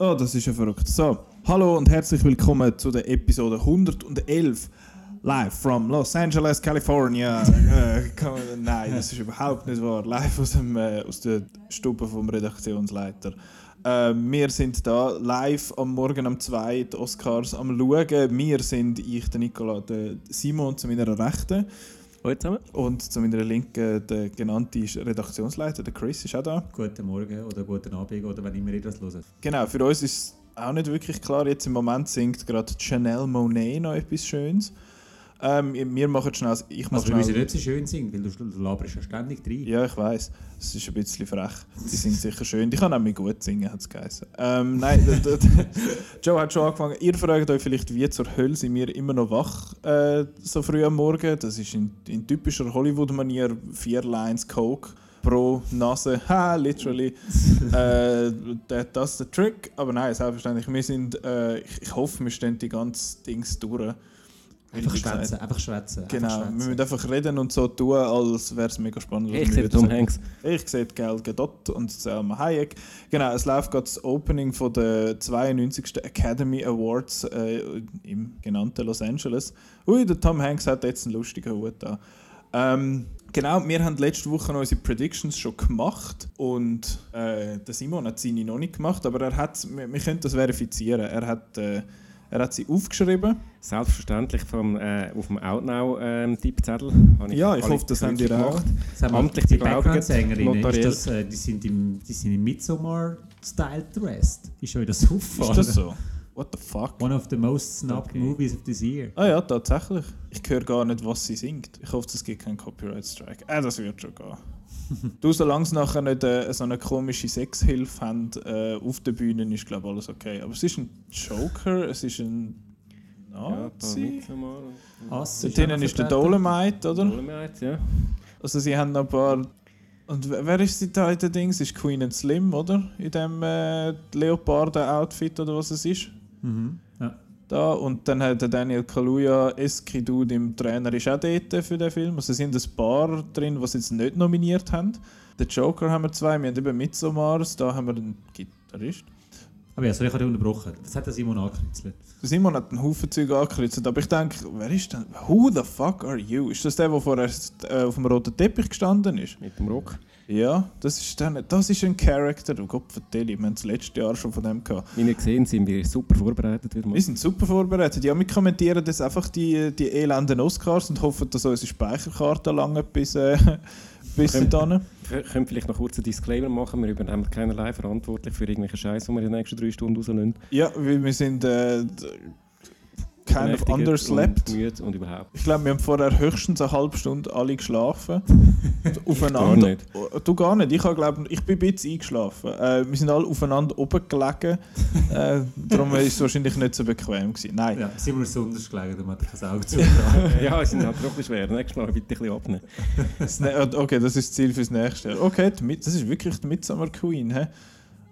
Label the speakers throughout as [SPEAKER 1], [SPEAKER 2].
[SPEAKER 1] Oh, das ist ja verrückt. So, hallo und herzlich willkommen zu der Episode 111 live from Los Angeles, California. äh, nein, das ist überhaupt nicht wahr. Live aus, dem, äh, aus der Stube vom Redaktionsleiter. Äh, wir sind da live am Morgen um 2 die Oscars am schauen. Wir sind ich, der Nicola, der Simon zu meiner Rechten.
[SPEAKER 2] Hallo zusammen.
[SPEAKER 1] Und zu meiner Linken der genannte Redaktionsleiter, der Chris, ist auch da.
[SPEAKER 3] Guten Morgen oder guten Abend oder wenn immer ihr das hört.
[SPEAKER 1] Genau, für uns ist es auch nicht wirklich klar. Jetzt im Moment singt gerade Chanel Monet noch etwas Schönes. Ähm, wir machen schnell. Ich mache
[SPEAKER 3] Also wir müssen nicht so schön singen, weil du, du laberst ja ständig rein.
[SPEAKER 1] Ja, ich weiß. Es ist ein bisschen frech. Sie singt sicher schön. Die kann nämlich gut singen, hat es geheißen. Ähm, nein, Joe hat schon angefangen. Ihr fragt euch vielleicht, wie zur Hölle sind wir immer noch wach äh, so früh am Morgen. Das ist in, in typischer Hollywood-Manier vier Lines Coke pro Nase. Ha, literally. äh, that, das ist der Trick. Aber nein, selbstverständlich. Wir sind, äh, ich, ich hoffe, wir stehen die ganze Dings durch.
[SPEAKER 3] Einfach schwätzen, einfach schwätzen. einfach
[SPEAKER 1] Genau, wir
[SPEAKER 3] schwätzen.
[SPEAKER 1] müssen einfach reden und so tun, als wäre es mega spannend.
[SPEAKER 2] Ich
[SPEAKER 1] wir
[SPEAKER 2] sehe Tom. Hanks.
[SPEAKER 1] Ich sehe Gal Gadot und Selma Hayek. Genau, es läuft gerade das Opening von der 92. Academy Awards äh, im genannten Los Angeles. Ui, der Tom Hanks hat jetzt einen lustigen Hut an. Ähm, genau, wir haben letzte Woche noch unsere Predictions schon gemacht und äh, der Simon hat seine noch nicht gemacht, aber er hat, wir, wir können das verifizieren. Er hat, äh, er hat sie aufgeschrieben.
[SPEAKER 2] Selbstverständlich vom, äh, auf dem Outnow-Tippzettel.
[SPEAKER 1] Ja, ich hoffe, das habt ihr auch.
[SPEAKER 3] Mal,
[SPEAKER 2] amtlich
[SPEAKER 3] die Background-Sängerinnen, das, äh, die sind im, die sind im Midsommar-Style dressed. Ist euch das auffallen?
[SPEAKER 1] Ist das so? What the fuck?
[SPEAKER 3] One of the most snubbed
[SPEAKER 2] Okay.
[SPEAKER 3] movies of this year.
[SPEAKER 1] Ah ja, tatsächlich. Ich höre gar nicht, was sie singt. Ich hoffe, es gibt keinen Copyright-Strike. Äh, das wird schon gehen. du, solange sie nachher nicht äh, so eine komische Sexhilfe haben äh, auf der Bühne, ist glaube ich alles okay. Aber es ist ein Joker, es ist ein
[SPEAKER 2] Ja,
[SPEAKER 1] Nazi.
[SPEAKER 3] Ass
[SPEAKER 1] Dort hinten
[SPEAKER 3] noch
[SPEAKER 1] ist der. Dolomite, oder?
[SPEAKER 2] Dolomite, ja.
[SPEAKER 1] Also sie haben noch ein paar... Und wer wer ist sie da in den Dings? Ist Queen and Slim, oder? In dem äh, Leoparden-Outfit oder was es ist.
[SPEAKER 3] Mhm.
[SPEAKER 1] Da und dann hat der Daniel Kaluuya Eski Dude im Trainer ist auch dort für den Film. Also sind ein paar drin, die sie jetzt nicht nominiert haben. Den Joker haben wir zwei, wir haben eben Midsommars, da haben wir einen Gitarrist.
[SPEAKER 3] Aber ja, sorry, ich habe dich unterbrochen. Das hat der Simon angekritzelt.
[SPEAKER 1] Der Simon hat einen Haufen Zeug angekritzelt, aber ich denke, wer ist denn? Who the fuck are you? Ist das der, der vorher äh, auf dem roten Teppich gestanden ist?
[SPEAKER 2] Mit dem Rock.
[SPEAKER 1] Ja, das ist, der, das ist ein Charakter. Oh Gott, vertell wir haben das letzte Jahr schon von dem gehabt.
[SPEAKER 2] Wie ihr gesehen sind wir super vorbereitet wieder mal.
[SPEAKER 1] Wir sind super vorbereitet. Ja, wir kommentieren jetzt einfach die, die elenden Oscars und hoffen, dass unsere Speicherkarte lange bis, äh, bis
[SPEAKER 2] Können-
[SPEAKER 1] dann.
[SPEAKER 2] Wir können vielleicht noch kurz einen Disclaimer machen. Wir übernehmen keinerlei verantwortlich für irgendwelche Scheiße, die wir in den nächsten drei Stunden rauslösen.
[SPEAKER 1] Ja, wir sind äh, kind of underslept.
[SPEAKER 2] Und und überhaupt.
[SPEAKER 1] Ich glaube, wir haben vorher höchstens eine halbe Stunde alle geschlafen.
[SPEAKER 2] Gar
[SPEAKER 1] aufeinander.
[SPEAKER 2] nicht.
[SPEAKER 1] Oh, Du gar nicht. Ich, habe, glaub, ich bin ein bisschen eingeschlafen. Äh, wir sind alle aufeinander oben gelegen. äh, darum war es wahrscheinlich nicht so bequem. Gewesen. Nein.
[SPEAKER 3] Ja, Simon ist besonders gelegen, darum hat er kein Auge zu.
[SPEAKER 2] Ja, es sind halt doch ein bisschen schwer. Nächstes Mal bitte ein bisschen abnehmen.
[SPEAKER 1] Das ne- Okay, das ist das Ziel fürs nächste Jahr. Okay, das ist wirklich die Midsummer Queen. Hä?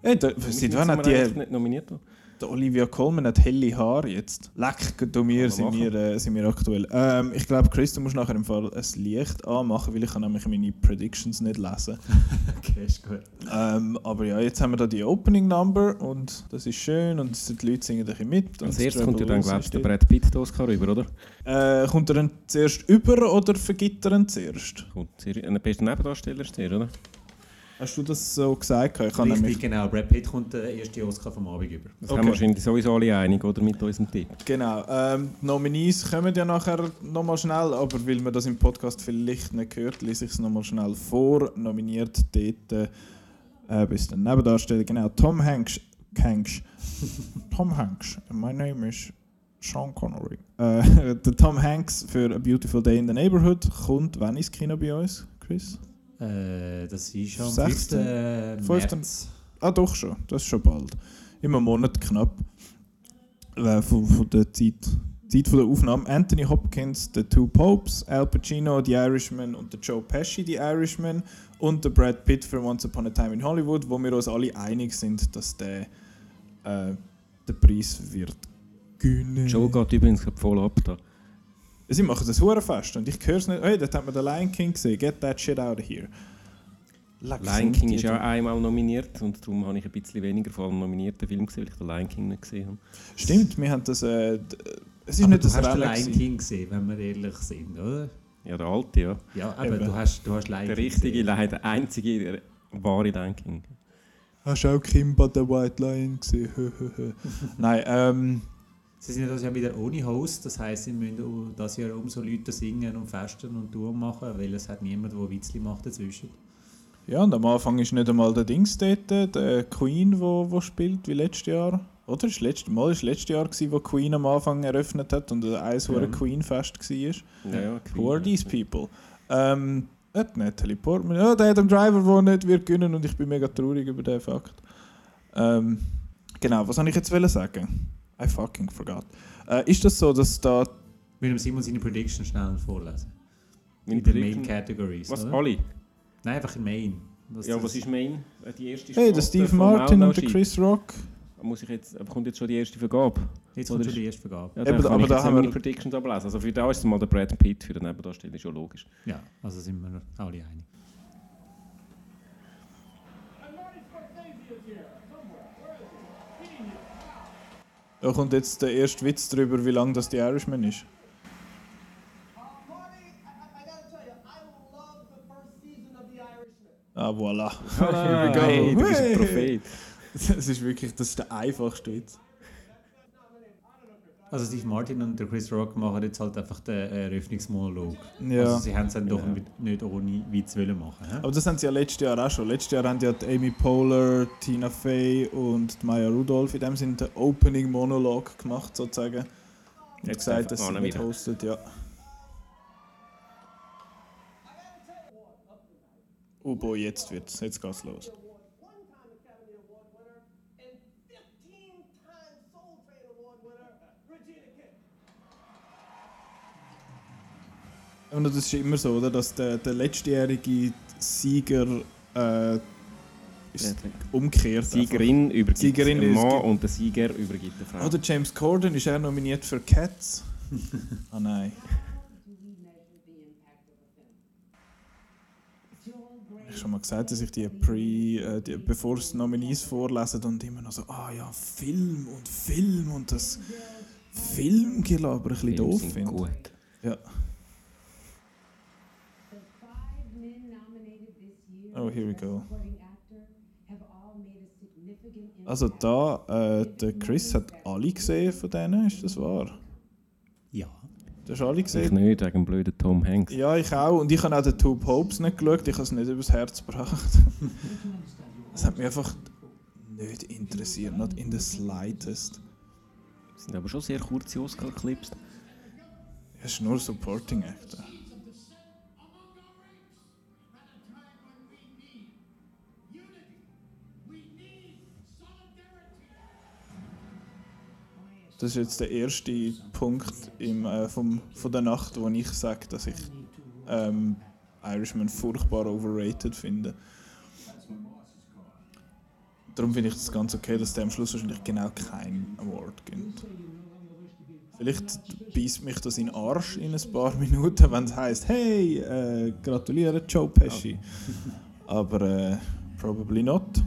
[SPEAKER 1] Hey, da, seit wann hat
[SPEAKER 2] Sind wir
[SPEAKER 1] die,
[SPEAKER 2] nicht nominiert? worden?
[SPEAKER 1] Die Olivia Colman hat helle Haare jetzt? Leck, du mir sind wir, äh, sind wir aktuell. Ähm, ich glaube, Chris, du musst nachher im Fall ein Licht anmachen, weil ich kann nämlich meine Predictions nicht lesen.
[SPEAKER 3] okay, ist gut.
[SPEAKER 1] ähm, aber ja, jetzt haben wir da die Opening Number und das ist schön und die Leute singen ein bisschen mit. und
[SPEAKER 2] Als erstes kommt ja dann, glaubst du, der Brad Pitt den Oscar rüber, oder?
[SPEAKER 1] Äh, kommt er dann zuerst über oder vergibt er ihn zuerst?
[SPEAKER 2] Kommt sehr- Ein bester Nebendarsteller ist der, oder?
[SPEAKER 1] Hast du das so gesagt? Ich habe
[SPEAKER 3] Richtig,
[SPEAKER 1] nämlich
[SPEAKER 3] genau. Brad Pitt kommt der erste Oscar vom Abend über.
[SPEAKER 2] Das
[SPEAKER 1] Okay.
[SPEAKER 2] haben wahrscheinlich sowieso alle einig, oder? Mit unserem Tipp.
[SPEAKER 1] Genau, ähm, die Nominees kommen ja nachher nochmal schnell, aber weil man das im Podcast vielleicht nicht hört, lese ich es nochmal schnell vor. Nominiert dort äh, bis der Nebendarsteller, genau, Tom Hanks. Hanks. Tom Hanks. My name is Sean Connery. Äh, der Tom Hanks für A Beautiful Day in the Neighborhood kommt wann ins Kino bei uns, Chris?
[SPEAKER 3] Äh, das ist am
[SPEAKER 1] 16.
[SPEAKER 3] 5.
[SPEAKER 1] Fünften.
[SPEAKER 3] März.
[SPEAKER 1] Ah, doch schon, das ist schon bald. Immer einen Monat knapp. Äh, von, von der Zeit, Zeit von der Aufnahme. Anthony Hopkins, The Two Popes, Al Pacino, The Irishman und der Joe Pesci, The Irishman und der Brad Pitt für Once Upon a Time in Hollywood, wo wir uns alle einig sind, dass der äh, den Preis wird gewinnen.
[SPEAKER 2] Joe geht übrigens voll ab da.
[SPEAKER 1] Sie machen das Hurenfest und ich höre es nicht. Hey, dort hat man den Lion King gesehen. Get that shit out of here. Leck,
[SPEAKER 2] Lion King ist ja einmal nominiert und darum habe ich ein bisschen weniger von allen nominierten Filmen gesehen, weil ich den Lion King nicht gesehen habe.
[SPEAKER 1] Stimmt, wir haben das. Äh, es ist
[SPEAKER 4] Aber
[SPEAKER 1] nicht
[SPEAKER 4] du
[SPEAKER 1] das
[SPEAKER 4] hast den. Lion. King gesehen, wenn wir ehrlich sind, oder?
[SPEAKER 2] Ja, der alte, ja.
[SPEAKER 4] Ja, aber
[SPEAKER 1] Eben.
[SPEAKER 4] du hast, du hast Lion
[SPEAKER 2] Der richtige,
[SPEAKER 4] gesehen.
[SPEAKER 2] Lion, der einzige der wahre Lion King.
[SPEAKER 1] Hast du auch Kimba the White Lion gesehen? Nein, ähm.
[SPEAKER 4] Sie sind ja das Jahr wieder ohne Host, das heisst, sie müssen auch das Jahr umso Leute singen und festen und Touren machen, weil es hat niemand, der Witzli macht dazwischen.
[SPEAKER 1] Ja, und am Anfang ist nicht einmal der Dings dort, der Queen, wo, wo spielt, wie letztes Jahr. Oder? Ist letztes Mal ist letztes Jahr, gewesen, wo Queen am Anfang eröffnet hat und eins, wo
[SPEAKER 4] Ja.
[SPEAKER 1] ein Queen-Fest war.
[SPEAKER 2] Ja, ja,
[SPEAKER 1] Who are these people? Ähm, nicht Natalie Portman. Ja, der Adam Driver, der nicht wird gewinnen und ich bin mega traurig über den Fakt. Ähm, genau, was soll ich jetzt sagen? I fucking forgot. Äh, ist das so, dass da...
[SPEAKER 4] Wir dem Simon seine Prediction schnell vorlesen.
[SPEAKER 2] Meine
[SPEAKER 4] In den Main Categories.
[SPEAKER 2] Was,
[SPEAKER 4] oder?
[SPEAKER 2] alle?
[SPEAKER 4] Nein, einfach in Main. Was
[SPEAKER 2] Ja, was ist Main? Äh, Die erste
[SPEAKER 1] Hey, der Steve
[SPEAKER 2] vom
[SPEAKER 1] Martin und der Chris Rock.
[SPEAKER 2] Muss ich jetzt, kommt jetzt schon die erste Vergabe?
[SPEAKER 4] Jetzt kommt schon die erste Vergabe.
[SPEAKER 2] Ja,
[SPEAKER 1] Eben, aber
[SPEAKER 2] ich
[SPEAKER 1] da
[SPEAKER 2] jetzt
[SPEAKER 1] haben
[SPEAKER 2] meine
[SPEAKER 1] wir-
[SPEAKER 2] Predictions ablesen. Also für da ist es mal der Brad Pitt, für den Nebendarsteller ist schon logisch.
[SPEAKER 4] Ja, also sind wir alle einig.
[SPEAKER 1] Da kommt jetzt der erste Witz darüber, wie lang das die Irishman ist. Ah, voilà.
[SPEAKER 2] Hey, du bist ein. Prophet.
[SPEAKER 1] Das ist wirklich das ist der einfachste Witz.
[SPEAKER 4] Also Steve Martin und der Chris Rock machen jetzt halt einfach den äh, Eröffnungsmonolog.
[SPEAKER 1] Ja.
[SPEAKER 4] Also sie haben es dann doch
[SPEAKER 2] Ja.
[SPEAKER 4] mit- nicht ohne Witz wollen machen. hä?
[SPEAKER 1] Aber das haben sie ja letztes Jahr auch schon. Letztes Jahr haben ja die Amy Poehler, Tina Fey und Maya Rudolph in dem Sinne den Opening Monolog gemacht sozusagen. Und
[SPEAKER 2] Jetzt
[SPEAKER 1] gesagt, dass sie
[SPEAKER 2] wieder.
[SPEAKER 1] hostet, ja. Oh boy, jetzt wird's. Jetzt geht's los.
[SPEAKER 5] One-time Academy Award winner and 15-time Soul Train Award winner, Regina King.
[SPEAKER 1] Und das ist immer so, oder? Dass der, der letztjährige Sieger äh, ist umgekehrt.
[SPEAKER 2] Siegerin übergibt
[SPEAKER 1] Siegerin ist-
[SPEAKER 2] Mann und der Sieger übergibt der Frau.
[SPEAKER 1] Oder James Corden ist er nominiert für Cats. Ah nein. Ich habe schon mal gesagt, dass ich die Pre, äh, die, bevor es Nominees vorlesen und immer noch so, ah ja, Film und Film und das Filmgelaber ein bisschen
[SPEAKER 2] Filme
[SPEAKER 1] doof finde.
[SPEAKER 2] gut.
[SPEAKER 1] Ja.
[SPEAKER 6] The five men nominated this year
[SPEAKER 1] Oh, here we go. Also da, äh, der Chris hat alle gesehen von denen, ist das wahr?
[SPEAKER 4] Ja.
[SPEAKER 1] Du hast alle
[SPEAKER 2] Ich
[SPEAKER 1] gesehen?
[SPEAKER 2] nicht, wegen dem blöden Tom Hanks.
[SPEAKER 1] Ja, ich auch. Und ich habe auch den Two Popes nicht geschaut. Ich habe es nicht übers Herz gebracht. Es hat mich einfach nicht interessiert. Not in the slightest.
[SPEAKER 2] Das sind aber schon sehr kurze Oscar-Clips.
[SPEAKER 1] Es ist nur Supporting Actor. Das ist jetzt der erste Punkt im, äh, vom, von der Nacht, wo ich sage, dass ich ähm, Irishman furchtbar overrated finde. Darum finde ich es ganz okay, dass der am Schluss wahrscheinlich genau keinen Award gibt. Vielleicht beißt mich das in den Arsch in ein paar Minuten, wenn es heisst, hey, äh, gratuliere Joe Pesci. Aber äh, probably not.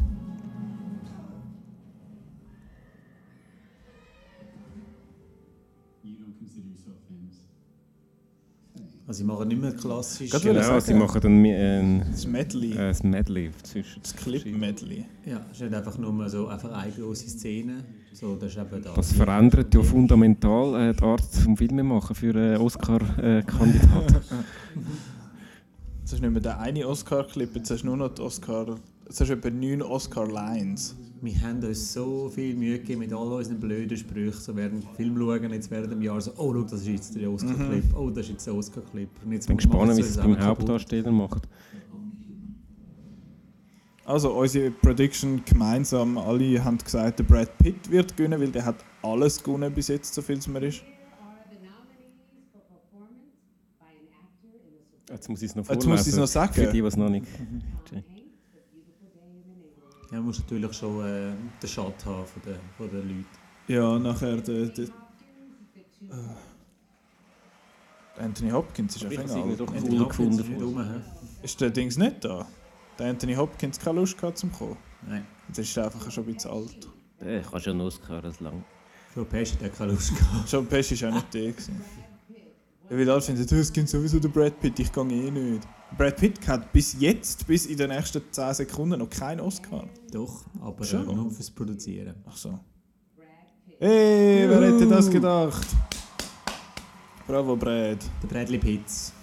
[SPEAKER 4] Also sie machen nicht mehr klassisch.
[SPEAKER 1] Gerade
[SPEAKER 2] Genau,
[SPEAKER 1] sagen.
[SPEAKER 2] sie machen dann ein,
[SPEAKER 1] Das Medley,
[SPEAKER 2] äh, ein Medley zwischen
[SPEAKER 1] das Clip-Medley.
[SPEAKER 4] Ja, es ist nicht einfach nur so einfach eine grosse Szene. So, das ist eben das.
[SPEAKER 2] Das verändert ja fundamental äh, die Art zum Filmemachen für einen Oscar-Kandidat.
[SPEAKER 1] Jetzt hast du nicht mehr den einen Oscar-Clip, jetzt hast du nur noch die Oscar... Jetzt hast du etwa neun Oscar-Lines.
[SPEAKER 4] Wir haben uns so viel Mühe gegeben mit all unseren blöden Sprüchen. So während dem Film schauen, jetzt während dem Jahr so, oh, schau, das ist jetzt der Oscar-Clip, oh, das ist jetzt der Oscar-Clip. Jetzt
[SPEAKER 2] Ich bin gespannt, wie es beim. Hauptdarsteller macht.
[SPEAKER 1] Also unsere Prediction gemeinsam, alle haben gesagt, der Brad Pitt wird gewinnen, weil der hat alles gewonnen bis jetzt, so viel es mir ist.
[SPEAKER 2] Jetzt muss ich es noch
[SPEAKER 1] Jetzt
[SPEAKER 2] vorlesen.
[SPEAKER 1] muss ich es noch sagen.
[SPEAKER 2] Für die, es noch nicht...
[SPEAKER 6] Hanks, A Beautiful Day in the Neighborhood.
[SPEAKER 4] Ja, man muss natürlich schon äh, den Shot haben von den, von den Leuten.
[SPEAKER 1] Ja, nachher der, der, äh, der Anthony Hopkins ist einfach alt.
[SPEAKER 2] doch
[SPEAKER 4] Anthony
[SPEAKER 2] cool
[SPEAKER 4] Hopkins
[SPEAKER 2] gefunden.
[SPEAKER 4] rum?
[SPEAKER 1] Ist der Dings nicht da? Der Anthony Hopkins keine Lust gehabt zum kommen.
[SPEAKER 4] Nein.
[SPEAKER 1] Jetzt ist er einfach schon ein bisschen alt.
[SPEAKER 2] Äh, Ich habe schon einen Oscar, das lang.
[SPEAKER 4] Joe Pesci hat keine Lust gehabt.
[SPEAKER 1] John Pesci war auch nicht der. Gewesen. Ja, weil alle finden, es gibt sowieso den Brad Pitt, ich gehe eh nicht. Brad Pitt hat bis jetzt, bis in den nächsten 10 Sekunden noch keinen Oscar.
[SPEAKER 4] Doch, aber äh,
[SPEAKER 1] Schon?
[SPEAKER 4] nur fürs Produzieren.
[SPEAKER 1] Ach so. Hey, wer hätte das gedacht? Bravo, Brad.
[SPEAKER 4] Der Bradley Pitts.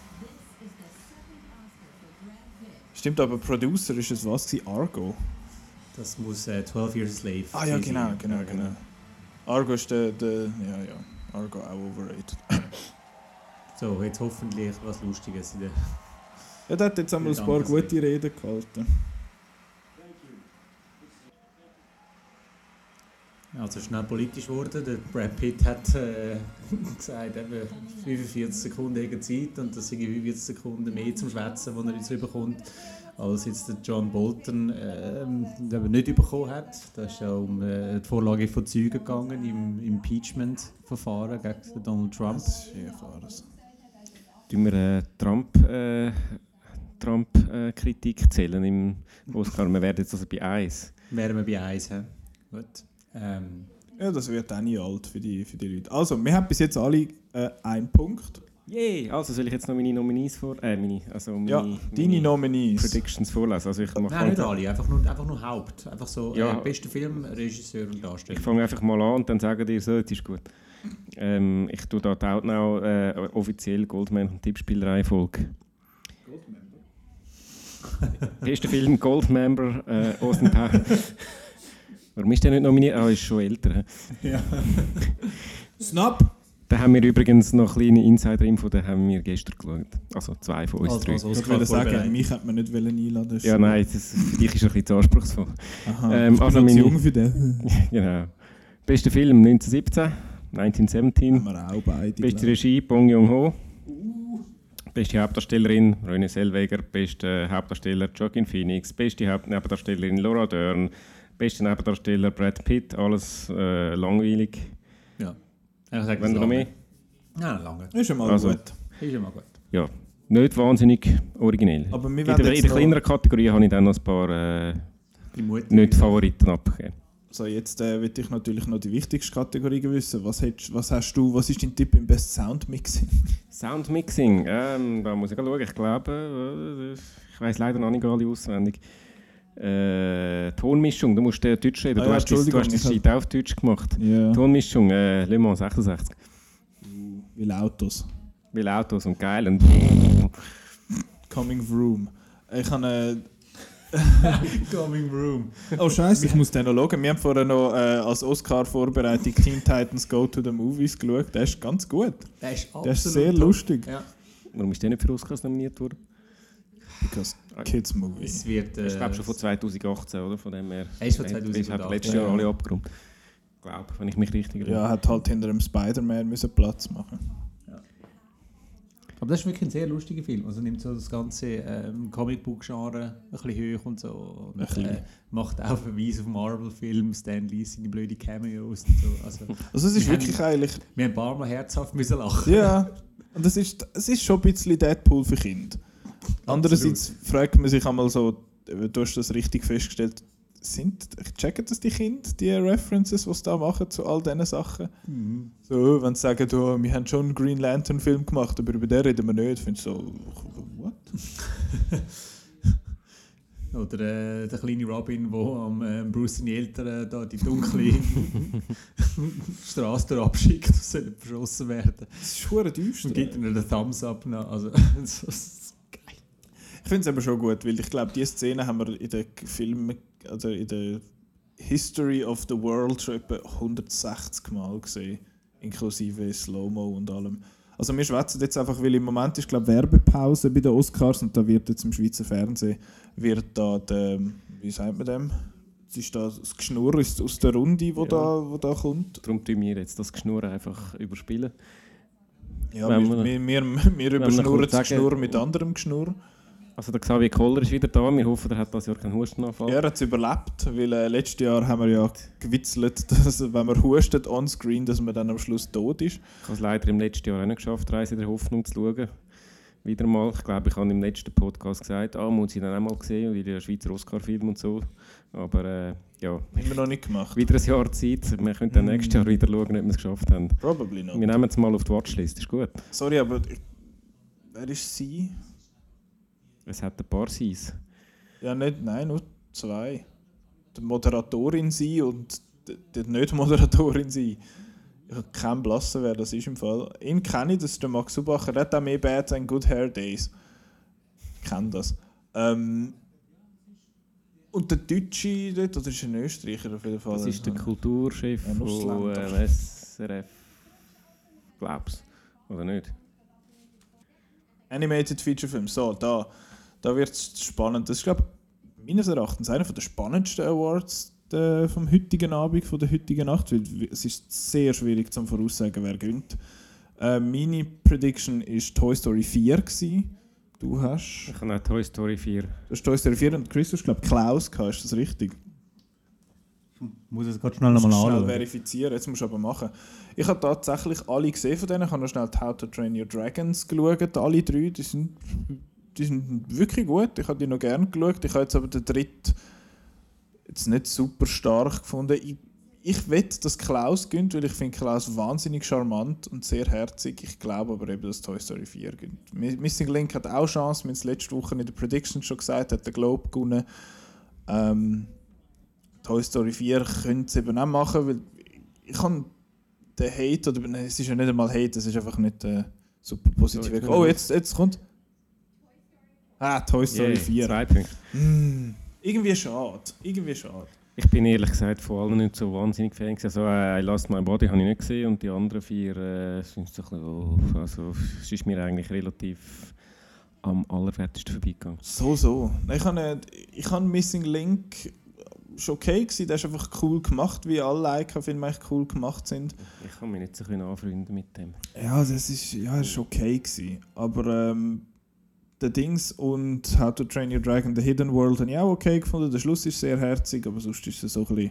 [SPEAKER 1] Stimmt, aber Producer ist es was? gewesen? Argo?
[SPEAKER 4] Das muss äh, 12 Years Slave
[SPEAKER 1] Ah ja, genau, genau, genau. Argo ist der, der ja, ja. Argo auch overrated.
[SPEAKER 4] So, jetzt hoffentlich was Lustiges in der...
[SPEAKER 1] Ja, der hat jetzt einmal ein paar gute Reden gehalten.
[SPEAKER 4] Also schnell politisch geworden. Der Brad Pitt hat äh, gesagt, eben 45 Sekunden Zeit und das sind 45 Sekunden mehr zum Schwätzen, die er jetzt bekommt, als jetzt der John Bolton ähm, eben nicht bekommen hat. Da ist ja um äh, die Vorlage von Zeugen gegangen im Impeachment-Verfahren gegen den Donald Trump.
[SPEAKER 1] Das ist Skifahrer.
[SPEAKER 2] Tun wir äh, Trump, äh, Trump äh, Kritik zählen im Oscar? Wir werden jetzt also bei 1.
[SPEAKER 4] Wären wir bei 1. hä? Gut. Ähm,
[SPEAKER 1] Ja, das wird auch nie alt für die, für die Leute. Also, wir haben bis jetzt alle äh, einen Punkt.
[SPEAKER 2] Yay! Also soll ich jetzt noch meine Nominees vor... Äh, meine, also meine,
[SPEAKER 1] Ja, deine
[SPEAKER 2] meine
[SPEAKER 1] Nominees.
[SPEAKER 2] Predictions vorlesen. Also ich mache
[SPEAKER 4] nein, nicht alle, einfach nur, einfach nur Haupt. Einfach so
[SPEAKER 2] Ja.
[SPEAKER 4] äh, bester Film, Regisseur und Darsteller.
[SPEAKER 2] Ich fange einfach mal an und dann sagen dir so, das ist gut. Ähm, ich tue da die Outnow äh, offiziell Goldman und Tippspielerei-Folge. Bester Film Goldmember, äh, Austin Powers. Warum ist der nicht nominiert? Ah, ist schon älter. hä?
[SPEAKER 1] Snap!
[SPEAKER 2] Da haben wir übrigens noch kleine Insider-Info, da haben wir gestern geschaut. Also zwei von uns
[SPEAKER 4] Also-
[SPEAKER 2] drei.
[SPEAKER 4] also-
[SPEAKER 1] Ich wollte sagen, mich hätte man nicht wollen einladen wollen.
[SPEAKER 2] ja, nein, das, für dich ist ein bisschen zu anspruchsvoll.
[SPEAKER 1] Aha,
[SPEAKER 2] Ähm,
[SPEAKER 1] ich bin
[SPEAKER 2] also
[SPEAKER 1] zu
[SPEAKER 2] meine-
[SPEAKER 1] jung für den.
[SPEAKER 2] genau. Bester Film 1917, 1917.
[SPEAKER 1] Haben wir auch beide.
[SPEAKER 2] Beste. Regie Bong Joon-ho. Beste Hauptdarstellerin René Selweger. Beste Hauptdarsteller Joaquin Phoenix. Beste Hauptnebendarstellerin Laura Dern. Beste Nebendarsteller Brad Pitt. Alles äh, langweilig.
[SPEAKER 4] Ja. Ich sage
[SPEAKER 2] Wenn noch mehr?
[SPEAKER 4] Ja, lange.
[SPEAKER 1] Ist ja mal
[SPEAKER 2] Also-
[SPEAKER 1] gut.
[SPEAKER 4] Ist immer gut.
[SPEAKER 2] Ja, nicht wahnsinnig originell.
[SPEAKER 1] Aber wir
[SPEAKER 2] in, der, in der kleineren Kategorie habe ich dann noch ein paar äh, nicht Favoriten abgegeben.
[SPEAKER 1] So, jetzt äh, will ich natürlich noch die wichtigste Kategorie wissen. Was, hättest, was hast du, was ist dein Tipp im Best Sound Mixing?
[SPEAKER 2] Soundmixing, ähm, da muss ich schauen. Ich glaube, äh, ich weiß leider noch nicht alle auswendig. Äh, Tonmischung, du musst äh, Deutsch reden.
[SPEAKER 1] Ah
[SPEAKER 2] du,
[SPEAKER 1] ja,
[SPEAKER 2] hast das, du hast
[SPEAKER 1] hab-
[SPEAKER 2] Sheet auf Deutsch gemacht.
[SPEAKER 1] Ja.
[SPEAKER 2] Tonmischung, äh, Le Mans 66.
[SPEAKER 1] Weil Autos.
[SPEAKER 2] Weil Autos und geil und
[SPEAKER 1] Coming Vroom. Ich habe
[SPEAKER 4] Coming Room.
[SPEAKER 1] Oh Scheiße, ich muss den noch schauen. Wir haben vorher noch äh, als Oscar-Vorbereitung Teen Titans Go to the Movies geschaut. Der ist ganz gut.
[SPEAKER 4] Der ist absolut
[SPEAKER 1] Der ist sehr
[SPEAKER 4] top.
[SPEAKER 1] lustig.
[SPEAKER 4] Ja.
[SPEAKER 2] Warum ist der nicht für Oscars nominiert worden?
[SPEAKER 1] Because Kids Movie.
[SPEAKER 4] Es wird. Äh,
[SPEAKER 2] Ich glaube schon von 2018, oder? Von dem her.
[SPEAKER 4] Er ist von
[SPEAKER 2] Ich habe
[SPEAKER 4] 2018.
[SPEAKER 2] letztes
[SPEAKER 1] Ja.
[SPEAKER 2] Jahr alle abgeräumt. Ich glaube, wenn ich mich richtig erinnere.
[SPEAKER 1] Ja, hat halt hinter dem Spider-Man müssen Platz machen.
[SPEAKER 4] Aber das ist wirklich ein sehr lustiger Film. Also nimmt so das ganze ähm, Comicbook-Genre ein bisschen hoch und so. Und, äh, macht auch Verweise auf Marvel-Filme, Stan Lee seine blöde Cameos und so. Also,
[SPEAKER 1] Also es ist
[SPEAKER 4] Wir
[SPEAKER 1] wirklich eigentlich...
[SPEAKER 4] wir haben ein paar Mal herzhaft müssen lachen.
[SPEAKER 1] Ja, und es ist, es ist schon ein bisschen Deadpool für Kinder. Andererseits fragt man sich einmal so, du hast das richtig festgestellt, sind, checken das die Kinder, die References, die sie da machen zu all diesen Sachen?
[SPEAKER 4] Mhm.
[SPEAKER 1] So, wenn sie sagen, oh, wir haben schon einen Green Lantern Film gemacht, aber über den reden wir nicht, finde ich so, what?
[SPEAKER 4] Oder äh, der kleine Robin, der am äh, Bruce seine Eltern da die dunkle Straße abschickt und sollen verschossen werden.
[SPEAKER 1] Das ist schon düster.
[SPEAKER 4] Und gibt ihnen den Thumbs up nach. Also, so, geil.
[SPEAKER 1] Ich finde es aber schon gut, weil ich glaube, diese Szene haben wir in den Filmen, also in der History of the World schon etwa 160 Mal gesehen, inklusive Slow-Mo und allem. Also wir schwätzen jetzt einfach, weil im Moment ist glaube Werbepause bei den Oscars und da wird jetzt im Schweizer Fernsehen wird da der, wie sagt man dem? Es ist da das Geschnurr aus, aus der Runde, wo,
[SPEAKER 2] Ja.
[SPEAKER 1] da, wo da kommt.
[SPEAKER 2] Darum tun wir jetzt das Geschnurr einfach überspielen.
[SPEAKER 1] Ja,
[SPEAKER 2] Wenn
[SPEAKER 1] wir,
[SPEAKER 2] wir-
[SPEAKER 1] wir, wir, wir überschnurren das Geschnurr mit anderem Geschnurr.
[SPEAKER 2] Also der Xavier Koller ist wieder da. Wir hoffen, er hat das Jahr keinen Hustenanfall.
[SPEAKER 1] Ja, er hat es überlebt, weil äh, letztes Jahr haben wir ja gewitzelt, dass wenn man hustet onscreen, dass man dann am Schluss tot ist.
[SPEAKER 2] Ich habe es leider im letzten Jahr auch nicht geschafft, Reise der Hoffnung zu schauen. Wieder mal. Ich glaube, ich habe im letzten Podcast gesagt, ah, muss ich dann auch mal sehen, wie der Schweizer Oscar-Film und so. Aber äh, ja,
[SPEAKER 1] Immer noch nicht gemacht.
[SPEAKER 2] wieder ein Jahr Zeit. Wir können dann
[SPEAKER 1] Mm.
[SPEAKER 2] nächstes Jahr wieder schauen, ob wir es geschafft haben.
[SPEAKER 1] Probably not.
[SPEAKER 2] Wir nehmen es mal auf die Watchlist, ist gut.
[SPEAKER 1] Sorry, aber wer ist sie?
[SPEAKER 2] Es hat ein paar Seins.
[SPEAKER 1] Ja, nicht, nein, nur zwei. Die Moderatorin sie und die, die Nicht-Moderatorin sie. Ich habe keinen Blassen, wer das ist im Fall. Ihn kenne ich, das ist der Max Subacher. Er hat auch mehr Bad and Good Hair Days. Ich kenne das. Ähm, und der Deutsche dort, oder ist ein Österreicher auf jeden Fall?
[SPEAKER 2] Das ist der Kulturchef
[SPEAKER 1] Ein
[SPEAKER 2] von äh, SRF. Glaub's. Oder nicht?
[SPEAKER 1] Animated Feature Film. So, da, da wird es spannend. Das ist, glaube ich, meines Erachtens einer der spannendsten Awards der, vom heutigen Abend, von der heutigen Nacht, weil es ist sehr schwierig zu voraussagen, wer gewinnt. Äh, meine Prediction ist Toy Story 4 gewesen. Du hast,
[SPEAKER 2] Ich habe auch Toy Story 4.
[SPEAKER 1] du hast Toy Story 4 und Chris, du hast, glaube ich, Klaus gehabt. Ist das richtig?
[SPEAKER 3] Muss es gerade schnell nochmal
[SPEAKER 1] du schnell
[SPEAKER 3] anschauen.
[SPEAKER 1] verifizieren, jetzt musst du aber machen. Ich habe tatsächlich alle gesehen von denen. Ich habe noch schnell die How to Train Your Dragons geschaut, alle drei. Die sind, die sind wirklich gut. Ich habe die noch gerne geschaut. Ich habe jetzt aber den dritten jetzt nicht super stark gefunden. Ich, ich wette, dass Klaus gönnt, weil ich finde Klaus wahnsinnig charmant und sehr herzig. Ich glaube aber eben, dass Toy Story 4 gönnt. Mi- Missing Link hat auch Chance, wir haben es letzte Woche in der Prediction schon gesagt, hat den Globe gewonnen. Ähm, Toy Story 4 könnte es eben auch machen, weil ich habe den Hate, oder nein, es ist ja nicht einmal Hate, es ist einfach nicht äh, super positiv. Oh, jetzt, jetzt kommt. Ah, Toy Story
[SPEAKER 2] Yay,
[SPEAKER 1] 4.
[SPEAKER 2] Zwei Punkte.
[SPEAKER 1] Mm, irgendwie schade. Irgendwie schade.
[SPEAKER 2] Ich bin ehrlich gesagt von allen nicht so wahnsinnig Fan. gewesen. Also, äh, I Lost My Body habe ich nicht gesehen und die anderen vier äh, sind so ein bisschen, oh, also, es ist mir eigentlich relativ am allerwertesten vorbeigegangen.
[SPEAKER 1] So, so. Ich habe, ich habe Missing Link schon okay gewesen. Der ist einfach cool gemacht, wie alle Leica-Filme eigentlich cool gemacht sind.
[SPEAKER 2] Ich kann mich nicht so anfreunden mit dem.
[SPEAKER 1] Ja, das ist, ja, ist okay gewesen. Aber ähm, der Dings und How to Train Your Dragon, The Hidden World, habe ich auch okay gefunden. Der Schluss ist sehr herzig, aber sonst ist es so ein bisschen...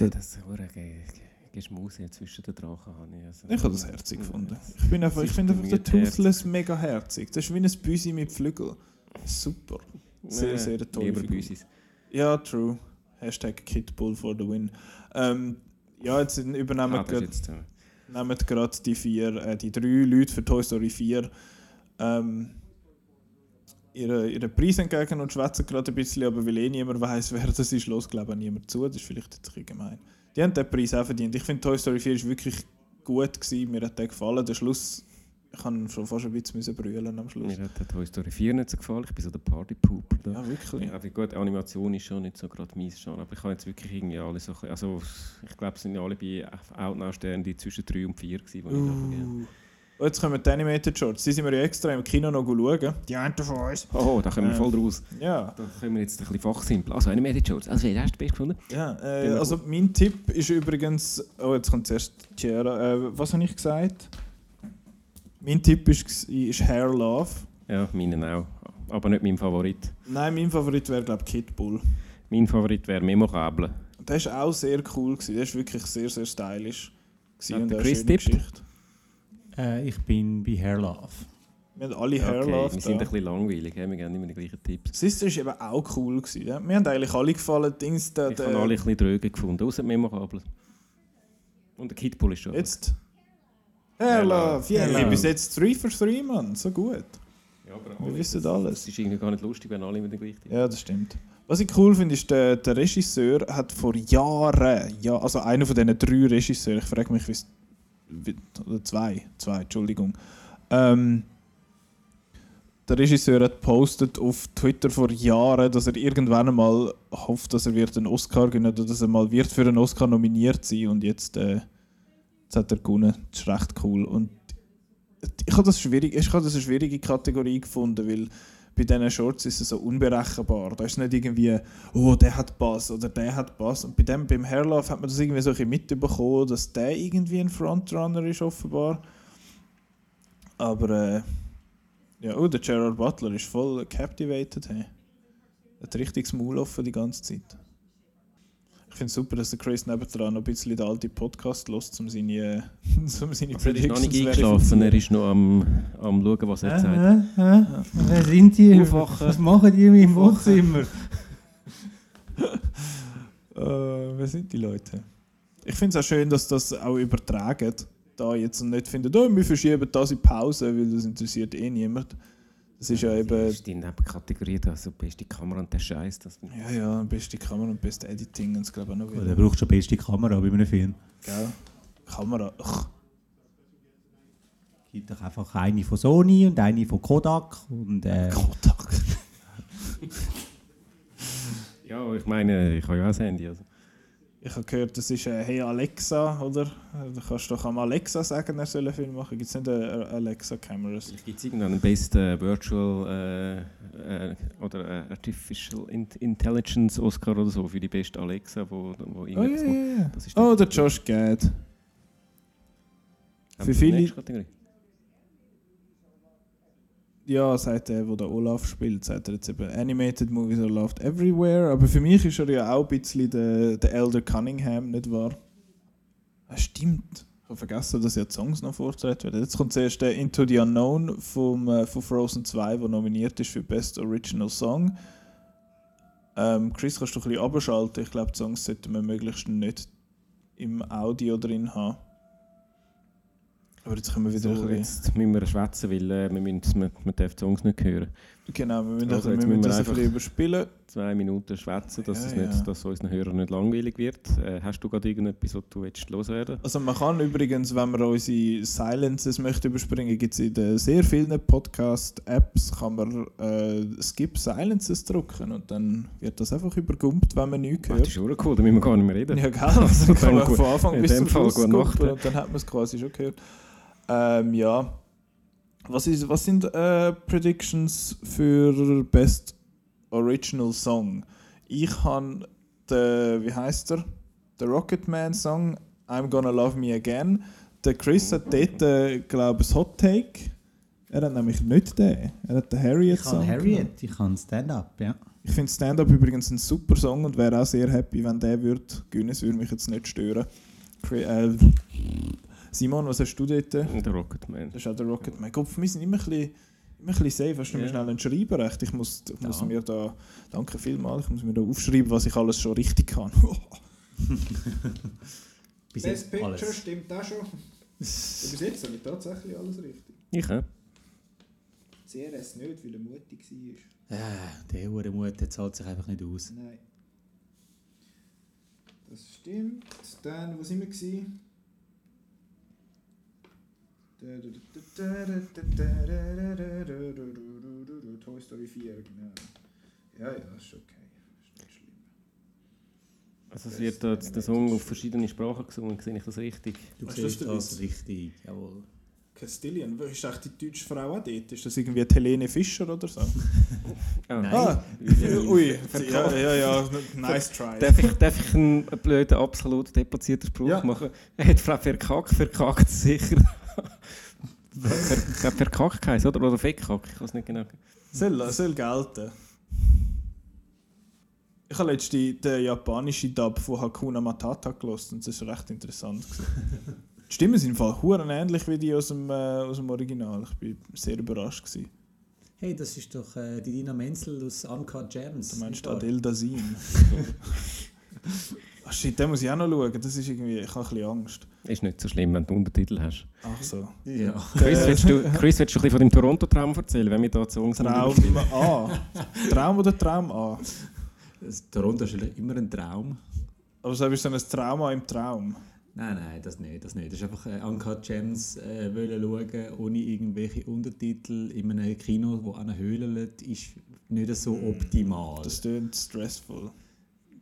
[SPEAKER 2] Ja, das hure Ge- Ge- Geschmause zwischen den Drachen habe ich. Also,
[SPEAKER 1] Ich habe das herzig gefunden. Ich, bin einfach, ich
[SPEAKER 2] Das
[SPEAKER 1] finde einfach den
[SPEAKER 2] ist
[SPEAKER 1] Toothless mega herzig. Das ist wie ein Büsi mit Flügeln. Super. Sehr,
[SPEAKER 2] Nee,
[SPEAKER 1] sehr tolle
[SPEAKER 2] Lieber. Büsis.
[SPEAKER 1] Ja, true. Hashtag Kitbull for the win. Ähm, ja, jetzt übernehmen
[SPEAKER 2] Ah, ist jetzt, äh,
[SPEAKER 1] nehmen gerade die vier, äh, die drei Leute für Toy Story 4 ähm, ihre, ihre Preise entgegen und schwätzen gerade ein bisschen, aber weil eh niemand weiß, wer das ist, los glaube ich niemand zu. Das ist vielleicht jetzt ein gemein. Die haben den Preis auch verdient. Ich finde Toy Story 4 ist wirklich gut gewesen. Mir hat der gefallen. Der Schluss, ich kann schon fast ein bisschen brüllen am Schluss.
[SPEAKER 2] Mir hat der Toy Story 4 nicht so gefallen. Ich bin so der Party-Pooper. da.
[SPEAKER 1] Ja, wirklich.
[SPEAKER 2] Ja, gut, Animation ist schon nicht so gerade meins schon, aber ich habe jetzt wirklich irgendwie alle so, also ich glaube, es sind ja alle bei Outnow-Sternen die zwischen 3 und 4 gewesen, die ich da
[SPEAKER 1] Uh. Oh, jetzt kommen die Animated Shorts. Die sind wir ja extra im Kino noch schauen. Die einen von uns.
[SPEAKER 2] Oh, da kommen wir
[SPEAKER 1] Äh.
[SPEAKER 2] voll draus.
[SPEAKER 1] Ja.
[SPEAKER 2] Da können wir jetzt ein bisschen fachsimpel. Also, Animated Shorts. Also, wer hast du best gefunden?
[SPEAKER 1] Ja, äh, also mein Tipp ist übrigens. Oh, jetzt kommt zuerst Chiara. Äh, was habe ich gesagt? Mein Tipp ist, ist Hair Love.
[SPEAKER 2] Ja, meinen auch. Aber nicht mein Favorit.
[SPEAKER 1] Nein, mein Favorit wäre, glaube ich, Kid Bull.
[SPEAKER 2] Mein Favorit wäre Memorable.
[SPEAKER 1] Der ist auch sehr cool. Gewesen. Der ist wirklich sehr, sehr stylisch. und
[SPEAKER 2] der
[SPEAKER 1] auch eine
[SPEAKER 2] Chris
[SPEAKER 1] schöne
[SPEAKER 2] tippt?
[SPEAKER 1] Geschichte.
[SPEAKER 3] Äh, ich bin bei Hair Love.
[SPEAKER 1] Wir haben alle Hair
[SPEAKER 2] okay,
[SPEAKER 1] Love.
[SPEAKER 2] wir sind ein
[SPEAKER 1] da.
[SPEAKER 2] bisschen langweilig, he? wir geben immer die gleichen Tipps.
[SPEAKER 1] Sister ist eben auch cool. Gewesen, ja? Wir haben eigentlich alle gefallen. Dings, der,
[SPEAKER 2] Ich habe alle ein bisschen dröge gefunden, außer Memorable. Und der Kidbull ist schon.
[SPEAKER 1] Jetzt. Hair Love. Yeah,
[SPEAKER 3] Hair
[SPEAKER 1] yeah.
[SPEAKER 3] Love.
[SPEAKER 1] bis jetzt 3 für 3, Mann. So gut.
[SPEAKER 2] Ja, aber
[SPEAKER 1] Wir wissen
[SPEAKER 2] Es
[SPEAKER 1] alles.
[SPEAKER 2] ist irgendwie gar nicht lustig, wenn alle immer den gleichen
[SPEAKER 1] Ja, das stimmt. Was ich cool finde, ist, der, der Regisseur hat vor Jahren, ja, also einer von diesen drei Regisseuren, ich frage mich, wie oder zwei, zwei, Entschuldigung. Ähm, der Regisseur hat postet auf Twitter vor Jahren, dass er irgendwann einmal hofft, dass er wird einen Oscar gewinnen oder dass er mal wird für einen Oscar nominiert sein und jetzt, äh, jetzt hat er gewonnen. Das ist recht cool. Und ich habe das, schwierig, ich habe das eine schwierige Kategorie gefunden, weil bei diesen Shorts ist es so unberechenbar. Da ist nicht irgendwie, oh, der hat Bass oder der hat Bass. Und bei dem, beim Hairlove hat man das irgendwie so ein bisschen mitbekommen, dass der irgendwie ein Frontrunner ist, offenbar. Aber, äh, ja, oh, der Gerard Butler ist voll captivated. Hey. Hat richtig das Maul offen die ganze Zeit. Ich finde es super, dass der Chris nebendran noch ein bisschen den alten Podcast lässt, um seine, um seine
[SPEAKER 2] Also er ist noch nicht eingeschlafen, er ist noch am, am schauen, was er sagt.
[SPEAKER 4] Äh, äh, wer sind die?
[SPEAKER 2] Aufwachen.
[SPEAKER 4] Was machen die in meinem. Wohnzimmer?
[SPEAKER 1] Äh, wer sind die Leute? Ich finde es auch schön, dass das auch übertragen da jetzt und nicht finden, oh, wir verschieben das in Pause, weil das interessiert eh niemand. Das ist ja eben,
[SPEAKER 2] Das ist die Nebenkategorie, da, so beste Kamera und der Scheiß. Das
[SPEAKER 1] ja, ja, beste Kamera und beste Editing und das glaube ich auch noch
[SPEAKER 4] Der
[SPEAKER 1] wieder.
[SPEAKER 4] braucht schon beste Kamera bei einem Film.
[SPEAKER 1] Gell? Kamera, ach,
[SPEAKER 4] Es gibt doch einfach eine von Sony und eine von Kodak. Und, äh,
[SPEAKER 1] Kodak.
[SPEAKER 2] ja, ich meine, ich habe ja auch ein Handy. Also.
[SPEAKER 1] Ich habe gehört, das ist äh, Hey Alexa, oder? Du kannst doch am Alexa sagen, er soll einen Film machen. Gibt es nicht äh, Alexa-Cameras?
[SPEAKER 2] Gibt es irgendeinen Best äh, Virtual äh, äh, oder äh, Artificial In Intelligence Oscar oder so für die beste Alexa, wo, wo
[SPEAKER 1] Oh, ja,
[SPEAKER 2] macht?
[SPEAKER 1] ja, ja.
[SPEAKER 2] Das ist
[SPEAKER 1] oh
[SPEAKER 2] der-
[SPEAKER 1] Josh Gad. Für viele-? Ja, sagt er, wo der Olaf spielt, sagt er jetzt eben Animated Movies are loved everywhere. Aber für mich ist er ja auch ein bisschen der, der Elder Cunningham, nicht wahr? Ah, stimmt. Ich habe vergessen, dass ja die Songs noch vorgetragen werden. Jetzt kommt zuerst der Into the Unknown vom, äh, von Frozen 2, der nominiert ist für Best Original Song. Ähm, Chris, kannst du ein bisschen abschalten? Ich glaube, die Songs sollten wir möglichst nicht im Audio drin haben. Aber jetzt können wir wieder
[SPEAKER 2] So, jetzt müssen wir schwätzen, weil äh, wir, müssen, wir, wir dürfen die Songs nicht hören.
[SPEAKER 1] Genau, wir müssen,
[SPEAKER 2] Also
[SPEAKER 1] wir müssen das ein
[SPEAKER 2] einfach-
[SPEAKER 1] überspielen.
[SPEAKER 2] Zwei Minuten schwätzen, dass,
[SPEAKER 1] Ja,
[SPEAKER 2] es
[SPEAKER 1] ja.
[SPEAKER 2] nicht, dass unseren Hörern nicht langweilig wird. Äh, hast du gerade irgendetwas, was du willst loswerden
[SPEAKER 1] Also man kann übrigens, wenn man unsere Silences möchte überspringen, gibt es in den sehr vielen Podcast-Apps, kann man äh, Skip Silences drücken und dann wird das einfach übergumpt, wenn man nichts
[SPEAKER 2] Ah, das
[SPEAKER 1] hört.
[SPEAKER 2] ist schon cool, da müssen wir gar nicht mehr reden.
[SPEAKER 1] Ja, gell? Also kann man
[SPEAKER 2] Dann
[SPEAKER 1] von Anfang bis zum Schluss und dann hat man es quasi schon gehört. Ähm, ja. Was, ist, was sind äh, Predictions für Best Original Song? Ich habe den, wie heißt er? Der Rocketman Song I'm Gonna Love Me Again. Der Chris hat dort, äh, glaube ich, ein Hot Take. Er hat nämlich nicht den. Er hat den Harriet
[SPEAKER 4] ich
[SPEAKER 1] Song.
[SPEAKER 4] kann
[SPEAKER 1] genommen.
[SPEAKER 4] Harriet, ich kann Stand-up, ja.
[SPEAKER 1] Ich finde Stand-Up übrigens ein super Song und wäre auch sehr happy, wenn der würde gewinnen. Es würde mich jetzt nicht stören. Cre- Äh, Simon, was hast du dort? Das
[SPEAKER 2] Der Rocketman.
[SPEAKER 1] ist auch der Rocketman. Kopf, wir sind immer ein bisschen, immer ein bisschen safe. Hast du mir
[SPEAKER 2] Ja.
[SPEAKER 1] schnell ein Schreibenrecht? Ich muss, ich muss
[SPEAKER 4] Ja.
[SPEAKER 1] mir da, danke vielmals, ich muss mir da aufschreiben, was ich alles schon richtig kann.
[SPEAKER 4] Bis jetzt alles.
[SPEAKER 1] stimmt auch schon. Bis jetzt habe ich tatsächlich alles richtig.
[SPEAKER 2] Ich auch.
[SPEAKER 1] CRS nicht, weil er mutig war.
[SPEAKER 4] Äh, der hure Mut, der zahlt sich einfach nicht aus.
[SPEAKER 1] Nein. Das stimmt. Dann, wo sind wir gewesen? Toy Story 4, genau. Ja, ja, ist okay. Ist nicht schlimm.
[SPEAKER 2] Also es wird jetzt der Song auf verschiedene Sprachen gesungen, sehe ich das richtig?
[SPEAKER 4] Du
[SPEAKER 1] Was ist
[SPEAKER 4] siehst
[SPEAKER 1] das
[SPEAKER 4] richtig, jawohl.
[SPEAKER 1] Castilian, ist eigentlich die deutsche Frau auch dort? Ist das irgendwie Helene Fischer oder so?
[SPEAKER 2] Ah.
[SPEAKER 4] Nein.
[SPEAKER 1] Ah, ui, ja, ja, ja, nice try.
[SPEAKER 2] Darf ich, darf ich einen blöden, absolut deplatzierten Spruch
[SPEAKER 1] Ja.
[SPEAKER 2] machen? Er hat Frau Verkack, verkackt sicher. Ver, verkackt heisst, oder? Oder Feckack, ich weiß nicht genau.
[SPEAKER 1] Soll, soll gelten. Ich habe letztens den japanischen Dub von Hakuna Matata gelost und das war recht interessant. die Stimmen sind im Fall huren ähnlich wie die aus dem, äh, aus dem Original. Ich bin sehr überrascht. Gewesen.
[SPEAKER 3] Hey, das ist doch äh, die Dina Menzel aus Uncut Gems.
[SPEAKER 1] Du meinst? Adel Dazin. Ach shit, den muss ich auch noch schauen. Das ist irgendwie, ich habe ein bisschen Angst.
[SPEAKER 2] Ist nicht so schlimm, wenn du Untertitel hast.
[SPEAKER 1] Ach so.
[SPEAKER 3] Ja.
[SPEAKER 2] Chris, willst du, Chris, willst du ein bisschen von deinem Toronto-Traum erzählen, wenn wir da Songs
[SPEAKER 1] Traum A. Traum oder Traum A?
[SPEAKER 3] Das Toronto ist immer ein Traum.
[SPEAKER 1] Aber so ist so ein Trauma im Traum.
[SPEAKER 3] Nein, nein, das nicht. Das nicht. Das ist einfach äh, Uncut Gems äh, wollen schauen, ohne irgendwelche Untertitel in einem Kino, wo an einer Höhle liegt, ist nicht so optimal.
[SPEAKER 1] Das klingt stressful.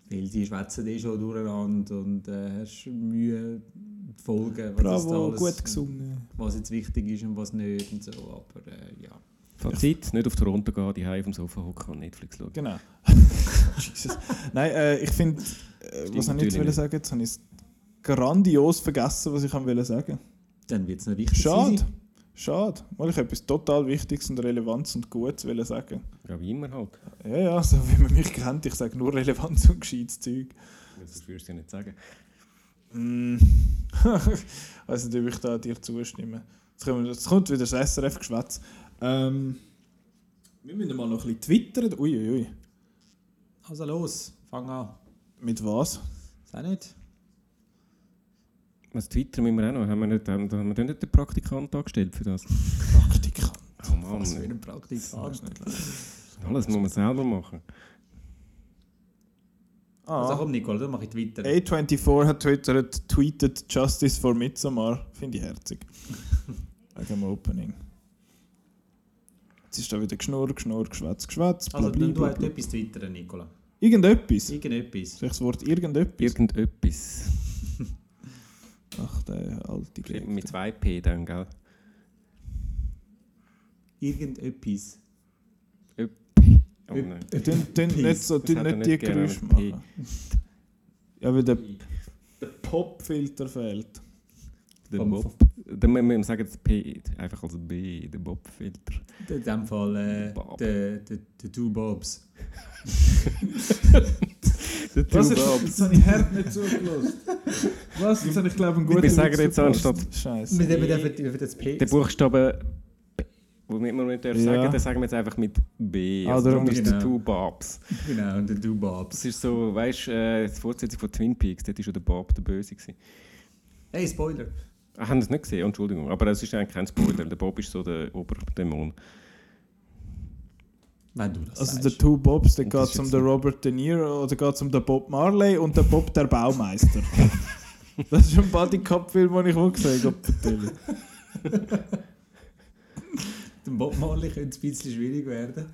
[SPEAKER 3] Weil die schwätzen eh schon durcheinander und äh, hast Mühe zu folgen, was,
[SPEAKER 1] Bravo,
[SPEAKER 3] alles,
[SPEAKER 1] gut gesungen.
[SPEAKER 3] was jetzt wichtig ist und was nicht und so. Aber äh, ja.
[SPEAKER 2] Fazit, nicht auf Toronto gehen, die auf dem Sofa hocken und Netflix schauen.
[SPEAKER 1] Genau. Jesus. Nein, äh, ich finde, äh, was ich jetzt
[SPEAKER 2] nicht.
[SPEAKER 1] sagen? Jetzt habe ich es grandios vergessen, was ich wollte sagen.
[SPEAKER 3] Dann wird es noch wichtig
[SPEAKER 1] Schade.
[SPEAKER 3] sein.
[SPEAKER 1] Schade. Weil ich etwas total Wichtiges und Relevantes und Gutes wollte sagen.
[SPEAKER 2] Ja, wie immer halt.
[SPEAKER 1] Ja, ja, so wie man mich kennt, ich sage nur Relevanz und gescheites Zeug.
[SPEAKER 2] Das würdest du ja nicht sagen.
[SPEAKER 1] Mm. Ich weiß nicht, ob ich da dir zustimme. Jetzt, wir- jetzt kommt wieder das SRF-Geschwätz. Ähm, wir müssen mal noch ein bisschen twittern. Uiuiui. Ui.
[SPEAKER 3] Also los, fang an.
[SPEAKER 1] Mit was?
[SPEAKER 3] Sag nicht.
[SPEAKER 2] Was Twitter müssen wir auch noch? Haben wir nicht, haben, haben wir nicht den Praktikant angestellt für das?
[SPEAKER 1] Praktikant.
[SPEAKER 2] Oh Mann,
[SPEAKER 3] Was für ein Praktikant.
[SPEAKER 2] alles muss man selber machen.
[SPEAKER 3] Also
[SPEAKER 1] Ah.
[SPEAKER 3] komm, Nicole, dann mache ich Twitter.
[SPEAKER 1] A24 hat twittert, tweetet Justice for Midsommar. Finde ich herzig. Wegen dem Opening. Jetzt ist da wieder Geschnurr, Geschnurr, Geschwätz, Geschwätz.
[SPEAKER 3] Also, dann du halt
[SPEAKER 1] blabli.
[SPEAKER 3] etwas twittern, Nicola.
[SPEAKER 1] Irgendetwas.
[SPEAKER 3] Irgendetwas.
[SPEAKER 1] Soll ich das Wort irgendetwas?
[SPEAKER 2] Irgendetwas.
[SPEAKER 1] Ach, der alte
[SPEAKER 2] man mit 2P dann, gell?
[SPEAKER 3] Irgendetwas.
[SPEAKER 2] Öppi. Oh nein.
[SPEAKER 1] Tun, tun nicht so,
[SPEAKER 2] er
[SPEAKER 1] nicht die Geräusche
[SPEAKER 2] P.
[SPEAKER 1] machen. Ja, weil der, der Popfilter fehlt.
[SPEAKER 2] Der Bob. Dann müssen wir sagen, das P einfach als B, der Bob-Filter.
[SPEAKER 3] In dem Fall äh, der- der Two Bobs.
[SPEAKER 1] Was
[SPEAKER 2] Bobs.
[SPEAKER 1] jetzt habe ich hart nicht zugelassen. Was? Jetzt habe ich glaube einen guten
[SPEAKER 2] Wir sagen jetzt anstatt-
[SPEAKER 1] Scheiße.
[SPEAKER 3] Mit dem wir dürfen- das P.
[SPEAKER 2] Der Buchstabe, wo wir nicht dürfen
[SPEAKER 1] Ja.
[SPEAKER 2] sagen, den sagen wir jetzt einfach mit B.
[SPEAKER 1] Ah,
[SPEAKER 2] Also
[SPEAKER 1] darum
[SPEAKER 2] darum ist
[SPEAKER 3] genau.
[SPEAKER 2] der Two Bobs.
[SPEAKER 3] Genau, und der Two Bobs.
[SPEAKER 2] Das ist so, weißt du, äh, die Fortsetzung von Twin Peaks, dort war schon der Bob der Böse. Gewesen.
[SPEAKER 3] Hey, Spoiler.
[SPEAKER 2] Ah, haben das nicht gesehen? Entschuldigung. Aber es ist eigentlich kein Spoiler. Der Bob ist so der Oberdämon.
[SPEAKER 3] Wenn du das
[SPEAKER 1] Also der Two Bobs,
[SPEAKER 2] Und
[SPEAKER 1] geht um den Robert De Niro oder geht um den Bob Marley und den Bob der Baumeister. das ist ein Buddy Cup Film, den ich wohl gesehen habe.
[SPEAKER 3] Dem Bob Marley könnte es ein bisschen schwierig werden.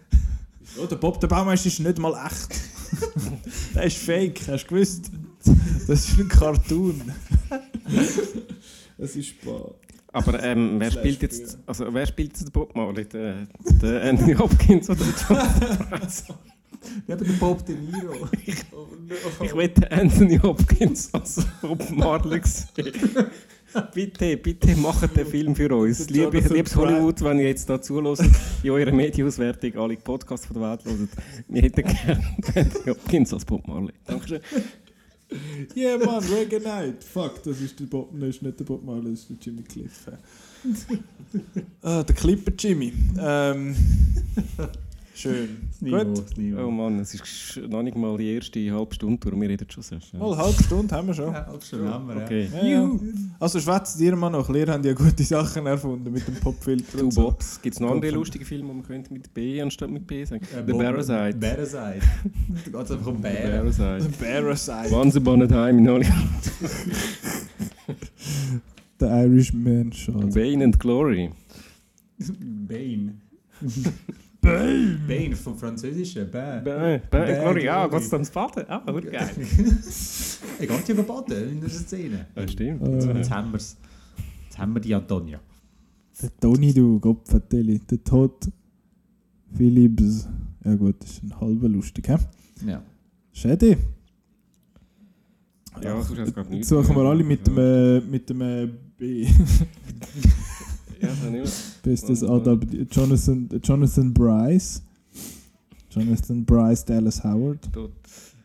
[SPEAKER 1] Oh, der Bob der Baumeister ist nicht mal echt. der ist fake, hast du gewusst? Das ist ein Cartoon. Das ist Spaß.
[SPEAKER 2] Aber ähm, wer spielt jetzt, also wer spielt jetzt den Bob Marley? Der, der Anthony Hopkins oder der John?
[SPEAKER 3] Ja, aber der Bob De Niro.
[SPEAKER 2] Ich will den Anthony Hopkins als Bob Marley sehen. Bitte, bitte macht den Film für uns. Liebe, liebes Hollywood, wenn ihr jetzt da zuhört, in eurer Medienauswertung, alle Podcasts von der Welt hören, wir hätten gerne Anthony Hopkins als Bob Marley. Dankeschön.
[SPEAKER 1] Yeah, man, Reggae Night. Fuck, das ist, der Bob, das ist nicht der Bob Marley, das ist der Jimmy Cliff. ah, der Clipper Jimmy. Ähm, schön. Gut.
[SPEAKER 2] Oh Mann, es ist noch nicht mal die erste halbe Stunde durch, wir reden schon so schnell.
[SPEAKER 1] Mal eine halbe Stunde haben wir schon.
[SPEAKER 3] Ja, halb schon haben wir, ja.
[SPEAKER 2] Okay.
[SPEAKER 1] Ja, ja. Also schwätzt ihr mal noch. Ihr habt ja gute Sachen erfunden mit dem Popfilter
[SPEAKER 2] Two
[SPEAKER 1] und so.
[SPEAKER 2] Bobs. Gibt es noch andere lustige Filme, die man könnte mit B anstatt mit B sagen?
[SPEAKER 3] Äh,
[SPEAKER 2] The Parasite.
[SPEAKER 3] Parasite. da geht es einfach um
[SPEAKER 2] The
[SPEAKER 3] Bären.
[SPEAKER 2] Parasite.
[SPEAKER 1] Parasite.
[SPEAKER 2] Once upon a time in Hollywood.
[SPEAKER 1] The Irishman schon.
[SPEAKER 2] Bane and Glory.
[SPEAKER 3] Bane. Bane. Bane vom Französischen. Bane.
[SPEAKER 2] Bane, Bane Glory. Ah, da ums Baden? Ah, gut geil.
[SPEAKER 3] Er geht ja baden in der Szene.
[SPEAKER 2] Ja, stimmt.
[SPEAKER 1] Äh.
[SPEAKER 3] Jetzt haben wir's. Jetzt haben wir die Antonia.
[SPEAKER 1] Der Toni, du Gopfatelli. Der Todd Philips. Ja gut, das ist ein halber lustig, hä?
[SPEAKER 3] Ja.
[SPEAKER 1] Schade.
[SPEAKER 2] Ja, sonst hast du gerade nichts.
[SPEAKER 1] Jetzt suchen wir alle mit dem, äh, mit dem äh, B. Bestes
[SPEAKER 2] Und,
[SPEAKER 1] Adab Jonathan, Jonathan Bryce. Jonathan Bryce Dallas Howard.
[SPEAKER 2] Dort,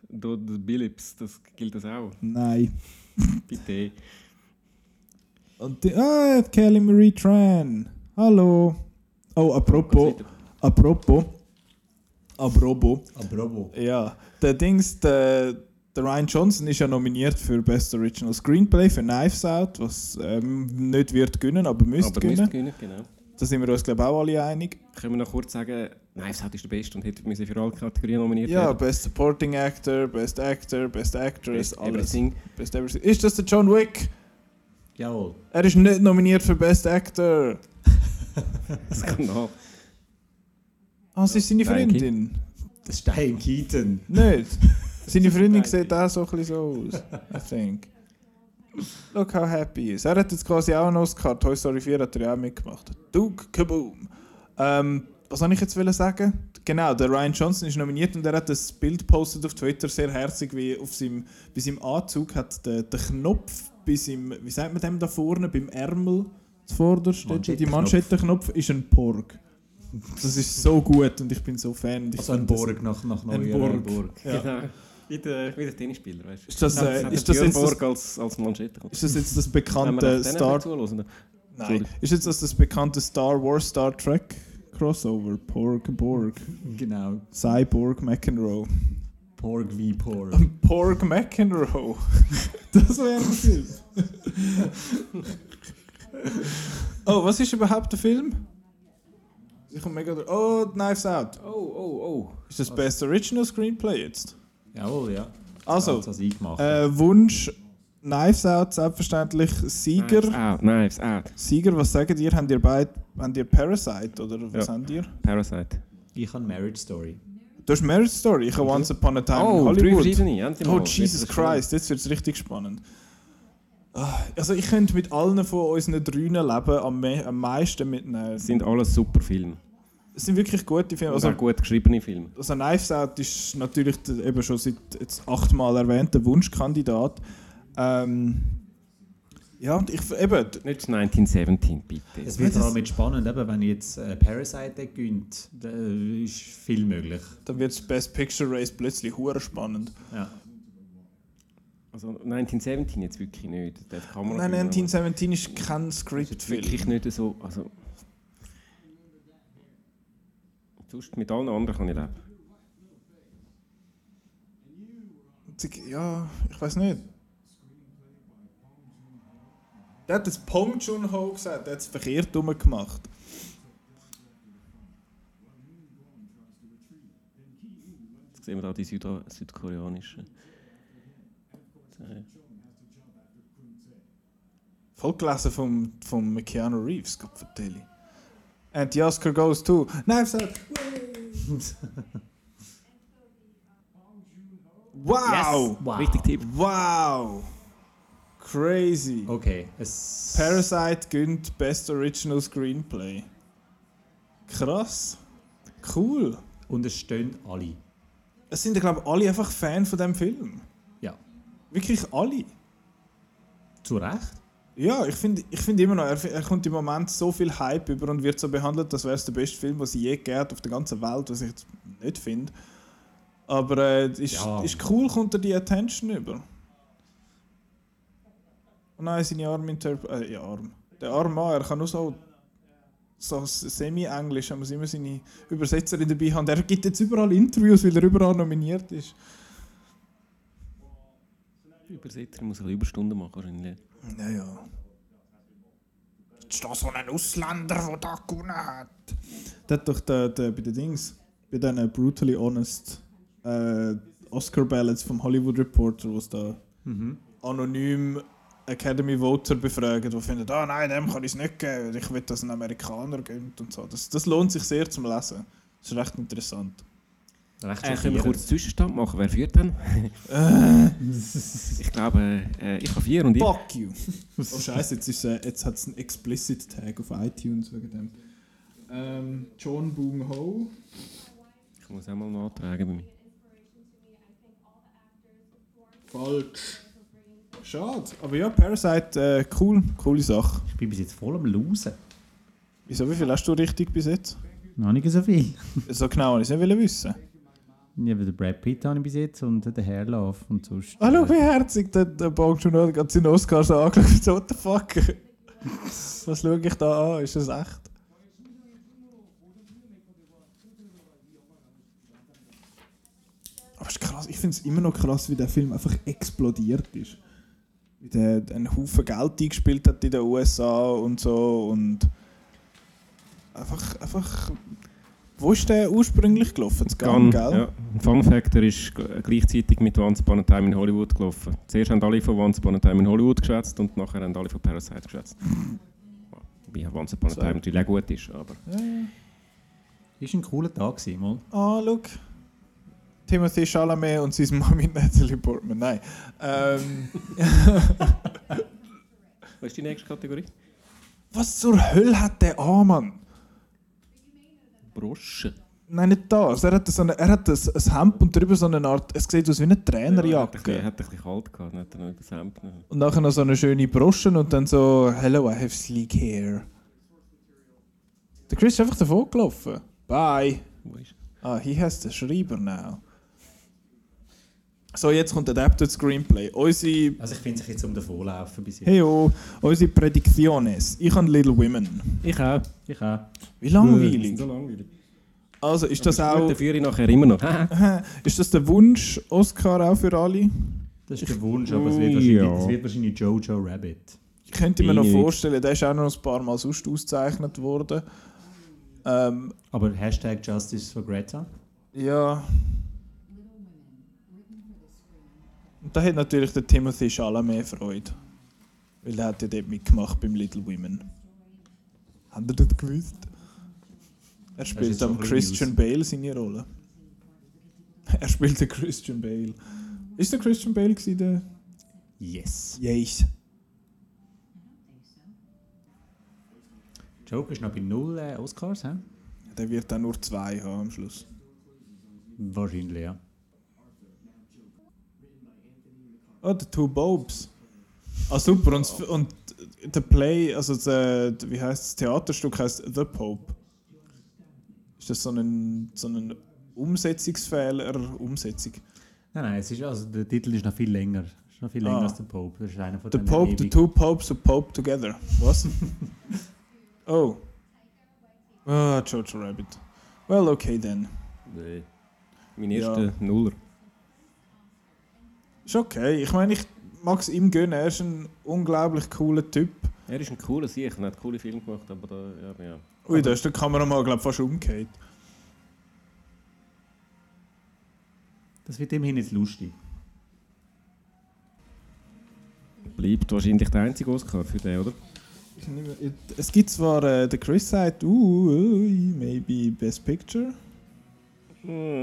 [SPEAKER 2] dort Billips, das gilt das auch.
[SPEAKER 1] Nein.
[SPEAKER 2] Bitte.
[SPEAKER 1] Und die, ah, Kelly Marie Tran. Hallo. Oh, apropos. Apropos. Apropos.
[SPEAKER 3] Bravo.
[SPEAKER 1] Ja, der Dings, der, der Ryan Johnson ist ja nominiert für Best Original Screenplay für Knives Out, was ähm, nicht wird gewinnen, aber müsste
[SPEAKER 2] Aber
[SPEAKER 1] gewinnen.
[SPEAKER 2] müsste gewinnen, genau.
[SPEAKER 1] Da sind wir uns glaube ich auch alle einig.
[SPEAKER 2] Können wir noch kurz sagen, Knives Out ist der Beste und hätte müssen für alle Kategorien nominiert
[SPEAKER 1] Ja,
[SPEAKER 2] werden.
[SPEAKER 1] Best Supporting Actor, Best Actor, Best Actress,
[SPEAKER 2] Best
[SPEAKER 1] alles.
[SPEAKER 2] Everything.
[SPEAKER 1] Best Everything. Ist das der John Wick?
[SPEAKER 3] Jawohl.
[SPEAKER 1] Er ist nicht nominiert für Best Actor.
[SPEAKER 2] Das kommt nach.
[SPEAKER 1] Ah, sie ist seine Freundin.
[SPEAKER 3] Das ist Diane Keaton.
[SPEAKER 1] Nicht. Seine Freundin sieht auch so ein bisschen so aus. I think. Look how happy he is. Er hat jetzt quasi auch einen Oscar. Toy Story 4 hat er ja auch mitgemacht. Duke Kaboom. Ähm, was soll ich jetzt sagen? Genau, der Ryan Johnson ist nominiert und er hat das Bild postet auf Twitter sehr herzig, wie auf seinem, bei seinem Anzug hat der, der Knopf bei seinem, wie sagt man dem da vorne, beim Ärmel zuvorderst, die
[SPEAKER 3] Manschettenknopf.
[SPEAKER 1] Manschettenknopf ist ein Porg. Das ist so gut und ich bin so Fan. Und ich
[SPEAKER 3] Also ein Borg nach, nach
[SPEAKER 1] Ein
[SPEAKER 3] neuer
[SPEAKER 1] Borg.
[SPEAKER 3] Borg.
[SPEAKER 1] Ja.
[SPEAKER 2] Genau. Wie der, wie der Tennisspieler, weißt du?
[SPEAKER 1] Ist das, äh,
[SPEAKER 2] Hat
[SPEAKER 1] ist
[SPEAKER 2] der
[SPEAKER 1] das jetzt das,
[SPEAKER 2] Borg als, als Manschette.
[SPEAKER 1] ist das jetzt das bekannte Star... Nein. Ist jetzt das das bekannte Star Wars Star Trek Crossover? Porg Borg.
[SPEAKER 3] Genau.
[SPEAKER 1] Cyborg McEnroe.
[SPEAKER 3] Porg wie Porg.
[SPEAKER 1] Porg McEnroe. das wäre ein Film. oh, was ist überhaupt der Film? Ich komme mega... Oh, Knives Out.
[SPEAKER 2] Oh, oh, oh.
[SPEAKER 1] Ist das Best Original Screenplay jetzt?
[SPEAKER 3] Jawohl, ja.
[SPEAKER 1] Also, äh, Wunsch Knives Out, selbstverständlich Sieger.
[SPEAKER 2] Knives Out, Knives Out.
[SPEAKER 1] Sieger, was sagt ihr? Habt ihr beide, habt ihr Parasite oder was
[SPEAKER 2] Ja.
[SPEAKER 1] habt ihr?
[SPEAKER 2] Parasite.
[SPEAKER 3] Ich habe Marriage Story.
[SPEAKER 1] Du hast Marriage Story, ich habe Once Upon a Time in
[SPEAKER 2] Oh, drei
[SPEAKER 1] Hollywood.
[SPEAKER 2] verschiedene. endlich
[SPEAKER 1] Oh. Jesus. Christ, jetzt wird es richtig spannend. Ah, Also ich könnte mit allen von unseren drei Leben am, me am meisten mitnehmen.
[SPEAKER 2] Das sind alles super Filme.
[SPEAKER 1] Es sind wirklich gute Filme.
[SPEAKER 2] Also
[SPEAKER 1] Also,
[SPEAKER 2] gut geschriebene Filme.
[SPEAKER 1] also Knives Out ist natürlich eben schon seit jetzt achtmal erwähnter Wunschkandidat. Ähm, ja, und ich eben,
[SPEAKER 2] Nicht das 1917, bitte.
[SPEAKER 3] Es wird vor allem spannend, eben, wenn jetzt äh, Parasite gönnt, dann ist viel möglich.
[SPEAKER 1] dann wird das Best Picture Race plötzlich hure spannend.
[SPEAKER 3] Ja.
[SPEAKER 2] Also 1917 jetzt wirklich nicht.
[SPEAKER 1] Nein, 1917 ist kein
[SPEAKER 2] ist jetzt wirklich nicht so. Also, sonst mit allen anderen kann ich leben.
[SPEAKER 1] Ja, ich weiß nicht. Der hat das Pong Chun Ho gesagt, der hat es verkehrt gemacht.
[SPEAKER 2] Jetzt sehen wir da die Süda südkoreanischen.
[SPEAKER 1] Voll gelesen vom, vom Keanu Reeves, Gott vertelle. And the Oscar goes to Knives Out. wow!
[SPEAKER 3] Wow.
[SPEAKER 2] Richtig Tipp.
[SPEAKER 1] Wow! Crazy.
[SPEAKER 3] Okay. Es
[SPEAKER 1] Parasite gönnt Best Original Screenplay. Krass. Cool.
[SPEAKER 3] Und es stehen alle.
[SPEAKER 1] Es sind, glaube ich, alle einfach Fan von dem Film.
[SPEAKER 3] Ja.
[SPEAKER 1] Wirklich alle.
[SPEAKER 3] Zu Recht.
[SPEAKER 1] Ja, ich finde ich find immer noch, er, er kommt im Moment so viel Hype über und wird so behandelt, als wäre es der beste Film, was es je hat auf der ganzen Welt, was ich jetzt nicht finde. Aber äh, ist,
[SPEAKER 3] Ja.
[SPEAKER 1] ist cool, kommt er die Attention über. Und nein, seine Arm interp äh, ja, Arm. Der Arm Mann, er kann nur so, so semi-englisch, er muss immer seine Übersetzerin dabei haben. Er gibt jetzt überall Interviews, weil er überall nominiert ist.
[SPEAKER 2] Der Übersetzer muss eine Überstunde machen wahrscheinlich.
[SPEAKER 1] Naja. Ist da so ein Ausländer, der da gewonnen hat? Der hat doch der, der, bei den Dings, bei diesen Brutally Honest äh, Oscar Ballads vom Hollywood Reporter, wo es da anonym Academy Voter befragen, die finden, ah nein, dem kann ich es nicht geben, ich will, dass ein Amerikaner gönnt und so. Das, das lohnt sich sehr zum Lesen. Das ist recht interessant.
[SPEAKER 3] Recht
[SPEAKER 2] Äh, können wir kurz Zwischenstand machen? Wer führt denn? ich glaube, äh, ich habe vier und ich.
[SPEAKER 1] Fuck you! oh Scheiße, jetzt, ist, äh, jetzt hat es einen Explicit Tag auf iTunes wegen dem. Ähm, John Boong Ho.
[SPEAKER 2] Ich muss auch mal nachtragen bei mir.
[SPEAKER 1] Falsch. Schade. Aber ja, Parasite, äh, cool, coole Sache.
[SPEAKER 4] Ich bin bis jetzt voll am Losen.
[SPEAKER 1] Wieso, wie viel hast du richtig bis jetzt?
[SPEAKER 4] Noch nicht so viel.
[SPEAKER 1] So genau, wollte ich es nicht wissen.
[SPEAKER 4] Ja, den Brad Pitt habe ich bis jetzt und den Hairlove und sonst.
[SPEAKER 1] Ah, schau, wie herzig der, der Bong Joon-ho hat seinen Oscar so angeschaut. So, what the fuck? Was schaue ich da an? Ist das echt? Aber es ist krass, ich finde es immer noch krass, wie der Film einfach explodiert ist. Wie der einen Haufen Geld eingespielt hat in den USA und so und einfach, einfach wo ist der ursprünglich gelaufen? Das Gun,
[SPEAKER 2] Gun,
[SPEAKER 1] gell?
[SPEAKER 2] ja. Ein Fun Fact, er ist gleichzeitig mit Once Upon a Time in Hollywood gelaufen. Zuerst haben alle von Once Upon a Time in Hollywood geschwätzt und nachher haben alle von Parasite geschwätzt. Wie Once Upon a
[SPEAKER 1] So.
[SPEAKER 2] Time natürlich auch gut ist, aber...
[SPEAKER 4] Ist ein cooler Tag gewesen, mal.
[SPEAKER 1] Ah, look. Timothy Chalamet und seine Mami Natalie Portman. Nein. Ähm,
[SPEAKER 2] Was ist die nächste Kategorie?
[SPEAKER 1] was zur Hölle hat der an, Mann?
[SPEAKER 2] Brosche.
[SPEAKER 1] Nein, nicht das. Er hat, so eine, er hat ein, ein Hemd und drüber so eine Art. Es sieht aus wie eine
[SPEAKER 2] Ja, hat ein bisschen-
[SPEAKER 1] Trainerjacke.
[SPEAKER 2] hat ein bisschen kalt gehabt, er noch das Hemd genommen.
[SPEAKER 1] und nachher noch so eine schöne Broschen und dann so: Hello, I have sleek hair. Der Chris ist einfach davon gelaufen. Bye.
[SPEAKER 2] Wo ist
[SPEAKER 1] Ah, he has the Schreiber now. So, jetzt kommt Adapted Screenplay. Unsere,
[SPEAKER 4] Also ich finde sich jetzt um den Vorlaufen bis jetzt.
[SPEAKER 1] hey, oh, unsere Predicciones. Ich habe Little Women.
[SPEAKER 4] Ich auch, ich auch.
[SPEAKER 1] Wie langweilig.
[SPEAKER 2] So langweilig.
[SPEAKER 1] Also, ist das
[SPEAKER 2] Auch
[SPEAKER 1] auch...
[SPEAKER 2] dafür ich nachher immer noch.
[SPEAKER 1] Ist das der Wunsch Oscar auch für alle?
[SPEAKER 4] Das ist der Wunsch, aber es wird wahrscheinlich,
[SPEAKER 2] Ja.
[SPEAKER 4] es wird wahrscheinlich Jojo Rabbit.
[SPEAKER 1] Ich könnte mir noch vorstellen, der ist auch noch ein paar Mal sonst ausgezeichnet worden. Ähm,
[SPEAKER 4] Aber Hashtag Justice for Greta.
[SPEAKER 1] ja. Und da hat natürlich der Timothy Chalamet Freude. Weil der hat ja dort mitgemacht beim Little Women. Habt ihr das gewusst? Er spielt am Christian Bale seine Rolle. Er spielt den Christian Bale. Ist der Christian Bale gewesen, der?
[SPEAKER 4] Yes.
[SPEAKER 1] Yes.
[SPEAKER 4] Joker ist noch bei null äh, Oscars, hä?
[SPEAKER 1] Der wird dann nur zwei haben am Schluss.
[SPEAKER 4] Wahrscheinlich, ja.
[SPEAKER 1] Oh, The Two Bobs. Ah, super. Und, und der Play, also der, wie heißt das Theaterstück heißt The Pope. Ist das so ein, so ein Umsetzungsfehler? Umsetzung.
[SPEAKER 4] Nein, nein, es ist, also der Titel ist noch viel länger. Ist noch viel länger
[SPEAKER 1] Ah.
[SPEAKER 4] als der Pope. Das ist einer von
[SPEAKER 1] The Pope, the two Popes, the Pope together. Was? oh. Ah, Jojo Rabbit. Well, okay then.
[SPEAKER 2] Nee. Mein
[SPEAKER 1] Ja.
[SPEAKER 2] erster Nuller.
[SPEAKER 1] Ist okay. Ich meine, ich mag es ihm gönnen. Er ist ein unglaublich cooler Typ.
[SPEAKER 2] Er ist ein cooler Sieg und hat coole Filme gemacht, aber da, ja, ja.
[SPEAKER 1] Ui, da ist der Kameramann, glaube ich, fast umgekehrt.
[SPEAKER 4] Das wird immerhin jetzt lustig.
[SPEAKER 2] Bleibt wahrscheinlich der einzige Oscar für den, oder?
[SPEAKER 1] Es gibt zwar, äh, der Chris sagt, uh, uh, maybe Best Picture,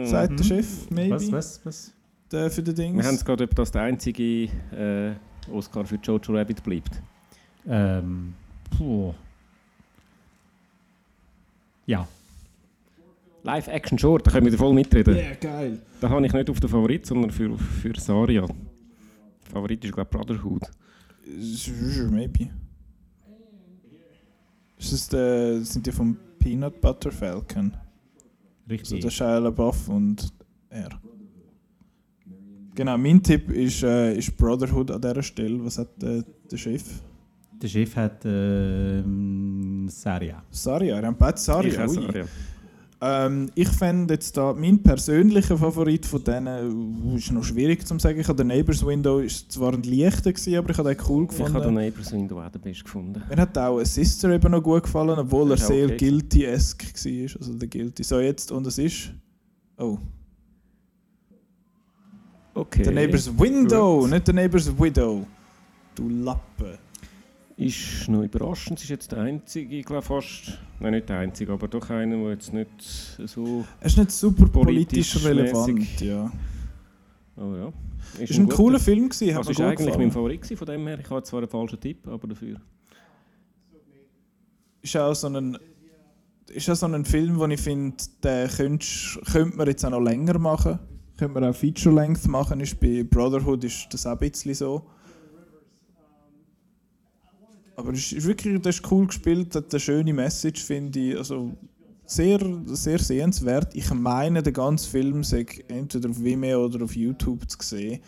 [SPEAKER 1] sagt der Chef, maybe,
[SPEAKER 4] Was, was, was?
[SPEAKER 1] Der für den Dings.
[SPEAKER 2] Wir haben es gerade, ob das der einzige äh, Oscar für Jojo Rabbit bleibt.
[SPEAKER 4] Ähm, puh. Ja.
[SPEAKER 2] Live-Action-Short, da können wir voll mitreden.
[SPEAKER 1] Ja, geil.
[SPEAKER 2] Da habe ich nicht auf den Favorit, sondern für, für Saria. Favorit ist, glaube ich, Brotherhood.
[SPEAKER 1] Maybe. Ist das der, sind die vom Peanut Butter Falcon? Also
[SPEAKER 4] Richtig.
[SPEAKER 1] der Shia LaBeouf und er. Genau, mein Tipp ist, äh, ist Brotherhood an dieser Stelle. Was hat äh, der Chef?
[SPEAKER 4] der Chef hat ähm, Saria.
[SPEAKER 1] Saria, er hat beide Saria.
[SPEAKER 2] ich. Saria.
[SPEAKER 1] Ähm, ich fände jetzt da, mein persönlicher Favorit von denen, uh, ist noch schwierig zu sagen. Ich habe den Neighbors Window, ist zwar ein leichter gewesen, aber ich habe den cool
[SPEAKER 2] Ich habe den
[SPEAKER 1] gefunden.
[SPEAKER 2] Neighbors Window auch den besten gefunden.
[SPEAKER 1] Mir hat auch ein Sister eben noch gut gefallen, obwohl er sehr
[SPEAKER 2] okay.
[SPEAKER 1] guilty-esque war. Also der Guilty. So jetzt, und es ist... Oh,
[SPEAKER 2] Okay.
[SPEAKER 1] der Neighbors Window,
[SPEAKER 2] Gut.
[SPEAKER 1] nicht der Neighbors Widow. Du Lappe.
[SPEAKER 2] Ist noch überraschend, es ist jetzt der einzige, ich glaube fast, nein nicht der einzige, aber doch einer, der jetzt nicht so,
[SPEAKER 1] Er ist nicht super politisch,
[SPEAKER 2] Politisch
[SPEAKER 1] relevant,
[SPEAKER 2] mäßig.
[SPEAKER 1] ja.
[SPEAKER 2] oh ja.
[SPEAKER 1] Ist ein
[SPEAKER 2] guter-
[SPEAKER 1] cooler Film gewesen, hat
[SPEAKER 2] Also
[SPEAKER 1] mir
[SPEAKER 2] ist eigentlich
[SPEAKER 1] gefallen.
[SPEAKER 2] mein Favorit von dem her, ich habe zwar einen falschen Tipp, aber dafür.
[SPEAKER 1] ist auch so ein ist auch so ein Film, wo ich finde, den könnte man jetzt auch noch länger machen. Könnte man auch Feature-Length machen. Ist bei Brotherhood ist das auch ein bisschen so. Aber es ist wirklich das ist cool gespielt, hat eine schöne Message, finde ich. Also sehr, sehr sehenswert. Ich meine, der ganze Film sei entweder auf Vimeo oder auf YouTube zu sehen.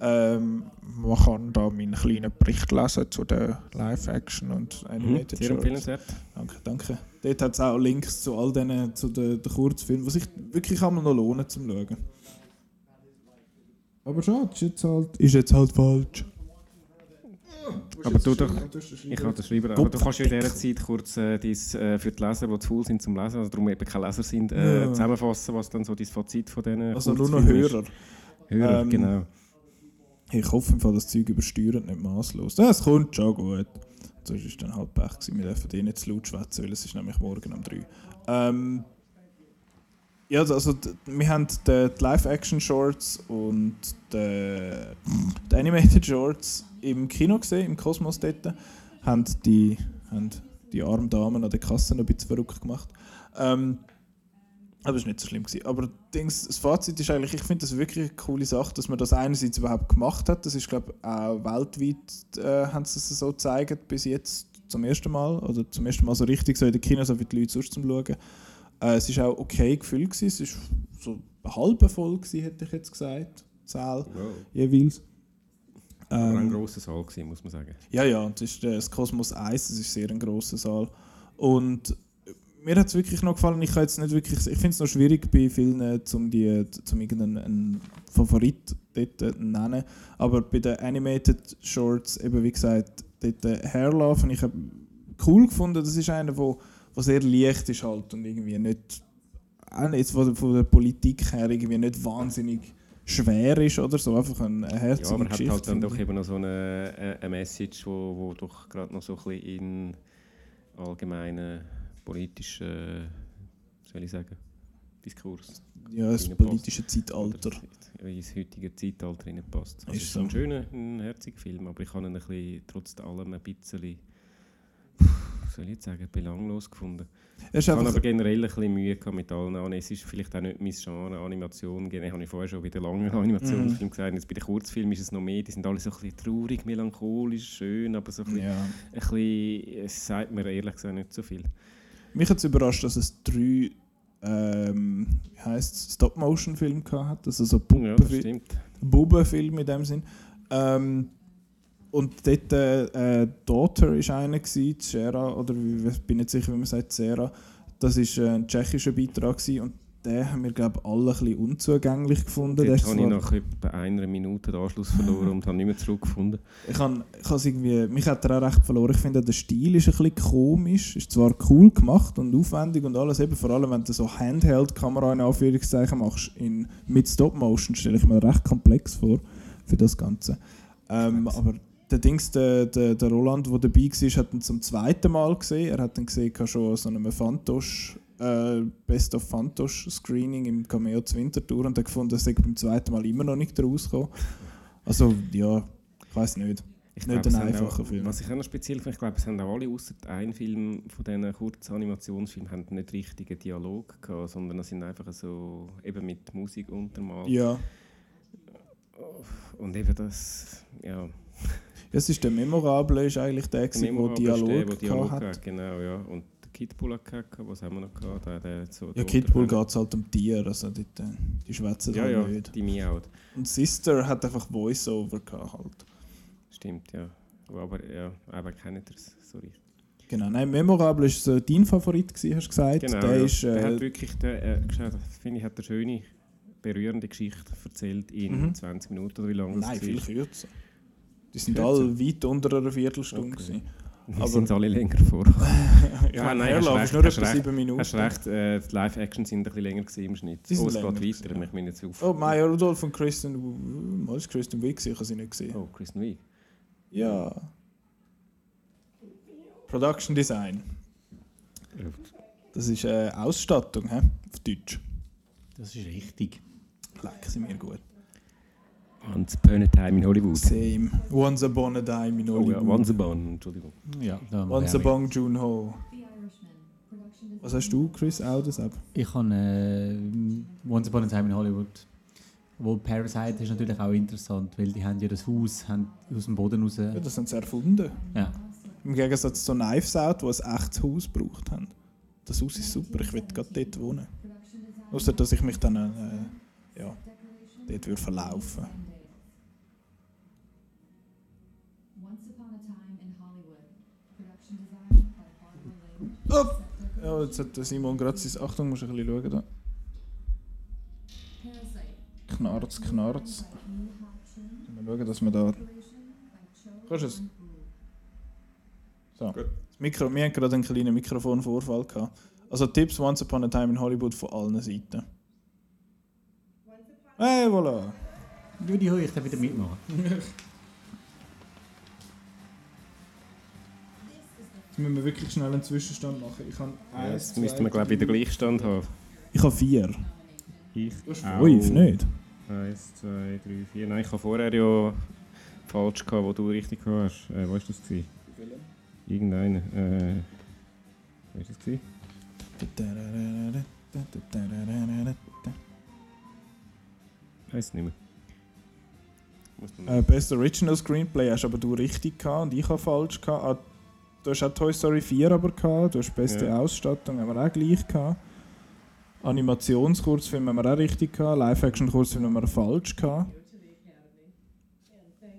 [SPEAKER 1] Ähm, man kann da meinen kleinen Bericht lesen zu der Live-Action und
[SPEAKER 2] Mhm,
[SPEAKER 1] Animated
[SPEAKER 2] sehr
[SPEAKER 1] Shorts.
[SPEAKER 2] empfehlenswert.
[SPEAKER 1] Danke, danke. Dort hat es auch Links zu all diesen, zu den, den Kurzfilmen, die sich wirklich einmal noch lohnen zum Schauen. Aber schade, ist jetzt halt, ist jetzt halt falsch.
[SPEAKER 2] Aber du doch, ich habe das schreiben, aber du kannst ja in dieser Zeit kurz äh, dies, äh, für die Leser, die zu faul sind zum Lesen, also darum eben keine Leser sind, äh,
[SPEAKER 1] Ja.
[SPEAKER 2] zusammenfassen, was dann so dein Fazit von diesen
[SPEAKER 1] Also nur noch
[SPEAKER 2] ist.
[SPEAKER 1] Hörer.
[SPEAKER 2] Hörer,
[SPEAKER 1] Ähm,
[SPEAKER 2] genau.
[SPEAKER 1] Ich hoffe das Zeug übersteuert nicht maßlos. Das kommt schon gut. Das ist dann halt Pech gewesen. Wir dürfen eh nicht zu laut schwätzen, weil es ist nämlich morgen um 3. Ähm, ja, also d- wir haben die, Live-Action-Shorts und die, die Animated Shorts im Kino gesehen, im Kosmos dort. Haben die, haben die armen Damen an der Kasse noch ein bisschen verrückt gemacht. Ähm, aber es war nicht so schlimm. Gewesen. Aber das Fazit ist eigentlich, ich finde das wirklich eine coole Sache, dass man das einerseits überhaupt gemacht hat. Das ist, glaube ich, auch weltweit äh, haben sie es so gezeigt bis jetzt zum ersten Mal. Oder zum ersten Mal so richtig so in den Kinos, so wie die Leute sonst zum Schauen. Äh, es war auch okay gefüllt. Gewesen. Es war so halb voll, gewesen, hätte ich jetzt gesagt. Säle
[SPEAKER 2] Wow.
[SPEAKER 1] jeweils.
[SPEAKER 2] Aber ein
[SPEAKER 1] Ähm,
[SPEAKER 2] grosser Saal gewesen, muss man sagen.
[SPEAKER 1] ja, ja, das ist äh, das Kosmos 1, das ist sehr ein grosser Saal. Und mir hat es wirklich noch gefallen. Ich, kann jetzt nicht wirklich, ich finde es noch schwierig bei vielen, äh, zum, die, irgendeinen einen Favorit dort äh, nennen. Aber bei den Animated Shorts, eben wie gesagt, dort Hairlove, ich habe cool gefunden. Das ist einer, wo, wo sehr leicht ist halt und irgendwie nicht, auch nicht von, der- von der Politik her irgendwie nicht wahnsinnig schwer ist oder so. Einfach eine
[SPEAKER 2] Ja,
[SPEAKER 1] herzige
[SPEAKER 2] aber hat
[SPEAKER 1] Geschichte.
[SPEAKER 2] halt dann doch eben noch so eine, äh, eine Message, wo, wo doch gerade noch so ein bisschen in allgemeinen politischen, wie soll ich sagen, Diskurs
[SPEAKER 1] ja, das politische Zeitalter.
[SPEAKER 2] oder ins heutige Zeitalter reinpasst. Also
[SPEAKER 1] Ist
[SPEAKER 2] es ist
[SPEAKER 1] so.
[SPEAKER 2] ein schöner, ein herziger Film, aber ich habe ihn ein bisschen, trotz allem ein bisschen, wie soll ich jetzt sagen, belanglos gefunden. Ich habe aber generell ein bisschen Mühe mit allen Ani- Es ist vielleicht auch nicht mein Genre Animation. Generell habe ich vorher schon wieder lange Animationsfilm gesagt. Jetzt bei den Kurzfilmen ist es noch mehr. Die sind alle so ein bisschen traurig, melancholisch, schön, aber so ein bisschen,
[SPEAKER 1] ja.
[SPEAKER 2] ein bisschen es sagt mir ehrlich gesagt nicht so viel.
[SPEAKER 1] Mich hat es überrascht, dass es drei ähm, Stop-Motion-Filme gehabt hat. Also so
[SPEAKER 2] Ja, stimmt.
[SPEAKER 1] Bubenfilme in dem Sinn. Ähm, und dort äh, Daughter ist einer gewesen, Cera, oder ich bin nicht sicher, wie man sagt, Cera. Das ist äh, ein tschechischer Beitrag gewesen, und den haben wir glaube ich alle ein bisschen unzugänglich gefunden. Ist
[SPEAKER 2] habe ich nach etwa einer Minute den Anschluss verloren und habe nicht mehr zurückgefunden.
[SPEAKER 1] Ich han, ich irgendwie, mich hat er auch recht verloren. Ich finde, der Stil ist ein bisschen komisch. Ist zwar cool gemacht und aufwendig und alles, eben vor allem wenn du so Handheld-Kamera in Anführungszeichen machst, in, mit Stop-Motion, stelle ich mir recht komplex vor für das Ganze. Ähm, aber der Dings, der, der, der Roland, der dabei war, hat ihn zum zweiten Mal gesehen. Er hat ihn gesehen schon so einem Fantosch, äh, Best of Fantosch Screening im Cameo zu Winterthur und hat gefunden, er sei beim zweiten Mal immer noch nicht rausgekommen. Also ja, ich weiß nicht.
[SPEAKER 2] Ich
[SPEAKER 1] Nicht
[SPEAKER 2] glaube,
[SPEAKER 1] ein einfacher
[SPEAKER 2] auch,
[SPEAKER 1] Film.
[SPEAKER 2] Was ich auch noch speziell finde, ich glaube, es haben auch alle, außer ein Film von diesen kurzen Animationsfilmen, haben nicht richtigen Dialog gehabt, sondern es sind einfach so eben mit Musik untermalt.
[SPEAKER 1] Ja,
[SPEAKER 2] Und eben das, ja,
[SPEAKER 1] es ist der Memorable, ist eigentlich der, der
[SPEAKER 2] ist
[SPEAKER 1] Dialog,
[SPEAKER 2] der, der Dialog
[SPEAKER 1] hat.
[SPEAKER 2] hat. Genau, ja. Und der Kidbull hat gehabt, was haben wir noch gehabt? Der, der so
[SPEAKER 1] Ja, Kidbull geht es halt um Tiere, also äh, die schwätzen
[SPEAKER 2] Ja,
[SPEAKER 1] halt
[SPEAKER 2] ja,
[SPEAKER 1] nicht.
[SPEAKER 2] die miaut.
[SPEAKER 1] Und Sister hat einfach Voice-Over gehabt halt.
[SPEAKER 2] Stimmt, ja. Aber ja, aber kennt ihr es so richtig.
[SPEAKER 1] Genau, nein, Memorable ist so dein Favorit gewesen, hast du gesagt.
[SPEAKER 2] Genau,
[SPEAKER 1] der
[SPEAKER 2] ja.
[SPEAKER 1] ist,
[SPEAKER 2] der
[SPEAKER 1] äh,
[SPEAKER 2] hat wirklich, der, äh, finde ich, hat eine schöne, berührende Geschichte erzählt in
[SPEAKER 1] Mhm.
[SPEAKER 2] 20 Minuten oder wie lange
[SPEAKER 1] nein,
[SPEAKER 2] das
[SPEAKER 1] viel
[SPEAKER 2] war.
[SPEAKER 1] kürzer. Die sind
[SPEAKER 2] Kürzer?
[SPEAKER 1] alle weit unter einer Viertelstunde
[SPEAKER 2] Okay.
[SPEAKER 1] Aber-
[SPEAKER 2] sind alle länger vor.
[SPEAKER 1] Ja,
[SPEAKER 2] Ah, nein, hast
[SPEAKER 1] ist nur etwa sieben Minuten.
[SPEAKER 2] Hast recht, äh, die Live-Action sind ein bisschen länger gewesen im Schnitt.
[SPEAKER 1] Die sind
[SPEAKER 2] oh, es
[SPEAKER 1] länger
[SPEAKER 2] geht weiter,
[SPEAKER 1] ja.
[SPEAKER 2] ich bin jetzt auf.
[SPEAKER 1] Oh, Maya Rudolph und Kristen, W- was ist Kristen Wiig? Ich habe sie nicht gesehen.
[SPEAKER 2] Oh, Kristen Wiig.
[SPEAKER 1] Ja. Production Design. Das ist äh, Ausstattung, hä? auf Deutsch.
[SPEAKER 4] Das ist richtig.
[SPEAKER 1] Leck, sind mir gut.
[SPEAKER 2] Once Upon a Time in Hollywood.
[SPEAKER 1] Same. Once Upon a Time in
[SPEAKER 2] Oh
[SPEAKER 1] Hollywood.
[SPEAKER 2] ja, Once Upon, Entschuldigung.
[SPEAKER 4] Ja,
[SPEAKER 1] Once. Upon June Ho. Was hast du, Chris, auch das ab?
[SPEAKER 4] Ich habe äh, Once Upon a Time in Hollywood. Wo Parasite ist natürlich auch interessant, weil die haben ja das Haus haben aus dem Boden raus.
[SPEAKER 1] Ja, das haben sie erfunden.
[SPEAKER 4] Ja.
[SPEAKER 1] Im Gegensatz zu Knives Out, die ein echtes Haus gebraucht haben. Das Haus ist super, ich will gerade dort wohnen. Außer dass ich mich dann äh, ja, dort würde verlaufen
[SPEAKER 7] Once
[SPEAKER 1] Upp. Ja, jetzt hat der Simon gerade sein... Achtung, musst du ein bisschen schauen da.
[SPEAKER 7] Parasite.
[SPEAKER 1] Knarz, knarz. Mal schauen, dass wir da... Kannst du es? So. Das Mikro, wir haben gerade einen kleinen Mikrofonvorfall gehabt. Also Tipps Once Upon a Time in Hollywood von allen Seiten. Hey, voilà.
[SPEAKER 4] Du, die ich darf wieder mitmachen.
[SPEAKER 1] Jetzt müssen wir wirklich schnell einen Zwischenstand machen. Ich habe
[SPEAKER 2] Ja, jetzt müssten wir, glaube ich, wieder Gleichstand haben.
[SPEAKER 1] Ich habe vier.
[SPEAKER 2] Ich
[SPEAKER 1] Du hast fünf, nicht?
[SPEAKER 2] Eins, zwei, drei, vier. Nein, ich habe vorher ja falsch gehabt, wo du richtig gehabt hast. Äh, wo war das? Gewesen? Irgendeiner. Äh, wo war das? Gewesen? Weiß nicht mehr.
[SPEAKER 1] Äh, Best Original Screenplay hast aber du richtig gehabt und ich habe falsch gehabt. Du hast auch Toy Story 4 aber gehabt. Du hast beste
[SPEAKER 2] Ja.
[SPEAKER 1] Ausstattung, haben wir auch gleich gehabt. Animationskurzfilm haben wir auch richtig gehabt. Live-Action-Kurzfilm haben wir falsch gehabt.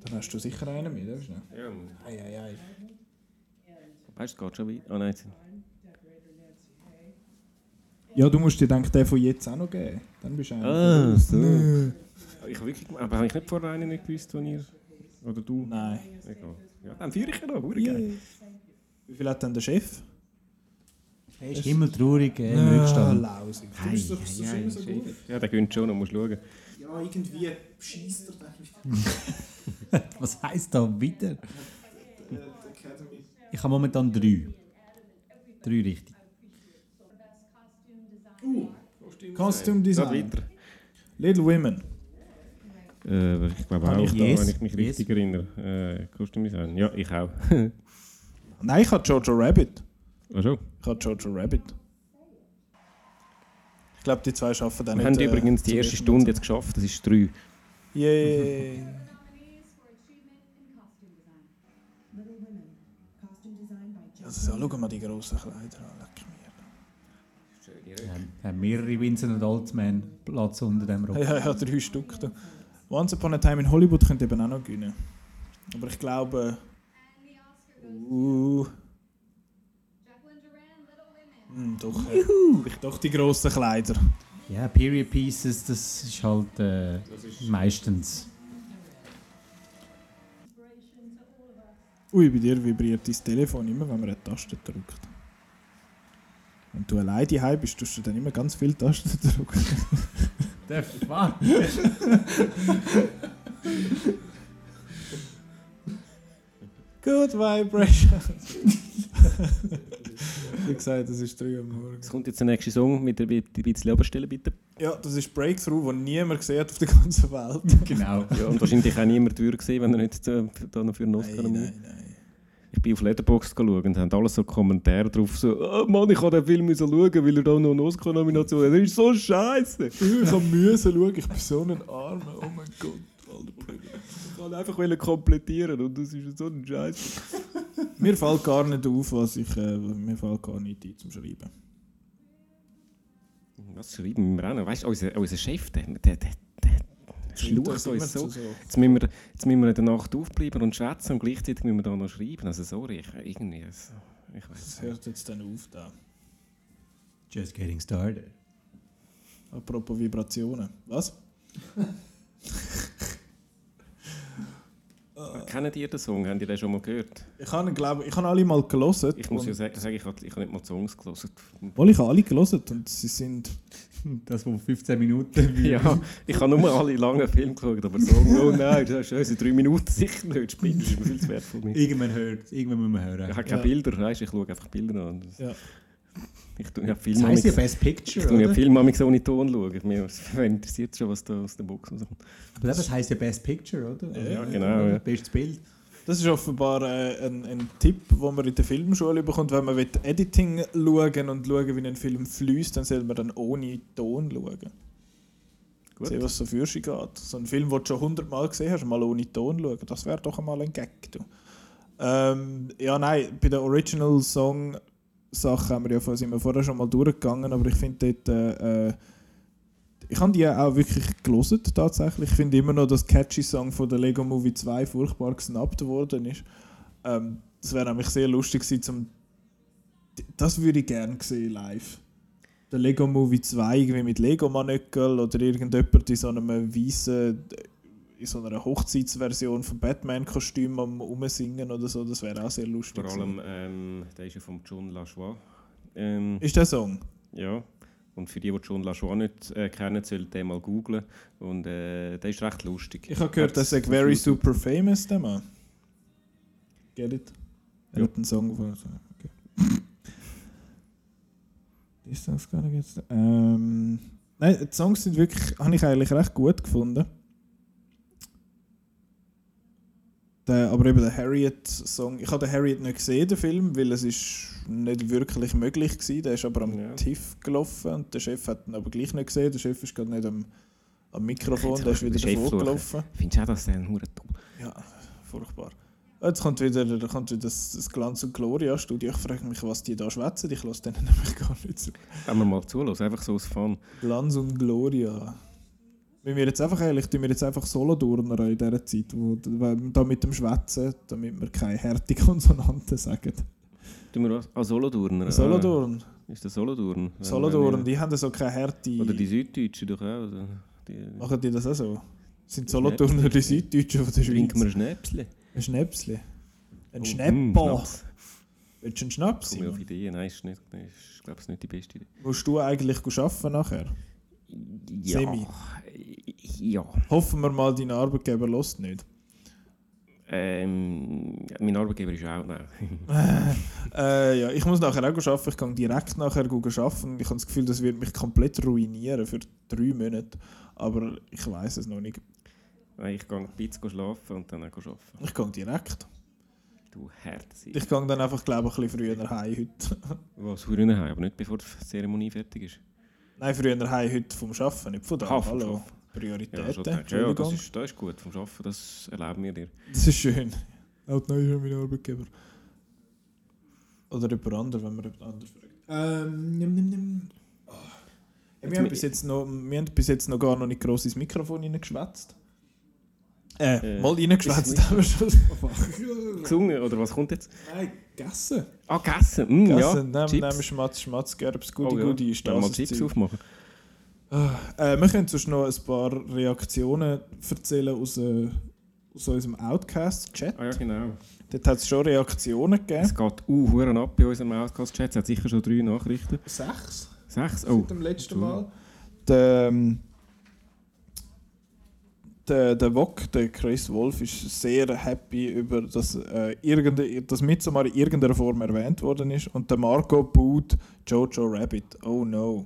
[SPEAKER 1] Dann hast du sicher einen mit, oder? schnell?
[SPEAKER 2] Ja,
[SPEAKER 1] Ei, ei, ei.
[SPEAKER 2] weißt du, es geht schon weiter. Ah nein,
[SPEAKER 1] Ja, du musst dir denken, den von jetzt auch noch geben. Dann bist du einer.
[SPEAKER 2] Ah, so.
[SPEAKER 1] Nö.
[SPEAKER 2] Ich habe wirklich, aber habe ich nicht vorher einen nicht gewusst, den ihr... Oder du?
[SPEAKER 1] Nein.
[SPEAKER 2] Egal. Ja, dann führe ich ja noch, hure geil.
[SPEAKER 1] Wie viel hat denn der Chef?
[SPEAKER 4] Er ist himmeltraurig, äh, im
[SPEAKER 1] Ah,
[SPEAKER 4] Rückstand.
[SPEAKER 1] lausig. Du bist doch so schön so gut.
[SPEAKER 2] Ja, der gönnt schon, noch musst schauen.
[SPEAKER 1] Ja, irgendwie schießt er dann.
[SPEAKER 4] Was heisst da wieder? Ich habe momentan drei. Drei richtig.
[SPEAKER 1] Costume
[SPEAKER 2] Geht
[SPEAKER 1] Design.
[SPEAKER 2] weiter.
[SPEAKER 1] Little Women.
[SPEAKER 2] Äh, ich glaube auch,
[SPEAKER 1] ich
[SPEAKER 2] da,
[SPEAKER 4] yes,
[SPEAKER 2] wenn ich mich
[SPEAKER 4] yes.
[SPEAKER 2] richtig erinnere. Äh, Costume Design. Ja, ich auch.
[SPEAKER 1] Nein, ich hatte Jojo Rabbit.
[SPEAKER 2] Ach so.
[SPEAKER 1] Ich hatte Jojo Rabbit. Ich glaube, die zwei schaffen dann
[SPEAKER 2] Wir
[SPEAKER 1] nicht.
[SPEAKER 2] haben
[SPEAKER 1] äh,
[SPEAKER 2] übrigens die erste Stunde jetzt geschafft, das ist drei.
[SPEAKER 1] Yay.
[SPEAKER 8] By
[SPEAKER 1] Also, so, schau mal die grossen Kleider an. Leck mir.
[SPEAKER 4] Wir haben- haben mehrere Vincent und Altman Platz unter dem Rock.
[SPEAKER 1] Ja, ja, drei Stück. Da. Once Upon a Time in Hollywood könnte eben auch noch gewinnen. Aber ich glaube.
[SPEAKER 7] And the Oscar goes
[SPEAKER 1] Uh,
[SPEAKER 7] to Jacqueline Duran, Little Women.
[SPEAKER 1] hm, doch, doch die grossen Kleider.
[SPEAKER 4] Ja, Period Pieces, das ist halt äh, meistens.
[SPEAKER 1] Ui, bei dir vibriert dein Telefon immer, wenn man eine Taste drückt. Wenn du alleine daheim bist, tust du dann immer ganz viele Tasten drücken.
[SPEAKER 4] Der Fuck!
[SPEAKER 1] Good Vibration. Wie gesagt, das ist 3 Uhr morgens.
[SPEAKER 2] Es kommt jetzt der nächste Song mit ein bisschen Oberstelle, bitte.
[SPEAKER 1] Ja, das ist Breakthrough, den niemand gesehen hat auf der ganzen Welt.
[SPEAKER 4] Genau.
[SPEAKER 2] Ja, und wahrscheinlich auch niemand würde gesehen, wenn er nicht da noch für einen Oscar
[SPEAKER 1] Nein,
[SPEAKER 2] nominiert.
[SPEAKER 1] nein, nein.
[SPEAKER 2] Ich bin auf Letterboxd geschaut und haben alle so Kommentare drauf, so, oh Mann, ich habe den Film müssen schauen, weil er da noch eine Oscar-Nomination hat. Er ist so scheiße.
[SPEAKER 1] Ich habe müssen schauen, ich bin so ein Armer. Oh mein Gott.
[SPEAKER 2] Ich wollte einfach wollen komplettieren und das ist so ein Scheiß.
[SPEAKER 1] Mir fällt gar nicht auf, was ich. Äh, mir fällt gar nicht ein zum Schreiben.
[SPEAKER 2] Was schreiben wir auch noch? Weißt du, unser, unser Chef, der, der, der, der schlucht uns so.
[SPEAKER 1] zu
[SPEAKER 2] Jetzt müssen, wir, jetzt müssen wir in der Nacht aufbleiben und schwätzen und gleichzeitig müssen wir da noch schreiben. Also sorry, ich, irgendwie, also, ich
[SPEAKER 1] Das
[SPEAKER 2] weiß nicht.
[SPEAKER 1] hört jetzt dann auf da.
[SPEAKER 4] Just getting started.
[SPEAKER 1] Apropos Vibrationen. Was?
[SPEAKER 2] Kennt ihr den Song? Habt ihr den schon mal gehört?
[SPEAKER 1] Ich habe, glaube ich, habe alle mal gelesen.
[SPEAKER 2] Ich muss ja sagen, ich habe ich habe nicht mal die Songs gelesen.
[SPEAKER 1] Wohl, ich habe alle gelesen und sie sind.
[SPEAKER 4] Das, wo 15 Minuten.
[SPEAKER 2] Ja, ich habe nur alle langen Filme geschaut, aber Song, oh nein, das ist unsere drei Minuten sicher nicht. Spinnen das ist mir viel zu wertvoll. Ich
[SPEAKER 4] Irgendwann hört, irgendwann muss man hören.
[SPEAKER 2] habe keine
[SPEAKER 1] Ja.
[SPEAKER 2] Bilder, weißt, ich schaue einfach Bilder an.
[SPEAKER 1] Ja.
[SPEAKER 2] Ich tue ja Film
[SPEAKER 4] Das heisst ja
[SPEAKER 2] ich
[SPEAKER 4] Best Picture,
[SPEAKER 2] tue ja
[SPEAKER 4] oder?
[SPEAKER 2] Film manchmal so ohne Ton schauen. Mir interessiert schon, was da aus der Box rauskommt.
[SPEAKER 4] Aber das heisst ja Best Picture, oder?
[SPEAKER 1] Ja,
[SPEAKER 4] Also,
[SPEAKER 2] genau, ja.
[SPEAKER 4] Bestes Bild.
[SPEAKER 1] Das ist offenbar äh, ein, ein Tipp, den man in der Filmschule bekommt. Wenn man will Editing schauen und schauen, wie ein Film fließt, dann soll man dann ohne Ton schauen.
[SPEAKER 2] Gut.
[SPEAKER 1] Sehen, was so für sich geht. So ein Film, den du schon hundertmal gesehen hast, mal ohne Ton schauen. Das wäre doch einmal ein Gag. Du. Ähm, ja, nein, bei der Original Song Sache haben wir ja sind wir vorher schon mal durchgegangen, aber ich finde dort. Äh, äh, ich habe die auch wirklich gelesen, tatsächlich. Ich finde immer noch, dass catchy Song von der Lego Movie 2 furchtbar gesnappt worden ist. Ähm, das wäre nämlich sehr lustig gewesen, zum das würde ich gerne sehen live. Der Lego Movie 2 irgendwie mit Lego Manöckel oder irgendjemand in so einem weißen in so einer Hochzeitsversion von Batman-Kostüm am Umsingen oder so, das wäre auch sehr lustig.
[SPEAKER 2] Vor allem, ähm, der ist ja von John Lachois. Ähm,
[SPEAKER 1] Ist der Song?
[SPEAKER 2] ja. Und für die, die John Lachois nicht äh, kennen, sollten den mal googlen. Und äh, der ist recht lustig.
[SPEAKER 1] Ich habe gehört, dass er very super famous, der Mann. Get it? Er
[SPEAKER 2] Ja.
[SPEAKER 1] hat einen Song von. Okay. Die Songs gar nicht jetzt. Ähm, nein, die Songs sind wirklich, habe ich eigentlich recht gut gefunden. Der, aber eben der Harriet-Song, ich habe den Harriet nicht gesehen, den Film, weil es ist nicht wirklich möglich war. Der ist aber am
[SPEAKER 2] Ja.
[SPEAKER 1] TIFF gelaufen und der Chef hat ihn aber gleich nicht gesehen. Der Chef ist gerade nicht am, am Mikrofon, der ist wieder davor gelaufen.
[SPEAKER 2] Findest du auch, dass der ein Hure dumm
[SPEAKER 1] Ja, furchtbar. Jetzt kommt wieder, kommt wieder das, das Glanz und Gloria Studio. Ich frage mich, was die da schwätzen. Ich lasse denen nämlich gar nicht zu.
[SPEAKER 2] Wenn wir mal zulassen, einfach so aus Fun.
[SPEAKER 1] Glanz und Gloria. Wenn wir jetzt einfach ehrlich, tun wir jetzt einfach Solo-Turner in dieser Zeit, wo, da mit dem Schwätzen, damit wir keine harte Konsonanten sagen.
[SPEAKER 2] Tun wir was? Ah, Solothurner.
[SPEAKER 1] Solothurn.
[SPEAKER 2] Ah, ist? Wenn-
[SPEAKER 1] Solothurn,
[SPEAKER 2] wenn
[SPEAKER 1] die haben so keine harte...
[SPEAKER 2] wir- Oder die Süddeutschen doch auch. Oder? Die,
[SPEAKER 1] Machen die das auch so? Sind
[SPEAKER 2] Die
[SPEAKER 1] Solothurner die. Süddeutschen von der
[SPEAKER 2] trinken wir
[SPEAKER 1] Schweiz?
[SPEAKER 2] ein Schnäpsli.
[SPEAKER 1] Ein Schnäpsli. Ein
[SPEAKER 2] Oh,
[SPEAKER 1] Schnäppo.
[SPEAKER 2] Schnaps.
[SPEAKER 1] Willst du einen Schnaps?
[SPEAKER 2] Komm ich auf
[SPEAKER 1] Simon?
[SPEAKER 2] Ideen? Nein, ist nicht, ist, glaube ich, nicht die beste Idee.
[SPEAKER 1] Musst du eigentlich arbeiten nachher?
[SPEAKER 2] Ja.
[SPEAKER 1] Semi.
[SPEAKER 2] Ja.
[SPEAKER 1] Hoffen wir mal, dein Arbeitgeber lässt nicht.
[SPEAKER 2] Ähm, mein Arbeitgeber ist auch. Nein.
[SPEAKER 1] Äh, ja, ich muss nachher auch arbeiten. Ich gehe direkt nachher arbeiten. Ich habe das Gefühl, das wird mich komplett ruinieren für drei Monate. Aber ich weiß es noch nicht.
[SPEAKER 2] Ich gehe ein bisschen schlafen und dann auch arbeiten.
[SPEAKER 1] Ich gehe direkt.
[SPEAKER 2] Du Herz.
[SPEAKER 1] Ich gehe dann einfach, glaube ich, ein bisschen früher heim heute.
[SPEAKER 2] Was einen heim, aber nicht bevor die Zeremonie fertig ist.
[SPEAKER 1] Nein, früher heim heute vom Arbeiten, nicht von da.
[SPEAKER 2] Ah, vom
[SPEAKER 1] Hallo. Prioritäten.
[SPEAKER 2] Ja, ja, das ist, das ist gut vom Arbeiten, das erlauben wir dir.
[SPEAKER 1] Das ist schön. Halt neu ist mein Arbeitgeber. Oder jemand anderes, wenn man jemand anderes fragt. Ähm, nimm, nimm, nimm. Oh. Ja, wir, haben bis jetzt noch, wir haben bis jetzt noch gar noch nicht gross ins Mikrofon reingeschwätzt. Äh,
[SPEAKER 2] Äh,
[SPEAKER 1] mal reingeschwätzt
[SPEAKER 2] ist-
[SPEAKER 1] haben wir schon.
[SPEAKER 2] Gesungen, oder was kommt jetzt?
[SPEAKER 1] Nein, gegessen.
[SPEAKER 2] Ah, gegessen. Mm, ja,
[SPEAKER 1] Gegessen. Nehmen,
[SPEAKER 2] Chips.
[SPEAKER 1] nehmen Schmatz, Schmatz, Gerbs,
[SPEAKER 2] Oh,
[SPEAKER 1] Gudi,
[SPEAKER 2] ja.
[SPEAKER 1] Gudi,
[SPEAKER 2] Wollen wir mal Chips aufmachen.
[SPEAKER 1] Äh, wir können sonst noch ein paar Reaktionen erzählen aus, äh, aus unserem Outcast-Chat.
[SPEAKER 2] Ah ja, genau.
[SPEAKER 1] Dort hat es schon Reaktionen gegeben.
[SPEAKER 2] Es geht uh, Huren ab bei unserem Outcast-Chat. Es hat sicher schon drei Nachrichten.
[SPEAKER 1] Sechs.
[SPEAKER 2] Sechs? Oh.
[SPEAKER 1] seit dem letzten Mal. Der, ähm, der, der Wok, der Chris Wolf, ist sehr happy über, dass, äh, irgende, dass Midsommar in irgendeiner Form erwähnt worden ist. Und der Marco boot Jojo Rabbit. Oh no.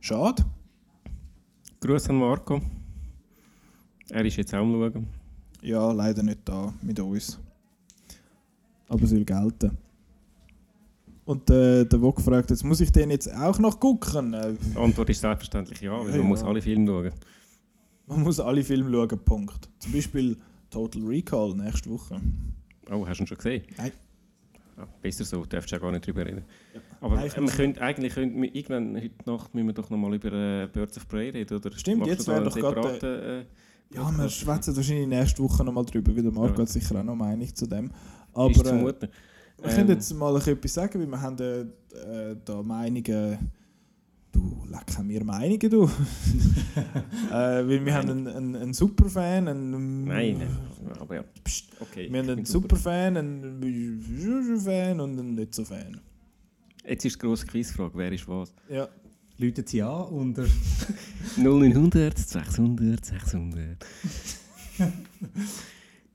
[SPEAKER 1] Schade.
[SPEAKER 2] Gruß an Marco. Er ist jetzt auch am Schauen.
[SPEAKER 1] Ja, leider nicht da mit uns. Aber es will gelten. Und äh, der Wok fragt, jetzt muss ich den jetzt auch noch gucken? Äh,
[SPEAKER 2] Die Antwort ist selbstverständlich ja, weil
[SPEAKER 1] Ja,
[SPEAKER 2] man
[SPEAKER 1] ja.
[SPEAKER 2] muss alle Filme schauen.
[SPEAKER 1] Man muss alle Filme schauen, Punkt. Zum Beispiel Total Recall nächste Woche.
[SPEAKER 2] Oh, hast du ihn schon gesehen?
[SPEAKER 1] Nein.
[SPEAKER 2] Ah, besser so, du darfst ja gar nicht drüber reden. Aber
[SPEAKER 1] Nein,
[SPEAKER 2] wir können, eigentlich könnten wir irgendwann heute Nacht müssen wir doch noch mal über äh, Birds of Prey reden, oder?
[SPEAKER 1] Stimmt, jetzt
[SPEAKER 2] du
[SPEAKER 1] wäre doch gerade,
[SPEAKER 2] separaten, äh,
[SPEAKER 1] Ja, wir schwätzen wahrscheinlich nächste Woche nochmal drüber, weil der Marco
[SPEAKER 2] Ja.
[SPEAKER 1] hat sicher auch noch Meinung zu dem.
[SPEAKER 2] ist
[SPEAKER 1] Aber
[SPEAKER 2] zu
[SPEAKER 1] wir können
[SPEAKER 2] Ähm,
[SPEAKER 1] jetzt mal etwas sagen, weil wir haben äh, da Meinungen... Du, leck haben wir Meinungen, du. äh, weil wir haben einen, einen, einen Superfan, einen...
[SPEAKER 2] Nein, nein, aber ja.
[SPEAKER 1] Psst.
[SPEAKER 2] Okay,
[SPEAKER 1] Wir haben einen. Superfan, einen Fan und einen nicht so Fan.
[SPEAKER 2] Jetzt ist die grosse Quizfrage, wer ist was?
[SPEAKER 1] Ja.
[SPEAKER 4] Läutet sie an unter
[SPEAKER 2] 0900, 600, 600.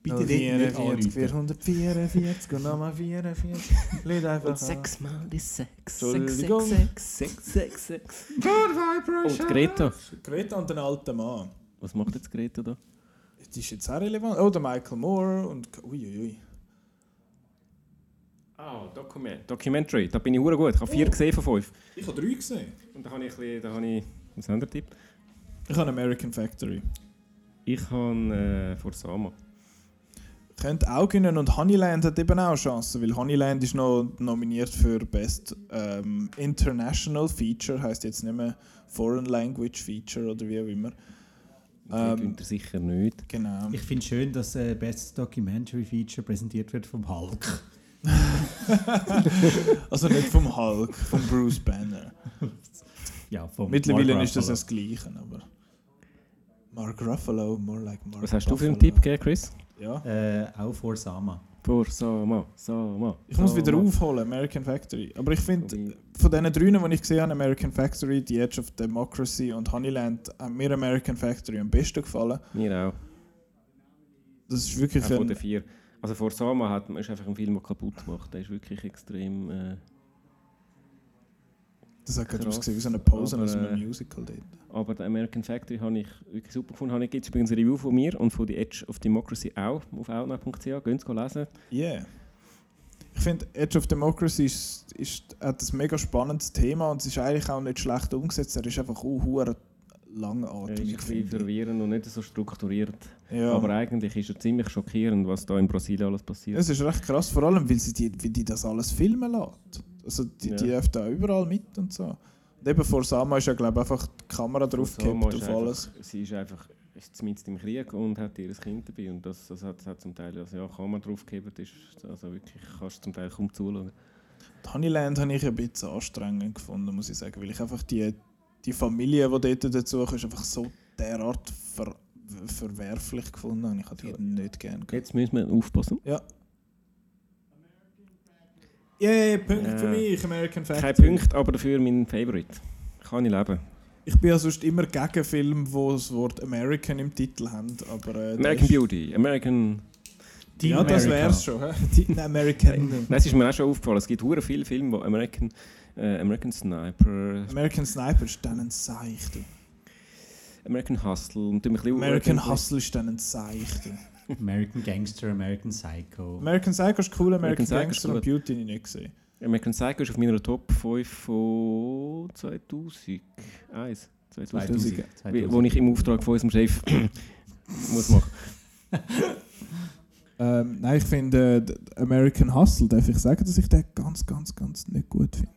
[SPEAKER 4] Bitte nicht, nicht
[SPEAKER 1] 44,
[SPEAKER 4] anrufen.
[SPEAKER 1] 444 und nochmal 44. Leute einfach
[SPEAKER 2] Und sechsmal die sechs.
[SPEAKER 1] Entschuldigung.
[SPEAKER 2] Sechs, sechs, sechs, sechs. Und Greta.
[SPEAKER 1] Greta und den alten Mann.
[SPEAKER 2] Was macht jetzt Greta da?
[SPEAKER 1] Das ist jetzt auch relevant. Oh, der Michael Moore und... Uiuiui.
[SPEAKER 2] Ah, Document. Documentary. Da bin ich hure gut. Ich habe vier gesehen von fünf.
[SPEAKER 1] Ich habe drei gesehen.
[SPEAKER 2] Und da habe ich ein bisschen, da habe ich... Was haben der Tipp?
[SPEAKER 1] Ich habe American Factory.
[SPEAKER 2] Ich habe äh, vor Sama.
[SPEAKER 1] Könnte auch gewinnen und Honeyland hat eben auch Chancen, weil Honeyland ist noch nominiert für Best ähm, International Feature, heißt jetzt nicht mehr Foreign Language Feature oder wie auch immer.
[SPEAKER 2] Ähm, er sicher nicht.
[SPEAKER 1] Genau.
[SPEAKER 4] Ich finde es schön, dass äh, Best Documentary Feature präsentiert wird vom Hulk.
[SPEAKER 1] Also nicht vom Hulk, vom Bruce Banner.
[SPEAKER 4] Ja, vom
[SPEAKER 1] Mittlerweile
[SPEAKER 4] Mark
[SPEAKER 1] ist das das Gleiche, aber. Mark Ruffalo, more like Mark
[SPEAKER 2] Was hast du für einen. Tipp gegeben, Chris?
[SPEAKER 1] Ja.
[SPEAKER 4] Äh, auch vor Sama.
[SPEAKER 2] Vor Sama, Sama.
[SPEAKER 1] Ich muss wieder aufholen, American Factory. Aber ich finde, von diesen drei, die ich gesehen habe, American Factory, The Edge of Democracy und Honeyland, hat mir American Factory am besten gefallen.
[SPEAKER 2] Mir auch.
[SPEAKER 1] Das ist wirklich
[SPEAKER 2] Auch von
[SPEAKER 1] ein...
[SPEAKER 2] den vier. Also vor Sama hat man ist einfach ein Film, der kaputt gemacht. Der ist wirklich extrem. Äh,
[SPEAKER 1] Das hat gerade ausgesehen wie so eine
[SPEAKER 2] Aber,
[SPEAKER 1] aus einem
[SPEAKER 2] äh,
[SPEAKER 1] Musical dort.
[SPEAKER 2] aber der American Factory habe ich wirklich super gefunden. Habe ich jetzt übrigens eine Review von mir und von The Edge of Democracy auch auf outnow.ch. Gehen Sie lesen.
[SPEAKER 1] Yeah. Ich finde, Edge of Democracy ist, ist, hat ein mega spannendes Thema und es ist eigentlich auch nicht schlecht umgesetzt. Er ist einfach auch hure
[SPEAKER 2] Er ist ein
[SPEAKER 1] langatmig.
[SPEAKER 2] verwirrend und nicht so strukturiert.
[SPEAKER 1] Ja.
[SPEAKER 2] Aber eigentlich ist er ziemlich schockierend, was da in Brasilien alles passiert.
[SPEAKER 1] Es ist recht krass, vor allem, weil sie die, wie die das alles filmen lässt. Also die,
[SPEAKER 2] Ja.
[SPEAKER 1] die dürfen da überall mit und so. Und eben vor Sama ist ja, glaube einfach die Kamera drauf gekippt auf
[SPEAKER 2] einfach-
[SPEAKER 1] alles.
[SPEAKER 2] Sie ist einfach ist mitten im Krieg und hat ihr Kind dabei. Und das, das, hat, das hat zum Teil, also ja, kann man draufgeben, das ist also wirklich, kannst du zum Teil kaum zuschauen.
[SPEAKER 1] Honeyland habe ich ein bisschen anstrengend gefunden, muss ich sagen, weil ich einfach die, die Familie, die dort dazu ist, einfach so derart ver verwerflich gefunden habe. Ich habe die nicht gerne gehabt.
[SPEAKER 2] Jetzt müssen wir aufpassen.
[SPEAKER 1] Ja. Yay, Punkt
[SPEAKER 2] Ja.
[SPEAKER 1] für mich, American Factory.
[SPEAKER 2] Kein Punkt, aber dafür mein Favorite. Kann ich leben.
[SPEAKER 1] Ich bin ja sonst immer gegen Filme, die das Wort American im Titel haben, aber... Äh,
[SPEAKER 2] American
[SPEAKER 1] das
[SPEAKER 2] Beauty, American...
[SPEAKER 4] Team
[SPEAKER 1] Ja, das
[SPEAKER 4] America.
[SPEAKER 1] wär's schon. Die American...
[SPEAKER 2] Nein, es ist mir auch schon aufgefallen, es gibt hure viele Filme, wo American, äh, American Sniper,
[SPEAKER 1] American Sniper ist dann ein Seich.
[SPEAKER 2] American Hustle und
[SPEAKER 1] American Hustle ist dann ein Seich.
[SPEAKER 4] American Gangster, American Psycho.
[SPEAKER 1] American Psycho ist cool, American,
[SPEAKER 2] American Psycho ist
[SPEAKER 1] Gangster und
[SPEAKER 2] gut.
[SPEAKER 1] Beauty habe ich nicht gesehen.
[SPEAKER 2] American Psycho ist auf meiner Top 5 von 2001. 2000.
[SPEAKER 4] 2000.
[SPEAKER 2] Wie- Wo ich im Auftrag von unserem Chef muss machen.
[SPEAKER 1] Ähm, nein, ich finde äh, American Hustle, darf ich sagen, dass ich den ganz, ganz, ganz nicht gut finde.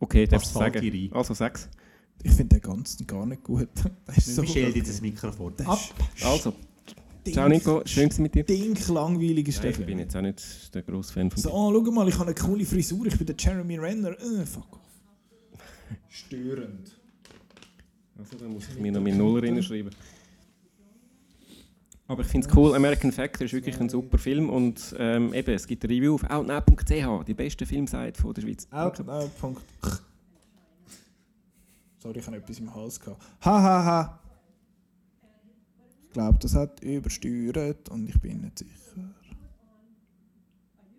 [SPEAKER 2] Okay, darfst du sagen.
[SPEAKER 4] dir ein?
[SPEAKER 2] Also sechs.
[SPEAKER 1] Ich finde den ganzen gar nicht gut. Das ist so
[SPEAKER 4] Michel, dir das Mikrofon
[SPEAKER 1] das
[SPEAKER 4] ab.
[SPEAKER 2] Also, ciao Nico, schön mit dir.
[SPEAKER 1] Stinklangweilig ist
[SPEAKER 2] Nein, ich bin jetzt auch nicht der grosse Fan von
[SPEAKER 1] So,
[SPEAKER 2] dir.
[SPEAKER 1] oh, schau mal, ich habe eine coole Frisur, ich bin der Jeremy Renner. Äh, fuck off. Störend.
[SPEAKER 2] Also, dann muss ich mir noch meine Nuller reinschreiben. Aber ich finde es cool, American Factor ist wirklich ein super Film und ähm, eben, es gibt eine Review auf outnow.ch, die beste Filmseite von der Schweiz.
[SPEAKER 1] Out, out, Punkt. Sorry, ich habe etwas im Hals gehabt. Ha, ha, ha. Ich glaube, das hat übersteuert und ich bin nicht sicher.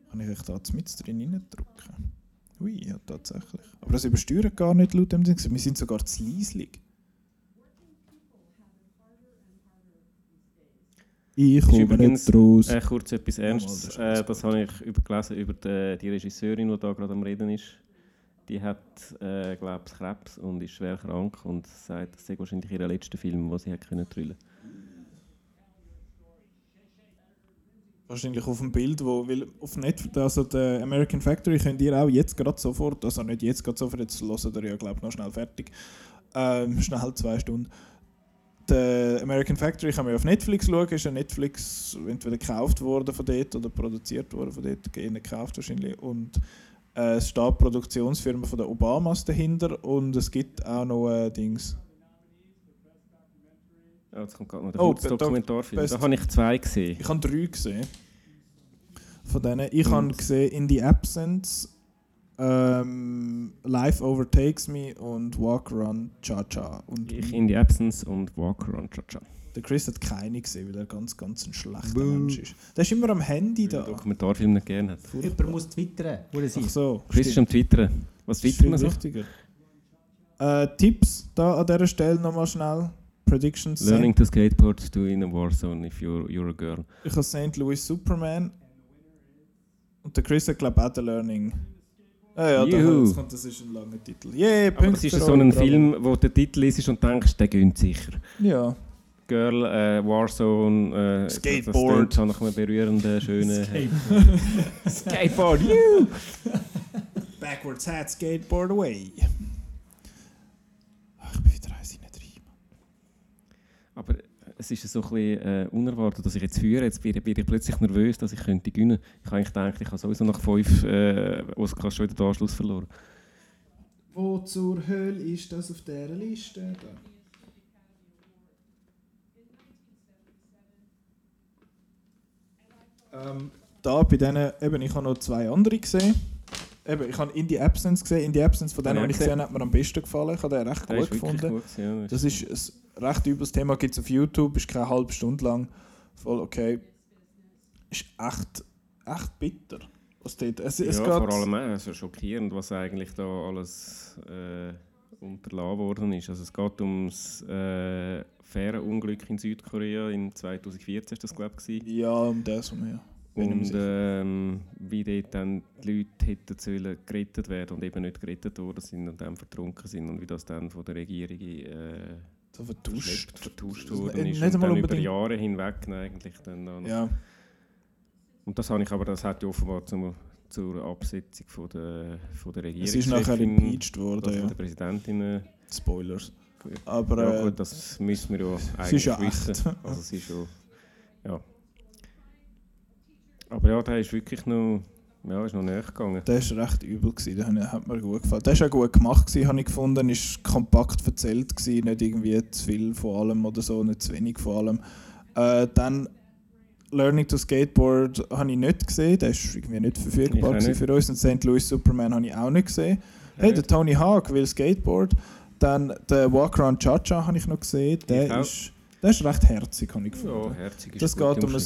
[SPEAKER 1] Kann ich euch da mit drin reindrücken? Ui, ja, tatsächlich. Aber das übersteuert gar nicht laut dem Ding. Wir sind sogar zu leislich. Ich komme
[SPEAKER 2] übrigens,
[SPEAKER 1] nicht raus.
[SPEAKER 2] Äh, kurz etwas Ernstes.
[SPEAKER 1] das ist
[SPEAKER 2] Äh, das habe ich übergelesen über die, die Regisseurin, die da gerade am Reden ist. Die hat, äh, glaube ich, Krebs und ist schwer krank und sagt, das sei wahrscheinlich ihr letzter Film, den sie hat können drüllen.
[SPEAKER 1] Wahrscheinlich auf dem Bild, wo, weil auf Netflix, also der American Factory könnt ihr auch jetzt gerade sofort, also nicht jetzt gerade sofort, jetzt hört ihr ja glaube ich noch schnell fertig, ähm, schnell zwei Stunden. Der American Factory kann man ja auf Netflix schauen, ist ja Netflix entweder gekauft worden von dort oder produziert worden von dort, eher gekauft wahrscheinlich und äh, es steht Produktionsfirma von den Obamas dahinter und es gibt auch noch äh, Dings.
[SPEAKER 2] Ja, jetzt kommt gerade noch der
[SPEAKER 1] Oh,
[SPEAKER 2] Dokumentarfilm.
[SPEAKER 1] best-
[SPEAKER 2] Da habe ich zwei gesehen.
[SPEAKER 1] Ich habe drei gesehen. Von denen. Ich habe gesehen In the Absence, ähm, Life Overtakes Me und Walk Run Cha Cha. Und
[SPEAKER 2] Ich in the Absence und Walk Around Cha-Cha.
[SPEAKER 1] der Chris hat keine gesehen, weil er ganz, ganz ein schlechter Mensch ist. Der ist immer am Handy
[SPEAKER 2] Der
[SPEAKER 1] da.
[SPEAKER 2] Dokumentarfilm nicht gerne hat.
[SPEAKER 4] Jemand muss twittern, wo er
[SPEAKER 1] Ach so.
[SPEAKER 2] Chris ist am Twittern. Was twittert man so?
[SPEAKER 1] wichtiger. Äh, Tipps da an dieser Stelle nochmal schnell. Predictions.
[SPEAKER 2] Learning to skateboard to in a war zone if you're, you're a girl.
[SPEAKER 1] Ich habe St. Louis Superman. Und der Chris hat, glaube auch The Learning. Ah ja, da,
[SPEAKER 2] Juhu.
[SPEAKER 1] kommt, das ist ein langer Titel. Yeah,
[SPEAKER 2] Aber das ist so ein Film, wo der Titel ist und denkst, der gönnt sicher.
[SPEAKER 1] Ja.
[SPEAKER 2] Girl, äh, Warzone, äh,
[SPEAKER 1] Skateboard.
[SPEAKER 2] Das nach einem berührenden, schönen...
[SPEAKER 4] Skateboard.
[SPEAKER 2] Skateboard, you!
[SPEAKER 1] Backwards hat Skateboard away. Ach, ich bin wieder eins nicht rein.
[SPEAKER 2] Aber es ist so ein bisschen äh, unerwartet, dass ich jetzt führe. Jetzt bin, bin ich plötzlich nervös, dass ich könnte gewinnen. Ich habe eigentlich gedacht, ich habe sowieso nach fünf äh, Oscars schon wieder den Anschluss verloren.
[SPEAKER 1] Wo zur Hölle ist das auf dieser Liste? Da. Ähm, da bei denen, eben, ich habe noch zwei andere gesehen. Eben, ich habe In the Absence gesehen. In the Absence von denen,
[SPEAKER 2] Ja,
[SPEAKER 1] die ich
[SPEAKER 2] gesehen.
[SPEAKER 1] habe, hat mir am besten gefallen. Ich habe den recht
[SPEAKER 2] Der
[SPEAKER 1] gut gefunden.
[SPEAKER 2] gut. Ja,
[SPEAKER 1] Das ist ein recht übles Thema, gibt es auf YouTube, ist keine halbe Stunde lang. Voll okay. Ist echt, echt bitter. Was dort, es, es
[SPEAKER 2] ja, vor allem auch, es ist schockierend, was eigentlich da alles äh, unterlassen worden ist. Also es geht ums äh, Fährenunglück in Südkorea in 2014 ist das glaube ich.
[SPEAKER 1] Ja, um das um her.
[SPEAKER 2] Und ähm, wie dort dann die Leute hätten sollen gerettet werden und eben nicht gerettet worden sind und dann vertrunken sind und wie das dann von der Regierung äh,
[SPEAKER 1] So vertuscht.
[SPEAKER 2] vertuscht
[SPEAKER 1] ist
[SPEAKER 2] worden
[SPEAKER 1] nicht
[SPEAKER 2] ist
[SPEAKER 1] einmal
[SPEAKER 2] und dann über Jahre hinweg eigentlich dann auch.
[SPEAKER 1] Ja.
[SPEAKER 2] Und das habe ich aber, das hat ja offenbar zum, zur Absetzung von der, von der Regierung.
[SPEAKER 1] Es ist nachher impeached worden,
[SPEAKER 2] Von
[SPEAKER 1] ja.
[SPEAKER 2] der Präsidentin. Äh,
[SPEAKER 1] Spoilers. Aber
[SPEAKER 2] ja,
[SPEAKER 1] äh,
[SPEAKER 2] gut, das müssen wir ja eigentlich
[SPEAKER 1] ja
[SPEAKER 2] wissen. Also es ist schon, ja. Aber ja, der ist wirklich noch, ja, ist noch näher gegangen.
[SPEAKER 1] der war recht übel, gewesen. der hat- mir gut gefallen. Der war auch gut gemacht, gewesen, habe ich gefunden. Ist kompakt erzählt, gewesen, nicht irgendwie zu viel von allem oder so, nicht zu wenig von allem. Äh, dann Learning to Skateboard habe ich nicht gesehen, der ist irgendwie nicht
[SPEAKER 2] Ich
[SPEAKER 1] verfügbar
[SPEAKER 2] nicht.
[SPEAKER 1] für uns. Und St. Louis Superman habe ich auch nicht gesehen. Hey, der Tony Hawk will Skateboard. Dann der Walk Around Cha-Cha habe ich noch gesehen. Der
[SPEAKER 2] Ich
[SPEAKER 1] ist, der ist recht herzig, habe ich gefunden.
[SPEAKER 2] Ja, herzig ist
[SPEAKER 1] Das geht um, ein,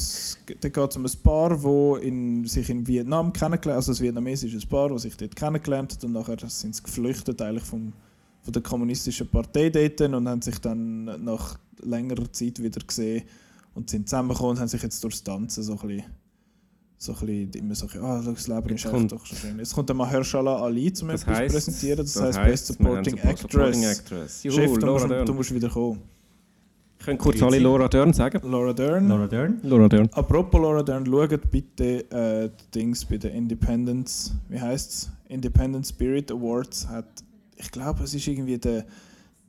[SPEAKER 1] da geht um ein Paar, das in, sich in Vietnam kennengelernt also ein vietnamesisches Paar, das sich dort kennengelernt hat und nachher sind sie geflüchtet eigentlich vom, von der kommunistischen Partei dort und haben sich dann nach längerer Zeit wieder gesehen und sind zusammengekommen und haben sich jetzt durchs Tanzen so ein bisschen, so ein bisschen immer so, ein bisschen, ah, das Leben ist echt doch so schön. Jetzt kommt dann Mahershala Ali zum
[SPEAKER 2] Das
[SPEAKER 1] etwas
[SPEAKER 2] heisst,
[SPEAKER 1] präsentieren, das,
[SPEAKER 2] das
[SPEAKER 1] heisst
[SPEAKER 2] heisst,
[SPEAKER 1] Best Supporting
[SPEAKER 2] Support- Supporting
[SPEAKER 1] Actress.
[SPEAKER 2] Actress.
[SPEAKER 1] Chef,
[SPEAKER 2] Juhu,
[SPEAKER 1] du, musst, du musst wieder kommen.
[SPEAKER 2] Ich könnte kurz alle Laura Dern sagen.
[SPEAKER 1] Laura Dern.
[SPEAKER 4] Laura Dern.
[SPEAKER 2] Laura Dern.
[SPEAKER 1] Apropos Laura Dern, schaut bitte äh, die Dings bei den Independence, wie heißt's? Independent Spirit Awards hat, ich glaube, es ist irgendwie der,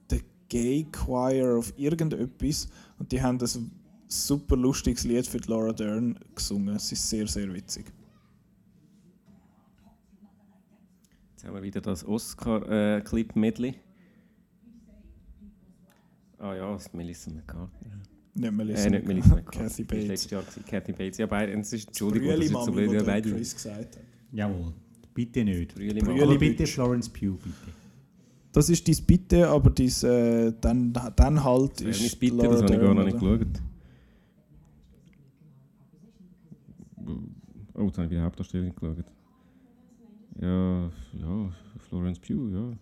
[SPEAKER 1] der Gay Choir of irgendetwas und die haben das super lustiges Lied für Laura Dern gesungen. Es ist sehr, sehr witzig.
[SPEAKER 2] Jetzt haben wir wieder das Oscar-Clip-Medley. Ah ja, das ist Melissa McCartney.
[SPEAKER 1] Nicht Melissa.
[SPEAKER 2] Äh, nicht Melissa McCarthy.
[SPEAKER 1] Kathy
[SPEAKER 2] Das war
[SPEAKER 1] Bates.
[SPEAKER 2] letztes Jahr. gewesen. Kathy Bates. Ja, beide. Es ist, Entschuldigung, das
[SPEAKER 1] Brüeli
[SPEAKER 2] ist so blöd. Ja,
[SPEAKER 1] der
[SPEAKER 2] beide.
[SPEAKER 1] Chris gesagt hat.
[SPEAKER 4] Jawohl. Bitte nicht.
[SPEAKER 2] Brüeli
[SPEAKER 1] Brüeli
[SPEAKER 4] bitte Florence Pugh, bitte.
[SPEAKER 1] Das ist dein Bitte, aber dies, äh, dann, dann halt
[SPEAKER 2] Das
[SPEAKER 1] ist
[SPEAKER 2] ist bitte,
[SPEAKER 1] Laura
[SPEAKER 2] das habe ich gar noch nicht geschaut. Oh, jetzt habe ich wieder Hauptdarstellung geschaut. Ja, ja, Florence Pugh, ja.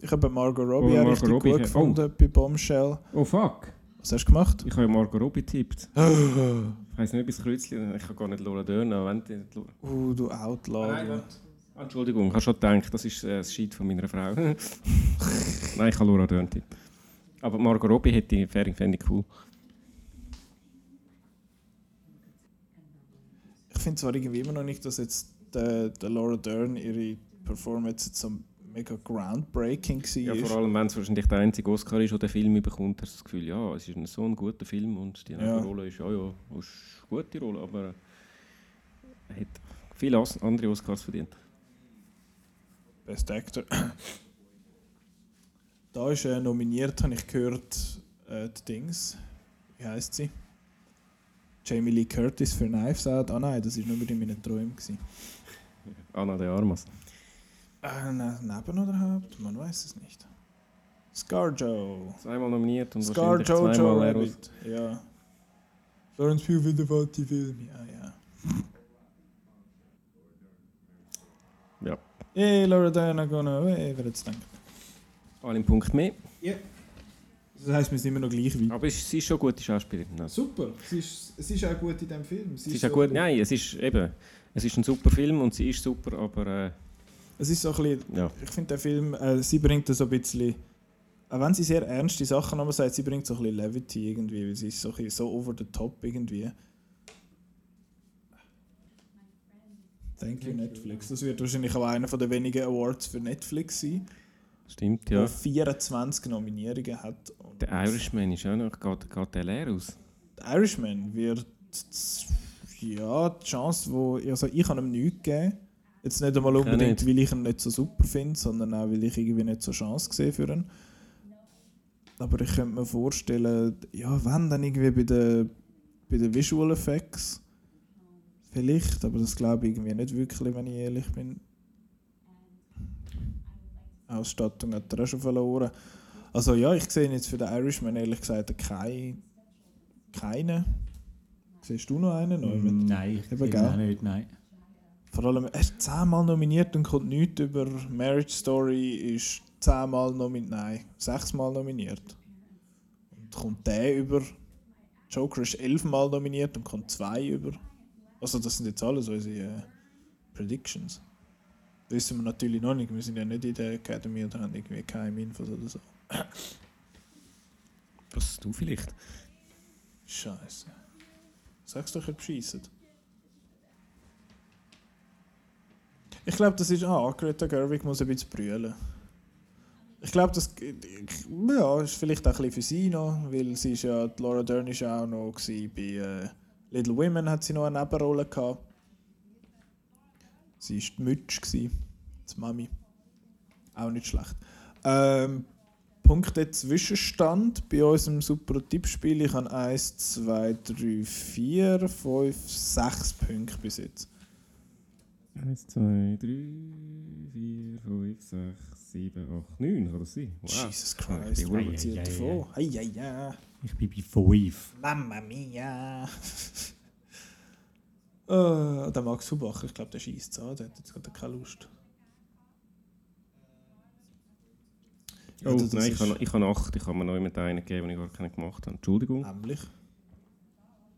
[SPEAKER 1] Ich habe Margot Robbie
[SPEAKER 2] Oh,
[SPEAKER 1] richtig
[SPEAKER 2] Robbie,
[SPEAKER 1] gut
[SPEAKER 2] oh.
[SPEAKER 1] gefunden bei Bombshell.
[SPEAKER 2] Oh fuck!
[SPEAKER 1] Was hast du gemacht?
[SPEAKER 2] Ich habe Margot Robbie getippt. Ich weiß nicht, bis Kreuzchen. Ich habe gar nicht Laura Dern erwähnt.
[SPEAKER 1] Uh, du Outlaw.
[SPEAKER 2] Ah, Entschuldigung, ich habe schon gedacht, das ist äh, das Scheit von meiner Frau. Nein, ich habe Laura Dern tippt. Aber Margot Robbie hätte ich, fände fände ich cool.
[SPEAKER 1] Ich finde zwar irgendwie immer noch nicht, dass jetzt der, der Laura Dern ihre Performance jetzt so mega groundbreaking war.
[SPEAKER 2] Ja, vor allem, wenn es wahrscheinlich der einzige Oscar ist, der den Film bekommt, hast du das Gefühl, ja, es ist so ein guter Film und die
[SPEAKER 1] Ja.
[SPEAKER 2] Rolle ist, ja, ja, ist eine gute Rolle, aber er hat viele andere Oscars verdient.
[SPEAKER 1] Best Actor. da ist äh, nominiert, habe ich gehört, äh, die Dings. Wie heißt sie? Jamie Lee Curtis für Knives Out. Ah nein, das war nur in meinen Träumen.
[SPEAKER 2] Anna de Armas.
[SPEAKER 1] Äh, ne, neben oder Haupt? Man weiß es nicht. Scarjo.
[SPEAKER 2] Zweimal nominiert und
[SPEAKER 1] Scar
[SPEAKER 2] wahrscheinlich
[SPEAKER 1] Jojo
[SPEAKER 2] zweimal
[SPEAKER 1] Rabbit. Ja. Florence Pugh für den falschen Film. Ja, ja.
[SPEAKER 2] Ja.
[SPEAKER 1] Hey, Laura Dern, gonna. Hey, wer jetzt denkt.
[SPEAKER 2] Einen Punkt mehr.
[SPEAKER 1] Das heisst, wir sind immer noch gleich weit.
[SPEAKER 2] Aber es- sie ist schon eine gute Schauspielerin. Also.
[SPEAKER 1] Super. Sie ist, es ist auch gut in diesem Film.
[SPEAKER 2] Sie ist auch gut. Nein, es ist eben. Es ist ein super Film und sie ist super, aber äh,
[SPEAKER 1] Es ist so ein bisschen,
[SPEAKER 2] ja.
[SPEAKER 1] ich finde der Film, äh, sie bringt so ein bisschen, auch wenn sie sehr ernste Sachen aber sagt, sie bringt so ein bisschen Levity irgendwie, weil sie ist so, ein bisschen so over the top irgendwie. Thank you Netflix. Das wird wahrscheinlich auch einer den wenigen Awards für Netflix sein,
[SPEAKER 2] Stimmt,
[SPEAKER 1] der
[SPEAKER 2] ja.
[SPEAKER 1] 24 Nominierungen hat.
[SPEAKER 2] Der Irishman ist auch noch. Geht, geht der leer aus?
[SPEAKER 1] der Irishman wird ja die Chance, wo also ich habe ihm nichts gegeben. Jetzt nicht einmal unbedingt,
[SPEAKER 2] nicht.
[SPEAKER 1] weil ich ihn nicht so super finde, sondern auch, weil ich irgendwie nicht so Chance sehe für ihn. Aber ich könnte mir vorstellen, ja, wenn dann irgendwie bei den, bei den Visual Effects. Vielleicht, aber das glaube ich irgendwie nicht wirklich, wenn ich ehrlich bin. Ausstattung hat er auch schon verloren. Also ja, ich sehe jetzt für den Irishman ehrlich gesagt keinen. Keinen. Siehst du noch einen?
[SPEAKER 4] Nein, ich
[SPEAKER 1] Eben,
[SPEAKER 4] nicht, nein.
[SPEAKER 1] Vor allem, er ist zehnmal nominiert und kommt nichts über Marriage Story, ist zehnmal nominiert, nein, sechsmal nominiert. Und kommt der über, Joker ist elfmal nominiert und kommt zwei über. Also das sind jetzt alles unsere äh, Predictions. Wissen wir natürlich noch nicht, wir sind ja nicht in der Academy oder haben irgendwie keine Infos oder so.
[SPEAKER 2] Was du vielleicht?
[SPEAKER 1] Scheiße. Sag's doch, ihr bescheissen. Ich glaube, das ist. Ah, Greta Gerwig muss ein bisschen brüllen. Ich glaube, das ja, ist vielleicht auch ein bisschen für sie noch, weil sie ist ja, Laura Dern ist auch noch gewesen, bei äh, Little Women hat sie noch eine Nebenrolle gehabt. Sie war die Mütsch, die Mami. Auch nicht schlecht. Ähm, Punkte Zwischenstand bei unserem super Tippspiel. Ich habe 1, 2, 3, 4, 5, 6 Punkte bis jetzt.
[SPEAKER 2] 1, 2, 3, 4, 5, 6, 7, 8, 9 kann das sein? Wow.
[SPEAKER 1] Jesus
[SPEAKER 2] Ja,
[SPEAKER 1] Christ,
[SPEAKER 2] ich bin
[SPEAKER 1] zieht
[SPEAKER 4] ja, ja,
[SPEAKER 1] davon? Hei, hei, ja.
[SPEAKER 4] Ich bin bei 5.
[SPEAKER 1] Mamma mia. uh, der Max Hubacher, ich glaube, der schießt an, der hat jetzt gerade keine Lust. Ja,
[SPEAKER 2] Oh,
[SPEAKER 1] das
[SPEAKER 2] nein, ich habe, ich habe 8. Ich habe mir noch jemand einen gegeben, den ich gar keinen gemacht habe. Entschuldigung.
[SPEAKER 1] Nämlich.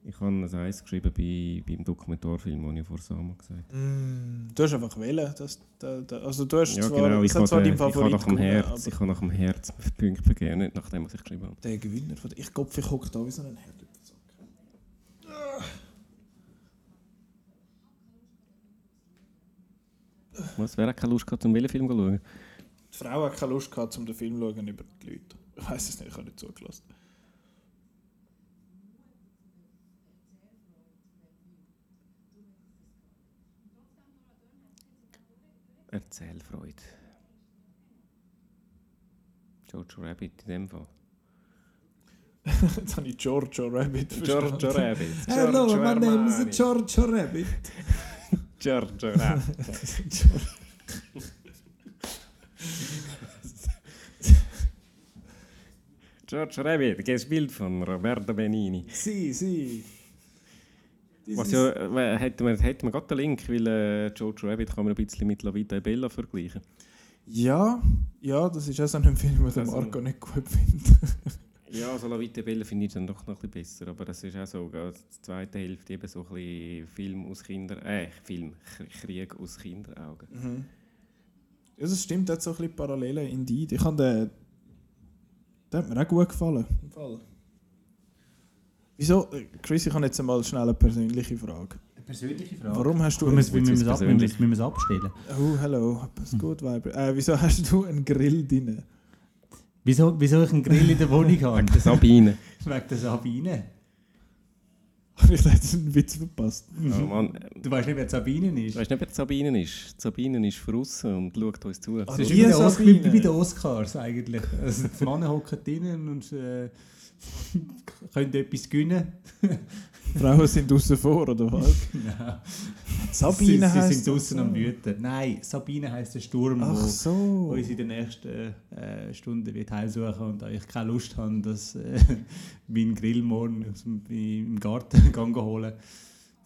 [SPEAKER 2] Ich habe ein Eis geschrieben bei, beim Dokumentarfilm, den ich vor Sama gesagt habe.
[SPEAKER 1] Mm, du hast einfach wählen. Das, da, da, also du hast
[SPEAKER 2] Ja,
[SPEAKER 1] zwar,
[SPEAKER 2] genau. Ich habe,
[SPEAKER 1] zwar
[SPEAKER 2] ich habe
[SPEAKER 1] Favorit
[SPEAKER 2] nach dem
[SPEAKER 1] gewonnen,
[SPEAKER 2] Herz, ich habe nach dem Herz Punkte vergeben, nicht nach dem, was ich geschrieben habe.
[SPEAKER 1] der Gewinner von der, Ich glaube, ich hocke da wie so ein Herd.
[SPEAKER 2] Was? Wer hat keine Lust gehabt, zum welchen Film zu schauen?
[SPEAKER 1] Die Frau hat keine Lust gehabt, um den Film zu schauen über die Leute. Ich weiß es nicht, ich habe nicht zugelassen.
[SPEAKER 2] Erzählfreude. Jojo Rabbit in dem Fall.
[SPEAKER 1] Jetzt habe ich Giorgio Rabbit verstanden.
[SPEAKER 2] Giorgio Rabbit.
[SPEAKER 4] Hello,
[SPEAKER 2] Giorgio
[SPEAKER 4] my name is
[SPEAKER 2] Armani.
[SPEAKER 4] Giorgio Rabbit.
[SPEAKER 2] Giorgio Rabbit. Giorgio Rabbit, gespielt von Roberto Benini.
[SPEAKER 1] Sie, sie.
[SPEAKER 2] Was ja, äh, hätte man, hätte man gerade den Link, weil äh, Jojo Rabbit kann man ein bisschen mit La Vita e Bella vergleichen.
[SPEAKER 1] Ja, ja, das ist auch so ein Film, den
[SPEAKER 2] Also-
[SPEAKER 1] Marco nicht gut findet.
[SPEAKER 2] Ja, also La Vita e Bella finde ich dann doch noch ein bisschen besser, aber das ist auch so, äh, die zweite Hälfte eben so ein bisschen Film aus Kinder, äh, Film, Krieg aus Kinderaugen.
[SPEAKER 1] Mhm. Ja, das stimmt, der hat so ein bisschen Parallelen in die. Ich habe den. Der hat mir auch gut gefallen. Im Fall. Wieso? Chris, ich habe jetzt einmal schnell eine persönliche Frage.
[SPEAKER 4] Eine persönliche Frage.
[SPEAKER 1] Warum hast du.
[SPEAKER 4] Wir müssen, müssen, ab, müssen, müssen abstellen.
[SPEAKER 1] Oh, hello. Ist gut, Weiber. Äh, wieso hast du einen Grill drin?
[SPEAKER 4] Wieso, wieso ich einen Grill in der Wohnung habe?
[SPEAKER 2] Sabine.
[SPEAKER 4] Wegen der Sabine.
[SPEAKER 1] Habe ich jetzt einen Witz verpasst?
[SPEAKER 2] Oh Mann,
[SPEAKER 4] Du weißt nicht, wer Sabine ist.
[SPEAKER 2] weißt du nicht, wer Sabine ist? Sabine ist draußen und schaut uns zu.
[SPEAKER 1] Ah,
[SPEAKER 4] Das ist
[SPEAKER 1] Die
[SPEAKER 4] wie Os- wie bei den Oscars eigentlich. Also die Männer hocken drinnen und äh, können etwas gewinnen.
[SPEAKER 1] Frauen sind außen vor, oder was?
[SPEAKER 4] Nein.
[SPEAKER 1] Sabine
[SPEAKER 4] sie, sie sind draußen am. Wüten. Nein, Sabine heisst der Sturm,
[SPEAKER 1] Ach
[SPEAKER 4] wo,
[SPEAKER 1] so.
[SPEAKER 4] wo uns in den nächsten äh, Stunden wird heimsuchen und da ich keine Lust habe, dass äh, meinen Grill morgen aus dem, im Garten holen,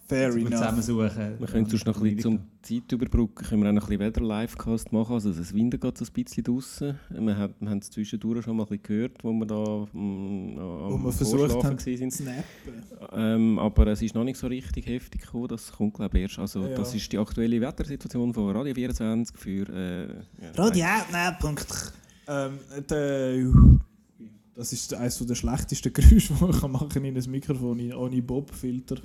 [SPEAKER 1] Fair enough.
[SPEAKER 4] zusammensuchen.
[SPEAKER 2] Wir können sonst noch ein bisschen zum Zeit überbrücken, können wir auch noch ein bisschen wieder Livecast machen. Also das Winter geht so ein bisschen draussen. Wir haben, wir haben es zwischendurch schon mal ein bisschen gehört, wo wir da mm,
[SPEAKER 1] Wo
[SPEAKER 2] am
[SPEAKER 1] wir versucht
[SPEAKER 2] Vorschlafen
[SPEAKER 1] haben
[SPEAKER 2] sind.
[SPEAKER 1] snappen.
[SPEAKER 2] Ähm, aber es ist noch nicht so richtig heftig gekommen, das kommt glaube ich erst. Also
[SPEAKER 1] Ja.
[SPEAKER 2] das ist die aktuelle Wettersituation von Radio 24 für... Äh, ja,
[SPEAKER 1] Radioutnet. Ähm, der, das ist eines der schlechtesten Geräusche, die ich machen kann in ein Mikrofon in- ohne Bob-Filter.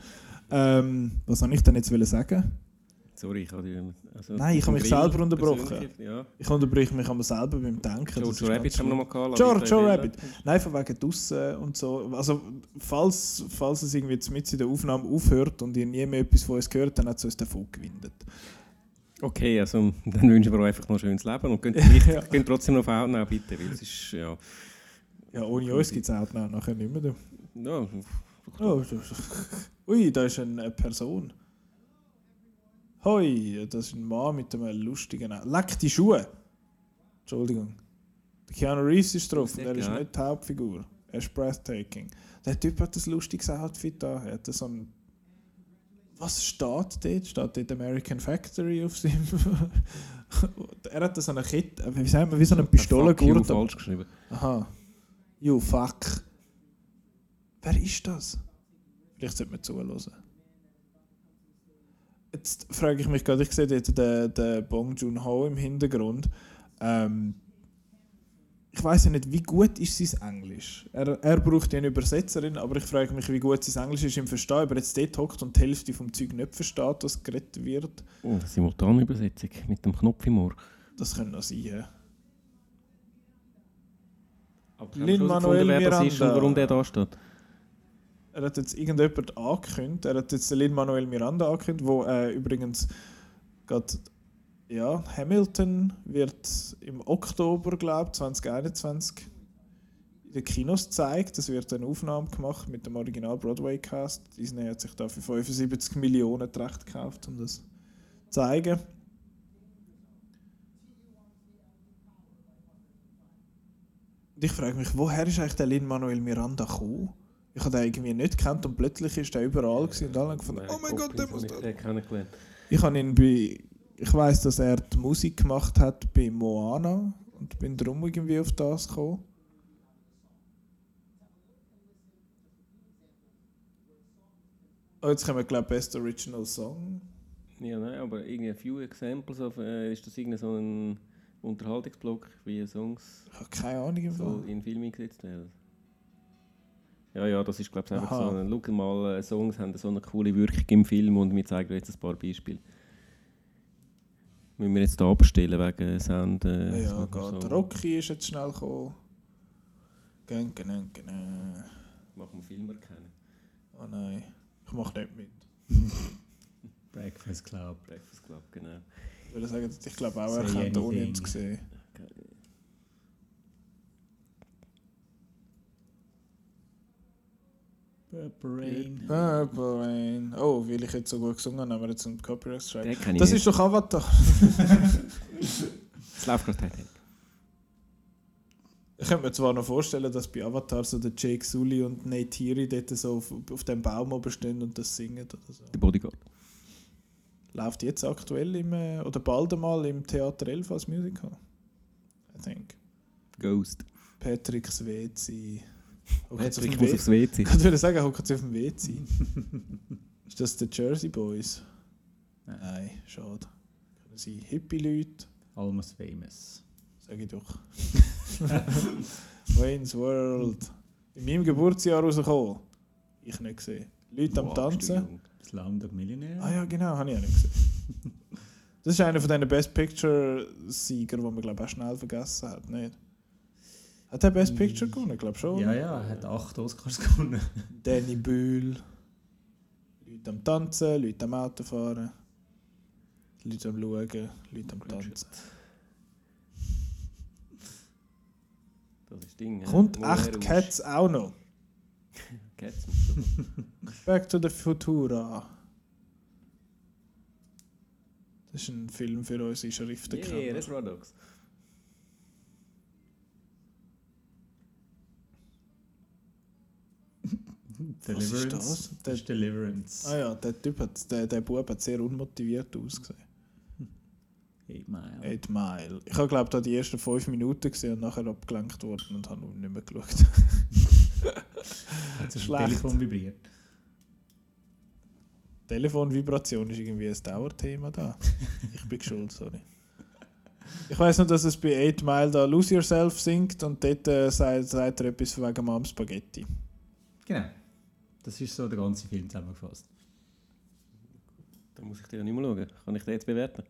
[SPEAKER 1] Ähm, was soll ich denn jetzt sagen?
[SPEAKER 2] Sorry, ich habe die... Also
[SPEAKER 1] Nein, ich habe mich selber unterbrochen.
[SPEAKER 2] Ja.
[SPEAKER 1] Ich unterbreche mich aber selber beim Denken.
[SPEAKER 2] Jojo Rabbit haben wir
[SPEAKER 1] schlimm.
[SPEAKER 2] noch mal gehabt. Bella.
[SPEAKER 1] Rabbit. Nein, von wegen draussen und so. Also, falls, falls es irgendwie mit in der Aufnahme aufhört und ihr nie mehr etwas von uns gehört, dann hat es uns davon gewindet.
[SPEAKER 2] Okay, also dann wünschen wir euch einfach noch ein schönes Leben und könnt,
[SPEAKER 1] Ja.
[SPEAKER 2] könnt trotzdem noch auf Outnow bitte, weil es ist, ja...
[SPEAKER 1] Ja, ohne uns gibt es noch- nachher nicht mehr.
[SPEAKER 2] ja
[SPEAKER 1] Oh, das- ui, da ist eine Person. Hoi, das ist ein Mann mit einem lustigen Namen. Leck die Schuhe! Entschuldigung. Der Keanu Reeves ist drauf und er ist nicht die Hauptfigur. Er ist breathtaking. Der Typ hat ein lustiges Outfit da. Er hat so ein. Was steht dort? Steht dort American Factory auf seinem. er hat so eine Kette, wie sagt man, wie so eine
[SPEAKER 2] Fuck you,
[SPEAKER 1] Pistolengurt.
[SPEAKER 2] falsch geschrieben.
[SPEAKER 1] Aha. You fuck. Wer ist das? Vielleicht sollte man zuhören. Jetzt frage ich mich gerade, ich sehe dort den, den Bong Joon-ho im Hintergrund. Ähm, ich weiß ja nicht, wie gut ist sein Englisch. Er, er braucht ja eine Übersetzerin, aber ich frage mich, wie gut sein Englisch ist im Verstehen. Ob er jetzt dort hockt und die Hälfte vom Zeug nicht versteht, was geredet wird,
[SPEAKER 2] Oh, Simultanübersetzung mit dem Knopf im Ohr.
[SPEAKER 1] das könnte noch sein. Ja.
[SPEAKER 2] Aber
[SPEAKER 1] Lin-Manuel
[SPEAKER 2] wer das ist und
[SPEAKER 1] Miranda.
[SPEAKER 2] warum der da steht.
[SPEAKER 1] Er hat jetzt irgendjemand angekündigt. Er hat jetzt den Lin-Manuel Miranda angekündigt, wo äh, übrigens gerade ja, Hamilton wird im Oktober, glaube ich, 2021 in den Kinos gezeigt. Es wird eine Aufnahme gemacht mit dem Original Broadway-Cast. Disney hat sich da für 75 Millionen die Rechte gekauft, um das zu zeigen. Und ich frage mich, woher ist eigentlich der Lin-Manuel Miranda gekommen? Ich habe den irgendwie nicht gekannt und plötzlich ist er überall gewesen und alle gefunden, oh mein Gott, der muss da. Ich habe ihn bei, ich weiß, dass er die Musik gemacht hat bei Moana und bin darum irgendwie auf das gekommen. Oh, jetzt kommen wir, glaube ich, Best Original Song.
[SPEAKER 2] Ja, nein, aber irgendwie a few examples of, äh, ist das irgendwie so ein Unterhaltungsblock, wie Songs
[SPEAKER 1] Ich habe keine Ahnung. Im Fall.
[SPEAKER 2] in Filme gesetzt werden? Ja, ja, das ist glaube ich einfach
[SPEAKER 1] Aha.
[SPEAKER 2] so ein, schau mal, äh, Songs haben so eine coole Wirkung im Film und wir zeigen dir jetzt ein paar Beispiele. Müssen wir jetzt hier abstellen wegen Sound? Äh,
[SPEAKER 1] Ja,
[SPEAKER 2] so-
[SPEAKER 1] geht.
[SPEAKER 2] so-
[SPEAKER 1] Rocky ist jetzt schnell gekommen. Gön, gön, gön.
[SPEAKER 2] Machen wir Film erkennen.
[SPEAKER 1] Oh nein, ich mache nicht mit.
[SPEAKER 4] Breakfast Club.
[SPEAKER 2] Breakfast Club, genau.
[SPEAKER 1] Ich würde sagen, ich glaube auch, er kennt ohne ihn
[SPEAKER 4] anything.
[SPEAKER 1] Zu sehen.
[SPEAKER 4] Purple Rain.
[SPEAKER 1] Purple Rain. Oh, weil ich jetzt so gut gesungen habe, haben wir jetzt einen Copyright Strike. Das ist doch Avatar.
[SPEAKER 2] Es läuft gerade Titanic.
[SPEAKER 1] Ich könnte mir zwar noch vorstellen, dass bei Avatar so der Jake Sully und Neytiri dort so auf, auf dem Baum oben stehen und das singen oder so.
[SPEAKER 2] Der Bodyguard.
[SPEAKER 1] Läuft jetzt aktuell im, äh, oder bald einmal im Theater 11 als Musical. I think.
[SPEAKER 2] Ghost.
[SPEAKER 1] Patrick Svezi.
[SPEAKER 2] Patrick muss aufs WC.
[SPEAKER 1] Ich würde sagen, hockt sie auf dem WC. ist das die Jersey Boys? Nein, schade. Können sie Hippie-Leute?
[SPEAKER 4] Almost Famous.
[SPEAKER 1] Sag ich doch. Wayne's World. In meinem Geburtsjahr rausgekommen. Ich nicht gesehen. Leute am Tanzen.
[SPEAKER 4] Slumdog Millionaire.
[SPEAKER 1] Ah ja, genau, habe ich auch nicht gesehen. Das ist einer von diesen Best Picture-Sieger, die man glaube ich auch schnell vergessen hat, nicht? Hat er Best Picture gewonnen? Ich glaube schon.
[SPEAKER 4] Ja, ja, er hat acht Oscars gewonnen.
[SPEAKER 1] Danny Bühl. Leute am Tanzen, Leute am Autofahren. Leute am Schauen, Leute am Tanzen.
[SPEAKER 2] Das ist das Ding. ja.
[SPEAKER 1] Kommt
[SPEAKER 2] Moulin
[SPEAKER 1] echt. Cats auch noch?
[SPEAKER 2] Cats.
[SPEAKER 1] Back to the Futura. Das ist ein Film für unsere Schriftenkenner.
[SPEAKER 2] Yeah, Reservoir Dogs.
[SPEAKER 4] Deliverance.
[SPEAKER 1] das?
[SPEAKER 4] Das ist Deliverance.
[SPEAKER 1] Ah ja, der Typ hat, der, der Bub hat sehr unmotiviert ausgesehen.
[SPEAKER 4] Eight Mile.
[SPEAKER 1] Eight Mile. Ich habe glaube da die ersten fünf Minuten gesehen und nachher abgelenkt worden und habe nicht mehr geschaut.
[SPEAKER 4] Hat das. Telefon vibriert.
[SPEAKER 1] Telefonvibration ist irgendwie ein Dauerthema da. Ich bin schuld, sorry. Ich weiß nur, dass es bei 8 Mile da Lose Yourself singt und dort äh, sagt, sagt er etwas von wegen Mom Spaghetti.
[SPEAKER 4] Genau. Das ist so der ganze Film zusammengefasst.
[SPEAKER 2] Da muss ich dir ja nicht mehr schauen. Kann ich den jetzt bewerten?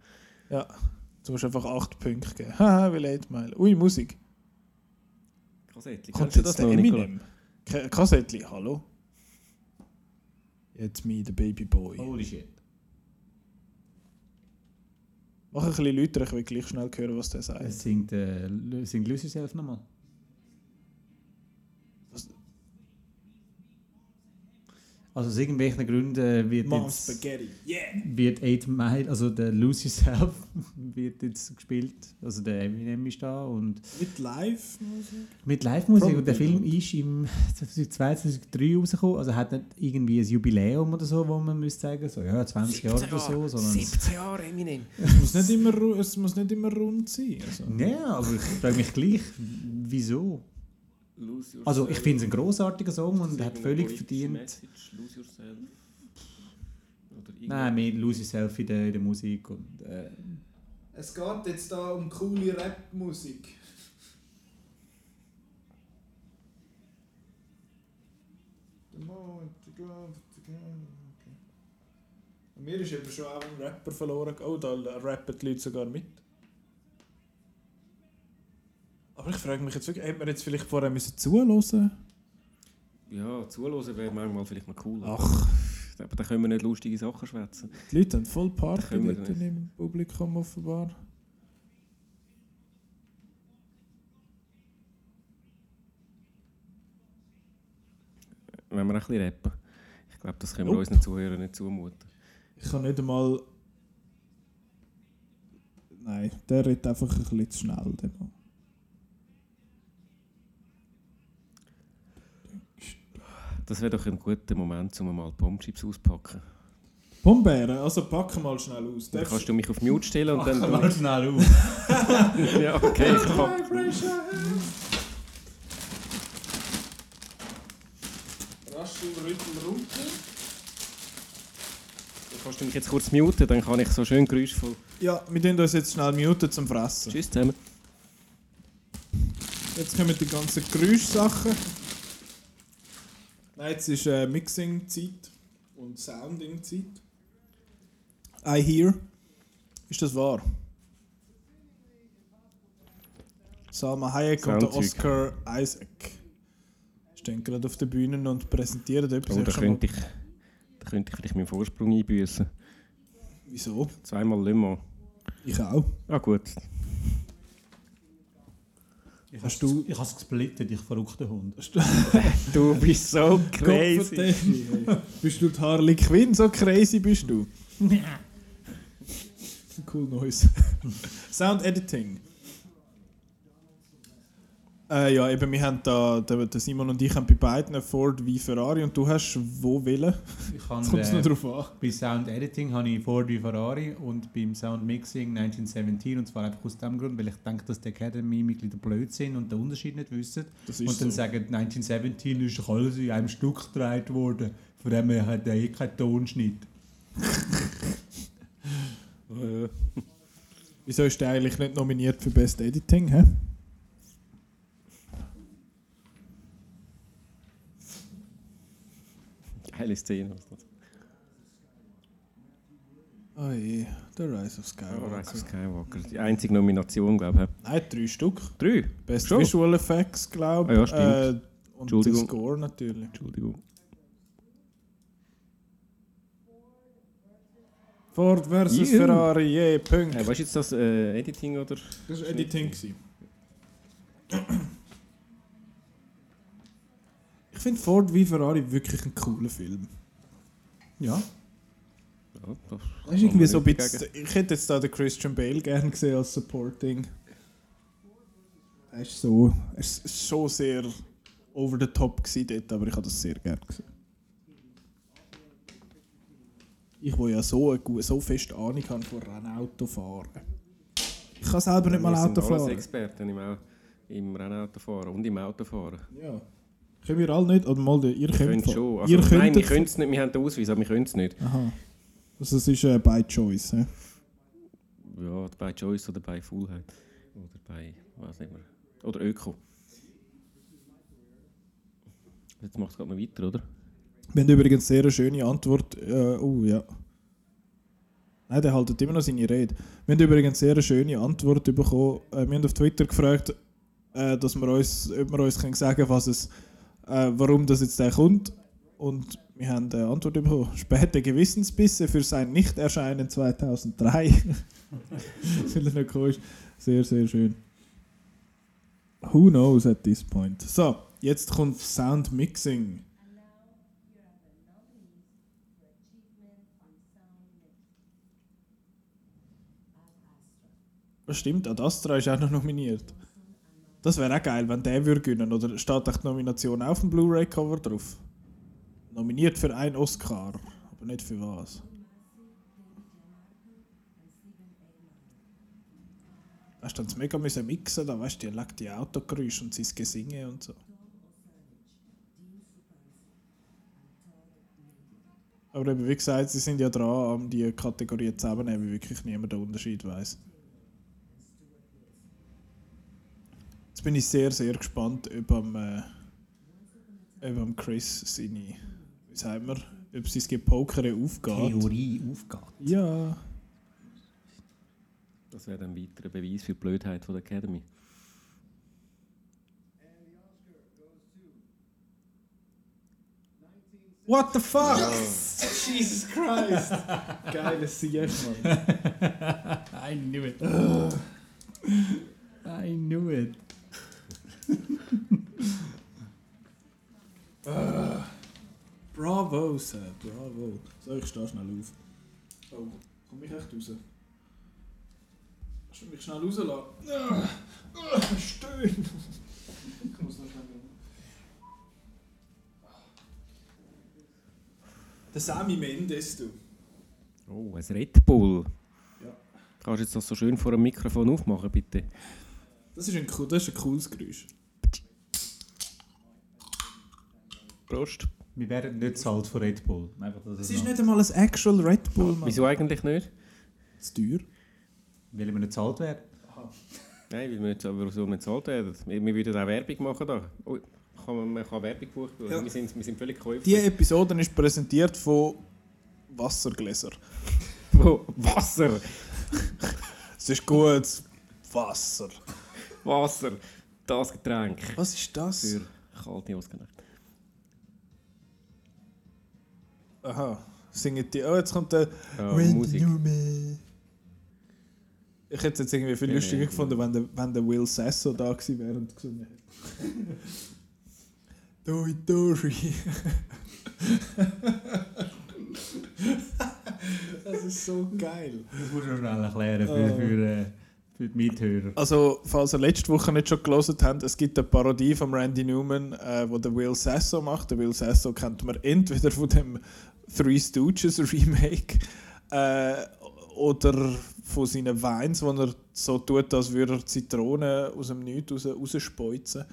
[SPEAKER 1] Ja, du musst einfach 8 Punkte geben. Haha, weil 8 Mile. Ui, Musik.
[SPEAKER 2] Kassettchen.
[SPEAKER 1] Kommt
[SPEAKER 2] Kennst du
[SPEAKER 1] jetzt
[SPEAKER 2] das
[SPEAKER 1] der? Eminem? K Kassettli, hallo? Jetzt me, the baby boy.
[SPEAKER 4] Holy shit.
[SPEAKER 1] Mach ein bisschen lauter, ich will gleich schnell hören, was der sagt.
[SPEAKER 4] Es singt, äh, singt Lose Yourself nochmal. Also aus irgendwelchen Gründen wird
[SPEAKER 1] Mom
[SPEAKER 4] jetzt,
[SPEAKER 1] Spaghetti, yeah!
[SPEAKER 4] wird Eight Mile, also der Lose Yourself wird jetzt gespielt. Also der Eminem ist da und
[SPEAKER 1] Mit Live-Musik?
[SPEAKER 4] mit Live-Musik. Und der Film ist im 2002, 2003 rausgekommen. Also hat nicht irgendwie ein Jubiläum oder so, wo man müsste sagen, so ja 20 Jahre oder so, sondern
[SPEAKER 2] 17 Jahre Eminem.
[SPEAKER 1] Es muss nicht immer, es muss nicht immer rund sein. Also.
[SPEAKER 4] ja, aber ich frage mich gleich, wieso? Also ich finde es ein großartiger Song und hat völlig verdient.
[SPEAKER 2] Message, lose yourself.
[SPEAKER 4] Nein, mehr Lose Yourself in der, in der Musik. Und, äh.
[SPEAKER 1] Es geht jetzt da um coole Rap-Musik. Mir ist eben schon auch ein Rapper verloren. Oh, da rappen die Leute sogar mit. Aber ich frage mich jetzt wirklich, hätte man jetzt vielleicht vorher müssen zuhören
[SPEAKER 2] Ja, zuhören wäre manchmal vielleicht noch cool.
[SPEAKER 1] Ach,
[SPEAKER 2] Aber da können wir nicht lustige Sachen schwätzen.
[SPEAKER 1] die Leute haben voll Party
[SPEAKER 2] wir
[SPEAKER 1] dort im Publikum offenbar.
[SPEAKER 2] Wenn wir ein bisschen rappen. Ich glaube, das können wir
[SPEAKER 1] Nope.
[SPEAKER 2] unseren Zuhörern nicht zumuten.
[SPEAKER 1] Ich kann nicht einmal. Nein, der redet einfach ein bisschen zu schnell. Der noch.
[SPEAKER 2] Das wäre doch ein guter Moment, um mal Bombchips auszupacken.
[SPEAKER 1] Pombeeren, also packen mal schnell aus.
[SPEAKER 2] Dann kannst du mich auf Mute stellen und dann...
[SPEAKER 4] Mal schnell auf.
[SPEAKER 2] ja, okay, ich pack.
[SPEAKER 1] Raschel, Rüttel, Runkel.
[SPEAKER 2] Dann kannst du mich jetzt kurz muten, dann kann ich so schön geräuschvoll...
[SPEAKER 1] Ja, wir tun uns jetzt schnell muten zum Fressen.
[SPEAKER 2] Tschüss zusammen.
[SPEAKER 1] Jetzt kommen die ganzen Geräuschsachen. Nein, jetzt ist äh, Mixing-Zeit und Sounding-Zeit. I hear. Ist das wahr? Salma Hayek und. Oscar Isaac stehen gerade auf der Bühne und präsentieren etwas.
[SPEAKER 2] Oh, da könnte ich... Da könnte ich vielleicht meinen Vorsprung einbüßen.
[SPEAKER 1] Wieso?
[SPEAKER 2] Zweimal Mans.
[SPEAKER 1] Ich auch.
[SPEAKER 2] Ah gut.
[SPEAKER 4] Ich
[SPEAKER 1] Hast
[SPEAKER 4] has-
[SPEAKER 1] du-
[SPEAKER 4] Ich habe es gesplittet, ich verrückter Hund.
[SPEAKER 2] Du bist so
[SPEAKER 1] Gottverdammt. bist du die Harley Quinn? So crazy bist du. cool Noise. Sound Editing. Äh, ja, eben, wir haben da, der, Simon und ich haben bei beiden Ford wie Ferrari und du hast wo willen?
[SPEAKER 4] Ich habe,
[SPEAKER 1] Kommt
[SPEAKER 4] äh,
[SPEAKER 1] noch drauf an?
[SPEAKER 4] Bei Sound Editing habe ich Ford wie Ferrari und beim Sound Mixing 1917 und zwar einfach aus dem Grund, weil ich denke, dass die Academy-Mitglieder blöd sind und den Unterschied nicht wissen. Und dann
[SPEAKER 1] so.
[SPEAKER 4] sagen, 1917 ist alles in einem Stück gedreht worden. Von dem her hat er eh keinen Tonschnitt.
[SPEAKER 1] Äh, Wieso ist der eigentlich nicht nominiert für Best Editing? Hä?
[SPEAKER 2] Geile Szene. was
[SPEAKER 1] Oh je, The Rise of
[SPEAKER 2] Oh,
[SPEAKER 1] Skywalker.
[SPEAKER 2] Rise of Skywalker. Die einzige Nomination, glaube ich.
[SPEAKER 1] Nein, drei Stück.
[SPEAKER 2] Drei?
[SPEAKER 1] Best
[SPEAKER 2] Schon?
[SPEAKER 1] Visual Effects, glaube
[SPEAKER 2] Ah ja,
[SPEAKER 1] ich.
[SPEAKER 2] stimmt.
[SPEAKER 1] Äh, und der. Score natürlich.
[SPEAKER 2] Entschuldigung.
[SPEAKER 1] Ford versus
[SPEAKER 2] Juhu.
[SPEAKER 1] Ferrari, je, Punkt.
[SPEAKER 2] Äh, weißt du jetzt das äh, Editing oder?
[SPEAKER 1] Das war Editing. Ich finde Ford wie Ferrari wirklich ein cooler Film.
[SPEAKER 4] Ja.
[SPEAKER 2] Ja, das
[SPEAKER 1] Das ist irgendwie so ein bisschen, ich hätte jetzt da den Christian Bale gerne gesehen als Supporting. Er ist so, er ist schon sehr over the top gewesen dort, aber ich habe das sehr gerne gesehen. Ich, wo ja so, eine, so fest Ahnung habe von Rennautofahren. Ich kann selber nicht mal Auto fahren.
[SPEAKER 2] Experten im, Au- im Rennautofahren und im Autofahren.
[SPEAKER 1] Ja. Können wir alle nicht? Oder mal, ihr könnt
[SPEAKER 2] können
[SPEAKER 1] fa-
[SPEAKER 2] schon. Also,
[SPEAKER 1] ihr
[SPEAKER 2] nein, wir können es nicht. Wir haben den Ausweis, aber wir können es nicht.
[SPEAKER 1] Aha. Also es ist äh, by choice. He?
[SPEAKER 2] Ja, bei Choice oder bei Fullheit. Oder bei, was immer. Oder Öko. Jetzt macht es gerade noch weiter, oder?
[SPEAKER 1] Wir haben übrigens sehr eine schöne Antwort. Äh, oh ja. Nein, der haltet immer noch seine Rede. Wir haben übrigens sehr eine schöne Antwort bekommen. Äh, wir haben auf Twitter gefragt, äh, dass wir uns, ob wir uns können sagen was es, äh, warum das jetzt der kommt. Und wir haben eine Antwort bekommen. Späte Gewissensbisse für sein Nichterscheinen 2003. das ist nicht komisch. Sehr, sehr schön. Who knows at this point? So, jetzt kommt Sound Mixing. Das stimmt, Ad Astra ist auch noch nominiert. Das wäre auch geil, wenn der würde gewinnen. Oder steht echt die Nomination auf dem Blu-ray-Cover drauf? Nominiert für einen Oscar, aber nicht für was. Weißt du, dann mega müssen mixen, da weißt du, die legt die Autogeräusche und sein Gesinge und so. Aber wie gesagt, sie sind ja dran, um die Kategorien zusammenzunehmen, weil wirklich niemand den Unterschied weiß. Jetzt bin ich sehr, sehr gespannt, ob am, äh, am Chris seine, wie sagen wir, ob sein Gepokere aufgeht.
[SPEAKER 4] Theorie aufgeht.
[SPEAKER 1] Ja.
[SPEAKER 2] Das wäre dann ein weiterer Beweis für die Blödheit von der Academy.
[SPEAKER 1] What the fuck? Jesus Christ! Geiles CF, Mann.
[SPEAKER 4] I knew it. I knew it.
[SPEAKER 1] Bravo, Sir, bravo. So, ich stehe schnell auf. Oh, komm ich echt raus? Kannst du mich schnell rauslassen? Ah, ah, Stöhn! Ich muss noch schnell Der Sammy Mendes, du.
[SPEAKER 2] Oh, ein Red Bull.
[SPEAKER 1] Ja.
[SPEAKER 2] Kannst du jetzt das so schön vor dem Mikrofon aufmachen, bitte?
[SPEAKER 1] Das ist ein, cool- das ist ein cooles Geräusch.
[SPEAKER 2] Prost.
[SPEAKER 4] Wir werden nicht zahlt von Red Bull. Einfach, dass Es
[SPEAKER 1] ist
[SPEAKER 4] noch-
[SPEAKER 1] nicht einmal ein actual Red Bull, Mann.
[SPEAKER 2] Wieso eigentlich nicht?
[SPEAKER 1] Zu teuer.
[SPEAKER 4] Weil wir nicht zahlt werden.
[SPEAKER 2] Nein, weil wir jetzt aber so nicht bezahlt werden. Wir, wir würden auch Werbung machen da. Oh, kann man, man kann Werbung buchen.
[SPEAKER 1] Ja.
[SPEAKER 2] Wir, sind, wir sind völlig käuflich.
[SPEAKER 1] Die Episode ist präsentiert von Wassergläser.
[SPEAKER 2] Wo- Wasser!
[SPEAKER 1] Es ist gut. Wasser.
[SPEAKER 2] Wasser! Das Getränk.
[SPEAKER 1] Was ist das?
[SPEAKER 2] Für kalte Ausgänge.
[SPEAKER 1] Aha. Singen die. Oh, jetzt kommt der.
[SPEAKER 2] Ja,
[SPEAKER 1] Randy
[SPEAKER 2] Musik.
[SPEAKER 1] Newman. Ich hätte es jetzt irgendwie viel
[SPEAKER 2] Ja,
[SPEAKER 1] lustiger
[SPEAKER 2] ja.
[SPEAKER 1] gefunden, wenn der, wenn der Will Sasso da gewesen wäre und gesungen hätte. Doi Dori. das ist so geil.
[SPEAKER 4] Das musst du schnell erklären für,
[SPEAKER 1] Oh.
[SPEAKER 4] für, äh, für die Mithörer.
[SPEAKER 1] Also, falls ihr letzte Woche nicht schon gelesen habt, es gibt eine Parodie von Randy Newman, äh, wo der Will Sasso macht. Der Will Sasso kennt man entweder von dem Three Stooges Remake äh, oder von seinen Weins, wo er so tut, als würde er Zitronen aus dem Nichts raus, rausspeuzen.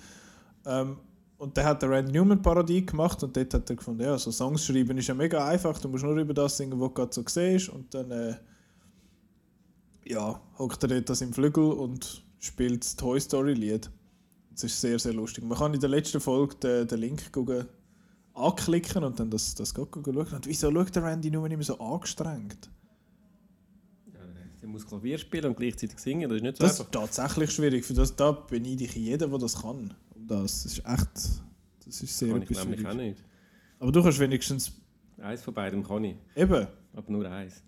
[SPEAKER 1] Ähm, und der hat eine Randy Newman Parodie gemacht und dort hat er gefunden, ja, so Songs schreiben ist ja mega einfach, du musst nur über das singen, was du gerade so siehst und dann äh, ja, hockt er dort an seinem Flügel und spielt das Toy Story Lied. Das ist sehr, sehr lustig. Man kann in der letzten Folge den, den Link gucken, anklicken und dann das, das gucken schauen. Und wieso schaut der Randy nur immer so angestrengt?
[SPEAKER 2] Der muss Klavier spielen und gleichzeitig singen, das ist nicht so
[SPEAKER 1] Das ist
[SPEAKER 2] einfach.
[SPEAKER 1] tatsächlich schwierig. Für das da beneide ich jeden, der das kann. Um das. das ist echt. Das ist sehr
[SPEAKER 2] Kann ich nämlich auch nicht.
[SPEAKER 1] Aber du kannst wenigstens.
[SPEAKER 2] Eins von beidem kann ich,
[SPEAKER 1] Eben.
[SPEAKER 2] aber nur eins.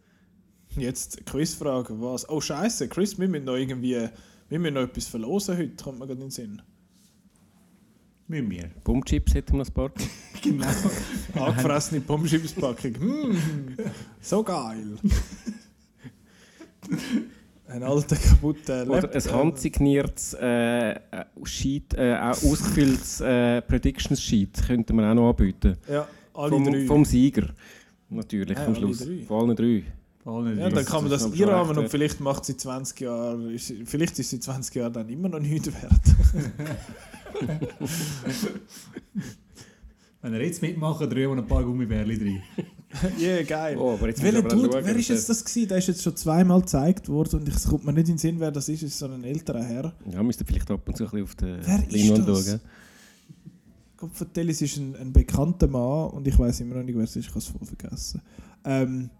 [SPEAKER 1] Jetzt Quizfrage, was? Oh Scheiße, Chris, wir müssen noch irgendwie. Wir müssen noch etwas verlosen heute, kommt mir gerade in den Sinn.
[SPEAKER 4] Müssen wir.
[SPEAKER 2] Pumpchips hätten wir noch ein paar.
[SPEAKER 4] Genau.
[SPEAKER 1] Angefressene Pommeschips-Packung. Mm, so geil. Ein alter kaputter
[SPEAKER 2] Oder
[SPEAKER 1] Laptop.
[SPEAKER 2] ein handsigniertes, äh, äh, Sheet, äh, auch ausgefülltes äh, Predictions-Sheet könnten wir auch noch anbieten.
[SPEAKER 1] Ja, alle
[SPEAKER 2] vom,
[SPEAKER 1] drei.
[SPEAKER 2] vom Sieger. Natürlich,
[SPEAKER 1] Ja,
[SPEAKER 2] am
[SPEAKER 1] alle
[SPEAKER 2] Schluss.
[SPEAKER 1] drei.
[SPEAKER 2] Von allen drei.
[SPEAKER 1] Ja, dann kann man
[SPEAKER 2] das
[SPEAKER 1] das einrahmen und vielleicht macht sie 20 Jahre, ist, sie- vielleicht ist sie 20 Jahre dann immer noch nichts wert.
[SPEAKER 4] Wenn ihr jetzt mitmachen, drehen wir ein paar Gummibärli rein.
[SPEAKER 1] Ja, yeah, geil.
[SPEAKER 2] Oh, aber jetzt
[SPEAKER 1] Welcher Dude,
[SPEAKER 2] schauen,
[SPEAKER 1] wer ist jetzt das gewesen? Der ist jetzt schon zweimal gezeigt worden und es kommt mir nicht in den Sinn, wer das ist. Es ist so ein älterer Herr.
[SPEAKER 2] Ja, müsst ihr vielleicht ab und zu ein bisschen auf
[SPEAKER 1] ist
[SPEAKER 2] Leinwand schauen.
[SPEAKER 1] Gott es ist ein, ein bekannter Mann und ich weiß immer noch nicht, wer es ist, ich habe es voll vergessen. Ähm,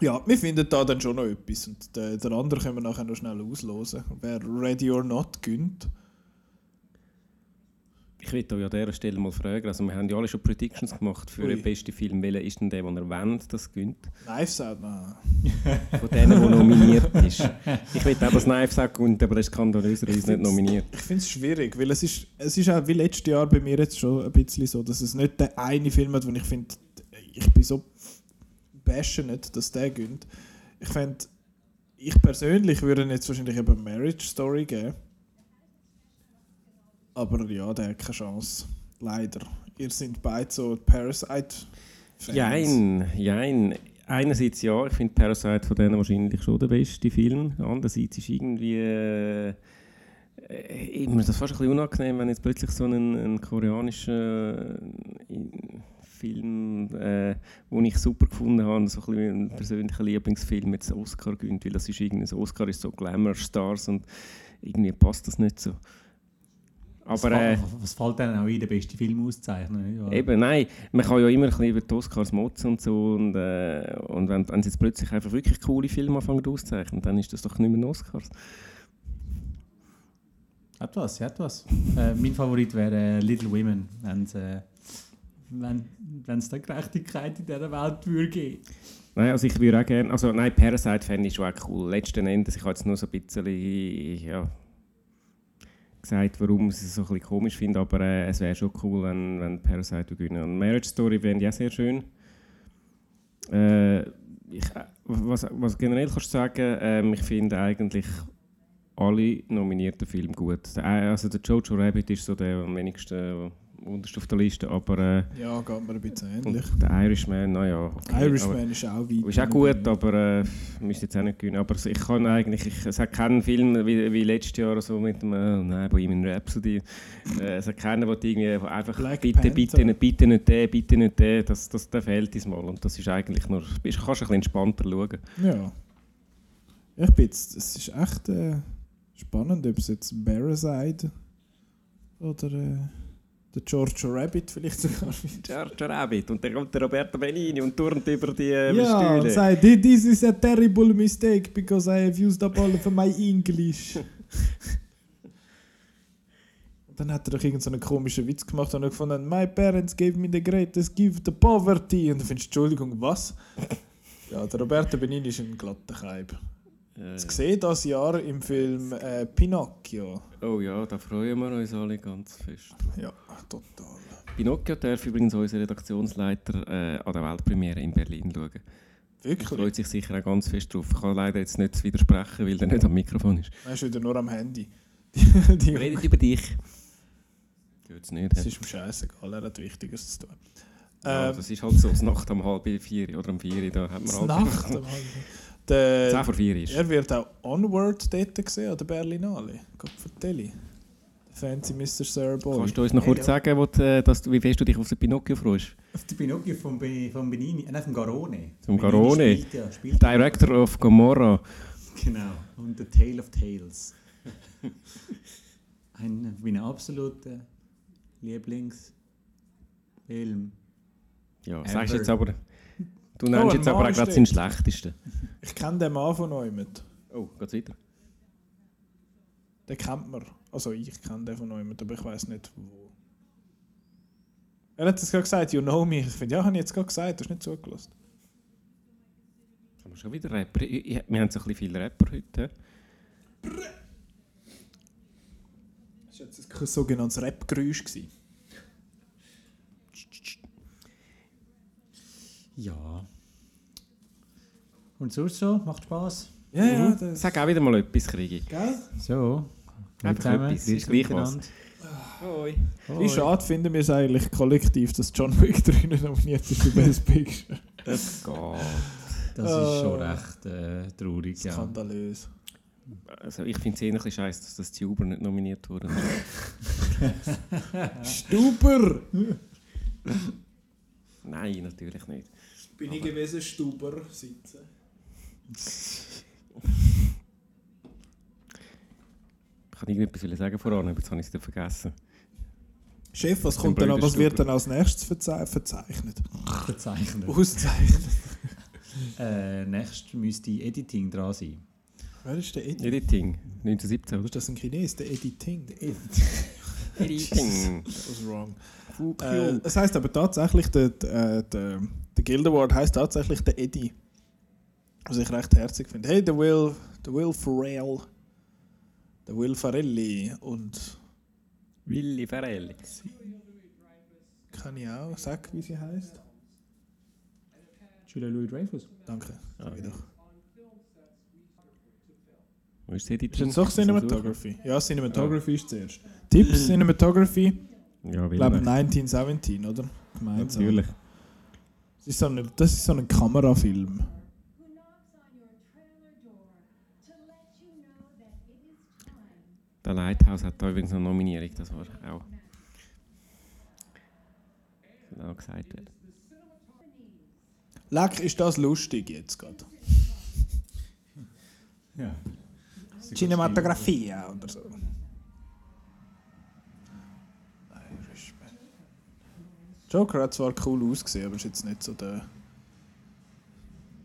[SPEAKER 1] ja, wir finden da dann schon noch etwas und der, der andere können wir nachher noch schnell auslosen, wer Ready or Not gönnt.
[SPEAKER 2] Ich will euch an dieser Stelle mal fragen, also wir haben ja alle schon Predictions gemacht für
[SPEAKER 1] Ui.
[SPEAKER 2] den besten Film. Welcher ist denn der, den ihr wollt, das gönnt?
[SPEAKER 1] Knives Out, nein.
[SPEAKER 2] Von denen, der nominiert ist. Ich will auch das Knives auch gönnt, aber der ist skandalöserweise nicht nominiert.
[SPEAKER 1] Ich finde es schwierig, weil es ist, es ist auch wie letztes Jahr bei mir jetzt schon ein bisschen so, dass es nicht der eine Film hat, wo ich finde, ich bin so passionate, dass der gönnt. Ich finde, ich persönlich würde jetzt wahrscheinlich eben Marriage Story geben. Aber ja, der hat keine Chance. Leider. Ihr seid beide so Parasite-Fans.
[SPEAKER 2] Jein, jein. Einerseits ja, ich finde Parasite von denen wahrscheinlich schon der beste Film. Andererseits ist irgendwie äh, immer das fast ein bisschen unangenehm, wenn jetzt plötzlich so ein, ein koreanischer äh, Film, äh, den ich super gefunden habe, so ein, bisschen ein persönlicher Lieblingsfilm jetzt Oscar gewinnt, weil das ist irgendwie, das Oscar ist so Glamour Stars und irgendwie passt das nicht so. Aber
[SPEAKER 4] was,
[SPEAKER 2] äh,
[SPEAKER 4] was fällt dann auch ein, den besten Film auszeichnen?
[SPEAKER 2] eben, nein, man kann ja immer ein bisschen über die Oscars motzen und so. Und, äh, und wenn, wenn sie jetzt plötzlich einfach wirklich coole Filme anfangen auszuzeichnen, dann ist das doch nicht mehr ein Oscars.
[SPEAKER 4] Hat was, ja, hat was. äh, mein Favorit wäre äh, Little Women, wenn's, äh, wenn es da Gerechtigkeit in dieser Welt würde geben.
[SPEAKER 2] Nein, also ich würde auch gerne, also nein, Parasite fände ich schon auch cool. Letzten Endes, ich habe jetzt nur so ein bisschen, ja, gesagt, warum ich es so ein bisschen komisch finde, aber äh, es wäre schon cool, wenn, wenn Parasite gewinnen. Und Marriage Story wäre ich auch sehr schön. Äh, ich, äh, was, was generell kannst du sagen, ähm, ich finde eigentlich alle nominierten Filme gut. Der, also der Jojo Rabbit ist so der am wenigsten unterst auf der Liste, aber äh,
[SPEAKER 1] Ja, geht mir ein bisschen ähnlich.
[SPEAKER 2] der Irishman, naja. Okay,
[SPEAKER 1] Irishman ist auch weit.
[SPEAKER 2] ist auch gut, aber äh, müsste jetzt auch nicht gewinnen. Aber ich kann eigentlich, ich, es hat keinen Film wie, wie letztes Jahr so mit dem, äh, nein, Bohemian Rhapsody. Äh, es hat keinen, du irgendwie einfach
[SPEAKER 1] Black
[SPEAKER 2] bitte,
[SPEAKER 1] Panther.
[SPEAKER 2] bitte, nicht, bitte nicht den, bitte nicht den, das, das, der fehlt uns mal. Und das ist eigentlich nur, bist, kannst ein bisschen entspannter schauen.
[SPEAKER 1] Ja. Ich bin jetzt, es ist echt äh, spannend, ob es jetzt Parasite oder äh, der George Rabbit vielleicht sogar.
[SPEAKER 2] George Rabbit und dann kommt der Roberto Benini und turnt über die äh,
[SPEAKER 1] Ja, und
[SPEAKER 2] Stühle.
[SPEAKER 1] sagt, "Thi- this is a terrible mistake because I have used up all of my English. Und dann hat er doch irgendeinen so einen komischen Witz gemacht und er gefunden, my parents gave me the greatest gift, the poverty. Und du findest, Entschuldigung, was? Ja, der Roberto Benini ist ein glatter Kaib.
[SPEAKER 2] Äh,
[SPEAKER 1] Das gesehen das Jahr im Film äh, Pinocchio.
[SPEAKER 2] oh ja, da freuen wir uns alle ganz fest.
[SPEAKER 1] Ja, total.
[SPEAKER 2] Pinocchio darf übrigens unser Redaktionsleiter äh, an der Weltpremiere in Berlin schauen. Er
[SPEAKER 1] Wirklich?
[SPEAKER 2] freut sich sicher auch ganz fest drauf. Ich kann leider jetzt nicht widersprechen, weil er nicht am Mikrofon ist.
[SPEAKER 1] Er ist wieder nur am Handy. Die, die,
[SPEAKER 2] Redet über dich. Es nicht.
[SPEAKER 1] das
[SPEAKER 2] hä?
[SPEAKER 1] ist ihm scheißegal, er hat Wichtiges zu tun.
[SPEAKER 2] Ja,
[SPEAKER 1] Ähm,
[SPEAKER 2] das ist halt so, es Nacht um halb vier oder um vier, da hat man halt...
[SPEAKER 1] Nacht. am Halb- Der,
[SPEAKER 2] Zehn vor vier ist.
[SPEAKER 1] er wird auch Onward dort gesehen, an der Berlinale. Gott vertelle. Der fancy Mr. Sir Boy.
[SPEAKER 2] Kannst du uns noch kurz sagen, wo, du, äh, dass du, wie fest du dich auf den Pinocchio freust?
[SPEAKER 4] Auf die Pinocchio von, von Benini, äh, nein, vom Garone.
[SPEAKER 2] Vom Garone?
[SPEAKER 4] Spielt ja, spielt ja.
[SPEAKER 2] Director of Gomorra.
[SPEAKER 4] Genau. Und The Tale of Tales. Ein meiner absoluten Lieblingsfilm.
[SPEAKER 2] Ja,
[SPEAKER 4] Ever.
[SPEAKER 2] sagst jetzt aber... Du
[SPEAKER 1] Oh,
[SPEAKER 2] nennst
[SPEAKER 1] ein
[SPEAKER 2] jetzt aber gerade seinen schlechtesten.
[SPEAKER 1] Ich kenne den Mann von Neumann.
[SPEAKER 2] Oh, geht's weiter?
[SPEAKER 1] Den kennt man. Also ich kenne den von Neumann, aber ich weiß nicht wo. Er hat es gerade gesagt, you know me. Ich finde, ja, habe ich jetzt gerade gesagt, du hast nicht zugelassen.
[SPEAKER 2] Haben wir schon wieder Rapper? Wir haben so ein bisschen viele Rapper heute.
[SPEAKER 1] Das war jetzt ein sogenanntes Rap-Geräusch.
[SPEAKER 4] Ja. Und sonst so? Macht Spaß?
[SPEAKER 1] Ja, ja, das...
[SPEAKER 2] Sag auch wieder mal etwas, Kriegi.
[SPEAKER 1] Gell?
[SPEAKER 4] So.
[SPEAKER 2] Einfach etwas, ist gleich was. Hoi.
[SPEAKER 1] Wie schade finden wir es eigentlich kollektiv, dass John Wick 3 nicht nominiert ist für Best Picture.
[SPEAKER 2] Das geht.
[SPEAKER 4] Das ist schon recht äh, traurig, ja.
[SPEAKER 1] Skandalös.
[SPEAKER 2] Also ich finde es eher ein bisschen scheiße, dass das Tuber nicht nominiert wurde.
[SPEAKER 1] Stuber!
[SPEAKER 2] Nein, natürlich nicht.
[SPEAKER 1] Bin ich gewesen, Stuber sitzen.
[SPEAKER 2] Ich kann irgendetwas sagen voran, aber jetzt habe ich es vergessen.
[SPEAKER 1] Chef, was kommt dann, was wird dann als nächstes verze verzeichnet?
[SPEAKER 4] Verzeichnet.
[SPEAKER 1] Ausgezeichnet.
[SPEAKER 4] Äh, nächstes müsste Editing dran sein.
[SPEAKER 1] Wer ist der Eddie?
[SPEAKER 2] Editing, 1917, oder?
[SPEAKER 1] Ist das ein Chines? Der Editing?
[SPEAKER 2] Editing.
[SPEAKER 1] That was wrong. Äh, es heißt aber tatsächlich, der, der, der, Guild Award heißt tatsächlich der Eddie. Was ich recht herzig finde. Hey, der Will, der Will Ferrell, der Will Farelli und
[SPEAKER 2] Willi Ferrelli.
[SPEAKER 1] kann ich auch sagen, wie sie heißt?
[SPEAKER 4] Julia Louis Dreyfus.
[SPEAKER 1] Danke. Sag ich doch.
[SPEAKER 2] Wo ist die
[SPEAKER 1] Ist doch Cinematography? Ja, Cinematography ist zuerst. Tipps Cinematography,
[SPEAKER 2] Ja,
[SPEAKER 1] ich glaube
[SPEAKER 2] Willi.
[SPEAKER 1] 1917, oder? Gemeinsam.
[SPEAKER 2] Natürlich.
[SPEAKER 1] Das ist so ein, das ist so ein Kamerafilm.
[SPEAKER 2] Der Lighthouse hat da übrigens eine Nominierung, das war auch genau gesagt wird.
[SPEAKER 1] Leck, ist das lustig jetzt gerade?
[SPEAKER 4] Ja.
[SPEAKER 1] Cinematografia oder so. Joker hat zwar cool ausgesehen, aber ist jetzt nicht so der.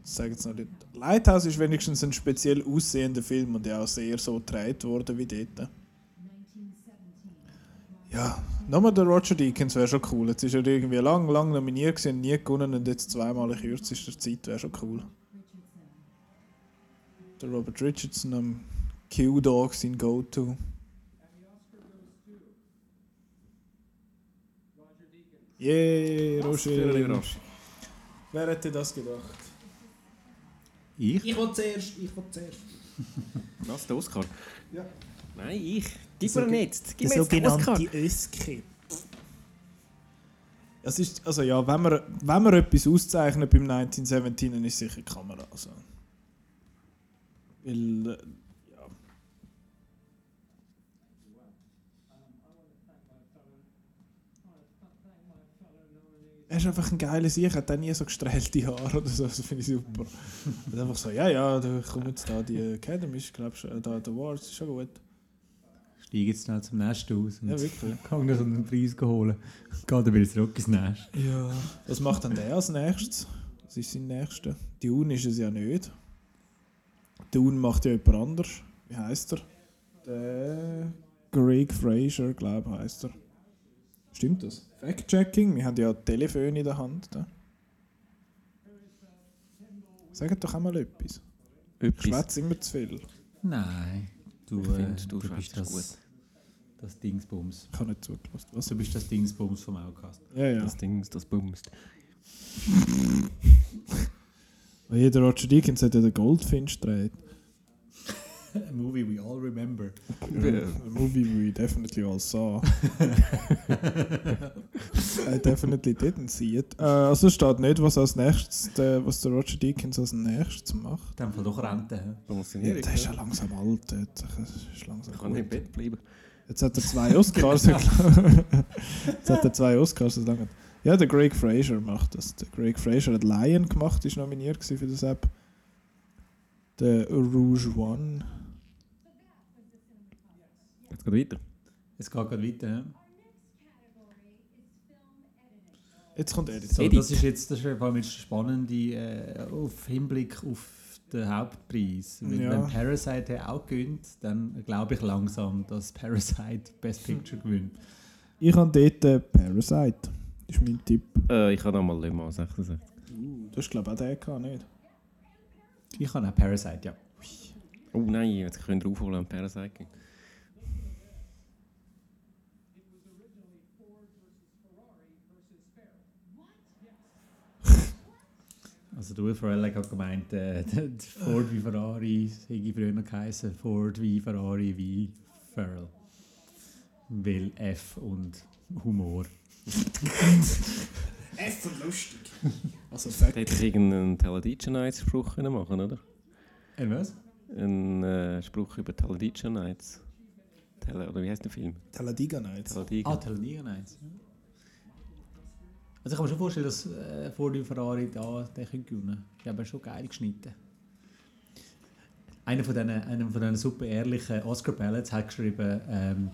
[SPEAKER 1] Ich sage jetzt noch nicht. Lighthouse ist wenigstens ein speziell aussehender Film und ja auch sehr so gedreht worden wie dort. Ja, nochmal der Roger Deakins wäre schon cool. Jetzt ist er irgendwie lang, lang nominiert gewesen, nie gewonnen und jetzt zweimal in kürzester Zeit wäre schon cool. Der Robert Richardson am Q-Dog sein Go-To. Yeah, Roger. Wer hätte das gedacht?
[SPEAKER 4] Ich?
[SPEAKER 1] Ich will zuerst, ich will zuerst.
[SPEAKER 2] Was, der Oscar?
[SPEAKER 1] Ja.
[SPEAKER 2] Nein, ich. Gib
[SPEAKER 1] Der
[SPEAKER 2] mir jetzt. Gib mir jetzt den Oscar.
[SPEAKER 1] Öski. Es ist, also ja, wenn man, wenn man etwas auszeichnet beim 1917, dann ist sicher die Kamera. Also. Weil, Er ist einfach ein geiler Sieg, hat auch nie so gestrählte Haare oder so, das finde ich super. Er ist einfach so, ja, ja, da kommen jetzt da die Academy, glaubst du, da die Awards, ist schon gut.
[SPEAKER 4] Steige jetzt schnell zum Nest aus und
[SPEAKER 1] Ja, wirklich.
[SPEAKER 4] kann noch so einen Preis holen. Geht dann wieder zurück ins Nest.
[SPEAKER 1] Ja. Was macht dann der als nächstes? Was ist sein nächster? Dune ist es ja nicht. Dune macht ja jemand anders. Wie heißt er? Der Greg Fraser, glaube ich, heißt er. Stimmt das? Fact-Checking? Wir haben ja Telefon in der Hand. Da. Sagt doch auch mal etwas. Ich schwätze immer zu viel.
[SPEAKER 4] Nein, du,
[SPEAKER 2] Ich
[SPEAKER 4] äh,
[SPEAKER 2] du
[SPEAKER 4] du bist das,
[SPEAKER 2] gut.
[SPEAKER 4] das Dingsbums.
[SPEAKER 1] Ich habe nicht zugelassen. Was?
[SPEAKER 4] Du bist das Dingsbums vom Outcast.
[SPEAKER 1] Ja, ja.
[SPEAKER 2] Das Ding, das bumst.
[SPEAKER 1] Jeder Roger Deakins hat ja den Goldfinch gedreht.
[SPEAKER 4] A movie we all remember.
[SPEAKER 1] A movie we definitely all saw. I definitely didn't see it. Äh, also steht nicht, was als nächstes, der, was der Roger Deakins als nächstes macht.
[SPEAKER 4] Dem Fall doch Rente.
[SPEAKER 1] Ja, der ist ja langsam alt. Der der ist langsam
[SPEAKER 2] Ich kann nicht im
[SPEAKER 1] gut.
[SPEAKER 2] Bett bleiben.
[SPEAKER 1] Jetzt hat er zwei Oscars. Jetzt hat er zwei Oscars. Das lange. Ja, der Greg Fraser macht das. Der Greg Fraser hat Lion gemacht, ist nominiert für das App. Der Rouge One.
[SPEAKER 2] Jetzt geht weiter.
[SPEAKER 4] Es geht gerade weiter. hä?
[SPEAKER 1] Jetzt kommt Edith.
[SPEAKER 4] So,
[SPEAKER 2] Edit.
[SPEAKER 4] das ist jetzt das ist vor allem jetzt spannend äh, auf Hinblick auf den Hauptpreis. Weil
[SPEAKER 1] Ja.
[SPEAKER 4] Wenn Parasite ja auch gewinnt, dann glaube ich langsam, dass Parasite Best Picture gewinnt.
[SPEAKER 1] Ich habe dort äh, Parasite. Das ist mein Tipp.
[SPEAKER 2] Äh, ich habe nochmal Le Mans 66.
[SPEAKER 1] Du hast glaube ich auch gehabt, nicht?
[SPEAKER 4] Ich habe auch Parasite, ja.
[SPEAKER 2] Oh nein, jetzt können wir aufholen an Parasite. gehen.
[SPEAKER 4] Also der Will Ferrell hat gemeint, äh, Ford wie Ferrari, hätte früher noch geheißen, Ford wie Ferrari wie Ferrell. Weil F und Humor.
[SPEAKER 1] F und lustig. Also
[SPEAKER 2] Da hätte ich irgendeinen Talladega Nights Spruch können machen oder?
[SPEAKER 4] Äh, was?
[SPEAKER 2] Ein äh, Spruch über Talladega Nights. Tele oder wie heißt der Film?
[SPEAKER 1] Talladega Nights.
[SPEAKER 2] Talladega.
[SPEAKER 4] Ah, Talladega Nights. ja. Also ich kann mir schon vorstellen, dass äh, Ford wie Ferrari da den können gewinnen Die haben schon geil geschnitten. Einer von diesen, einer von diesen super ehrlichen Oscar Ballots hat geschrieben, ähm,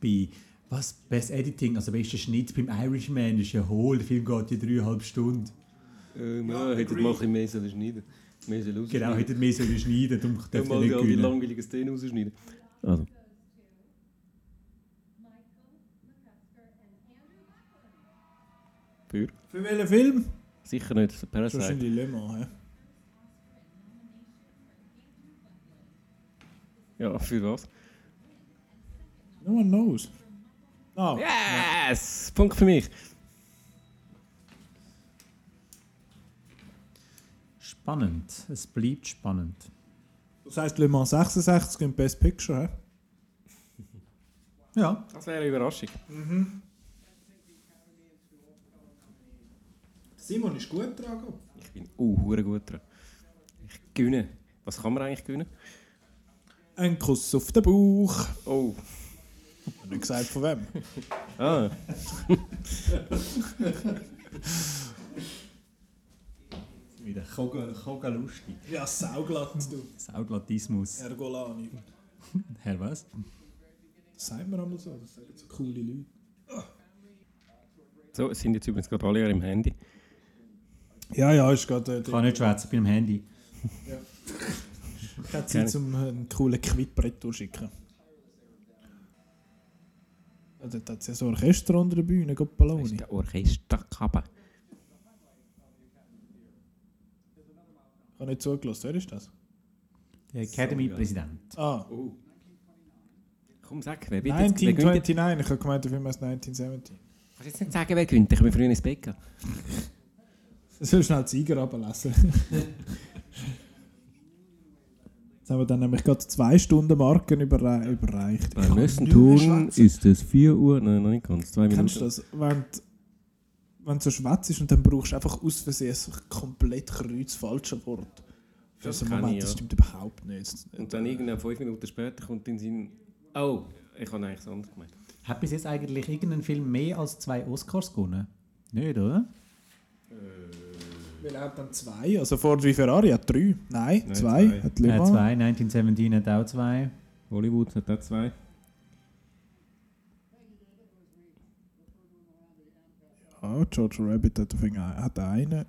[SPEAKER 4] bei was, Best Editing, also bester Schnitt beim Irishman ist ja hohl, der Film geht ja dreieinhalb Stunden.
[SPEAKER 2] Äh, nein, hättet mal ein mehr sollen schneiden Mehr sollen
[SPEAKER 4] Genau, hätte mehr sollen schneiden, darum
[SPEAKER 2] Ja,
[SPEAKER 4] dürfte
[SPEAKER 2] die,
[SPEAKER 4] nicht
[SPEAKER 2] die
[SPEAKER 4] gewinnen.
[SPEAKER 2] langweiligen Szenen rausschneiden. Also. Für?
[SPEAKER 1] Für welchen Film?
[SPEAKER 2] Sicher nicht
[SPEAKER 1] Das ist
[SPEAKER 2] Parasite.
[SPEAKER 1] wahrscheinlich Le Mans. hä?
[SPEAKER 2] Ja, für was?
[SPEAKER 1] No one knows. Ah,
[SPEAKER 2] Yes! Punkt für mich.
[SPEAKER 4] Spannend, es bleibt spannend.
[SPEAKER 1] das heisst Le Mans 66 im Best Picture. hä?
[SPEAKER 4] Ja,
[SPEAKER 2] Das wäre eine Überraschung.
[SPEAKER 1] Simon ist gut dran.
[SPEAKER 2] Ich bin uh, hure gut dran. Ich gewinne. Was kann man eigentlich gewinnen?
[SPEAKER 1] Ein Kuss auf den Bauch.
[SPEAKER 2] Oh.
[SPEAKER 1] Ich nicht gesagt von wem.
[SPEAKER 2] Ah.
[SPEAKER 4] wieder Koga, lustig.
[SPEAKER 1] Ja, sauglatt, du.
[SPEAKER 4] Sauglatismus.
[SPEAKER 1] Ergolani.
[SPEAKER 4] Herr was?
[SPEAKER 1] Das sagt man einmal so. Das sagen so coole Leute.
[SPEAKER 2] So, es sind jetzt übrigens gerade alle im Handy.
[SPEAKER 1] Ja, ja, ist gerade.
[SPEAKER 4] Ich kann nicht schwätzen, bin am Handy.
[SPEAKER 1] Ich hätte Zeit, um einen coolen Quitbrett durchschicken. Ja, dort hat es ja so ein Orchester unter der Bühne,
[SPEAKER 2] Das
[SPEAKER 1] Goppaloni.
[SPEAKER 2] ist der Orchesterkabel.
[SPEAKER 1] Ich habe nicht zugelassen, wer ist das?
[SPEAKER 4] Der Academy-Präsident.
[SPEAKER 1] Ah,
[SPEAKER 2] Komm, sag, wer wird jetzt, wer gönnt jetzt?
[SPEAKER 1] 1929, ich habe gemeint, der Film heißt 1970.
[SPEAKER 2] Kannst du jetzt nicht sagen, wer gönnt? Ich können früher ins Bett gehen.
[SPEAKER 1] Ich soll schnell die Sieger runterlassen. Jetzt haben wir dann nämlich gerade zwei Stunden Marken überrei überreicht. Mehr
[SPEAKER 2] Ton
[SPEAKER 1] schwätzen.
[SPEAKER 2] ist es 4 Uhr, nein, noch nicht ganz, 2 Minuten.
[SPEAKER 1] Kennst du das? Wenn, du- wenn du so schwätzt ist und dann brauchst du einfach aus Versehen ein komplett kreuz falsche Wort. Für
[SPEAKER 2] Das
[SPEAKER 1] so Moment,
[SPEAKER 2] ich,
[SPEAKER 1] das
[SPEAKER 2] ja.
[SPEAKER 1] stimmt überhaupt nicht.
[SPEAKER 2] Und dann irgendwann 5 Minuten später kommt in Sinn, oh, ich habe eigentlich das andere gemeint.
[SPEAKER 4] Hat bis jetzt eigentlich irgendein Film mehr als zwei Oscars gewonnen? Nicht, oder?
[SPEAKER 1] Weil er hat dann zwei, also Ford wie Ferrari hat drei. Nein,
[SPEAKER 2] Nein,
[SPEAKER 1] zwei.
[SPEAKER 2] zwei.
[SPEAKER 1] Hat Le Mans.
[SPEAKER 4] zwei. 1917 hat auch zwei.
[SPEAKER 2] Hollywood hat auch zwei.
[SPEAKER 1] Ja, George Rabbit hat, hat einen.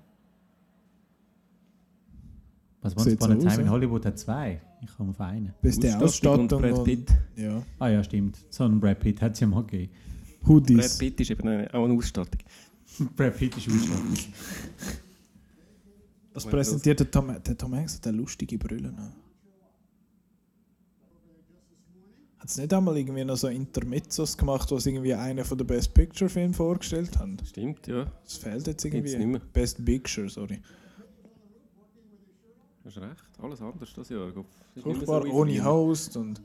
[SPEAKER 4] Was
[SPEAKER 1] Sieht
[SPEAKER 4] Upon a Time
[SPEAKER 1] aus,
[SPEAKER 4] in. Hollywood hat zwei. Ich komme auf einen.
[SPEAKER 1] Beste
[SPEAKER 2] Ausstattung
[SPEAKER 1] Ausstattung
[SPEAKER 2] und Brad
[SPEAKER 1] und,
[SPEAKER 2] Pitt.
[SPEAKER 1] ja.
[SPEAKER 4] Ah ja, stimmt. So einen Brad Pitt hat es ja mal gegeben.
[SPEAKER 2] Brad
[SPEAKER 1] Hoodies.
[SPEAKER 2] Pitt ist eben eine, auch eine Ausstattung.
[SPEAKER 4] Brad Pitt ist Ausstattung.
[SPEAKER 1] Das präsentiert der Tom, der Tom Hanks hat eine lustige Brille. noch. Hat es nicht einmal irgendwie noch so Intermezzos gemacht, was irgendwie einer von den Best Picture Filmen vorgestellt haben?
[SPEAKER 2] Stimmt, ja.
[SPEAKER 1] Das fehlt jetzt irgendwie.
[SPEAKER 2] nicht mehr.
[SPEAKER 1] Best Picture, sorry.
[SPEAKER 2] Hast recht. Alles anders das Jahr.
[SPEAKER 1] Furchtbar,
[SPEAKER 2] wie
[SPEAKER 1] ohne. Host und.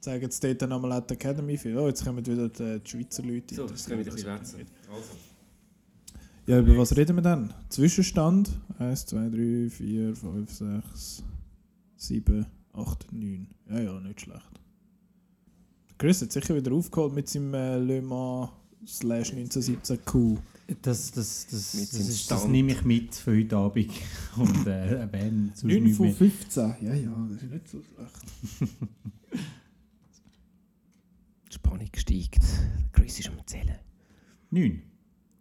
[SPEAKER 1] Zeigen jetzt dort auch die Academy für. Oh, jetzt kommen wieder die, Schweizer Leute.
[SPEAKER 2] So, jetzt können wir wieder ein bisschen schwätzen. Also.
[SPEAKER 1] Ja, über was reden wir dann? Zwischenstand? 1, 2, 3, 4, 5, 6, 7, 8, 9. Ja, ja, nicht schlecht. Chris hat sicher wieder aufgeholt mit seinem äh, Le Mans slash 1917 Q.
[SPEAKER 4] Das, das, das,
[SPEAKER 2] Mit
[SPEAKER 4] das, ist, das nehme ich mit für heute Abend. Und äh, erwähne sonst
[SPEAKER 1] 9
[SPEAKER 4] nicht
[SPEAKER 1] von
[SPEAKER 4] mehr.
[SPEAKER 1] 15. Ja, ja, das ist nicht so schlecht.
[SPEAKER 2] Die Spannung steigt. Chris ist am Zählen.
[SPEAKER 4] Neun.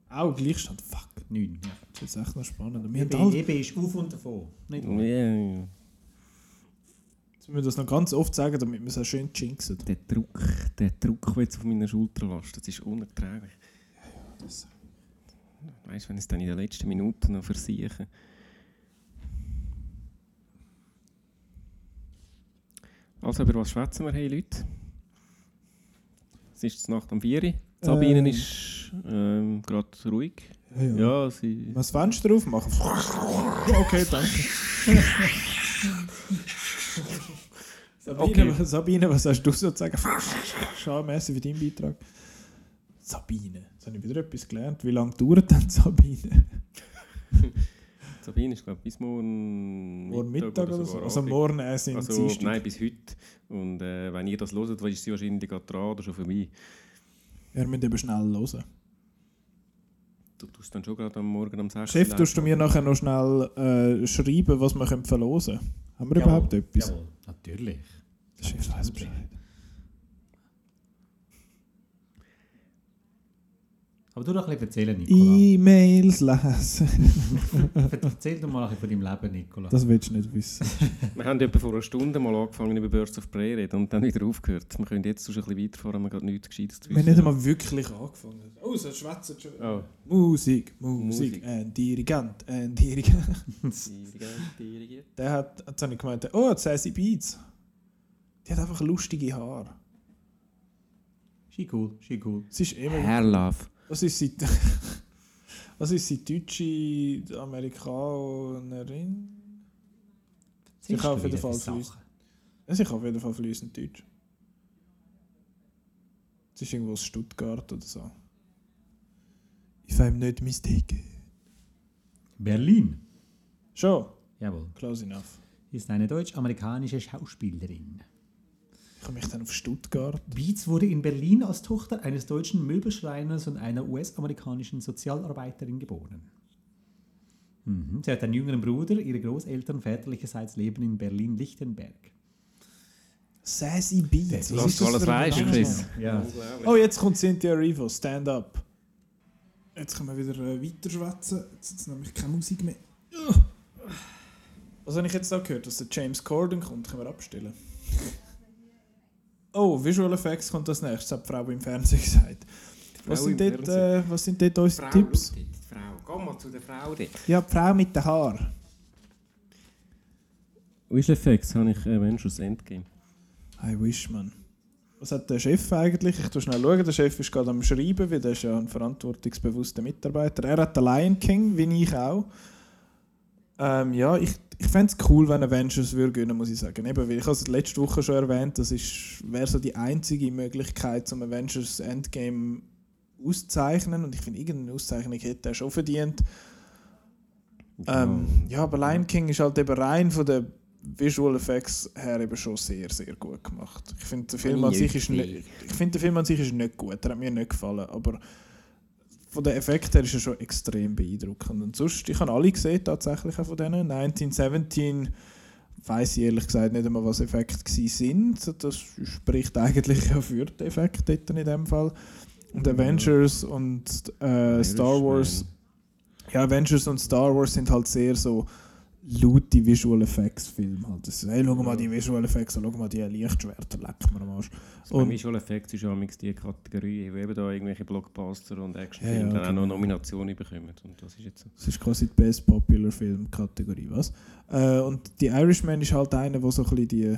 [SPEAKER 1] Auch Gleichstand. Fuck.
[SPEAKER 4] Neun, ja.
[SPEAKER 1] Das ist echt noch spannend. Und Wir haben
[SPEAKER 4] EB,
[SPEAKER 1] alle,
[SPEAKER 4] EB ist auf und davon. Nicht
[SPEAKER 2] Ja,
[SPEAKER 4] wahr?
[SPEAKER 2] ja.
[SPEAKER 1] jetzt müssen wir das noch ganz oft sagen, damit wir es auch schön jinxen.
[SPEAKER 2] Der Druck, der Druck, der jetzt auf meiner Schulter lastet, das ist unerträglich. Weißt du, wenn ich es dann in den letzten Minuten noch versieche. Also, über was schwätzen wir, hey Leute? Es ist Nacht um 4 Uhr. Sabine
[SPEAKER 1] Ähm.
[SPEAKER 2] ist ähm, gerade ruhig.
[SPEAKER 1] Ja, ja.
[SPEAKER 2] Ja, sie.
[SPEAKER 1] Was Fenster aufmachen? Okay, danke. Sabine,
[SPEAKER 2] Okay.
[SPEAKER 1] was- Sabine, was hast du so zu sagen? Schammässig für deinen Beitrag. Sabine. Jetzt habe ich wieder etwas gelernt. Wie lange dauert denn Sabine?
[SPEAKER 2] Sabine ist, glaube ich, bis morgen
[SPEAKER 1] Morgen Mittag oder so? Also morgen äh, sind
[SPEAKER 2] Also,
[SPEAKER 1] Dienstag.
[SPEAKER 2] nein, bis heute. Und äh, wenn ihr das hört, ist sie wahrscheinlich gerade dran oder schon vorbei.
[SPEAKER 1] Wir müssen eben schnell hören.
[SPEAKER 2] Du tust dann schon gerade am Morgen um 6
[SPEAKER 1] Chef, tust du mir nachher noch schnell äh, schreiben, was wir können verlosen können? Haben wir
[SPEAKER 4] Jawohl,
[SPEAKER 1] überhaupt etwas?
[SPEAKER 4] Jawohl, natürlich.
[SPEAKER 1] Der Chef weiß Bescheid.
[SPEAKER 4] Aber du doch ein bisschen erzählen, Nicola.
[SPEAKER 1] E-Mails lesen.
[SPEAKER 4] Erzähl doch mal ein bisschen von deinem Leben, Nicola.
[SPEAKER 1] Das willst du nicht wissen.
[SPEAKER 2] Wir haben etwa vor einer Stunde mal angefangen über Birds of Prey reden und dann wieder aufgehört. Wir können jetzt sonst ein bisschen weiterfahren, wenn wir gerade nichts Gescheites zu
[SPEAKER 1] Wir haben
[SPEAKER 2] wissen
[SPEAKER 1] nicht einmal wirklich angefangen. Oh, so schwätzen schon.
[SPEAKER 2] Oh.
[SPEAKER 1] Musik, Musik,
[SPEAKER 2] Musik.
[SPEAKER 1] ein Dirigent, ein Dirigent.
[SPEAKER 2] Dirigent, Dirigent.
[SPEAKER 1] Der hat, jetzt habe ich gemeint, oh, die Sassy Beats. Die hat einfach lustige Haare.
[SPEAKER 4] Ski cool, ski cool.
[SPEAKER 1] Sie ist immer...
[SPEAKER 2] Hair Love.
[SPEAKER 1] Was ist sie... Was ist sie? Deutsche Amerikanerin? Sie kann auf jeden Fall fließen. Sie kann auf jeden Fall fließend Deutsch. Sie ist irgendwo aus Stuttgart oder so. If I'm not mistaken.
[SPEAKER 4] Berlin.
[SPEAKER 1] Schon,
[SPEAKER 4] Jawohl.
[SPEAKER 1] close enough.
[SPEAKER 4] Ist eine deutsch-amerikanische Schauspielerin.
[SPEAKER 1] Ich komme mich dann auf Stuttgart.
[SPEAKER 4] Beats wurde in Berlin als Tochter eines deutschen Möbelschreiners und einer US-amerikanischen Sozialarbeiterin geboren. Mhm. Sie hat einen jüngeren Bruder, ihre Großeltern väterlicherseits leben in Berlin-Lichtenberg.
[SPEAKER 1] Sassy Beats.
[SPEAKER 4] Das
[SPEAKER 1] ist
[SPEAKER 2] alles weißt? Chris.
[SPEAKER 4] Ja.
[SPEAKER 1] Oh, jetzt kommt Cynthia Erivo, Stand Up. Jetzt können wir wieder äh, weiter schwätzen. Jetzt ist nämlich keine Musik mehr. Was habe ich jetzt da gehört? Dass der James Corden kommt, können wir abstellen. Oh, Visual Effects kommt als nächstes, hat die Frau im Fernsehen gesagt. Was sind, dort,
[SPEAKER 2] Fernsehen.
[SPEAKER 1] äh, was sind dort unsere
[SPEAKER 2] Frau,
[SPEAKER 1] Tipps?
[SPEAKER 2] dort, die Frau. Geh mal zu der Frau dort.
[SPEAKER 1] Ja, die Frau mit den Haaren.
[SPEAKER 2] Visual Effects habe ich Avengers Endgame.
[SPEAKER 1] I wish, man. Was hat der Chef eigentlich? Ich tu schnell schauen. Der Chef ist gerade am Schreiben, weil der ist ja ein verantwortungsbewusster Mitarbeiter. Er hat den Lion King, wie ich auch. Ähm, ja, ich, ich fände es cool, wenn Avengers würde gewinnen, muss ich sagen. Eben, weil ich habe es letzte Woche schon erwähnt, das wäre so die einzige Möglichkeit, zum Avengers Endgame auszuzeichnen. Und ich finde, irgendeine Auszeichnung hätte er schon verdient. Ähm, ja, aber Lion King ist halt eben rein von den Visual Effects her eben schon sehr, sehr gut gemacht. Ich finde, der Film an sich ist nicht, ich finde, der Film an sich ist nicht gut. Er hat mir nicht gefallen, aber von den Effekten her ist er schon extrem beeindruckend. Und sonst, ich habe alle gesehen, tatsächlich auch von denen. 1917 weiß ich ehrlich gesagt nicht einmal, was Effekte sind. Das spricht eigentlich ja für den Effekt dort in dem Fall. Und Avengers und äh, Star Wars ja, Avengers und Star Wars sind halt sehr so laute Visual Effects Filme. Halt. Das, hey, schau mal die Visual Effects, schau mal die Lichtschwerter, leck mir am Arsch.
[SPEAKER 2] Und Visual Effects ist ja die Kategorie, wo eben da irgendwelche Blockbuster und
[SPEAKER 1] Ja,
[SPEAKER 2] Actionfilme
[SPEAKER 1] ja,
[SPEAKER 2] dann auch noch
[SPEAKER 1] genau.
[SPEAKER 2] Nominationen bekommen. Und das ist jetzt so.
[SPEAKER 1] Das ist quasi die Best Popular Film Kategorie, was? Äh, und die Irishman ist halt einer, wo so ein bisschen die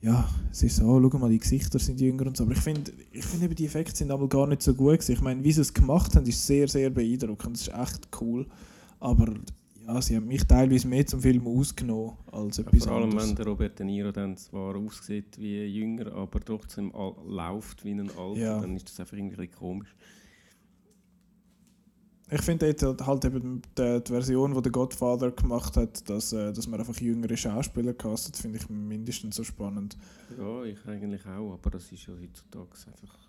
[SPEAKER 1] ja, es ist so, oh, schau mal, die Gesichter sind jünger und so. Aber ich finde, ich find eben, die Effekte sind aber gar nicht so gut gewesen. Ich meine, wie sie es gemacht haben, ist sehr, sehr beeindruckend. Das ist echt cool. Aber ja, sie haben mich teilweise mehr zum Film ausgenommen als
[SPEAKER 2] Ja,
[SPEAKER 1] etwas
[SPEAKER 2] vor allem,
[SPEAKER 1] anderes.
[SPEAKER 2] wenn der Robert De Niro dann zwar aussieht wie jünger, aber trotzdem läuft wie ein Alter,
[SPEAKER 1] Ja.
[SPEAKER 2] dann ist das einfach irgendwie ein komisch.
[SPEAKER 1] Ich finde dort halt eben die, die Version, die der Godfather gemacht hat, dass, äh, dass man einfach jüngere Schauspieler castet, finde ich mindestens so spannend.
[SPEAKER 2] Ja, ich eigentlich auch, aber das ist ja heutzutage einfach.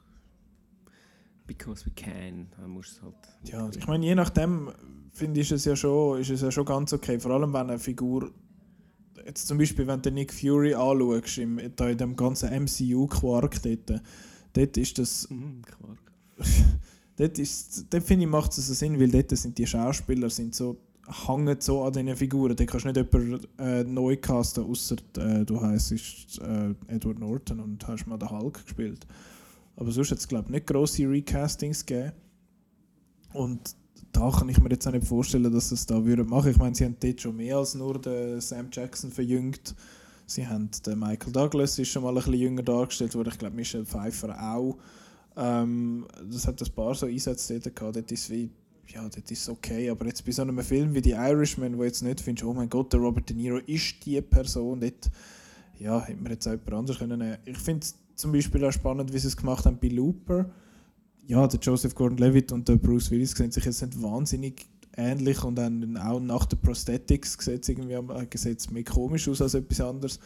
[SPEAKER 2] Because we can, du es halt.
[SPEAKER 1] Ja, ich meine, je nachdem finde ich es ja schon, ist es ja schon ganz okay. Vor allem wenn eine Figur, jetzt zum Beispiel, wenn du Nick Fury anschaust, im, da in dem ganzen MCU-Quark dort, dort ist das
[SPEAKER 2] Mhm, Quark.
[SPEAKER 1] dort, ist, dort finde ich, macht es so Sinn, weil dort sind die Schauspieler sind so, hängen so an diesen Figuren. Da kannst du nicht jemanden äh, neu casten, außer äh, du heisst äh, Edward Norton und hast mal den Hulk gespielt. Aber sonst hat es, glaube ich, nicht grosse Recastings gegeben. Und da kann ich mir jetzt auch nicht vorstellen, dass sie es da würden machen. Ich meine, sie haben dort schon mehr als nur den Sam Jackson verjüngt. Sie haben den Michael Douglas ist schon mal ein bisschen jünger dargestellt worden. Ich glaube, Michelle Pfeiffer auch. Ähm, das hat ein paar so Einsätze dort gehabt. Dort ist wie, ja, dort ist okay. Aber jetzt bei so einem Film wie The Irishman, wo jetzt nicht findest, oh mein Gott, der Robert De Niro ist die Person, dort, ja, hätte man jetzt auch jemand anderes können. Ich finde zum Beispiel auch spannend, wie sie es gemacht haben bei Looper. Ja, der Joseph Gordon-Levitt und der Bruce Willis sehen sich jetzt nicht wahnsinnig ähnlich und dann auch nach den Prosthetics sieht es irgendwie am- äh, sieht's mehr komisch aus als etwas anderes.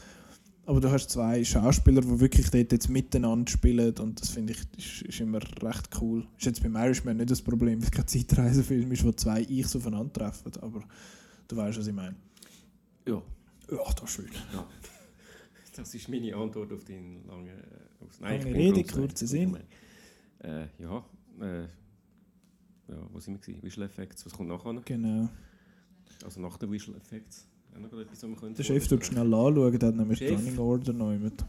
[SPEAKER 1] Aber du hast zwei Schauspieler, die wirklich dort jetzt miteinander spielen und das finde ich ist, ist immer recht cool. Ist jetzt beim Irishman nicht das Problem, weil es kein Zeitreisefilm ist, wo zwei Ichs aufeinandertreffen, aber du weißt, was ich meine.
[SPEAKER 2] Ja,
[SPEAKER 1] Ja, das ist schön.
[SPEAKER 2] Das ist meine Antwort auf deinen langen. Äh, aus-
[SPEAKER 1] Lange Rede, kurzer Sinn.
[SPEAKER 2] Äh, ja, äh, ja, wo sind wir gewesen? Visual Effects, was kommt nachher?
[SPEAKER 1] Genau.
[SPEAKER 2] Also nach den Visual Effects. Etwas, können
[SPEAKER 1] Der Chef tut schnell anschauen, der hat nämlich
[SPEAKER 2] Chef.
[SPEAKER 1] Running Order noch mit.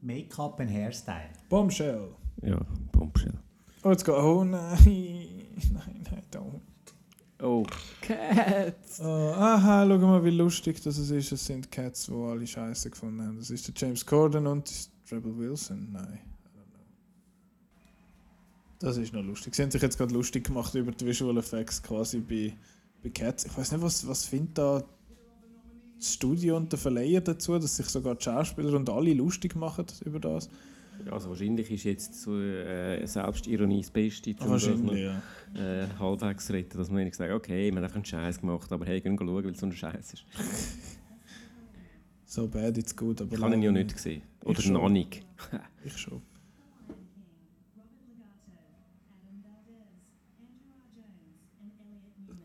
[SPEAKER 4] Make-up and Hairstyle.
[SPEAKER 1] Bombshell.
[SPEAKER 2] Ja, Bombshell.
[SPEAKER 1] Oh, jetzt geht. Oh nein. Nein, nein, don't.
[SPEAKER 2] Oh, Cats!
[SPEAKER 1] Oh, aha, schau mal, wie lustig das es ist. Es sind Cats, die alle Scheiße gefunden haben. Das ist der James Corden und Rebel Wilson. Nein. I don't know. Das ist noch lustig. Sie haben sich jetzt gerade lustig gemacht über die Visual Effects quasi bei, bei Cats. Ich weiß nicht, was, was findet da das Studio und der Verleiher dazu, dass sich sogar die Schauspieler und alle lustig machen über das?
[SPEAKER 2] Ja, also wahrscheinlich ist jetzt so äh, Selbstironie das Beste, um
[SPEAKER 1] Wahrscheinlich, ja.
[SPEAKER 2] äh, halbwegs retten, dass man nicht sagt, okay, wir haben einfach einen Scheiß gemacht, aber hey, gehen schauen, weil es so ein Scheiß ist.
[SPEAKER 1] So bad, it's good. Aber
[SPEAKER 2] Ich habe ihn ja nicht gesehen. Oder noch nicht.
[SPEAKER 1] Ich schon.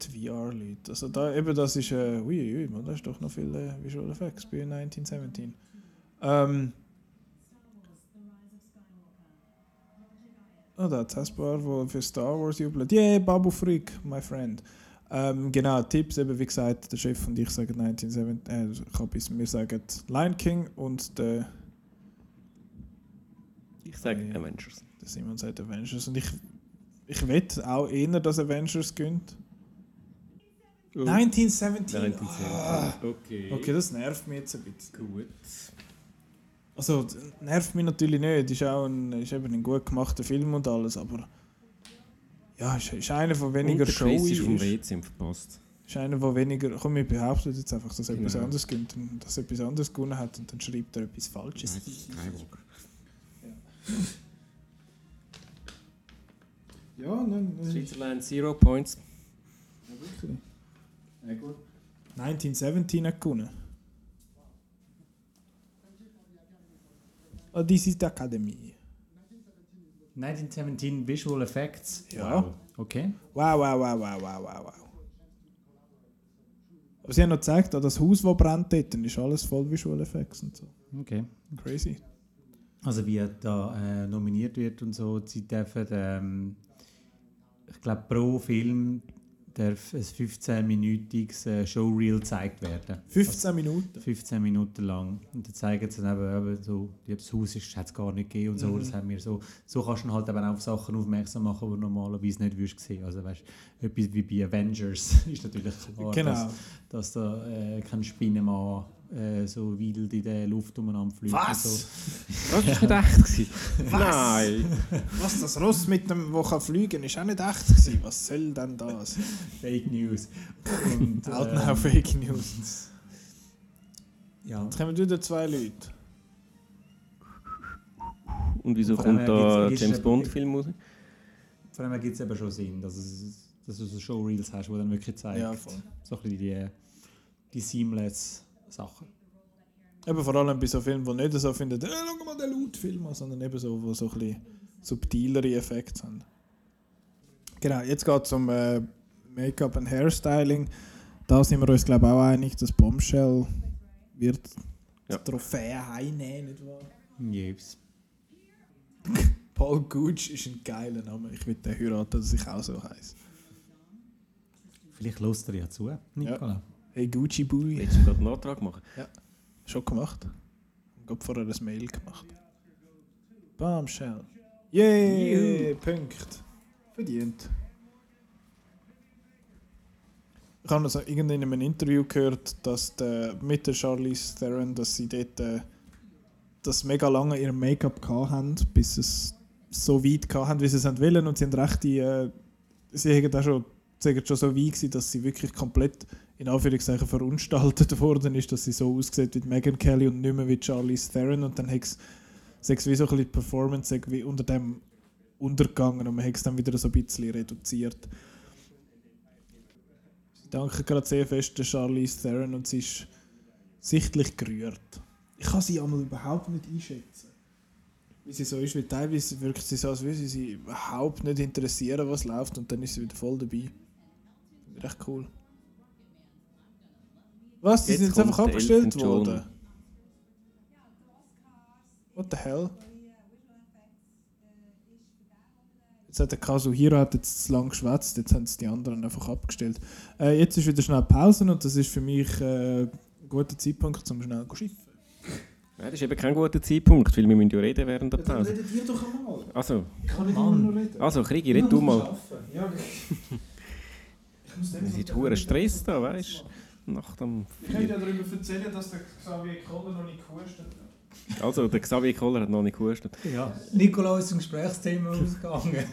[SPEAKER 1] Die VR-Leute. Also da, eben das ist, äh, ui, ui, man, da ist doch noch viel äh, Visual Effects bei 1917. Ähm, oh, da hat Hasbro, wo für Star Wars jubelt. Yeah, Babu Freak, my friend. Ähm, genau, Tipps, eben wie gesagt, der Chef und ich sagen 1917, äh, wir sagen Lion King und der,
[SPEAKER 2] Ich sage
[SPEAKER 1] Ja.
[SPEAKER 2] Avengers.
[SPEAKER 1] der Simon sagt Avengers. Und ich, ich wette auch eher, dass Avengers gönnt. 1917.
[SPEAKER 2] 1917.
[SPEAKER 1] Ah.
[SPEAKER 2] Okay.
[SPEAKER 1] Okay, das nervt mich jetzt ein bisschen.
[SPEAKER 2] Gut.
[SPEAKER 1] Also, nervt mich natürlich nicht. Ist auch ein, ist eben ein gut gemachter Film und alles, aber ja, ist, ist einer von weniger
[SPEAKER 2] Und der Chris
[SPEAKER 1] showy.
[SPEAKER 2] ist vom
[SPEAKER 1] Ist,
[SPEAKER 2] WC verpasst.
[SPEAKER 1] ist einer von weniger. Komm, ich behaupte jetzt einfach, dass etwas
[SPEAKER 2] Genau.
[SPEAKER 1] anderes gönnt und dass etwas anderes gewonnen hat und dann schreibt er etwas Falsches.
[SPEAKER 2] Skywalker.
[SPEAKER 1] Ja, nein, nein.
[SPEAKER 2] Switzerland Zero Points.
[SPEAKER 1] Ja, gut. 1917 hat gewonnen. Oh, this is the Academy.
[SPEAKER 4] 1917 Visual Effects.
[SPEAKER 1] Ja.
[SPEAKER 4] Wow. Okay.
[SPEAKER 1] Wow, wow, wow, wow, wow, wow, wow. Aber sie haben noch gezeigt, das Haus, das brennt dort, ist alles voll Visual Effects und so.
[SPEAKER 4] Okay.
[SPEAKER 1] Crazy.
[SPEAKER 4] Also wie er da äh, nominiert wird und so, sie dürfen, ähm, ich glaube pro Film darf ein 15-minütiges äh, Showreel gezeigt werden.
[SPEAKER 1] 15 Minuten.
[SPEAKER 4] 15 Minuten lang. Und dann zeigen sie dann eben, eben so, das Haus hat es gar nicht gegeben und so.
[SPEAKER 1] Mhm.
[SPEAKER 4] Das haben wir so. So kannst du halt eben auf Sachen aufmerksam machen, die du normalerweise nicht würdest sehen. Also weißt, etwas wie bei Avengers ist natürlich klar,
[SPEAKER 1] Genau.
[SPEAKER 4] dass, dass da äh, kein Spinnenmann äh, so wild in der Luft umeinander fliegt. und So.
[SPEAKER 2] Das war nicht echt. gewesen. Nein.
[SPEAKER 1] Was, das Ross mit dem, wo kann fliegen, ist auch nicht echt gewesen. Was soll denn das?
[SPEAKER 4] Fake News. Und,
[SPEAKER 1] Halt
[SPEAKER 4] ähm,
[SPEAKER 1] now Fake News.
[SPEAKER 4] ja.
[SPEAKER 1] Jetzt kommen wieder zwei Leute.
[SPEAKER 2] Und wieso kommt da James Bond-Film raus?
[SPEAKER 4] Vor allem gibt es eben schon Sinn, dass, es, dass du so Showreels hast, die dann wirklich zeigen.
[SPEAKER 1] Ja.
[SPEAKER 4] So ein bisschen die, die seamless Sachen.
[SPEAKER 1] Eben vor allem bei so Filmen, die nicht so finden, äh, schau mal den Lautfilm an, sondern eben so, wo so ein bisschen subtilere Effekte haben. Genau, jetzt geht es um äh, Make-up und Hairstyling. Da sind wir uns, glaube ich, auch einig, dass Bombshell wird
[SPEAKER 2] Ja.
[SPEAKER 1] Trophäe heimnehmen, nicht wahr?
[SPEAKER 4] Yes.
[SPEAKER 1] Paul Gooch ist ein geiler Name. Ich will den heiraten, dass ich auch so heiße.
[SPEAKER 4] Vielleicht lässt er ja zu, Nicola.
[SPEAKER 1] Hey Gucci Boy.
[SPEAKER 2] Willst du gerade einen Antrag machen?
[SPEAKER 1] Schon gemacht. Ich habe vorher ein Mail gemacht. Bombshell. Yay! Punkt. Verdient. Ich habe also in einem Interview gehört, dass der, mit der Charlize Theron, dass sie dort äh, das mega lange ihr Make-up haben, bis es so weit haben, wie sie es wollen. Und sie haben recht die, äh, sie haben auch schon, sie haben schon so weit gewesen, dass sie wirklich komplett in Anführungszeichen verunstaltet worden ist, dass sie so aussieht wie Megan Kelly und nicht mehr wie Charlize Theron. Und dann hat es wie so ein die Performance wie unter dem untergegangen und man hat es dann wieder so ein bisschen reduziert. Ich danke gerade sehr fest der Charlize Theron und sie ist sichtlich gerührt. Ich kann sie einmal überhaupt nicht einschätzen. Wie sie so ist, weil teilweise wirkt sie so, als würde sie sich überhaupt nicht interessieren, was läuft und dann ist sie wieder voll dabei. Finde ich echt cool. Was? Die
[SPEAKER 2] Jetzt
[SPEAKER 1] sind jetzt einfach abgestellt worden? What the hell? Jetzt hat der Kazuhiro hat jetzt zu lang geschwätzt, jetzt haben es die anderen einfach abgestellt. Äh, jetzt ist wieder schnell Pause und das ist für mich äh, ein guter Zeitpunkt, um schnell zu schiffen.
[SPEAKER 2] Nein, das ist eben kein guter Zeitpunkt, weil wir müssen ja reden während der Pause.
[SPEAKER 1] redet ihr doch einmal.
[SPEAKER 2] Also,
[SPEAKER 1] Ich kann nicht
[SPEAKER 4] Mann.
[SPEAKER 1] immer noch reden.
[SPEAKER 2] also Krigi, red du mal.
[SPEAKER 1] Ja, ich muss
[SPEAKER 2] Wir sind Stress da, weißt du? Nach dem...
[SPEAKER 1] Ich könnte ja darüber erzählen, dass der Xavier Koller noch nicht gehustet hat.
[SPEAKER 2] Also, der Xavier Koller hat noch nicht gehustet.
[SPEAKER 4] Ja. Nicola ist zum Gesprächsthema ausgegangen.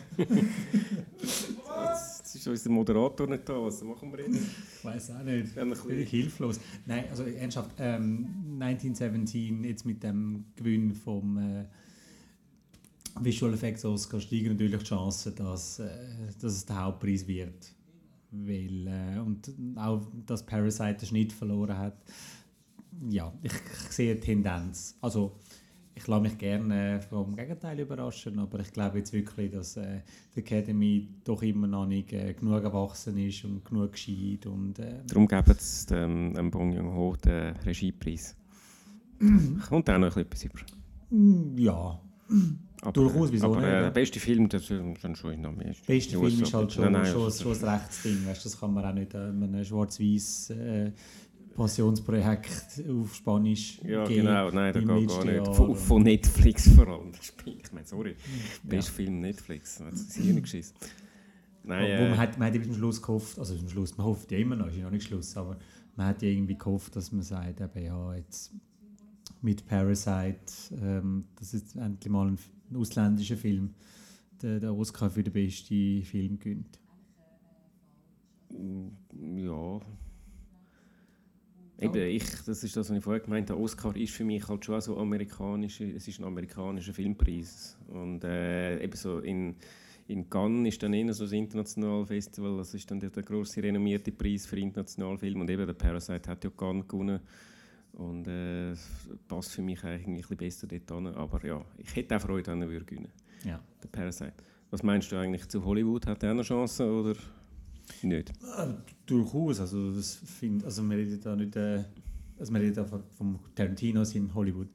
[SPEAKER 2] Jetzt ist unser Moderator nicht da, was machen wir jetzt?
[SPEAKER 4] Ich weiß auch nicht.
[SPEAKER 2] Ein
[SPEAKER 4] Völlig
[SPEAKER 2] bisschen.
[SPEAKER 4] hilflos. Nein, also ernsthaft, ähm, 1917 jetzt mit dem Gewinn vom äh, Visual Effects Oscar steigen natürlich die Chancen, dass, äh, dass es der Hauptpreis wird. Weil, äh, und auch, dass Parasite den Schnitt verloren hat. Ja, ich, ich sehe eine Tendenz. Also, ich lasse mich gerne vom Gegenteil überraschen, aber ich glaube jetzt wirklich, dass äh, die Academy doch immer noch nicht äh, genug erwachsen ist und genug gescheit und äh,
[SPEAKER 2] Darum geben sie dem, dem Bong Joon-ho den Regiepreis. Kommt auch noch etwas über.
[SPEAKER 4] mm, ja,
[SPEAKER 2] Aber,
[SPEAKER 4] Durchaus, wieso
[SPEAKER 2] aber,
[SPEAKER 4] nicht,
[SPEAKER 2] äh,
[SPEAKER 4] ja?
[SPEAKER 2] der beste Film, das ist dann schon Amerika.
[SPEAKER 4] der beste Film ist halt schon,
[SPEAKER 2] Nein, nein,
[SPEAKER 4] schon,
[SPEAKER 2] das-
[SPEAKER 4] schon ein Rechtsding, weißt, das kann man auch nicht äh, einem schwarz-weiß äh, Passionsprojekt auf Spanisch
[SPEAKER 2] Ja,
[SPEAKER 4] geben
[SPEAKER 2] genau, nein, das geht gar nicht. Von, von Netflix vor allem. Ich meine, sorry. Bester Film Netflix. Das ist hier nicht geschissen. Nein,
[SPEAKER 4] Wo man
[SPEAKER 2] äh,
[SPEAKER 4] hat, man hat ja bis zum Schluss gehofft, also zum Schluss, man hofft ja immer noch, ist ja noch nicht Schluss, aber man hat ja irgendwie gehofft, dass man sagt, eben, ja, jetzt mit Parasite, ähm, das ist endlich mal ein, ein ausländischer Film, der, der Oscar für den besten Film gönnt.
[SPEAKER 2] ja. Eben, ich, das ist das, was ich vorher gemeint habe. Oscar ist für mich halt schon so amerikanisch. Es ist ein amerikanischer Filmpreis. Und äh, eben so in, in Cannes ist dann eher so das internationale Festival. Das ist dann der, der grosse renommierte Preis für internationale Filme. Und eben der Parasite hat ja Cannes gewonnen. Und äh, passt für mich eigentlich ein bisschen besser dort hin. Aber ja, ich hätte auch Freude, wenn er würde gewinnen
[SPEAKER 4] Ja.
[SPEAKER 2] der Parasite. Was meinst du eigentlich zu Hollywood? Hat er eine Chance oder nicht?
[SPEAKER 4] Äh, durchaus, also, das find, also wir reden da nicht, äh, also wir reden da von- vom Tarantino in Hollywood.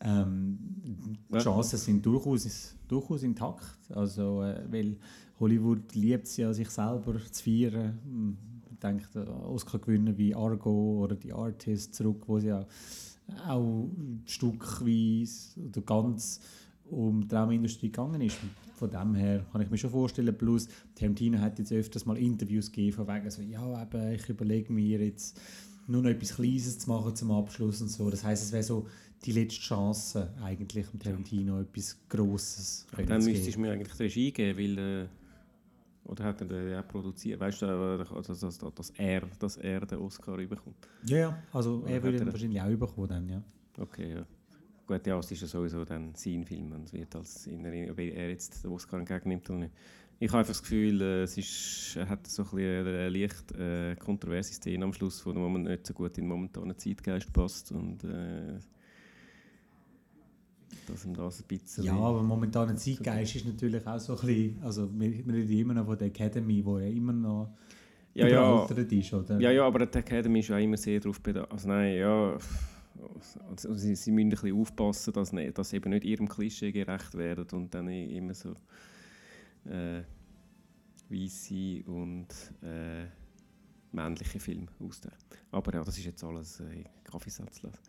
[SPEAKER 4] Ähm, die
[SPEAKER 2] Ja.
[SPEAKER 4] Chancen sind durchaus, durchaus intakt, also, äh, weil Hollywood liebt es ja, sich selber zu feiern. Ich denke, der Oscar gewinnen wie Argo oder die Artist zurück, wo sie auch, auch stückweise oder ganz um die Traumindustrie gegangen ist. Von dem her kann ich mir schon vorstellen. Plus, Tarantino hat jetzt öfters mal Interviews gegeben, von wegen so, ja, eben, ich überlege mir jetzt nur noch etwas Kleines zu machen zum Abschluss und so. Das heißt, es wäre so die letzte Chance eigentlich, dem Tarantino etwas Grosses können
[SPEAKER 2] Dann
[SPEAKER 4] zu
[SPEAKER 2] müsstest du mir eigentlich die Regie geben, weil. Äh, oder hat er den auch produziert? Weißt du, äh, dass, dass, dass, er, dass er den Oscar bekommt?
[SPEAKER 4] Ja, ja, also
[SPEAKER 2] Oder
[SPEAKER 4] er würde ihn wahrscheinlich auch bekommen dann, ja.
[SPEAKER 2] Okay, ja. Gut, ja, es ist ja sowieso dann sein Film und wird als in Erinnerung, ob er jetzt den Oscar entgegennimmt oder nicht. Ich habe einfach das Gefühl, äh, es ist, er hat so ein bisschen eine leicht äh, kontroverse Szene am Schluss, die moment nicht so gut in den momentanen Zeitgeist passt und äh, dass ihm das ein bisschen...
[SPEAKER 4] Ja, aber momentan ein Zeitgeist ist natürlich auch so ein bisschen, also wir, wir reden immer noch von der Academy, wo ja immer noch
[SPEAKER 2] ja, ja,
[SPEAKER 4] ist, oder?
[SPEAKER 2] Ja, ja, aber die Academy ist ja immer sehr darauf bedacht. Also nein, ja. Also, sie, sie müssen ein bisschen aufpassen, dass, nicht, dass sie eben nicht ihrem Klischee gerecht werden und dann immer so äh, weisse und äh, männliche Filme austeilen. Aber ja, das ist jetzt alles äh, Kaffeesatzlass.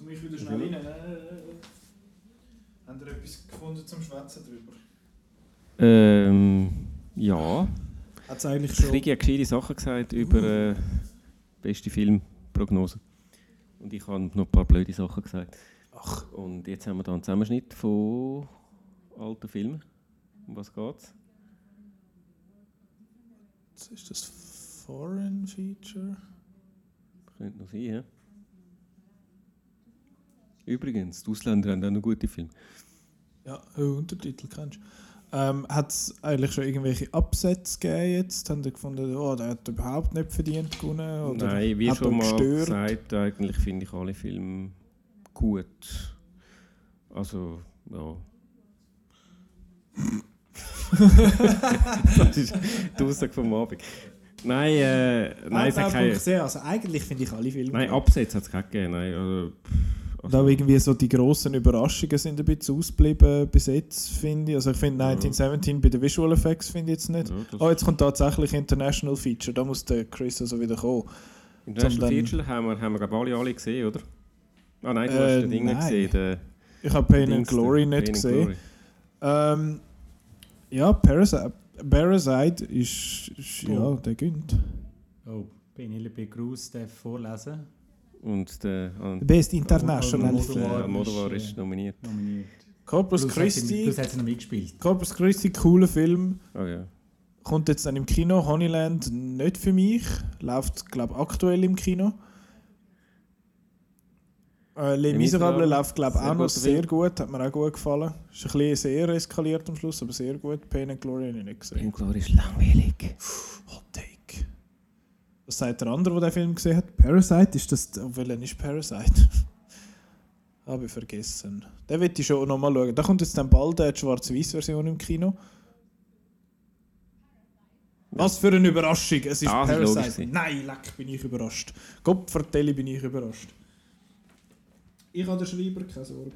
[SPEAKER 1] Zu mich wieder schnell rein. Äh, Habt ihr etwas gefunden zum Schwätzen drüber?
[SPEAKER 2] Ähm, ja.
[SPEAKER 1] Hat es eigentlich
[SPEAKER 2] Ich
[SPEAKER 1] schon...
[SPEAKER 2] kriege ja gescheite Sachen gesagt über äh, beste Filmprognose. Und ich habe noch ein paar blöde Sachen gesagt.
[SPEAKER 1] Ach.
[SPEAKER 2] Und jetzt haben wir da einen Zusammenschnitt von alten Filmen. Um was geht's?
[SPEAKER 1] Ist das Foreign Feature?
[SPEAKER 2] Könnte noch sein, ja? Übrigens, die Ausländer haben auch noch gute Filme.
[SPEAKER 1] Ja, Untertitel kennst du. Ähm, hat es eigentlich schon irgendwelche Absätze gegeben jetzt? Haben die gefunden, oh, der hat überhaupt nicht verdient gewonnen? Oder
[SPEAKER 2] Nein, wie schon mal
[SPEAKER 1] gestört?
[SPEAKER 2] gesagt, eigentlich finde ich alle Filme gut. Also, ja. das ist die Aussage vom Abend. Nein, äh, nein, es hat keine.
[SPEAKER 1] Also eigentlich finde ich alle Filme
[SPEAKER 2] nein. Absätze hat es keine gegeben. Nein, also,
[SPEAKER 1] Und auch irgendwie so die grossen Überraschungen sind ein bisschen ausgeblieben bis jetzt, finde ich. Also ich finde 1917 bei den Visual Effects finde ich jetzt nicht.
[SPEAKER 2] ja,
[SPEAKER 1] Oh, jetzt kommt tatsächlich International Feature. Da muss der Chris also wieder kommen.
[SPEAKER 2] International Feature haben wir, haben wir glaube alle, alle gesehen, oder? Ah nein, du
[SPEAKER 1] Äh,
[SPEAKER 2] hast den Ding nicht
[SPEAKER 1] nein.
[SPEAKER 2] gesehen. Den,
[SPEAKER 1] Ich habe Pain and Glory nicht
[SPEAKER 2] Pain
[SPEAKER 1] gesehen.
[SPEAKER 2] Glory.
[SPEAKER 1] Ähm, ja, Parasite, Parasite ist, ist ja,
[SPEAKER 4] Oh.
[SPEAKER 1] der gönnt.
[SPEAKER 4] Oh, Penelope Cruz darf vorlesen.
[SPEAKER 2] Und der, und
[SPEAKER 1] Best International
[SPEAKER 4] Almodovar.
[SPEAKER 1] Film.
[SPEAKER 2] der Almodovar
[SPEAKER 4] ist,
[SPEAKER 2] nominiert.
[SPEAKER 4] Nominiert.
[SPEAKER 1] Corpus
[SPEAKER 4] Plus hat sie-
[SPEAKER 1] Christi.
[SPEAKER 4] Plus hat sie noch mitgespielt.
[SPEAKER 1] Corpus Christi, cooler Film.
[SPEAKER 2] Oh ja.
[SPEAKER 1] Kommt jetzt dann im Kino. Honeyland nicht für mich. Läuft, glaube ich, aktuell im Kino. Äh, Les
[SPEAKER 2] Les
[SPEAKER 1] Miserables läuft, glaube ich, auch noch sehr gut. Hat mir auch gut gefallen. Ist ein bisschen sehr eskaliert am Schluss, aber sehr gut. Pain and Glory habe ich nicht
[SPEAKER 2] Pain
[SPEAKER 1] gesehen.
[SPEAKER 2] and Glory ist langweilig.
[SPEAKER 1] Hot Take. Was sagt der andere, der den Film gesehen hat? Parasite? Ist das. Oh, welcher ist Parasite? Habe ich vergessen. Den will ich schon noch mal schauen. Da kommt jetzt dann bald eine Schwarz-Weiß-Version im Kino. Was für eine Überraschung! Es ist
[SPEAKER 2] ist logisch
[SPEAKER 1] Parasite.
[SPEAKER 2] gewesen.
[SPEAKER 1] Nein, leck, bin ich überrascht. Gott vertelle, bin ich überrascht. Ich habe den Schreiber, keine Sorge.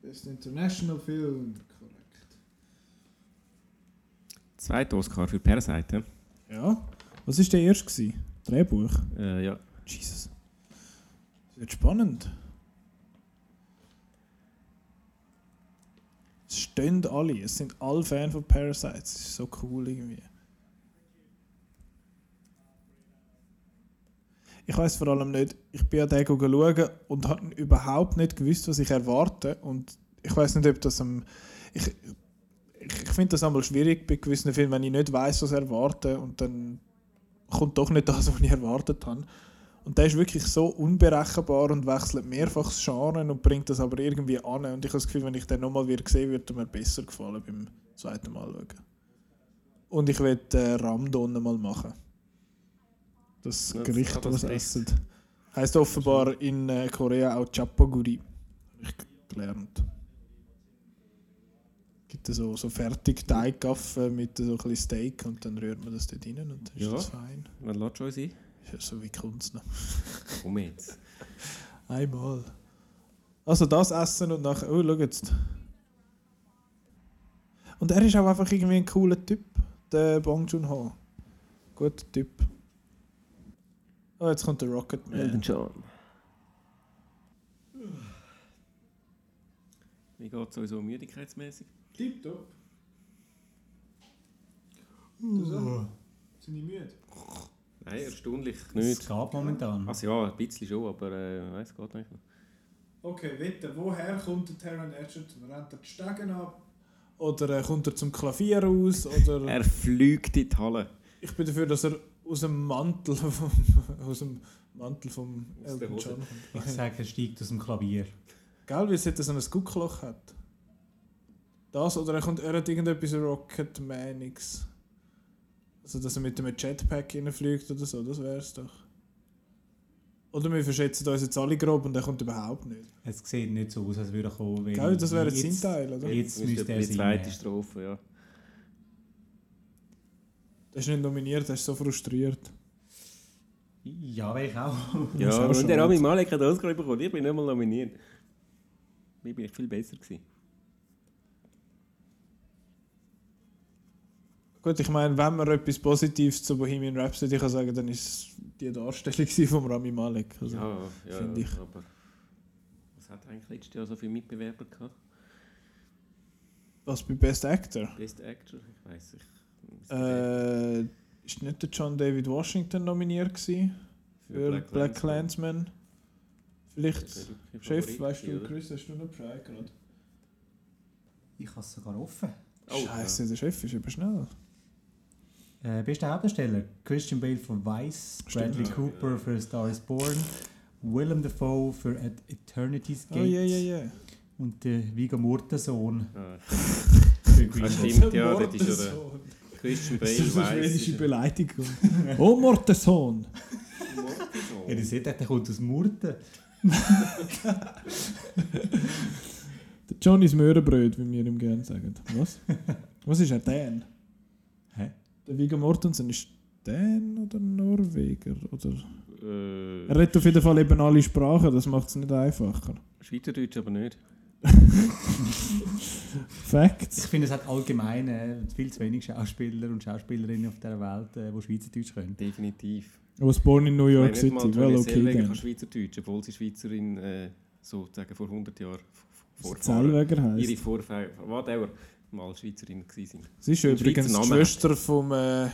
[SPEAKER 1] Best International Film. Korrekt.
[SPEAKER 2] Zweiter Oscar für Parasite.
[SPEAKER 1] Ja. Was war der erste? gewesen? Drehbuch?
[SPEAKER 2] Äh, ja.
[SPEAKER 1] Jesus. Das wird spannend. Es stehen alle, es sind alle Fans von Parasite. Es ist so cool irgendwie. Ich weiß vor allem nicht, ich bin an den schauen und habe überhaupt nicht gewusst, was ich erwarte. Und ich weiß nicht, ob das am. Ich, ich, ich finde das einmal schwierig bei gewissen Filmen, wenn ich nicht weiß, was ich erwarte und dann kommt doch nicht das, was ich erwartet habe. Und der ist wirklich so unberechenbar und wechselt mehrfach das Genre und bringt das aber irgendwie an. Und ich habe das Gefühl, wenn ich den nochmal wieder sehe, würde er mir besser gefallen beim zweiten Mal schauen. Und ich will äh, Ramdon mal machen. Das
[SPEAKER 2] Das-
[SPEAKER 1] Gericht,
[SPEAKER 2] das
[SPEAKER 1] was
[SPEAKER 2] Gericht.
[SPEAKER 1] essen. Heißt offenbar in äh, Korea auch Chapaguri. Habe ich gelernt. Gibt es so, so fertig Teiggaffen mit so ein bisschen Steak und dann rührt man das dort rein und dann ist
[SPEAKER 2] Ja.
[SPEAKER 1] das fein.
[SPEAKER 2] Wann lässt schon sein?
[SPEAKER 1] Ist ja so wie Kunst noch.
[SPEAKER 2] Komm jetzt.
[SPEAKER 1] Einmal. Also das essen und nachher. Oh, schau jetzt. Und er ist auch einfach irgendwie ein cooler Typ, der Bong Joon-ho. Guter Typ. Oh, jetzt kommt der Rocketman.
[SPEAKER 2] Elton John. Wie geht es sowieso müdigkeitsmäßig?
[SPEAKER 1] Tipptopp. Du so? Sind die müde?
[SPEAKER 2] Nein, erstaunlich
[SPEAKER 4] Es
[SPEAKER 2] nicht.
[SPEAKER 4] geht momentan.
[SPEAKER 2] Also ja, ein bisschen schon, aber äh, weiß geht nicht.
[SPEAKER 1] Okay, wette, woher kommt der Taron Edgerton? Rennt er die Stegen ab? Oder äh, kommt er zum Klavier raus? Oder
[SPEAKER 2] Er fliegt in die Halle.
[SPEAKER 1] ich bin dafür, dass er aus dem Mantel vom, aus dem Mantel vom
[SPEAKER 2] Aus
[SPEAKER 1] Elton. John kommt.
[SPEAKER 4] Ich sage, er steigt aus dem Klavier.
[SPEAKER 1] Gell, wie es jetzt so ein Guckloch hat. Das oder er, kommt, er hat irgendetwas Rocketmanics. Also dass er mit einem Jetpack reinfliegt oder so, das wär's doch. Oder wir verschätzen uns jetzt alle grob und er kommt überhaupt nicht.
[SPEAKER 4] Es sieht nicht so aus, als würde er kommen. weil
[SPEAKER 1] Gell, das wäre jetzt sein
[SPEAKER 4] jetzt-
[SPEAKER 1] Teil, oder?
[SPEAKER 4] Jetzt
[SPEAKER 2] Müsste
[SPEAKER 4] müsste er
[SPEAKER 2] die zweite. Strophe, ja.
[SPEAKER 1] Der ist nicht nominiert, der ist so frustriert.
[SPEAKER 4] Ja, wäre ich auch.
[SPEAKER 2] Ja, und der Rami Malek hat Oscar bekommen. Ich bin nicht mal nominiert. Ich bin viel besser gewesen.
[SPEAKER 1] Gut, ich meine, wenn man etwas Positives zu Bohemian Rhapsody kann sagen, dann ist es die Darstellung von Rami Malek. Also,
[SPEAKER 2] ja, ja,
[SPEAKER 1] finde ich.
[SPEAKER 2] aber was hat eigentlich letztes Jahr so viele Mitbewerber gehabt?
[SPEAKER 1] Was bei Best Actor?
[SPEAKER 2] Best Actor? Ich weiß nicht.
[SPEAKER 1] Äh, ist nicht der John David Washington nominiert gewesen für Black, Clansman? Vielleicht Chef, weißt du, Chris, hast du noch Bescheid gerade?
[SPEAKER 4] Ich habe es sogar offen.
[SPEAKER 2] Oh,
[SPEAKER 1] Scheiße, der Chef ist eben schnell.
[SPEAKER 4] Äh, bester Hauptdarsteller: Christian Bale für Vice,
[SPEAKER 1] Stimmt.
[SPEAKER 4] Bradley Cooper für Star is Born, Willem Dafoe für At Eternity's
[SPEAKER 1] Oh,
[SPEAKER 4] Gate
[SPEAKER 1] ja, ja, ja.
[SPEAKER 4] und der Viggo Mortensohn
[SPEAKER 2] Ah,
[SPEAKER 4] für Green
[SPEAKER 2] das stimmt, ja, das ist ja der Christian
[SPEAKER 1] Das
[SPEAKER 2] Bale
[SPEAKER 1] ist eine schwedische Beleidigung. oh, Mortensohn!
[SPEAKER 4] Ja, ihr seht, der kommt aus Murten.
[SPEAKER 1] Der Johnny's Möhrenbröt, wie wir ihm gerne sagen. Was? Was ist er? Dan? Der Viggo Mortensen ist Dan oder Norweger? Oder?
[SPEAKER 2] Äh,
[SPEAKER 1] Er redet auf jeden Fall eben alle Sprachen, das macht es nicht einfacher.
[SPEAKER 2] Schweizerdeutsch aber nicht.
[SPEAKER 4] Ich
[SPEAKER 1] Facts.
[SPEAKER 4] finde, es hat allgemein äh, viel zu wenig Schauspieler und Schauspielerinnen auf dieser Welt, äh, die Schweizerdeutsch können.
[SPEAKER 2] Definitiv.
[SPEAKER 1] I was born in New York
[SPEAKER 2] Ich
[SPEAKER 1] City.
[SPEAKER 2] mal
[SPEAKER 1] Well, okay
[SPEAKER 2] Zellweger kann. Schweizerdeutsch, obwohl sie Schweizerin äh, sozusagen vor 100 Jahren Vorfahren.
[SPEAKER 1] Zellweger
[SPEAKER 2] Ihre
[SPEAKER 1] heisst.
[SPEAKER 2] Vorfahren, whatever, mal Schweizerin sind.
[SPEAKER 1] Sie ist übrigens die. Schwester vom. Äh,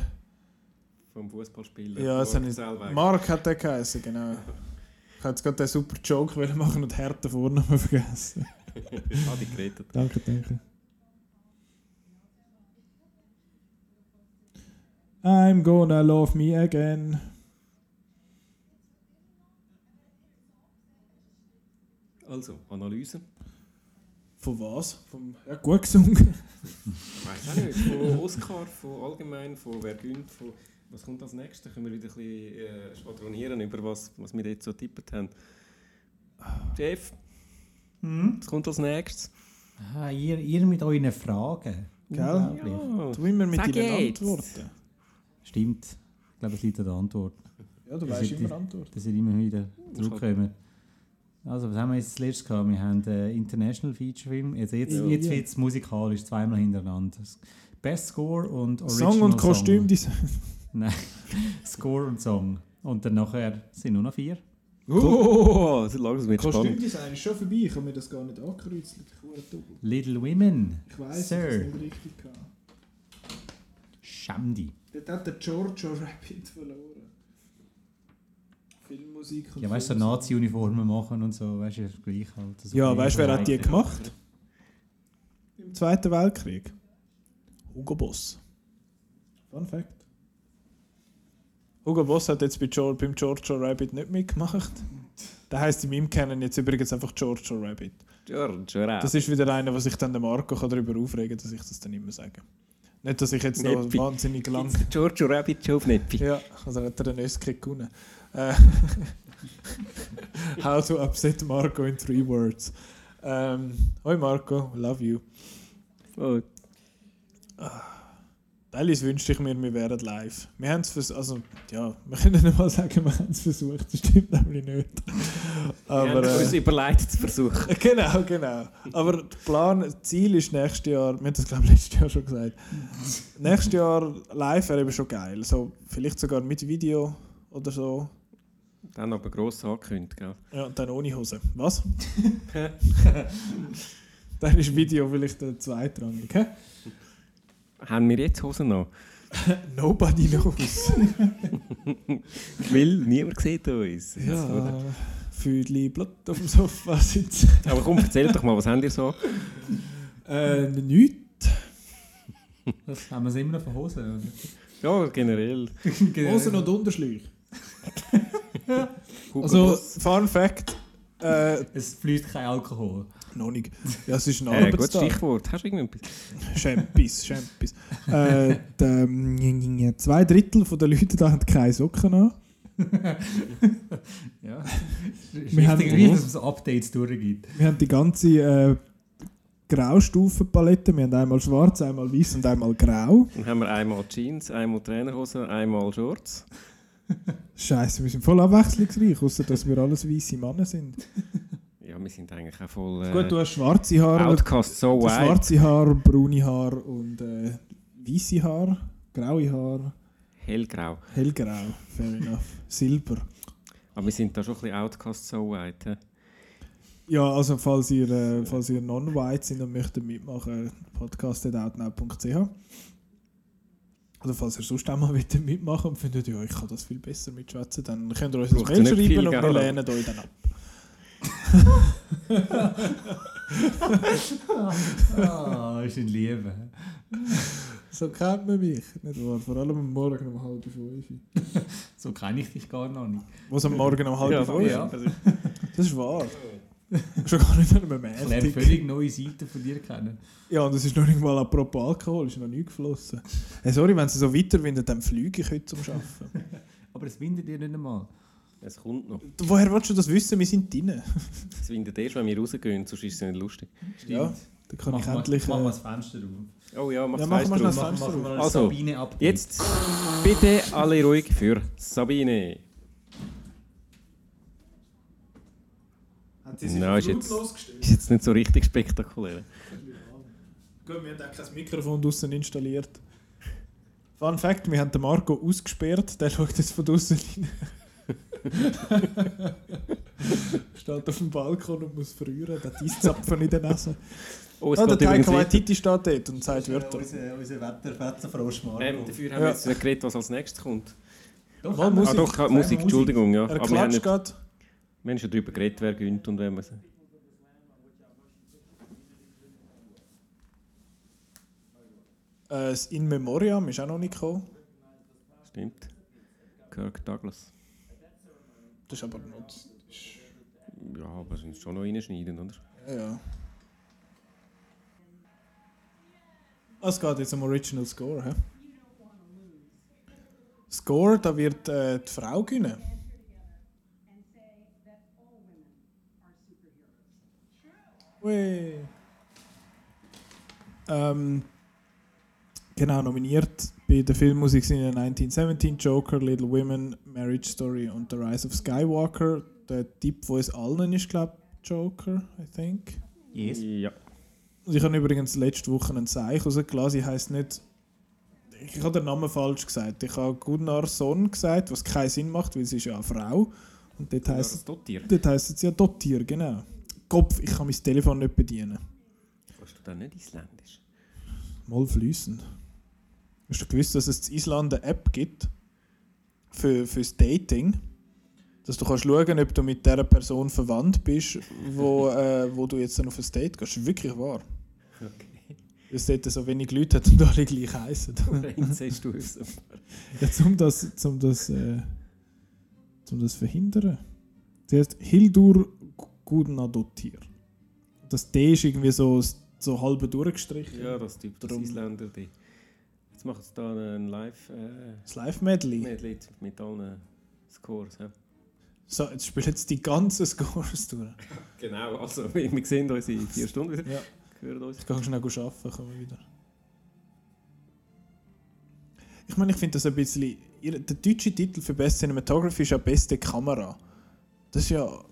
[SPEAKER 2] Vom Fußballspieler.
[SPEAKER 1] ja, hat
[SPEAKER 2] Zellweger.
[SPEAKER 1] Mark hat der geheißen, genau. Ich hätte jetzt gerade den super Joke wollen machen und härten Vornamen vergessen.
[SPEAKER 2] Adi gerettet.
[SPEAKER 1] Danke, danke. I'm gonna love me again.
[SPEAKER 2] Also, Analyse.
[SPEAKER 1] Von was? Vom, ja, gut gesungen.
[SPEAKER 2] Ich weiß auch nicht. Von Oscar, von allgemein, von wer gönnt, von. Was kommt als nächstes? Können wir wieder ein bisschen äh, schwadronieren über was, was wir jetzt so tippet haben. Chef, Das kommt als nächstes.
[SPEAKER 4] Ah, ihr, ihr mit euren Fragen.
[SPEAKER 1] Gell?
[SPEAKER 2] Oh.
[SPEAKER 1] Du immer mit
[SPEAKER 2] Sag
[SPEAKER 1] deinen
[SPEAKER 2] jetzt.
[SPEAKER 1] Antworten.
[SPEAKER 4] Stimmt. Ich glaube, es liegt an der Antwort.
[SPEAKER 1] Ja, du weißt immer
[SPEAKER 4] die-
[SPEAKER 1] Antworten.
[SPEAKER 4] dass ihr immer wieder zurückkommen. Also, was haben wir jetzt als letztes gehabt? Wir haben äh, International Feature Film. Jetzt, jetzt,
[SPEAKER 1] Ja.
[SPEAKER 4] jetzt wird es musikalisch, zweimal hintereinander. Best Score und Original
[SPEAKER 1] Song und. Kostümdesign.
[SPEAKER 4] Nein, Score und Song. Und dann nachher sind nur noch vier.
[SPEAKER 2] Oh, das langsam wird spannend.
[SPEAKER 1] Kostümdesign ist schon vorbei. Ich habe mir das gar nicht angekreuzt.
[SPEAKER 4] Little Women.
[SPEAKER 1] Ich weiss,
[SPEAKER 4] Sir.
[SPEAKER 1] ich nicht richtig gehabt.
[SPEAKER 4] Shamdi.
[SPEAKER 1] Dort hat der Giorgio Rabbit verloren. Filmmusik und
[SPEAKER 4] Ja, weißt du, so. Nazi-Uniformen machen und so, weißt du, gleich halt. So
[SPEAKER 1] Ja, weißt du, wer hat die gemacht? Im Zweiten Weltkrieg. Hugo Boss. Fun Fact. Hugo Boss hat jetzt bei George, beim Giorgio Rabbit nicht mitgemacht. Der heisst in meinem Kennen jetzt übrigens einfach Giorgio Rabbit.
[SPEAKER 2] George, hör auf.
[SPEAKER 1] Das ist wieder einer, wo sich dann der Marco kann darüber aufregen kann, dass ich das dann immer sage. Nicht, dass ich jetzt noch
[SPEAKER 2] Neppi.
[SPEAKER 1] wahnsinnig lang...
[SPEAKER 2] Giorgio Rabbit schon auf Neppi?
[SPEAKER 1] Ja, also hat er den Öski gewonnen. Äh, How to upset Marco in three words. Ähm, Hoi Marco, love you.
[SPEAKER 2] Oh,
[SPEAKER 1] Teilweise wünschte ich mir, wir wären live. Wir haben es also ja, wir können nicht mal sagen, wir haben es versucht, das stimmt nämlich nicht.
[SPEAKER 2] wir
[SPEAKER 1] Aber
[SPEAKER 2] haben uns
[SPEAKER 1] äh,
[SPEAKER 2] überlegt zu versuchen.
[SPEAKER 1] genau, genau. Aber der Plan, das Ziel ist nächstes Jahr, wir haben das glaube ich letztes Jahr schon gesagt, nächstes Jahr live wäre eben schon geil. So, vielleicht sogar mit Video oder so.
[SPEAKER 2] Dann aber gross angekündigt, gell?
[SPEAKER 1] Ja, und dann ohne Hose. Was? dann ist Video vielleicht der zweitrangig. Hä?
[SPEAKER 2] Haben wir jetzt Hosen noch?
[SPEAKER 1] Nobody knows.
[SPEAKER 2] Weil niemand sieht uns.
[SPEAKER 1] ja, Füdli Blut auf dem Sofa sitzen.
[SPEAKER 2] Aber komm, erzähl doch mal, was habt ihr so?
[SPEAKER 1] Äh, nichts.
[SPEAKER 4] Das haben wir es immer noch von Hosen.
[SPEAKER 2] Ja, generell.
[SPEAKER 1] Hosen und Unterschläge.
[SPEAKER 2] Hugo
[SPEAKER 1] Also,
[SPEAKER 2] Boss.
[SPEAKER 1] Fun Fact. Äh,
[SPEAKER 4] Es fließt kein Alkohol.
[SPEAKER 1] noch nicht. Ja, es ist ein
[SPEAKER 2] äh, gutes
[SPEAKER 1] Arbeitstag.
[SPEAKER 2] Stichwort. Hast du irgendetwas?
[SPEAKER 1] Champis, Champis. äh, die, ähm, zwei Drittel der Leute da haben keine Socken an.
[SPEAKER 4] Ja.
[SPEAKER 1] Wir haben-
[SPEAKER 4] Wichtig, dass es so Updates durchgibt.
[SPEAKER 1] Wir haben die ganze äh, Graustufenpalette. Wir haben einmal schwarz, einmal weiß und einmal grau.
[SPEAKER 2] Dann haben wir einmal Jeans, einmal Trainerhosen, einmal Shorts.
[SPEAKER 1] Scheiße, wir sind voll abwechslungsreich, außer dass wir alles weiße Männer sind.
[SPEAKER 2] Ja, wir sind eigentlich auch voll
[SPEAKER 1] Gut, du
[SPEAKER 2] äh,
[SPEAKER 1] hast schwarze Haare,
[SPEAKER 2] Outcast so wide.
[SPEAKER 1] schwarze Haare, braune Haare und äh, weiße Haare, graue Haare,
[SPEAKER 2] Hellgrau.
[SPEAKER 1] hellgrau, fair enough, silber.
[SPEAKER 2] Aber wir sind da schon ein bisschen Outcast so hä?
[SPEAKER 1] Ja, also falls ihr, äh, falls ihr non-white sind und möchtet mitmachen, podcast.outnow.ch oder falls ihr sonst auch mal mitmachen und findet, ja, ich kann das viel besser mitschwätzen, dann könnt ihr uns ein Mail schreiben und wir
[SPEAKER 2] gell?
[SPEAKER 1] lehnen euch dann ab.
[SPEAKER 4] Ah, ist ein Liebe.
[SPEAKER 1] So kennt man mich, nicht wahr? Vor allem am Morgen um halb fünf.
[SPEAKER 4] So kenne ich dich gar noch nicht.
[SPEAKER 1] Was am Morgen um halb
[SPEAKER 2] Ja,
[SPEAKER 1] fünf?
[SPEAKER 4] ja.
[SPEAKER 1] Das ist wahr. Schon gar nicht an einem
[SPEAKER 4] Ich lerne völlig neue Seiten von dir kennen.
[SPEAKER 1] Ja, und es ist noch nicht mal apropos Alkohol, ist noch nie geflossen. Hey, sorry, wenn sie so weiterwindet, dann fliege ich heute zum Arbeiten.
[SPEAKER 4] Aber es windet dir nicht einmal.
[SPEAKER 2] Es kommt noch.
[SPEAKER 1] Woher willst du das wissen? Wir sind drinnen.
[SPEAKER 2] Es windet erst, wenn wir rausgehen, sonst ist es nicht lustig.
[SPEAKER 1] Ja, da kann ich
[SPEAKER 4] Machen wir-
[SPEAKER 1] endlich...
[SPEAKER 4] Machen wir
[SPEAKER 1] Äh,
[SPEAKER 4] das Fenster auf.
[SPEAKER 2] Oh ja, mach
[SPEAKER 1] Ja, das Fenster
[SPEAKER 4] machen wir
[SPEAKER 1] auf.
[SPEAKER 4] ein
[SPEAKER 2] Also,
[SPEAKER 4] Sabine-Update.
[SPEAKER 2] Jetzt bitte alle ruhig für Sabine.
[SPEAKER 1] Haben sie sich auf
[SPEAKER 2] ist jetzt-
[SPEAKER 1] gestellt?
[SPEAKER 2] Ist jetzt nicht so richtig spektakulär.
[SPEAKER 1] Gut, wir haben auch kein Mikrofon draussen installiert. Fun Fact, wir haben den Marco ausgesperrt, der schaut jetzt von draussen rein. steht auf dem Balkon und muss frieren, der Eiszapfen in der Nase.
[SPEAKER 2] Oh, es
[SPEAKER 1] Ah, der Taika. Waititi steht dort und sagt Wörter.
[SPEAKER 4] Unser, unser Wetter, Wetterfrosch Marco.
[SPEAKER 2] Ähm, dafür haben
[SPEAKER 1] Ja.
[SPEAKER 2] wir jetzt nicht geredet, was als nächstes kommt.
[SPEAKER 4] Doch,
[SPEAKER 1] Mal Musik.
[SPEAKER 2] Ah doch, Musik, Entschuldigung, ja.
[SPEAKER 1] Er
[SPEAKER 2] Aber
[SPEAKER 1] klatscht gerade.
[SPEAKER 2] Wir haben schon darüber geredet, wer gönnt und wenn man.
[SPEAKER 1] Äh, das In Memoriam ist auch noch nicht gekommen.
[SPEAKER 2] Stimmt. Kirk Douglas.
[SPEAKER 1] Das ist aber noch... ist-
[SPEAKER 2] Ja, aber sind schon noch reinschneiden, oder?
[SPEAKER 1] Ja, ja. Ah, Es geht jetzt um Original Score, hä? Score, da wird äh, die Frau gewinnen. Ui. Ähm, genau, nominiert bei der Filmmusik sind ja 1917, Joker, Little Women, Marriage Story und The Rise of Skywalker. Der Tipp, wo es allen ist, glaube ich, Joker, I think.
[SPEAKER 4] Yes.
[SPEAKER 2] Ja.
[SPEAKER 1] Und ich habe übrigens letzte Woche einen Zeichen rausgelassen. Sie heisst nicht. Ich habe den Namen falsch gesagt. Ich habe Gunnar Sohn gesagt, was keinen Sinn macht, weil sie ist ja eine Frau. Und dort heisst, dort heisst es ja Dottier, genau. Kopf, ich kann mein Telefon nicht bedienen.
[SPEAKER 2] Kannst du da nicht isländisch?
[SPEAKER 1] Mal fließen. Hast du gewusst, dass es in Island eine App gibt für, fürs Dating? Dass du kannst schauen, ob du mit der Person verwandt bist, wo, äh, wo du jetzt dann auf ein Date gehst. Das ist wirklich wahr.
[SPEAKER 2] Okay.
[SPEAKER 1] Weil es dort so wenig Leute hat und alle gleich heißen.
[SPEAKER 2] Inzest du es.
[SPEAKER 1] Ja, um das, zum das, äh, zum das verhindern. Sie heißt Hildur Gudnadottir. Das D ist irgendwie so, so halb durchgestrichen.
[SPEAKER 2] Ja, das Typ, das Isländer. Die. Jetzt macht es da einen live äh,
[SPEAKER 1] Das Live-Medley.
[SPEAKER 2] Medley mit allen Scores. Ja.
[SPEAKER 1] So, jetzt spielen jetzt die ganzen Scores durch.
[SPEAKER 2] Genau, also wir wir sehen uns in vier Stunden wieder.
[SPEAKER 1] Ja.
[SPEAKER 2] Hören uns.
[SPEAKER 1] Ich kann schnell arbeiten, kommen wir wieder. Ich meine, ich finde das ein bisschen. Der deutsche Titel für Best Cinematography ist ja Beste Kamera. Das ist ja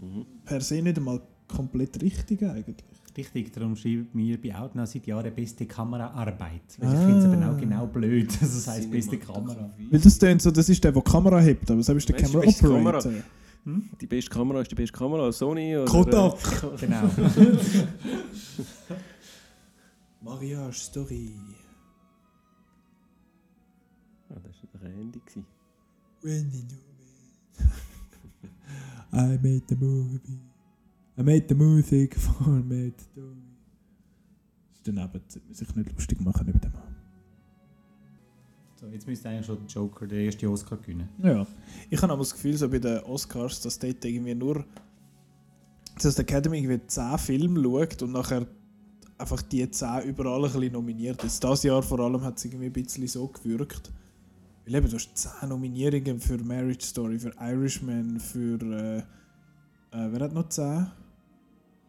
[SPEAKER 2] Mhm.
[SPEAKER 1] Per se nicht einmal komplett richtig eigentlich.
[SPEAKER 4] Richtig, darum schreibt mir bei Outnow seit Jahren beste Kameraarbeit. Weil ich finde es
[SPEAKER 1] Ah.
[SPEAKER 4] auch genau blöd, dass es heißt beste Kamera.
[SPEAKER 1] Weil das tönt so, das ist der, der die Kamera hebt, aber ist der Camera
[SPEAKER 2] beste
[SPEAKER 1] Operator.
[SPEAKER 2] Die beste Kamera ist die beste Kamera, Sony oder...
[SPEAKER 1] Kodak!
[SPEAKER 4] Genau.
[SPEAKER 1] Mariage Story.
[SPEAKER 2] Ah, das war der Randy. gewesen.
[SPEAKER 1] When you know me. I made the movie. I made the music for me to do. Daneben sich nicht lustig machen über den Mann.
[SPEAKER 4] so, jetzt müsste eigentlich schon Joker den ersten Oscar gewinnen.
[SPEAKER 1] Ja. Ich habe aber das Gefühl, so bei den Oscars, dass dort irgendwie nur. dass die Academy irgendwie 10 Filme schaut und nachher einfach die 10 überall ein bisschen nominiert. Jetzt dieses Jahr vor allem hat es irgendwie ein bisschen so gewirkt. Weil eben, du hast 10 Nominierungen für Marriage Story, für Irishman, für. Äh, äh, wer hat noch 10?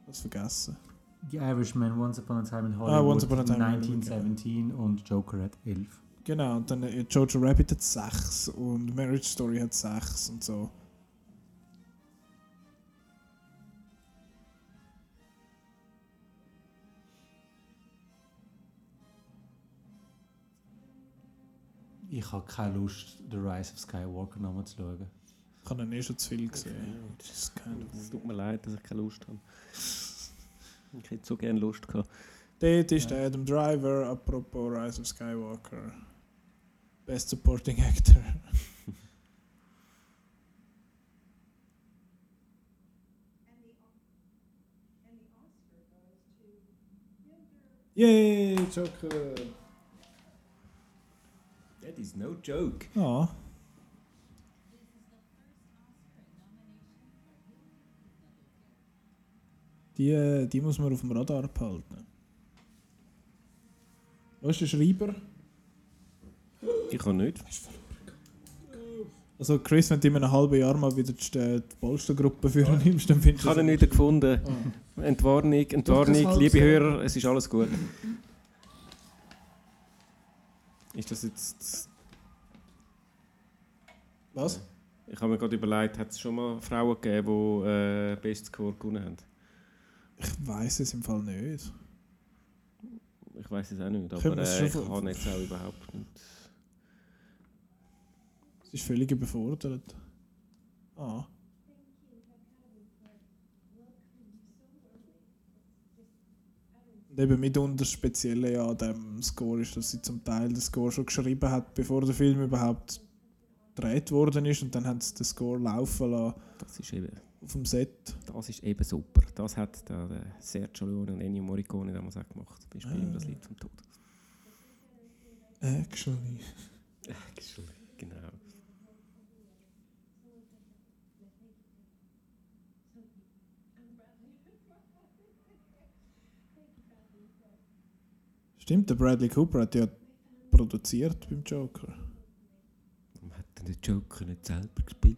[SPEAKER 1] Was vergessen?
[SPEAKER 4] The Irishman, Once Upon a Time in Hollywood,
[SPEAKER 1] Ah, Once Upon a Time in Hollywood,
[SPEAKER 4] 1917 und Joker hat 11.
[SPEAKER 1] Genau, und dann äh, Jojo Rabbit hat 6 und Marriage Story hat 6 und so.
[SPEAKER 4] Ich habe keine Lust, The Rise of Skywalker nochmal zu schauen.
[SPEAKER 1] Ich habe ihn eh schon zu viel gesehen. Das ist keine
[SPEAKER 2] Es tut mir leid, dass ich keine Lust habe. Ich hätte so gerne Lust gehabt.
[SPEAKER 1] Dort ist der Adam Driver, apropos Rise of Skywalker. Best Supporting Actor. Yay, Joker!
[SPEAKER 2] Is no joke.
[SPEAKER 1] Ja. Die, äh, die muss man auf dem Radar behalten. Wo ist der Schreiber?
[SPEAKER 2] Ich kann nicht.
[SPEAKER 1] Also Chris, wenn du in einem halben Jahr mal wieder die, äh, die Polstergruppe führen nimmst, dann findest
[SPEAKER 2] Ich habe ihn nicht gefunden. Entwarnung, Entwarnung,
[SPEAKER 1] halb
[SPEAKER 2] liebe. Hörer, es ist alles gut. Ist das jetzt...
[SPEAKER 1] Was?
[SPEAKER 2] Ich habe mir gerade überlegt, hat es schon mal Frauen gegeben, die äh, Best Score gewonnen haben?
[SPEAKER 1] Ich weiß es im Fall nicht.
[SPEAKER 2] Ich weiß es auch nicht, aber äh, ich kann jetzt auch überhaupt nicht.
[SPEAKER 1] Es ist völlig überfordert. Ah. Und eben mitunter das Spezielle ja an dem Score ist, dass sie zum Teil den Score schon geschrieben hat, bevor der Film überhaupt gedreht worden ist und dann haben sie den Score laufen lassen
[SPEAKER 2] Das ist eben,
[SPEAKER 1] auf dem Set.
[SPEAKER 2] das ist eben super. Das hat der, der Sergio Leone und Ennio Morricone damals auch gemacht. Zum Beispiel
[SPEAKER 1] Ah.
[SPEAKER 2] das Lied vom Tod.
[SPEAKER 1] Actually.
[SPEAKER 2] Actually. Genau.
[SPEAKER 1] Stimmt, der Bradley Cooper hat ja produziert beim Joker.
[SPEAKER 2] Der Joker nicht selber gespielt?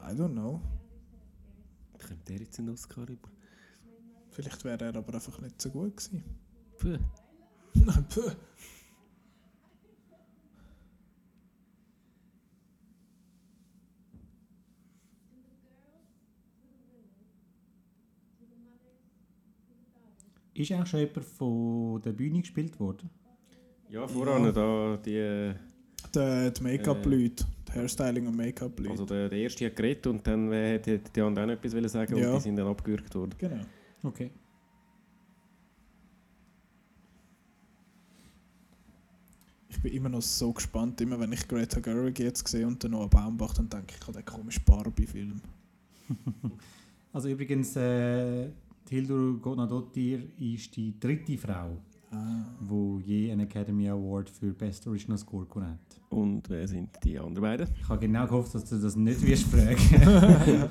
[SPEAKER 1] I don't know.
[SPEAKER 2] Ich könnte der jetzt einen Oscar über?
[SPEAKER 1] Vielleicht wäre er aber einfach nicht so gut gewesen.
[SPEAKER 2] Puh.
[SPEAKER 1] Nein, puh.
[SPEAKER 4] Ist auch schon jemand von der Bühne gespielt worden?
[SPEAKER 2] Ja, voran da die. Äh,
[SPEAKER 1] Die, die Make-up-Leute, die Hairstyling- und Make-up-Leute.
[SPEAKER 2] Also der, der erste hat geredet und dann äh, hat die, die anderen auch noch etwas sagen
[SPEAKER 1] Ja.
[SPEAKER 2] und die sind dann abgewürgt worden.
[SPEAKER 1] genau.
[SPEAKER 4] Okay.
[SPEAKER 1] Ich bin immer noch so gespannt, immer wenn ich Greta Gerwig jetzt sehe und dann noch Baumbach, dann denke ich an den komischen Barbie-Film.
[SPEAKER 4] Also übrigens, äh, Hildur Godnadottir ist die dritte Frau,
[SPEAKER 1] Ah.
[SPEAKER 4] die je einen Academy Award für Best Original Score gewonnen hat.
[SPEAKER 2] Und wer sind die anderen beiden?
[SPEAKER 4] Ich habe genau gehofft, dass du das nicht wirst fragen.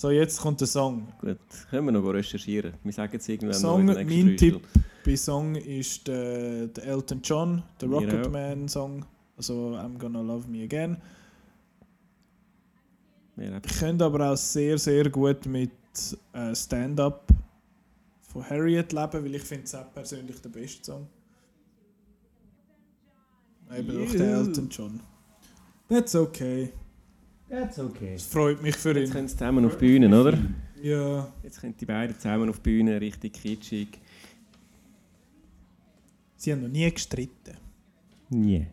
[SPEAKER 1] So, jetzt kommt der Song.
[SPEAKER 2] Gut, können wir noch recherchieren. Wir sagen es irgendwann
[SPEAKER 1] Song,
[SPEAKER 2] noch in nächsten
[SPEAKER 1] mein. Tipp bei Song ist der, der Elton John, der
[SPEAKER 2] Mir auch.
[SPEAKER 1] Rocketman-Song. Also I'm Gonna Love Me Again. Ich könnte aber auch sehr, sehr gut mit äh, Stand-Up von Harriet leben, weil ich finde es auch persönlich der beste Song. Eben durch den. Elton John. That's okay.
[SPEAKER 4] That's okay.
[SPEAKER 1] Es freut mich für
[SPEAKER 2] Jetzt
[SPEAKER 1] ihn.
[SPEAKER 2] können sie zusammen auf die Bühne, oder?
[SPEAKER 1] Ja,
[SPEAKER 2] Jetzt können die beiden zusammen auf die Bühne, richtig kitschig.
[SPEAKER 1] sie haben noch nie gestritten.
[SPEAKER 2] Nie.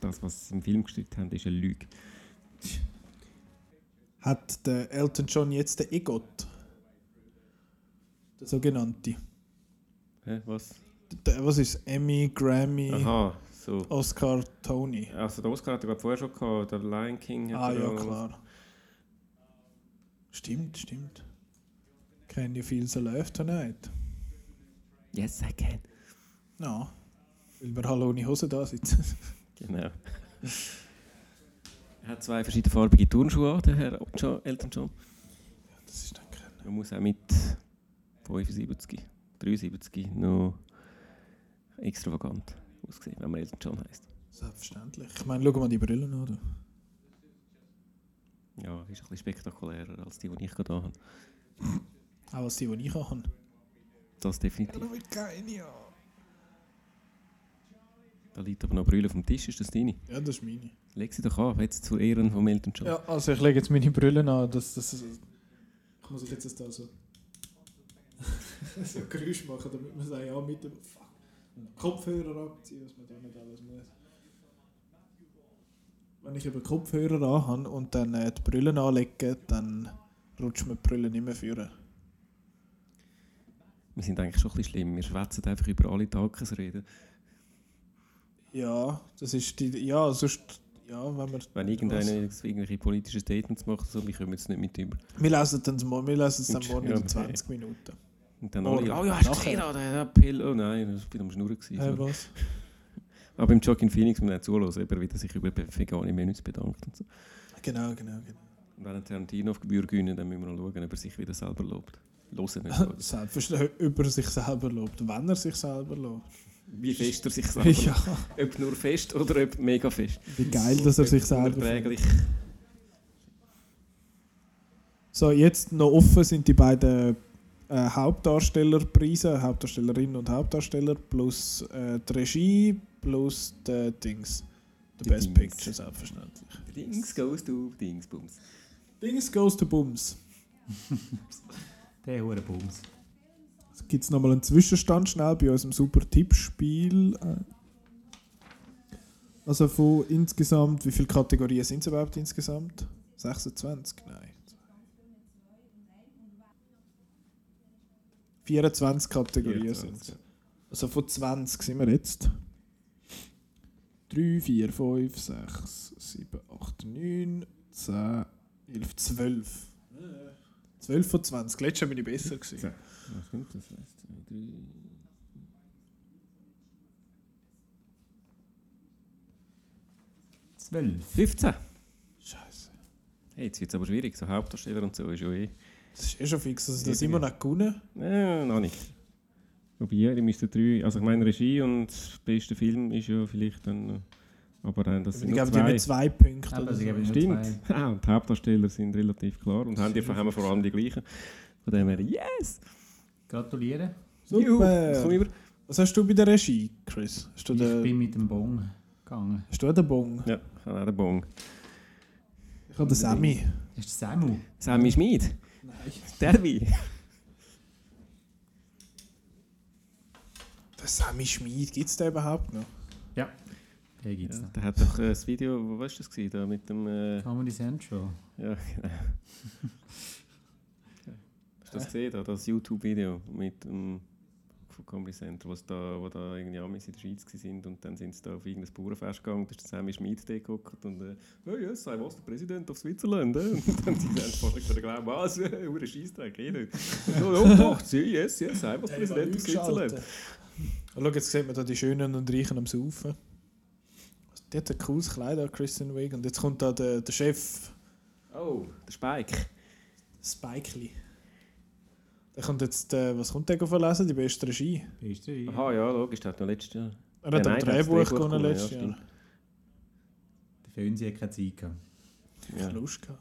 [SPEAKER 2] Das, was sie im Film gestritten haben, ist eine Lüge.
[SPEAKER 1] Hat der Elton John jetzt den EGOT? Sogenannte.
[SPEAKER 2] Hä, was?
[SPEAKER 1] Der, was ist Emmy, Grammy,
[SPEAKER 2] Aha, so.
[SPEAKER 1] Oscar, Tony?
[SPEAKER 2] Also der Oscar hat er vorher schon gehabt, der Lion King hat
[SPEAKER 1] Ah
[SPEAKER 2] er
[SPEAKER 1] ja,
[SPEAKER 2] auch-
[SPEAKER 1] klar. Stimmt, stimmt. Can you feel the love tonight?
[SPEAKER 2] Yes, I can.
[SPEAKER 1] Ja. Weil wir alle ohne Hose da sitzen.
[SPEAKER 2] Genau. er hat zwei verschiedene farbige Turnschuhe an, der Herr John, Elton John.
[SPEAKER 1] Das ist dann kein...
[SPEAKER 2] Man muss auch mit 75, 73 noch extravagant aussehen, wenn man Elton John heisst.
[SPEAKER 1] Selbstverständlich. Ich meine, schau mal die Brillen an. du.
[SPEAKER 2] Ja, ist ein bisschen spektakulärer als die, die ich gerade habe.
[SPEAKER 1] Auch als die, die ich habe.
[SPEAKER 2] Das definitiv.
[SPEAKER 1] Ja, keine, ja.
[SPEAKER 2] Da liegt aber noch Brille auf dem Tisch, ist das deine?
[SPEAKER 1] Ja, das ist meine.
[SPEAKER 2] Leg sie doch an, jetzt zu Ehren von Elton John.
[SPEAKER 1] Ja, also ich lege jetzt meine Brillen an. Das, das, ich muss ich jetzt das da so... so Geräusch machen, damit man sagt, ja, mit dem... Fuck. Kopfhörer abziehen, was man da nicht alles muss. Wenn ich eben Kopfhörer anhabe und dann äh, die Brillen anlege, dann rutscht mir die Brille nicht mehr führen.
[SPEAKER 2] Wir sind eigentlich schon ein bisschen schlimm. Wir schwätzen einfach über alle Tagesreden.
[SPEAKER 1] Ja, das ist die... Ja, sonst... Ja, wenn wir...
[SPEAKER 2] Wenn irgendeiner irgendwelche politischen Statements macht, so, wir kommen jetzt nicht mit über.
[SPEAKER 1] Wir lesen dann morgen, wir lesen es dann morgen in 20 Minuten.
[SPEAKER 2] Und dann
[SPEAKER 1] Morgen.
[SPEAKER 2] alle, oh ja, hast du gesehen, da, der Appell? Oh nein, das war am Schnurren. gewesen.
[SPEAKER 1] Äh, was?
[SPEAKER 2] Aber im Joaquin Phoenix muss man eben, wie er sich über vegane Menüs bedankt. Und, so.
[SPEAKER 1] Genau, genau, genau.
[SPEAKER 2] und wenn ein Tarantino auf Gebühr gewinnen, dann müssen wir noch schauen, ob er sich wieder selber lobt. Hören nicht.
[SPEAKER 1] Selbstverständlich über sich selber lobt, wenn er sich selber lobt.
[SPEAKER 2] Wie fest er sich selber
[SPEAKER 1] Ja,
[SPEAKER 2] lobt. Ob nur fest oder ob mega fest.
[SPEAKER 1] wie geil, dass er sich selber.
[SPEAKER 2] Unerträglich.
[SPEAKER 1] So, jetzt noch offen sind die beiden äh, Hauptdarstellerpreise, Hauptdarstellerinnen und Hauptdarsteller, plus äh, die Regie, plus die Dings. The
[SPEAKER 2] Die
[SPEAKER 1] Best
[SPEAKER 2] Dings.
[SPEAKER 1] Picture, selbstverständlich.
[SPEAKER 2] Dings goes to Dingsbums.
[SPEAKER 1] Dings goes to Bums.
[SPEAKER 4] Der hure Bums.
[SPEAKER 1] Jetzt gibt es nochmal einen Zwischenstand schnell bei unserem super Tippspiel. Also von insgesamt, wie viele Kategorien sind es überhaupt insgesamt? 26? Nein. 24 Kategorien sind es. Also von 20 sind wir jetzt. 3, 4, 5, 6, 7, 8, 9, 10, 11, 12. 12 von 20. Letztes Jahr bin ich besser gewesen.
[SPEAKER 2] Was stimmt das? 1, 2, 3.
[SPEAKER 4] Zwölf.
[SPEAKER 2] 15.
[SPEAKER 1] Scheiße.
[SPEAKER 2] Hey, jetzt wird es aber schwierig. So Hauptdarsteller und so ist ja eh.
[SPEAKER 1] Das ist eh schon fix, dass das immer noch gewonnen
[SPEAKER 2] Äh, noch nicht. Wobei, ja, die müssten drei. Also, ich meine, Regie und das beste Film ist ja vielleicht dann. Aber äh, das sind
[SPEAKER 1] Ich
[SPEAKER 2] nur
[SPEAKER 1] gebe dir
[SPEAKER 2] zwei.
[SPEAKER 1] Punkte.
[SPEAKER 4] Aber
[SPEAKER 1] oder
[SPEAKER 4] sie
[SPEAKER 1] so.
[SPEAKER 2] Stimmt.
[SPEAKER 4] zwei.
[SPEAKER 2] Ja, und die Hauptdarsteller sind relativ klar und haben, die, haben wir vor allem die gleichen. Von dem her, yes! Juhu, komm
[SPEAKER 1] Super.
[SPEAKER 2] über.
[SPEAKER 1] Was hast du bei der Regie, Chris? Hast du,
[SPEAKER 4] Ich
[SPEAKER 1] den,
[SPEAKER 4] bin mit dem Bon gegangen.
[SPEAKER 1] hast du auch den Bon?
[SPEAKER 2] Ja, ich habe auch den Bon.
[SPEAKER 1] Ich habe den Sammy.
[SPEAKER 4] Das ist Samu.
[SPEAKER 2] Sammy Schmid.
[SPEAKER 1] Nein.
[SPEAKER 2] Derby.
[SPEAKER 1] Der Sammy Schmid, gibt es den überhaupt noch?
[SPEAKER 4] Ja. Den gibt es
[SPEAKER 2] Ja,
[SPEAKER 4] noch.
[SPEAKER 2] der hat doch äh, das Video, wo war das gewesen, da mit dem... Äh,
[SPEAKER 4] Comedy Central.
[SPEAKER 2] ja, genau. Hast du das gesehen, da, das YouTube-Video mit dem von Comedy Center, wo's da, wo da irgendwie Amis in der Schweiz waren und dann sind sie da auf irgendein Bauernfest gegangen, da ist der Sammy Schmid geguckt und äh, «Oh yes, I was the president of Switzerland». Äh? Und dann sind sie können glauben, «Was, äh, hure Scheissdreck, eh nicht». «Ja, ja, doch, yes, yes, I was the president of Switzerland».
[SPEAKER 1] Oh, schau, jetzt sieht man da die Schönen und Reichen am Saufen. Die hat ein cooles Kleid an, Kristen Wiig. Und jetzt kommt da der, der Chef,
[SPEAKER 2] Oh, der Spike.
[SPEAKER 1] Spikely. Der kommt jetzt, äh, was kommt der verlesen? Die beste Regie.
[SPEAKER 4] Bist du?
[SPEAKER 2] Aha, ja, logisch, der hat noch letztes Jahr.
[SPEAKER 1] Er
[SPEAKER 2] Ja,
[SPEAKER 1] hat
[SPEAKER 2] hat das
[SPEAKER 1] Drehbuch gewonnen letztes
[SPEAKER 2] ja,
[SPEAKER 1] Jahr.
[SPEAKER 4] Der Fönsi hat keine Zeit gehabt.
[SPEAKER 2] Ja.
[SPEAKER 1] Lust gehabt.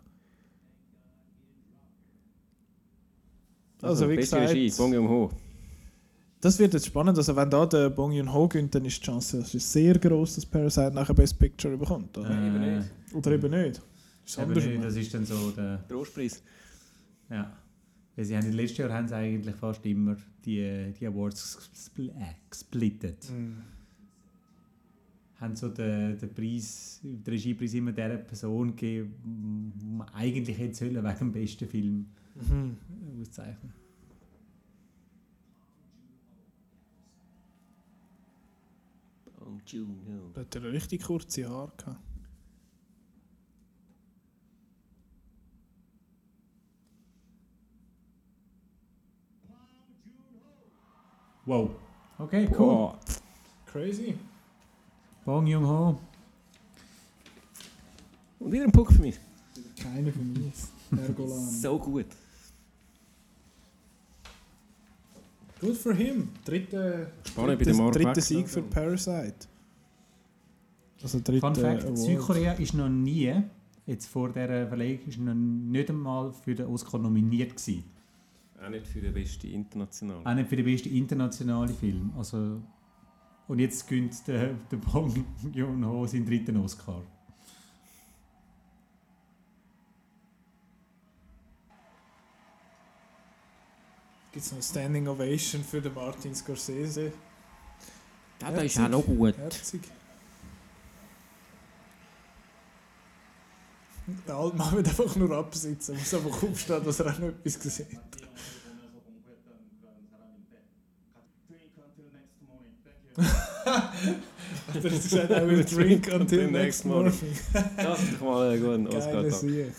[SPEAKER 1] Also, wie
[SPEAKER 2] beste
[SPEAKER 1] gesagt,
[SPEAKER 2] Regie, Bong Joon-ho.
[SPEAKER 1] das wird jetzt spannend. Also, wenn da der Bong Joon-ho gewinnt, dann ist die Chance das ist sehr groß, dass Parasite nachher Best Picture bekommt. Oder,
[SPEAKER 4] Äh,
[SPEAKER 1] oder eben nicht. Das ist
[SPEAKER 4] eben nicht, das ist dann so der...
[SPEAKER 2] Trostpreis.
[SPEAKER 4] Ja. Weil sie haben, letztes Jahr haben sie eigentlich fast immer die, die Awards gespl äh, gesplittet.
[SPEAKER 1] Mhm.
[SPEAKER 4] Haben so den, den Preis, den Regiepreis immer der Person gegeben, die man eigentlich hätte sollen wegen dem besten Film
[SPEAKER 1] Mhm.
[SPEAKER 4] auszeichnen.
[SPEAKER 2] Bong Joon-ho.
[SPEAKER 1] Da hat er richtig kurze Haare gehabt.
[SPEAKER 4] Wow. Okay, cool.
[SPEAKER 1] Wow. Crazy.
[SPEAKER 4] Bong Joon-ho.
[SPEAKER 2] Und wieder ein Punkt für mich.
[SPEAKER 1] Keine von mir. Ergolan.
[SPEAKER 2] So gut.
[SPEAKER 1] Good for him. Dritte,
[SPEAKER 2] Spannend bei
[SPEAKER 1] dritte, dritte. Sieg für Parasite. Also dritte
[SPEAKER 4] Fun Fact:
[SPEAKER 1] Award.
[SPEAKER 4] Südkorea ist noch nie, jetzt vor dieser Verlegung, ist noch nicht einmal für den Oscar nominiert gewesen.
[SPEAKER 2] Auch nicht für den besten international.
[SPEAKER 4] Auch nicht für den besten internationalen Film. Also, und jetzt gönnt der, der Bong Joon-ho seinen dritten Oscar.
[SPEAKER 1] Gibt es noch eine Standing Ovation für den Martin Scorsese?
[SPEAKER 2] Ja, der ist auch noch gut.
[SPEAKER 1] Herzig. Der alte Mann wird einfach nur absitzen, muss einfach aufstehen, dass er auch noch etwas gesehen hat. Hat er jetzt gesagt, I will drink until next morning.
[SPEAKER 2] Das ist doch mal ein guter.
[SPEAKER 1] Sieg.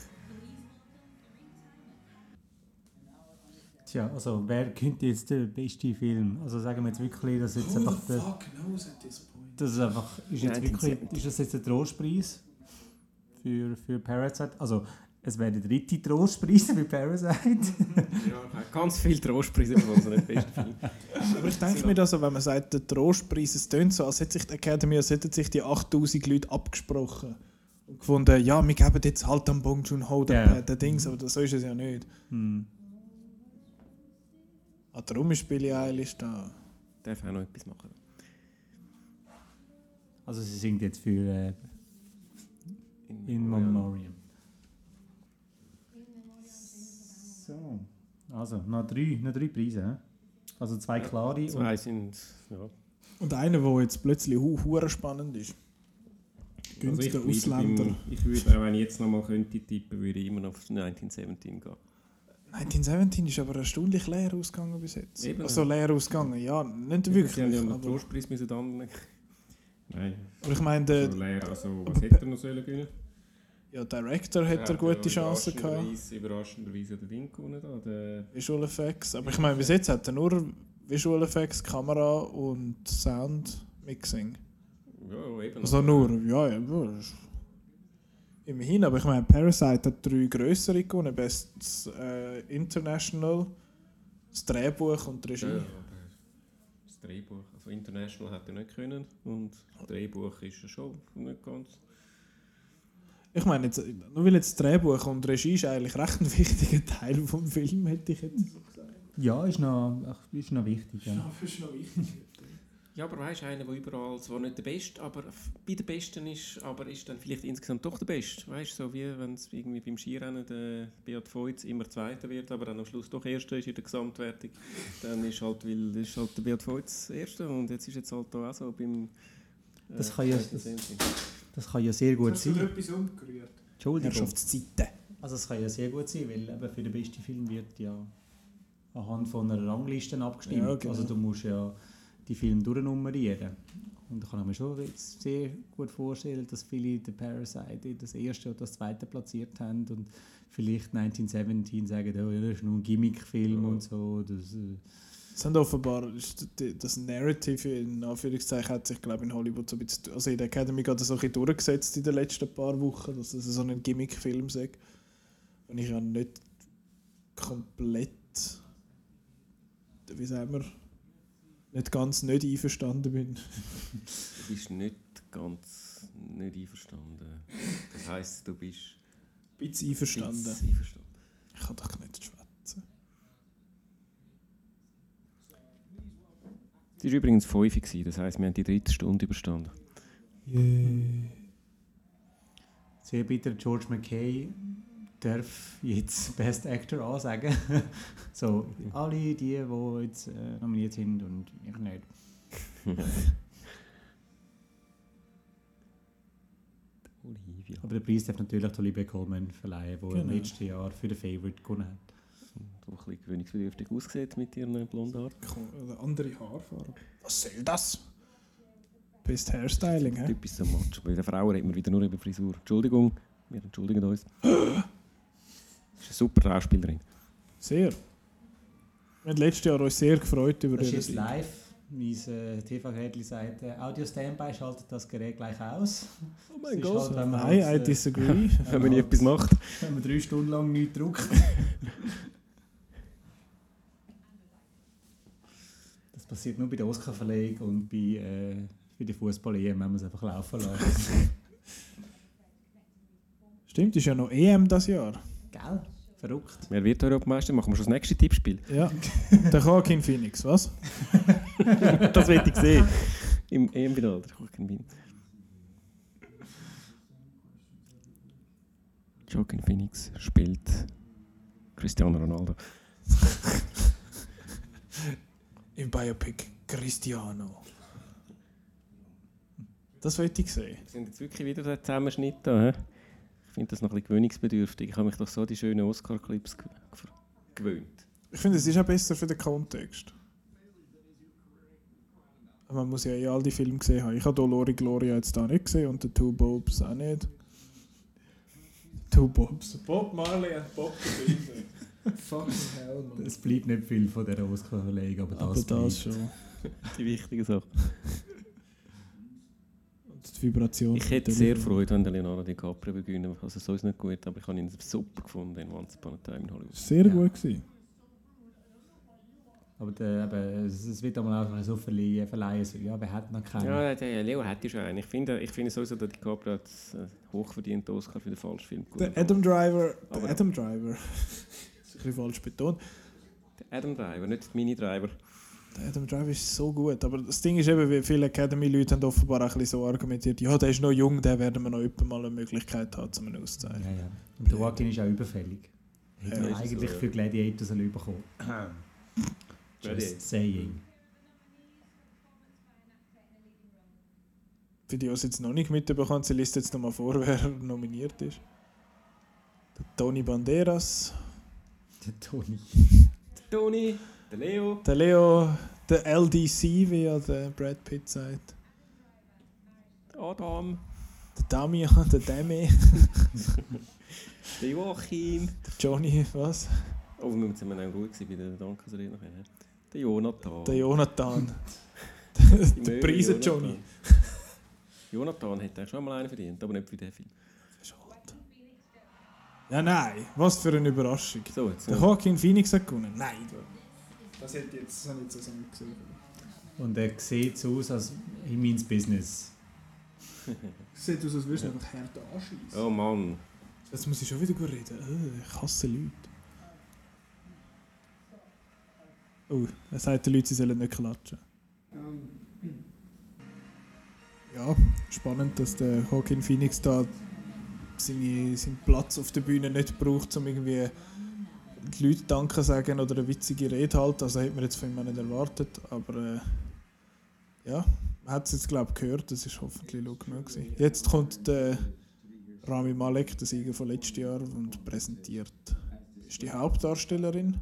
[SPEAKER 4] Tja, also wer könnte jetzt der beste Film? Also sagen wir jetzt wirklich, dass jetzt einfach der,
[SPEAKER 1] knows at this point?
[SPEAKER 4] das ist einfach ist jetzt wirklich
[SPEAKER 2] 1970.
[SPEAKER 4] ist das jetzt der Trostpreis für, für Parasite? Also es wäre der dritte Trostpreis für Parasite.
[SPEAKER 2] Ja, ganz viel Trostpreise gewonnen, also nicht Film.
[SPEAKER 1] Aber ich denke mir, dass, wenn man sagt, der Trostpreis, es tönt so, als hätte sich die Academy, als hätten sich die 8000 Leute abgesprochen und gefunden, ja, wir geben jetzt halt am Bong Joon-ho den,
[SPEAKER 4] Ja.
[SPEAKER 1] den Dings, aber das, so ist es ja nicht.
[SPEAKER 4] hm.
[SPEAKER 1] Ah, darum ist Billie Eilish da.
[SPEAKER 2] Darf auch noch etwas machen.
[SPEAKER 4] Also sie singt jetzt für äh, In Memoriam. So, also noch drei, noch drei Preise. Also zwei klare und
[SPEAKER 2] Zwei sind, ja.
[SPEAKER 1] Und einer, der jetzt plötzlich hu hure spannend ist.
[SPEAKER 2] Also ich,
[SPEAKER 1] Günstiger
[SPEAKER 2] bleibe
[SPEAKER 1] Ausländer.
[SPEAKER 2] beim- ich würde, wenn ich jetzt nochmal könnte tippen, würde ich immer noch auf 1917 gehen.
[SPEAKER 1] 1917 ist aber erstaunlich leer ausgegangen bis jetzt.
[SPEAKER 2] Eben.
[SPEAKER 1] Also leer ausgegangen, ja, nicht
[SPEAKER 2] Sie haben
[SPEAKER 1] wirklich.
[SPEAKER 2] ja noch den
[SPEAKER 1] aber,
[SPEAKER 2] Trostpreis müssen dann... Nein,
[SPEAKER 1] aber ich meine, der
[SPEAKER 2] so leer, also was hätte er noch sollen gewinnen?
[SPEAKER 1] Ja, Director hat er gute Chancen gehabt.
[SPEAKER 2] Überraschenderweise, überraschenderweise den Ding gewonnen da, der...
[SPEAKER 1] Visual Effects. Aber ich meine, bis jetzt hat er nur Visual Effects, Kamera und Sound Mixing.
[SPEAKER 2] Ja, eben.
[SPEAKER 1] Also nur, ja, ja. Immerhin, aber ich meine, Parasite hat drei größere gewonnen: Best äh, International, das Drehbuch und die Regie.
[SPEAKER 2] Ja, das Drehbuch, also International hat er nicht können und das Drehbuch ist ja schon nicht ganz.
[SPEAKER 1] Ich meine, jetzt, nur weil jetzt Drehbuch und Regie ist eigentlich recht ein wichtiger Teil vom Film, hätte ich jetzt so gesagt.
[SPEAKER 4] Ja, ist noch, ist noch wichtig. Ja.
[SPEAKER 1] ist noch wichtig.
[SPEAKER 2] Ja, aber weißt du, einer, der überall zwar nicht der Beste, aber bei den Besten ist, aber ist dann vielleicht insgesamt doch der Beste. Weißt du, so wie wenn es irgendwie beim Skirennen der Beat Feutz immer Zweiter wird, aber dann am Schluss doch Erster ist in der Gesamtwertung, dann ist halt, weil, ist halt der Beat Feutz Erster und jetzt ist jetzt halt auch so beim. äh,
[SPEAKER 4] Das kann ja-
[SPEAKER 2] zweiten
[SPEAKER 4] das-. Das kann ja sehr gut sein.
[SPEAKER 1] etwas umgerührt?
[SPEAKER 4] Entschuldigung.
[SPEAKER 1] Herrschaftszeiten.
[SPEAKER 4] Also es kann ja sehr gut sein, weil eben für den besten Film wird ja anhand von einer Rangliste abgestimmt.
[SPEAKER 1] Ja, genau.
[SPEAKER 4] Also du musst ja die Filme durchnummerieren. Und da kann ich mir schon jetzt sehr gut vorstellen, dass viele den Parasite das erste oder das zweite platziert haben und vielleicht 1917 sagen, oh, ja, das ist nur ein Gimmick-Film und so. Das, äh,
[SPEAKER 1] Es haben offenbar, das Narrative in Anführungszeichen hat sich, glaube ich, in Hollywood so ein bisschen, also in der Academy gerade so ein bisschen durchgesetzt in den letzten paar Wochen, dass es so ein Gimmick-Film ist. Und ich ja nicht komplett, wie sagen wir, nicht ganz nicht einverstanden bin.
[SPEAKER 2] Du bist nicht ganz nicht einverstanden. Das heisst, du bist
[SPEAKER 1] Ein bisschen einverstanden.
[SPEAKER 2] bisschen einverstanden.
[SPEAKER 1] Ich kann doch nicht schwätzen.
[SPEAKER 2] War übrigens 5 Uhr, das heisst, wir haben die dritte Stunde überstanden.
[SPEAKER 1] Yeah.
[SPEAKER 4] sehr bitter, George McKay darf jetzt Best Actor ansagen. so, alle die, die jetzt äh, nominiert sind und ich nicht. Aber der Preis darf natürlich Olivia Colman verleihen, der im
[SPEAKER 1] Genau.
[SPEAKER 4] letzten Jahr für den Favorite gewonnen hat.
[SPEAKER 2] Die ein bisschen gewöhnungsbedürftig aussieht mit ihren blonden Haaren.
[SPEAKER 1] Oder andere Haarfarbe. Was soll das? Best Hairstyling, hä?
[SPEAKER 2] Typisch so Match. Bei den Frauen reden wir wieder nur über Frisur. Entschuldigung, wir entschuldigen uns. ist eine super Schauspielerin.
[SPEAKER 1] Sehr. Wir haben letztes Jahr uns sehr gefreut über
[SPEAKER 4] Das ist jetzt
[SPEAKER 1] Sieg.
[SPEAKER 4] live. Mein äh, TV-Gerät sagt, äh, Audio Standby schaltet das Gerät gleich aus.
[SPEAKER 1] Oh
[SPEAKER 4] mein Gott. wenn man
[SPEAKER 1] Nein,
[SPEAKER 4] halt,
[SPEAKER 1] I
[SPEAKER 4] äh,
[SPEAKER 1] disagree.
[SPEAKER 2] Wenn man nie etwas macht.
[SPEAKER 4] Wenn man drei Stunden lang nichts druckt. das passiert nur bei der Oscar-Verleihung und bei, äh, bei der Fußball-EM, wenn man es einfach laufen lässt.
[SPEAKER 1] Stimmt, ist ja noch EM das Jahr.
[SPEAKER 4] Gell? Verrückt.
[SPEAKER 2] Wer wird Europameister? Machen wir schon das nächste Tippspiel.
[SPEAKER 1] Ja. Der Joaquin Phoenix, was?
[SPEAKER 2] das will ich sehen. Im EM-Final. der Joaquin Phoenix. Joaquin Phoenix spielt Cristiano Ronaldo.
[SPEAKER 1] Im Biopic Cristiano. Das wollte ich sehen.
[SPEAKER 2] Wir sind jetzt wirklich wieder der Zusammenschnitt da. He? Ich finde das noch ein bisschen gewöhnungsbedürftig. Ich habe mich doch so die schönen Oscar-Clips ge- ge- gewöhnt.
[SPEAKER 1] Ich finde, es ist auch besser für den Kontext. Man muss ja eh all die Filme gesehen haben. Ich habe Dolori Gloria jetzt da nicht gesehen und The Two Bobs auch nicht. Two Bobs. Bob Marley und Bob the Builder. Fucking hell.
[SPEAKER 4] Es bleibt nicht viel von dieser Oscar-Verleihung, aber das,
[SPEAKER 1] Aber das
[SPEAKER 4] bleibt.
[SPEAKER 1] schon.
[SPEAKER 2] Die wichtige Sache.
[SPEAKER 1] Und die Vibration.
[SPEAKER 2] Ich hätte sehr Freude, wenn der Leonardo DiCaprio beginnen Also so ist nicht gut, aber ich habe ihn super gefunden in Once Upon a Time in Hollywood.
[SPEAKER 1] Sehr
[SPEAKER 4] Ja.
[SPEAKER 1] gut gewesen.
[SPEAKER 4] Aber der, eben, es, wird einmal einfach so verleihen, verleihen so, ja, wer hat noch keinen?
[SPEAKER 2] Ja, der Leo hätte schon einen. Ich finde, ich finde sowieso, der DiCaprio hat einen hochverdienten Oscar für den falschen Film.
[SPEAKER 1] Der Adam Driver. Der Adam Driver. Bisschen falsch betont.
[SPEAKER 2] Der Adam Driver, nicht der Mini-Driver.
[SPEAKER 1] Der Adam Driver ist so gut. Aber das Ding ist eben, wie viele Academy-Leute haben offenbar auch ein bisschen so argumentiert, ja, der ist noch jung, der werden wir noch mal eine Möglichkeit haben, um ihn auszuzeichnen.
[SPEAKER 4] Ja, ja. Und der Joaquin ist auch überfällig. Hätte
[SPEAKER 1] Ja,
[SPEAKER 4] eigentlich
[SPEAKER 2] so,
[SPEAKER 4] für Gladiator sollen bekommen. Just saying.
[SPEAKER 1] Für die, die es jetzt noch nicht mitbekommen, sie liest jetzt nochmal vor, wer nominiert ist. Der Tony Banderas,
[SPEAKER 4] Der Toni.
[SPEAKER 2] Der Toni, der Leo,
[SPEAKER 1] der Leo, der LDC, wie ja der Brad Pitt sagt.
[SPEAKER 2] der Adam,
[SPEAKER 1] Der Damian, der Demi,
[SPEAKER 2] der Joachim.
[SPEAKER 1] der Johnny, was?
[SPEAKER 2] Oh, wir sind wir auch ruhig gewesen bei der Dankesrede nachher. Der Jonathan.
[SPEAKER 1] Der Jonathan. Der
[SPEAKER 2] Möwe
[SPEAKER 1] Preise
[SPEAKER 2] Jonathan.
[SPEAKER 1] Johnny.
[SPEAKER 2] Jonathan hätte schon mal einen verdient, aber nicht für den Film.
[SPEAKER 1] Ja, nein, was für eine Überraschung.
[SPEAKER 2] So, jetzt.
[SPEAKER 1] Der
[SPEAKER 2] Ja.
[SPEAKER 1] Joaquin Phoenix hat gewonnen. Nein. Das hätte ich jetzt das habe ich jetzt also nicht gesehen.
[SPEAKER 4] Und er sieht so aus, als he means business.
[SPEAKER 1] Sieht aus, als würdest du einfach hart anschießen.
[SPEAKER 2] Oh Mann.
[SPEAKER 1] Jetzt muss ich schon wieder gut reden. Äh, Ich hasse Leute. Oh, er sagt den Leuten, sie sollen nicht klatschen. Ja, spannend, dass der Joaquin Phoenix da seine, seinen Platz auf der Bühne nicht braucht, um irgendwie die Leute Danke sagen oder eine witzige Rede halten. Also hätte man jetzt von ihm nicht erwartet. Aber äh, ja, man hat es jetzt glaube ich gehört, das ist hoffentlich laut genug gewesen. Jetzt kommt der Rami Malek, der Sieger von letztes Jahr, und präsentiert. Ist die Hauptdarstellerin.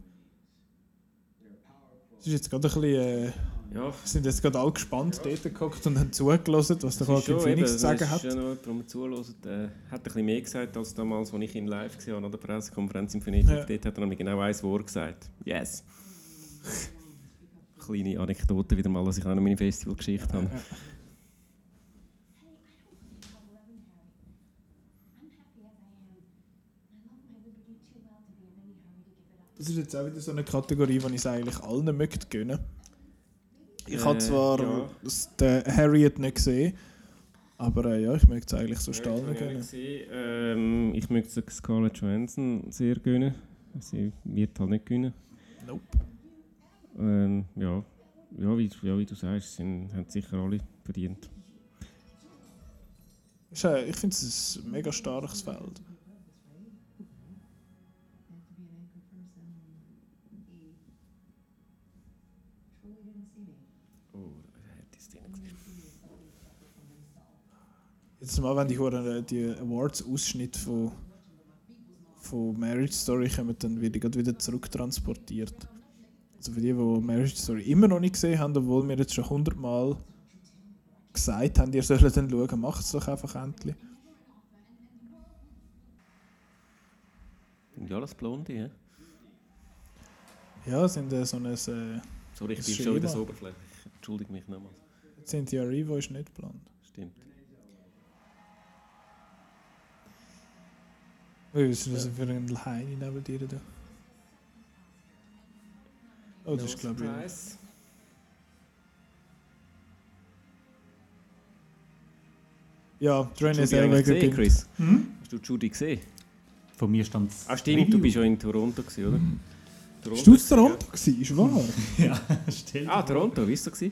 [SPEAKER 1] Sie ist jetzt gerade ein bisschen, äh,
[SPEAKER 2] Ja,
[SPEAKER 1] sind jetzt gerade alle gespannt dort gehockt und haben zugelassen, was der Joaquin Phoenix zu sagen hat.
[SPEAKER 2] Ja, noch darum zuhören. Der hat ein bisschen mehr gesagt als damals, als ich ihn live gesehen habe an der Pressekonferenz in Venedig.
[SPEAKER 1] Ja.
[SPEAKER 2] Dort hat er nämlich genau ein Wort gesagt. Yes. Kleine Anekdote wieder mal, dass ich auch noch meine Festivalgeschichte habe.
[SPEAKER 1] Das ist jetzt auch wieder so eine Kategorie, die ich es eigentlich allen möchte gönnen. Ich
[SPEAKER 2] Äh,
[SPEAKER 1] habe zwar
[SPEAKER 2] ja.
[SPEAKER 1] den Harriet nicht gesehen, aber äh, ja, ich möchte es eigentlich so
[SPEAKER 2] Ja, habe
[SPEAKER 1] gönnen.
[SPEAKER 2] Ähm, ich möchte Scarlett Johansson sehr gönnen. Sie wird halt nicht gewinnen.
[SPEAKER 1] Nope.
[SPEAKER 2] Ähm, ja. Ja, wie, ja, wie du sagst, sind, haben sicher alle verdient.
[SPEAKER 1] Äh, Ich finde es ein mega starkes Feld.
[SPEAKER 2] Oh, ich es drin gesehen.
[SPEAKER 1] Jetzt mal, wenn die, Hure- die Awards-Ausschnitte von, von Marriage Story kommen, dann werde ich wieder zurücktransportiert. Also für die, die Marriage Story immer noch nicht gesehen haben, obwohl wir jetzt schon hundertmal gesagt haben, ihr sollt dann schauen, macht es doch einfach endlich.
[SPEAKER 2] Ja alles Blonde, ja?
[SPEAKER 1] Ja, sind äh, so ein... Äh,
[SPEAKER 2] Sorry, ich
[SPEAKER 1] Das
[SPEAKER 2] bin Entschuldige mich nochmals.
[SPEAKER 1] Cynthia Erivo ist nicht blond.
[SPEAKER 2] Stimmt.
[SPEAKER 1] Was ist das für ein Heini neben dir da? Oh, das ist glaube ich... Ja, Train
[SPEAKER 2] Hast
[SPEAKER 1] ist Zellweger
[SPEAKER 2] gesehen. Chris?
[SPEAKER 4] Hm?
[SPEAKER 2] Hast du Judy gesehen?
[SPEAKER 4] Von mir stand es.
[SPEAKER 2] Ah, stimmt, du bist ja in Toronto, gewesen, oder? Toronto
[SPEAKER 1] Bist du
[SPEAKER 2] ist
[SPEAKER 1] zu Toronto gewesen? Ist wahr?
[SPEAKER 4] Ja, stimmt.
[SPEAKER 2] Ah, Toronto, wie war es?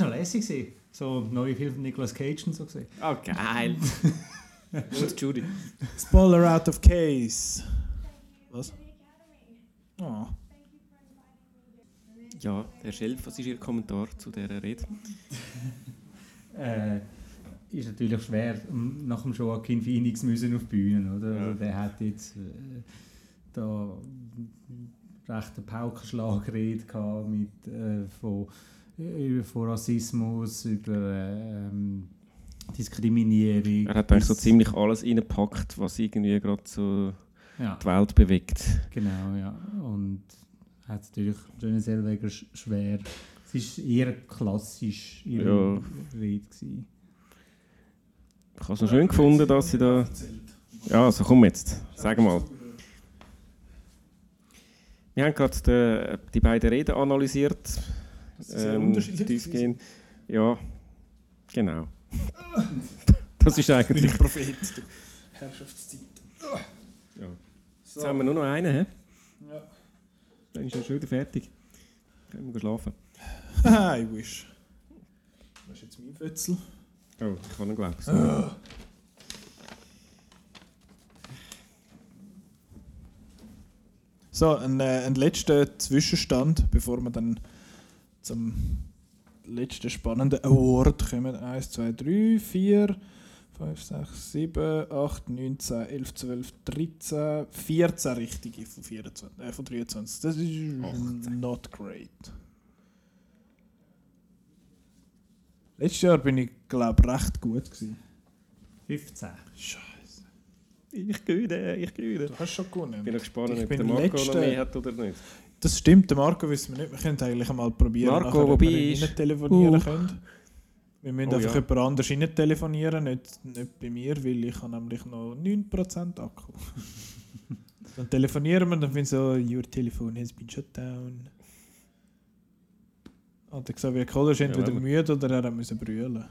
[SPEAKER 4] war noch lässig. gewesen. So neue Film von Nicolas Cage und so gesehen.
[SPEAKER 2] Ah, geil. Ist Judy?
[SPEAKER 1] Spoiler out of case. Was? Oh.
[SPEAKER 2] Ja, Herr Schelf, was ist Ihr Kommentar zu dieser Rede?
[SPEAKER 4] Äh, ist natürlich schwer, nach dem Joaquin Phoenix müssen auf die Bühne, oder?
[SPEAKER 2] Ja.
[SPEAKER 4] Also der hat jetzt äh, da recht einen Paukenschlagrede gehabt mit äh, von, über von Rassismus über ähm, Diskriminierung.
[SPEAKER 2] Er hat eigentlich so ziemlich alles reingepackt, was irgendwie gerade so
[SPEAKER 4] ja,
[SPEAKER 2] die Welt bewegt.
[SPEAKER 4] genau, ja. Und hat natürlich René Zellweger sch- schwer. Es war eher klassisch ihre
[SPEAKER 2] Ja.
[SPEAKER 4] Rede. Gewesen.
[SPEAKER 2] Ich habe es noch schön gefunden, dass sie da... Ja, also komm jetzt, sag mal. Wir haben gerade die, die beiden Reden analysiert.
[SPEAKER 1] sie sehr
[SPEAKER 2] ähm, tiefgehend. Ja, genau. das ist eigentlich...
[SPEAKER 1] ich Prophet. Herrschaftszeit.
[SPEAKER 2] Ja. Jetzt haben wir nur noch einen, hä?
[SPEAKER 1] Ja.
[SPEAKER 2] Dann ist er schon wieder fertig. Können wir schlafen.
[SPEAKER 1] I wish. Das ist jetzt mein Fötzel.
[SPEAKER 2] Oh, ich kann ihn glauben.
[SPEAKER 1] So, ein, äh, ein letzter Zwischenstand, bevor wir dann zum letzten spannenden Award kommen. 1, 2, 3, 4, 5, 6, 7, 8, 9, 10, 11, 12, 13, 14 richtige von, 24, äh, von 23. Das ist not great. Letztes Jahr bin ich, glaube ich, recht gut. Gewesen.
[SPEAKER 4] 15.
[SPEAKER 1] Scheiße.
[SPEAKER 2] Ich gewinne, ich gewinne.
[SPEAKER 1] Du hast schon gewonnen.
[SPEAKER 2] Ich bin noch gespannt,
[SPEAKER 1] Ich
[SPEAKER 2] ob
[SPEAKER 1] bin
[SPEAKER 2] der Marco
[SPEAKER 1] letzter-
[SPEAKER 2] noch mehr hat oder nicht.
[SPEAKER 1] Das stimmt, der Marco wissen wir nicht. Wir können eigentlich einmal probieren,
[SPEAKER 2] Marco,
[SPEAKER 1] nachher, ob wir ihn telefonieren
[SPEAKER 2] Uh.
[SPEAKER 1] können. Wir müssen
[SPEAKER 2] Oh
[SPEAKER 1] einfach
[SPEAKER 2] ja.
[SPEAKER 1] jemand anders rein telefonieren, nicht, nicht bei mir, weil ich habe nämlich noch 9% Akku. dann telefonieren wir und dann finden so, your telephone has been shut down. Hat er gesagt, wie Kohle ist entweder
[SPEAKER 2] aber-
[SPEAKER 1] müde oder er musste brüllen.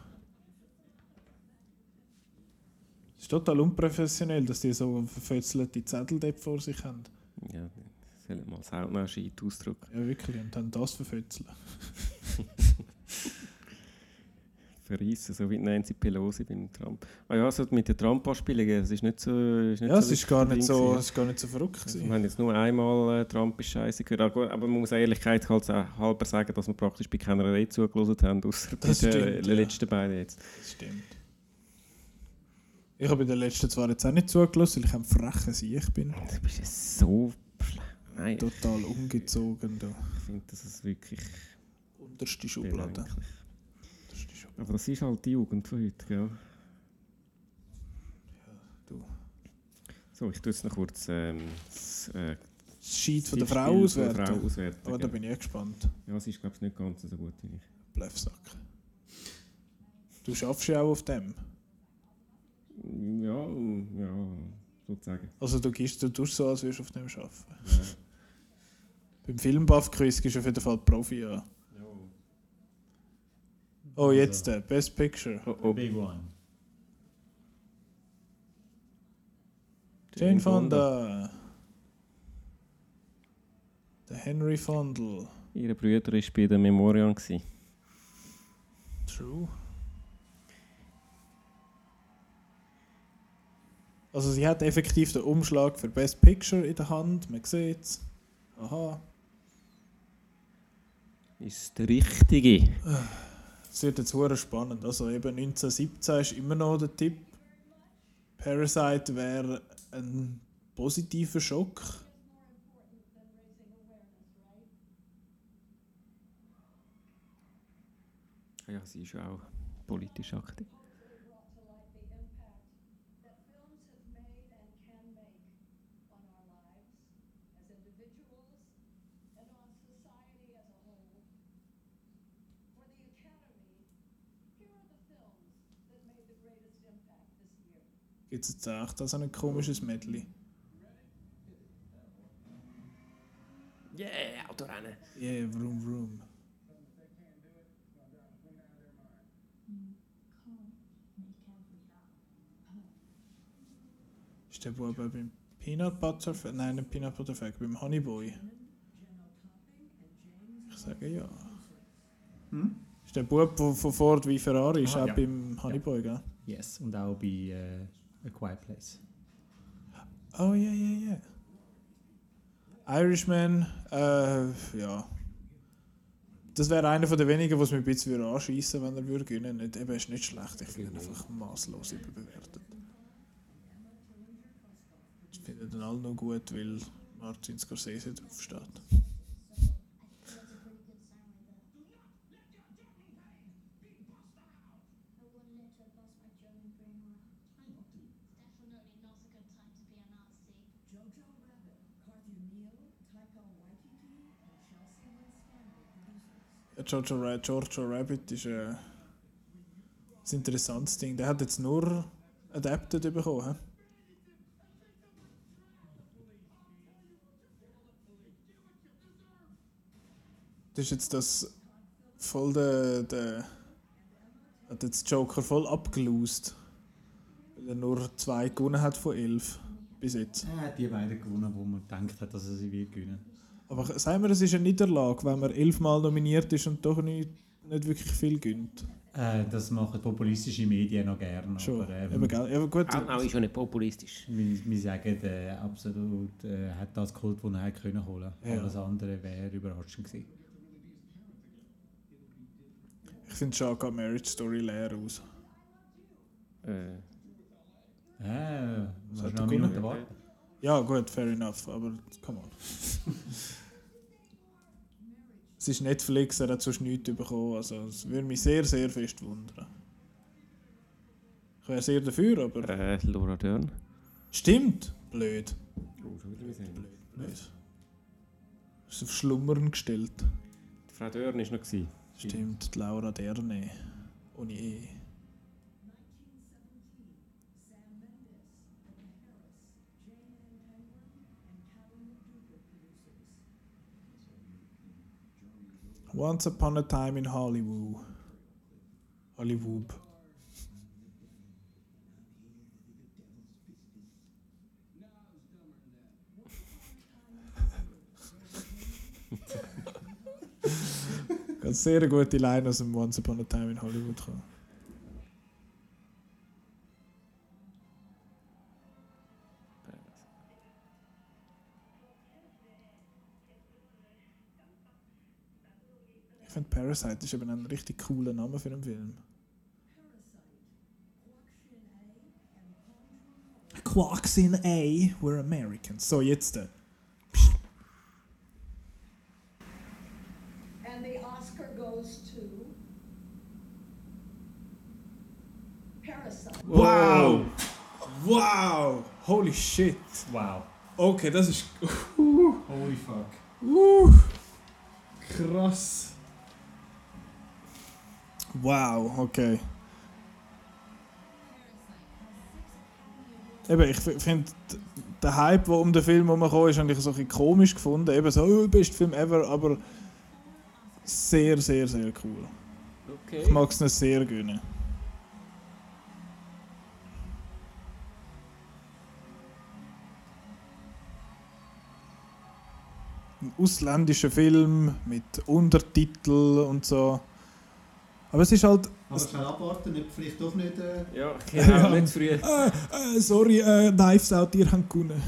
[SPEAKER 1] Es ist total unprofessionell, dass die so verfötzelte Zettel dort vor sich haben.
[SPEAKER 2] Ja, sollen mal Sauna-Scheit ausdrücken.
[SPEAKER 1] Ja, wirklich. Und dann das verfötzeln.
[SPEAKER 2] Verreissen, so wie Nancy Pelosi beim Trump. Ah ja, so mit den Trump-Anspielungen, es ist nicht so... Ist nicht
[SPEAKER 1] Ja, es
[SPEAKER 2] so
[SPEAKER 1] ist gar nicht so, es ist gar nicht so verrückt.
[SPEAKER 2] Also, wir haben jetzt nur einmal äh, Trump ist scheiße gehört. Aber, man muss Ehrlichkeit halt halber sagen, dass wir praktisch bei keiner Rede zugelassen haben, außer bei
[SPEAKER 1] Das
[SPEAKER 2] den
[SPEAKER 1] stimmt, ja.
[SPEAKER 2] letzten beiden jetzt.
[SPEAKER 1] Das stimmt. Ich habe in den letzten zwei jetzt auch nicht zugelassen, weil ich ein frecher Sieg bin.
[SPEAKER 2] Du bist ja so. Nein,
[SPEAKER 1] Total ungezogen. Da.
[SPEAKER 2] ich finde, das ist wirklich
[SPEAKER 1] Unterste Schublade.
[SPEAKER 2] bedenklich.
[SPEAKER 1] Unterste Schublade.
[SPEAKER 2] Aber das ist halt die Jugend von heute, gell?
[SPEAKER 1] du.
[SPEAKER 2] So, ich tue jetzt noch kurz ähm, das äh,
[SPEAKER 1] Das Scheit von der Frau
[SPEAKER 2] der
[SPEAKER 1] auswerten.
[SPEAKER 2] Frau auswerten
[SPEAKER 1] Aber da
[SPEAKER 2] gell?
[SPEAKER 1] bin ich auch gespannt.
[SPEAKER 2] Ja, es ist, glaube ich, nicht ganz so gut wie ich.
[SPEAKER 1] Bluffsack. Du schaffst ja auch auf dem.
[SPEAKER 2] Ja, ja, sozusagen.
[SPEAKER 1] Also du gehst, du tust so, als würdest du auf dem arbeiten. Beim Filmbuff-Quiz gehst du auf jeden Fall Profi an. Oh, jetzt der Best Picture.
[SPEAKER 2] Oh, oh.
[SPEAKER 4] Big one.
[SPEAKER 1] Jane Fonda. Der Henry Fondel.
[SPEAKER 2] Ihre Brüder war bei der Memorial. gewesen.
[SPEAKER 1] True. Also sie hat effektiv den Umschlag für Best Picture in der Hand. Man sieht es. Aha.
[SPEAKER 2] Ist der richtige.
[SPEAKER 1] Es wird jetzt hure spannend. Also eben 1917 ist immer noch der Tipp. Parasite wäre ein positiver Schock.
[SPEAKER 2] Ja, sie ist auch politisch aktiv.
[SPEAKER 5] brought to light the impact that films have made and can make on our lives as individuals and on society as a whole. For the Academy, here are the films that made the greatest impact this year.
[SPEAKER 1] Gibt es jetzt echt so ein komisches Medley?
[SPEAKER 2] Yeah, Autorennen.
[SPEAKER 1] Yeah, vroom vroom. Ist der Bub auch beim Peanut Butter Fa- Nein, nicht Peanut Butter Fact, beim Honey Boy. Ich sage ja. Ist der Bub von, von Ford wie Ferrari, ist
[SPEAKER 4] Ah,
[SPEAKER 1] auch
[SPEAKER 4] ja.
[SPEAKER 1] beim Honey
[SPEAKER 4] Ja.
[SPEAKER 1] Boy, gell?
[SPEAKER 4] Yes, und auch bei äh, A Quiet Place.
[SPEAKER 1] Oh ja, ja, ja. Irishman, äh, ja. Das wäre einer von den wenigen, was mich ein bisschen anschießen würde, wenn er würde gewinnen würde. Eben, ist nicht schlecht, ich finde ihn einfach maßlos überbewertet. Ich finde den alle noch gut, weil Martin Scorsese drauf
[SPEAKER 8] Jojo,
[SPEAKER 1] Jojo Rabbit ist äh, ein interessantes Ding. Der hat jetzt nur Adapted bekommen. Das ist jetzt das voll der, der hat jetzt Joker voll abgelost. Weil er nur zwei gewonnen hat von elf bis jetzt.
[SPEAKER 4] Er hat die beiden gewonnen, wo man gedacht hat, dass er sie wird gewinnen.
[SPEAKER 1] Aber sagen wir, es ist eine Niederlage, wenn man elfmal nominiert ist und doch nicht, nicht wirklich viel gönnt.
[SPEAKER 4] Äh, das machen populistische Medien noch gerne.
[SPEAKER 1] Schon.
[SPEAKER 4] Aber, ähm,
[SPEAKER 1] Eben, gut.
[SPEAKER 2] Auch, auch ist ja nicht populistisch.
[SPEAKER 4] wir, wir sagen, äh, absolut äh, hat das geholt, was er können holen.
[SPEAKER 1] Ja.
[SPEAKER 4] Alles andere wäre überraschend gewesen.
[SPEAKER 1] Ich finde schon geht Marriage Story leer aus.
[SPEAKER 2] Äh,
[SPEAKER 4] Äh,
[SPEAKER 1] hat
[SPEAKER 4] noch eine Minute warten.
[SPEAKER 1] Ja, gut, fair enough, aber come on. es ist Netflix, er hat sonst nichts bekommen, also es würde mich sehr, sehr fest wundern. Ich wäre sehr dafür, aber...
[SPEAKER 2] äh, Laura Dern.
[SPEAKER 1] Stimmt! Blöd.
[SPEAKER 2] Oh, schon wieder gesehen.
[SPEAKER 1] Blöd. Ist auf Schlummern gestellt.
[SPEAKER 2] Die Frau Dörn war noch. Gewesen.
[SPEAKER 1] Stimmt, die Laura Derne. Ohne E. Once Upon a Time in Hollywood. Hollywood. Ganz sehr gute Line aus dem Once Upon a Time in Hollywood kommen. Finde Parasite ist eben ein richtig cooler Name für einen Film. Quarks in A, we're Americans. So, jetzt. äh,
[SPEAKER 5] And the Oscar goes to Parasite.
[SPEAKER 1] Wow! Wow! Holy shit!
[SPEAKER 4] Wow.
[SPEAKER 1] Okay, das ist.
[SPEAKER 4] Holy fuck.
[SPEAKER 1] Uh, krass. Wow, okay. Eben, ich finde, der Hype, der um den Film herumgekommen ist, habe ich so ein bisschen komisch gefunden. Eben so, oh, best Film ever, aber sehr, sehr, sehr cool. Ich
[SPEAKER 2] Okay.
[SPEAKER 1] mag es nicht sehr gönnen. Ein ausländischer Film mit Untertitel und so. Aber es ist halt.
[SPEAKER 9] Aber schnell abwarten, nicht, vielleicht doch nicht. Äh,
[SPEAKER 2] Ja, genau, nicht zu früh.
[SPEAKER 1] Äh, äh, sorry, äh, Knives Out, ihr habt gewonnen.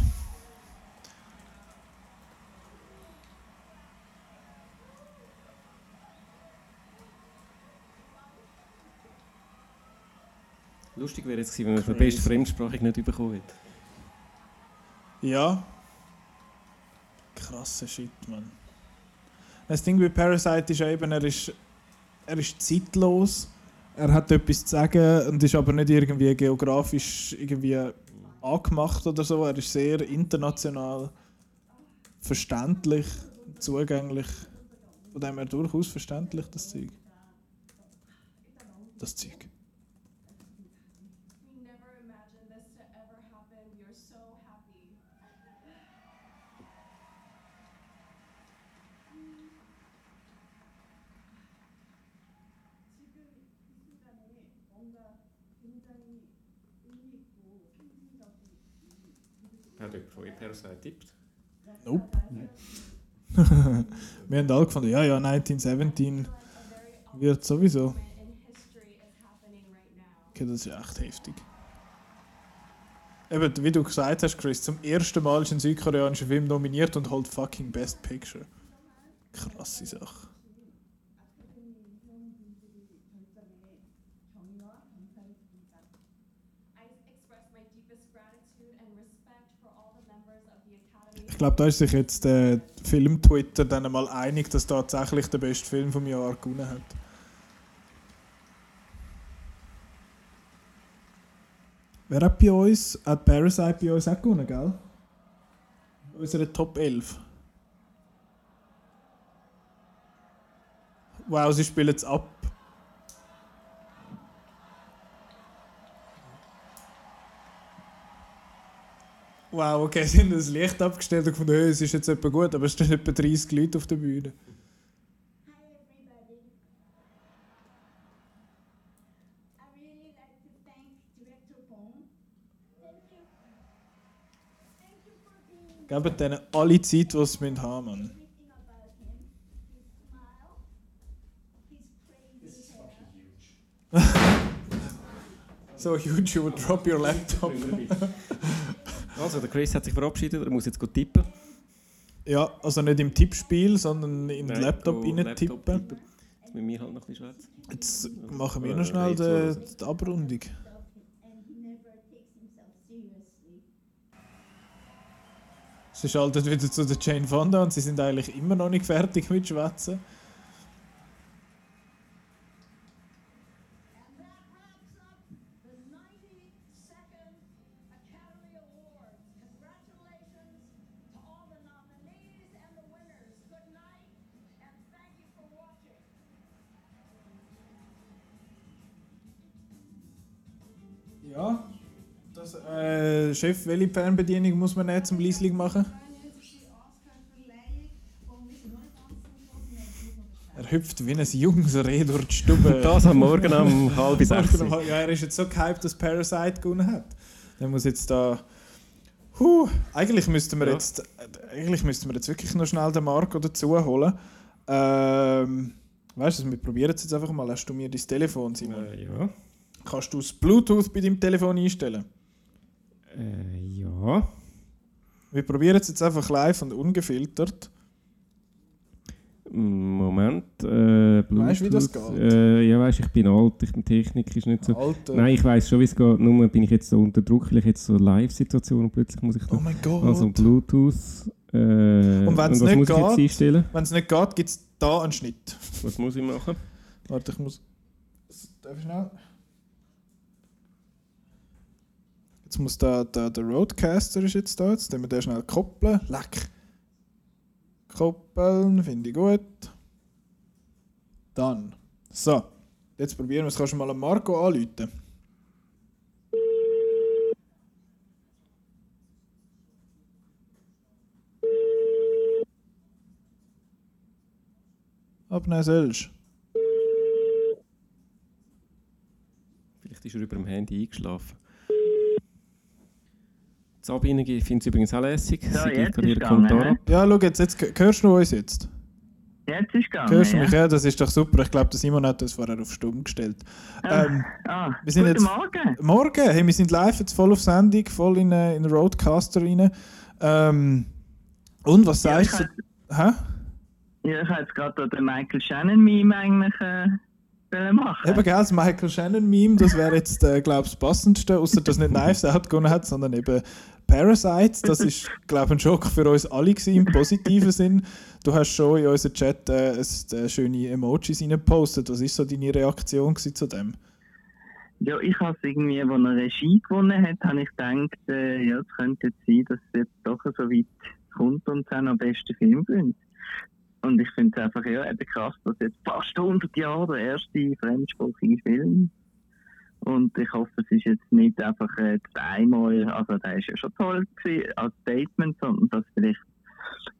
[SPEAKER 2] Lustig wäre jetzt gewesen, wenn man für
[SPEAKER 1] Crazy.
[SPEAKER 2] beste Fremdsprache nicht bekommen hätte.
[SPEAKER 1] Ja. Krasser Shit, Mann. Das Ding bei Parasite ist ja eben, er ist, er ist zeitlos. Er hat etwas zu sagen und ist aber nicht irgendwie geografisch irgendwie angemacht oder so. Er ist sehr international verständlich, zugänglich. Von dem her durchaus verständlich, das Zeug. Das Zeug.
[SPEAKER 2] Hat von euch Parasite tippt?
[SPEAKER 1] Nope. Wir haben alle gefunden, ja, ja, 1917 wird sowieso. Okay, das ist echt heftig. Eben, wie du gesagt hast, Chris, zum ersten Mal ist ein südkoreanischer Film nominiert und holt fucking Best Picture. Krasse Sache.
[SPEAKER 10] I express my deepest gratitude and respect for all the members of the Academy.
[SPEAKER 1] Ich glaube, da ist sich jetzt der Film-Twitter dann mal einig, dass tatsächlich der beste Film vom Jahr gewonnen hat. Wer hat bei uns, hat Parasite bei uns auch gewonnen, gell? Unsere Top 11. Wow, sie spielen es ab. Wow, okay, sie haben das Licht abgestellt und gefunden, hey, es ist jetzt etwa gut, aber es stehen etwa 30 Leute auf der Bühne. Gebt denen alle Zeit, die sie haben müssen. So huge, you would drop your laptop.
[SPEAKER 2] Also, der Chris hat sich verabschiedet, er muss jetzt gut tippen.
[SPEAKER 1] ja, also nicht im Tippspiel, sondern in den Laptop
[SPEAKER 2] go
[SPEAKER 1] rein
[SPEAKER 2] Laptop
[SPEAKER 1] tippen.
[SPEAKER 2] tippen. Jetzt müssen wir halt noch ein bisschen schwätzen.
[SPEAKER 1] Jetzt machen wir
[SPEAKER 2] Äh,
[SPEAKER 1] noch schnell die, die Abrundung. Sie schaltet wieder zu der Jane Fonda und sie sind eigentlich immer noch nicht fertig mit Schwätzen. Äh, Chef, welche Fernbedienung muss man jetzt zum Liesling machen? Er hüpft wie ein junges Reh durch die Stube.
[SPEAKER 2] Das am Morgen um halb sechs.
[SPEAKER 1] Ja, er ist jetzt so gehypt, dass Parasite gewonnen hat. Der muss jetzt da. Huh, eigentlich müssten wir
[SPEAKER 2] Ja.
[SPEAKER 1] jetzt, eigentlich müssten wir jetzt wirklich noch schnell den Marco dazu holen. Ähm, weißt du, wir probieren es jetzt einfach mal. Hast du mir dein Telefon, Simon?
[SPEAKER 2] Äh, ja.
[SPEAKER 1] Kannst du das Bluetooth bei deinem Telefon einstellen?
[SPEAKER 2] Äh, ja.
[SPEAKER 1] Wir probieren es jetzt einfach live und ungefiltert.
[SPEAKER 2] Moment. Äh,
[SPEAKER 1] Weißt du, wie das geht?
[SPEAKER 2] Äh, ja, weißt ich bin alt, ich bin Technik ist nicht so.
[SPEAKER 1] Alter.
[SPEAKER 2] Nein, ich weiß schon, wie es geht. Nur bin ich jetzt so unter Druck, weil ich jetzt so Live-Situation und plötzlich muss ich da.
[SPEAKER 1] Oh mein Gott.
[SPEAKER 2] Also Bluetooth. Äh,
[SPEAKER 1] Und wenn es nicht
[SPEAKER 2] muss ich jetzt
[SPEAKER 1] geht,
[SPEAKER 2] einstellen?
[SPEAKER 1] wenn es nicht geht, gibt es da einen Schnitt.
[SPEAKER 2] Was muss ich machen?
[SPEAKER 1] Warte, ich muss. Darf ich schnell? Jetzt muss da, da der Roadcaster ist jetzt da. Jetzt müssen wir den schnell koppeln. Leck. Koppeln, finde ich gut. Dann. So. Jetzt probieren wir es. Kannst du mal Marco anrufen? Abnehmen sollst.
[SPEAKER 2] Vielleicht ist er über dem Handy eingeschlafen. Sabine findet es übrigens auch lässig.
[SPEAKER 11] So,
[SPEAKER 2] Sie
[SPEAKER 11] jetzt
[SPEAKER 2] gibt gerade
[SPEAKER 11] ist
[SPEAKER 2] ihren Kommentar ab.
[SPEAKER 1] Ja, schau jetzt, jetzt hörst du uns jetzt?
[SPEAKER 11] Jetzt ist gegangen.
[SPEAKER 1] Hörst du mich? Ja, das ist doch super. Ich glaube, der Simon hat das vorher auf Stumm gestellt. Ähm,
[SPEAKER 11] Ah,
[SPEAKER 1] wir sind
[SPEAKER 11] guten
[SPEAKER 1] jetzt,
[SPEAKER 11] Morgen.
[SPEAKER 1] Morgen. Hey, wir sind live jetzt voll auf Sendung, voll in, äh, in den Roadcaster rein. Ähm, und was
[SPEAKER 11] Ja,
[SPEAKER 1] sagst
[SPEAKER 11] ich
[SPEAKER 1] du? Hä?
[SPEAKER 11] Ja, ich habe jetzt gerade den Michael Shannon-Meme eigentlich äh, machen.
[SPEAKER 1] Eben, gell, das Michael Shannon-Meme, das wäre jetzt, äh, glaube ich, das passendste, außer dass nicht Knives Out gewonnen hat, sondern eben Parasite. Das ist, glaube ich, ein Schock für uns alle gewesen, im positiven Sinn. Du hast schon in unseren Chat äh, äh, schöne Emojis reingepostet. Was ist so deine Reaktion zu dem?
[SPEAKER 11] Ja, ich habe es irgendwie, als er Regie gewonnen hat, habe ich gedacht, äh, ja, es könnte jetzt sein, dass es jetzt doch so weit kommt und es auch noch beste Film gönnt. Und ich finde es einfach ja, eben krass, dass jetzt fast 100 Jahre der erste fremdsprachige Film und ich hoffe, es ist jetzt nicht einfach äh, das einmal, also der ist ja schon toll gewesen, als Statement, sondern dass vielleicht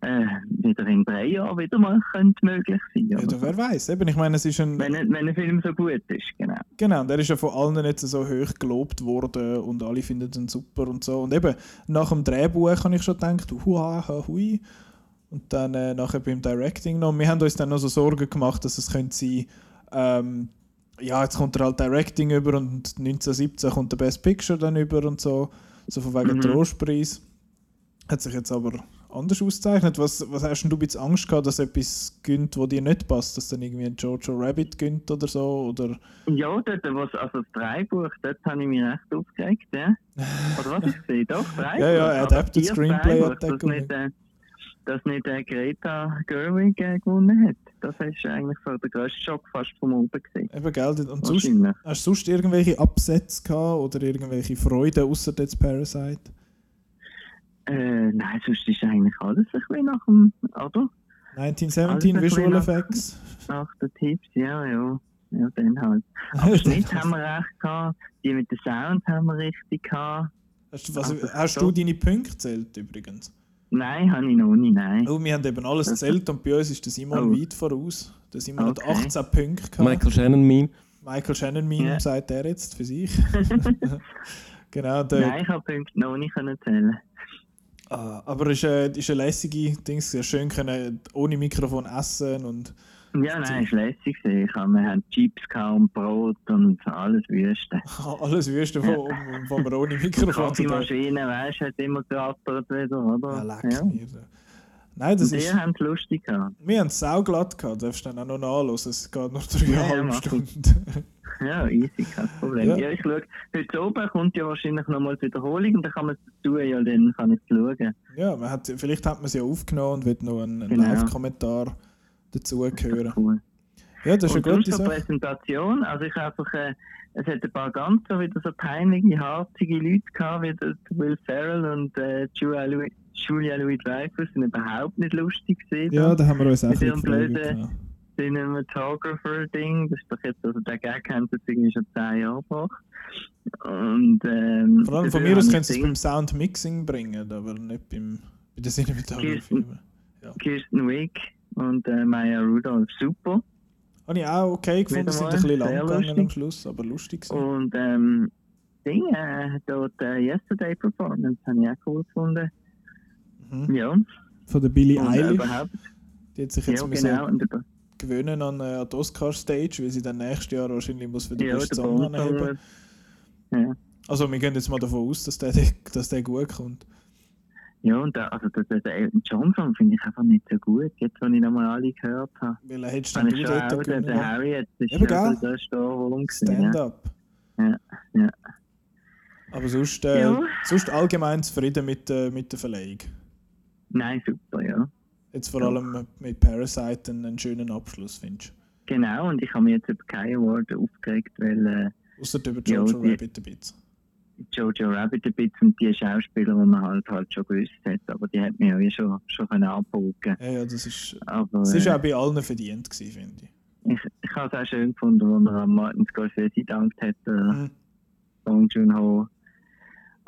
[SPEAKER 11] äh, wieder in drei Jahren wieder mal könnte möglich sein.
[SPEAKER 1] Ja,
[SPEAKER 11] oder
[SPEAKER 1] du, wer weiß. Eben, ich meine, es ist ein.
[SPEAKER 11] Wenn, ein- wenn ein Film so gut ist, genau.
[SPEAKER 1] Genau, der ist ja von allen jetzt so hoch gelobt worden und alle finden ihn super und so. Und eben, nach dem Drehbuch habe ich schon gedacht, huha, ha, hui. Und dann äh, nachher beim Directing noch. Wir haben uns dann noch so Sorgen gemacht, dass es könnte sein, ähm, ja, jetzt kommt er halt Directing über und 1917 kommt der Best Picture dann über und so. So von wegen
[SPEAKER 11] Mhm.
[SPEAKER 1] Trostpreis. Hat sich jetzt aber anders ausgezeichnet. Was, was hast denn du ein bisschen Angst gehabt, dass etwas gönnt, wo dir nicht passt? Dass dann irgendwie ein Jojo Rabbit gönnt oder so? Oder
[SPEAKER 11] Ja, dort, was, also das Dreibuch, dort habe ich mich recht aufgeregt, ja. Oder was ich gesehen? Doch, Dreibuch.
[SPEAKER 1] Ja, ja, Adapted Screenplay
[SPEAKER 11] Dreibuch, dass nicht, äh, dass nicht äh, Greta Gerwig äh, gewonnen hat. Das ist eigentlich so der grösste Schock fast vom oben gesehen.
[SPEAKER 1] Eben, gell? Und sonst, hast du sonst irgendwelche Absätze gehabt oder irgendwelche Freuden außer jetzt Parasite?
[SPEAKER 11] Äh, nein, sonst ist eigentlich alles ein bisschen nach dem, oder?
[SPEAKER 1] 1917
[SPEAKER 11] Alles ein
[SPEAKER 1] Visual
[SPEAKER 11] bisschen nach-
[SPEAKER 1] Effects.
[SPEAKER 11] Nach den Tipps, ja, ja. Ja, dann halt. Aber Schnitt haben wir recht gehabt, die mit den Sound haben wir richtig gehabt.
[SPEAKER 1] Hast, du- was,
[SPEAKER 11] Also,
[SPEAKER 1] hast
[SPEAKER 11] so-
[SPEAKER 1] du deine Punkte gezählt übrigens?
[SPEAKER 11] Nein, habe ich noch nicht, nein.
[SPEAKER 1] Oh, wir haben eben alles
[SPEAKER 11] Das-
[SPEAKER 1] gezählt und bei uns ist der Simon
[SPEAKER 11] Oh.
[SPEAKER 1] weit voraus. Der Simon
[SPEAKER 11] Okay.
[SPEAKER 1] hat 18 Punkte gehabt.
[SPEAKER 2] Michael Shannon Meme.
[SPEAKER 1] Michael Shannon Meme
[SPEAKER 11] Ja.
[SPEAKER 1] sagt er jetzt für sich. genau, der,
[SPEAKER 11] Nein, ich habe Punkte noch nicht können zählen.
[SPEAKER 1] Ah, aber es ist, äh, ist eine lässige Dings, sehr schön können ohne Mikrofon essen und
[SPEAKER 11] Ja, nein, es war lässig. wir haben Chips und Brot und alles Wüste.
[SPEAKER 1] alles Wüste, wo, wo man ohne Mikrofon
[SPEAKER 11] Die Kaffeemaschine, weißt du, hat immer gerattert wieder, oder?
[SPEAKER 1] Ja, leck mir. Nein, das
[SPEAKER 11] und
[SPEAKER 1] ist.
[SPEAKER 11] die haben es lustig gehabt.
[SPEAKER 1] Wir haben es sauglatt gehabt, darfst du dann auch noch nachhören. Es geht nur dreieinhalb
[SPEAKER 11] Ja, ja,
[SPEAKER 1] Stunden.
[SPEAKER 11] Ja, easy, kein Problem.
[SPEAKER 1] Ja.
[SPEAKER 11] Ja, ich schaue, heute oben kommt ja wahrscheinlich nochmal die Wiederholung und dann kann man es dazu, ja, dann kann ich es schauen.
[SPEAKER 1] Ja, man hat, vielleicht hat man es ja aufgenommen und wird noch einen, einen
[SPEAKER 11] Genau.
[SPEAKER 1] Live-Kommentar dazu hören.
[SPEAKER 11] Cool.
[SPEAKER 1] Ja, das ist
[SPEAKER 11] und
[SPEAKER 1] eine gute Sache.
[SPEAKER 11] Präsentation, also ich habe einfach, äh, es hat ein paar ganz so wieder so peinliche, harzige Leute gehabt, wie der Will Ferrell und äh, Julia Louis, Julia Louis Dreyfus, sind überhaupt nicht lustig gesehen.
[SPEAKER 1] Ja, da haben wir uns auch
[SPEAKER 11] Mit ihrem blöden
[SPEAKER 1] ja.
[SPEAKER 11] Cinematographer-Ding, das ist doch jetzt, also der Gag haben sie jetzt irgendwie schon 10 Jahre gebracht. Und, ähm,
[SPEAKER 1] Vor allem von mir aus können sie es beim Soundmixing bringen, aber nicht beim, bei der Cinematography.
[SPEAKER 11] Kirsten, Kirsten Wiig Und äh, Maya Rudolph super.
[SPEAKER 1] Habe ich auch okay gefunden, sind ein bisschen lang gegangen am Schluss, aber lustig gewesen.
[SPEAKER 11] Und ähm, Ding, äh, dort äh, Yesterday Performance habe ich auch cool gefunden.
[SPEAKER 1] Mhm.
[SPEAKER 11] Ja.
[SPEAKER 1] Von der Billie
[SPEAKER 11] Und,
[SPEAKER 1] Eilish.
[SPEAKER 11] überhaupt.
[SPEAKER 1] Die hat sich
[SPEAKER 11] Ja,
[SPEAKER 1] jetzt müssen
[SPEAKER 11] genau. Über,
[SPEAKER 1] gewöhnen an, äh, an die Oscar-Stage, weil sie dann nächstes Jahr wahrscheinlich muss für den
[SPEAKER 11] ja,
[SPEAKER 1] besten
[SPEAKER 11] der
[SPEAKER 1] Song anheben.
[SPEAKER 11] Ja.
[SPEAKER 1] Also wir gehen jetzt mal davon aus, dass der, dass der gut kommt.
[SPEAKER 11] Ja, und der, also der, der, der Elton John Song finde ich einfach nicht so gut. Jetzt, wenn ich nochmal alle gehört habe.
[SPEAKER 1] Weil er hättest dann du dort
[SPEAKER 11] auch, der,
[SPEAKER 1] können.
[SPEAKER 11] der Harriet, das ist
[SPEAKER 1] Eben,
[SPEAKER 11] ja
[SPEAKER 1] gell?
[SPEAKER 11] so der gewesen,
[SPEAKER 1] Stand-up.
[SPEAKER 11] Ja, ja.
[SPEAKER 1] Aber sonst, äh,
[SPEAKER 11] Ja.
[SPEAKER 1] sonst allgemein zufrieden mit, äh, mit der Verleihung.
[SPEAKER 11] Nein, super, ja.
[SPEAKER 1] Jetzt vor allem mit Parasite einen, einen schönen Abschluss, findest
[SPEAKER 11] Genau, und ich habe mich jetzt über keinen Award aufgeregt, weil äh,
[SPEAKER 1] du? Außer über
[SPEAKER 11] Ja,
[SPEAKER 1] Jojo
[SPEAKER 11] die-
[SPEAKER 1] Rabbit ein bisschen.
[SPEAKER 11] Jojo Rabbit ein bisschen und die Schauspieler, die man halt, halt schon gewusst hat, aber die hat mir ja wie schon, schon können abbogen.
[SPEAKER 1] Ja, ja, das ist,
[SPEAKER 11] Aber
[SPEAKER 1] das ist
[SPEAKER 11] äh,
[SPEAKER 1] auch bei allen verdient gewesen, finde ich.
[SPEAKER 11] ich, ich habe es auch schön gefunden, als er an Martin Scorsese gedankt hat, der
[SPEAKER 1] Mhm.
[SPEAKER 11] Bong Joon-ho.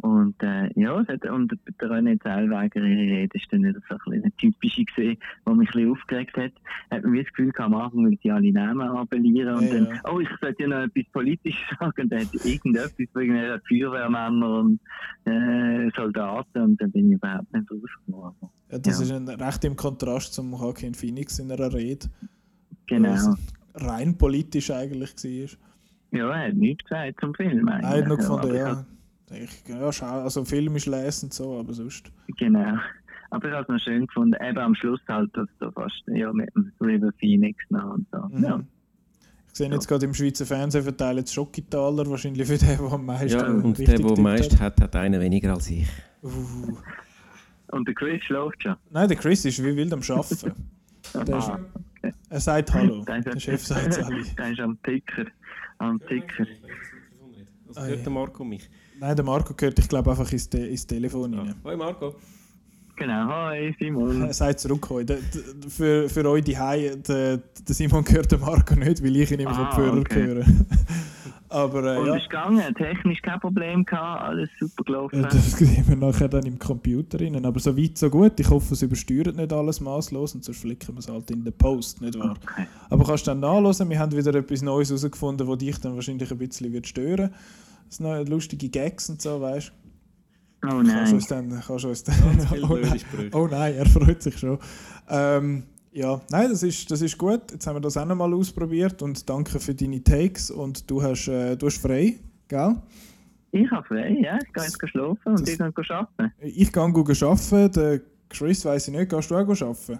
[SPEAKER 11] Und äh, ja, hat, und der René Zellweger, ihre Rede ist dann wieder so ein bisschen eine typische gesehen, die mich ein bisschen aufgeregt hat. Hat man das Gefühl gehabt, am Anfang will die alle Namen appellieren und
[SPEAKER 1] Ja,
[SPEAKER 11] dann,
[SPEAKER 1] ja.
[SPEAKER 11] oh, ich sollte ja noch etwas politisch sagen und dann hat irgendetwas wegen der Feuerwehrmänner und äh, Soldaten und dann bin ich überhaupt nicht rausgekommen.
[SPEAKER 1] Ja, das
[SPEAKER 11] Ja.
[SPEAKER 1] ist ein, recht im Kontrast zum Joaquin Phoenix in einer Rede.
[SPEAKER 11] Genau.
[SPEAKER 1] Rein politisch eigentlich war.
[SPEAKER 11] Ja, er hat nichts gesagt zum Film eigentlich.
[SPEAKER 1] Er hat noch gefunden,
[SPEAKER 11] aber ich
[SPEAKER 1] ja. Ich, ja, schau, also Film ist lesen und so, aber sonst.
[SPEAKER 11] Genau. Aber ich habe es noch schön gefunden, eben am Schluss halt, dass da fast ja, mit dem River Phoenix noch und so.
[SPEAKER 1] Mhm.
[SPEAKER 11] Ja.
[SPEAKER 1] Ich sehe jetzt gerade im Schweizer Fernsehen verteilen jetzt Schockitaler wahrscheinlich für den, der am meisten
[SPEAKER 2] Ja, und der, der am meisten hat, hat einen weniger als ich.
[SPEAKER 1] Uh.
[SPEAKER 11] Und der Chris schläft schon.
[SPEAKER 1] Nein, der Chris ist wie wild am Arbeiten. Der ist,
[SPEAKER 11] Ah, okay.
[SPEAKER 1] er sagt Hallo.
[SPEAKER 11] Der
[SPEAKER 1] Chef sagt es alle.
[SPEAKER 11] Der ist am Ticker. Am Ticker.
[SPEAKER 2] Was hört der Marco mich?
[SPEAKER 1] Nein, der Marco gehört, ich glaube, einfach ins, Te ins Telefon rein.
[SPEAKER 2] Hoi Marco.
[SPEAKER 11] Genau, hi Simon.
[SPEAKER 1] Er sagt. Der- der- Für, für euch die der, der Simon gehört der Marco nicht, weil ich ihn immer
[SPEAKER 11] Ah,
[SPEAKER 1] Kopfhörer
[SPEAKER 11] okay.
[SPEAKER 1] höre. Aber äh,
[SPEAKER 11] Und
[SPEAKER 1] ja,
[SPEAKER 11] ist gegangen, technisch kein Problem gehabt, alles super gelaufen.
[SPEAKER 1] Ja, das sehen wir nachher dann im Computer rein. Aber so weit, so gut. Ich hoffe, es übersteuert nicht alles maßlos und sonst flicken wir es halt in den Post, nicht wahr?
[SPEAKER 11] Okay.
[SPEAKER 1] Aber kannst du dann nachlesen, wir haben wieder etwas Neues herausgefunden, das dich dann wahrscheinlich ein bisschen wird stören Das neue lustige Gags und so, weißt
[SPEAKER 11] Oh
[SPEAKER 1] du? Kannst du
[SPEAKER 11] nein.
[SPEAKER 1] uns dann. Kannst du uns dann oh, nein. Oh nein, er freut sich schon. Ähm, ja, nein, das ist, das ist gut. Jetzt haben wir das auch noch mal ausprobiert und danke für deine Takes. Und du hast, äh, du hast frei, gell?
[SPEAKER 11] Ich habe frei, ja. Ich gehe jetzt schlafen und
[SPEAKER 1] Das-
[SPEAKER 11] ich gehe arbeiten.
[SPEAKER 1] Ich gehe arbeiten, der Chris weiss ich nicht, gehst du auch arbeiten?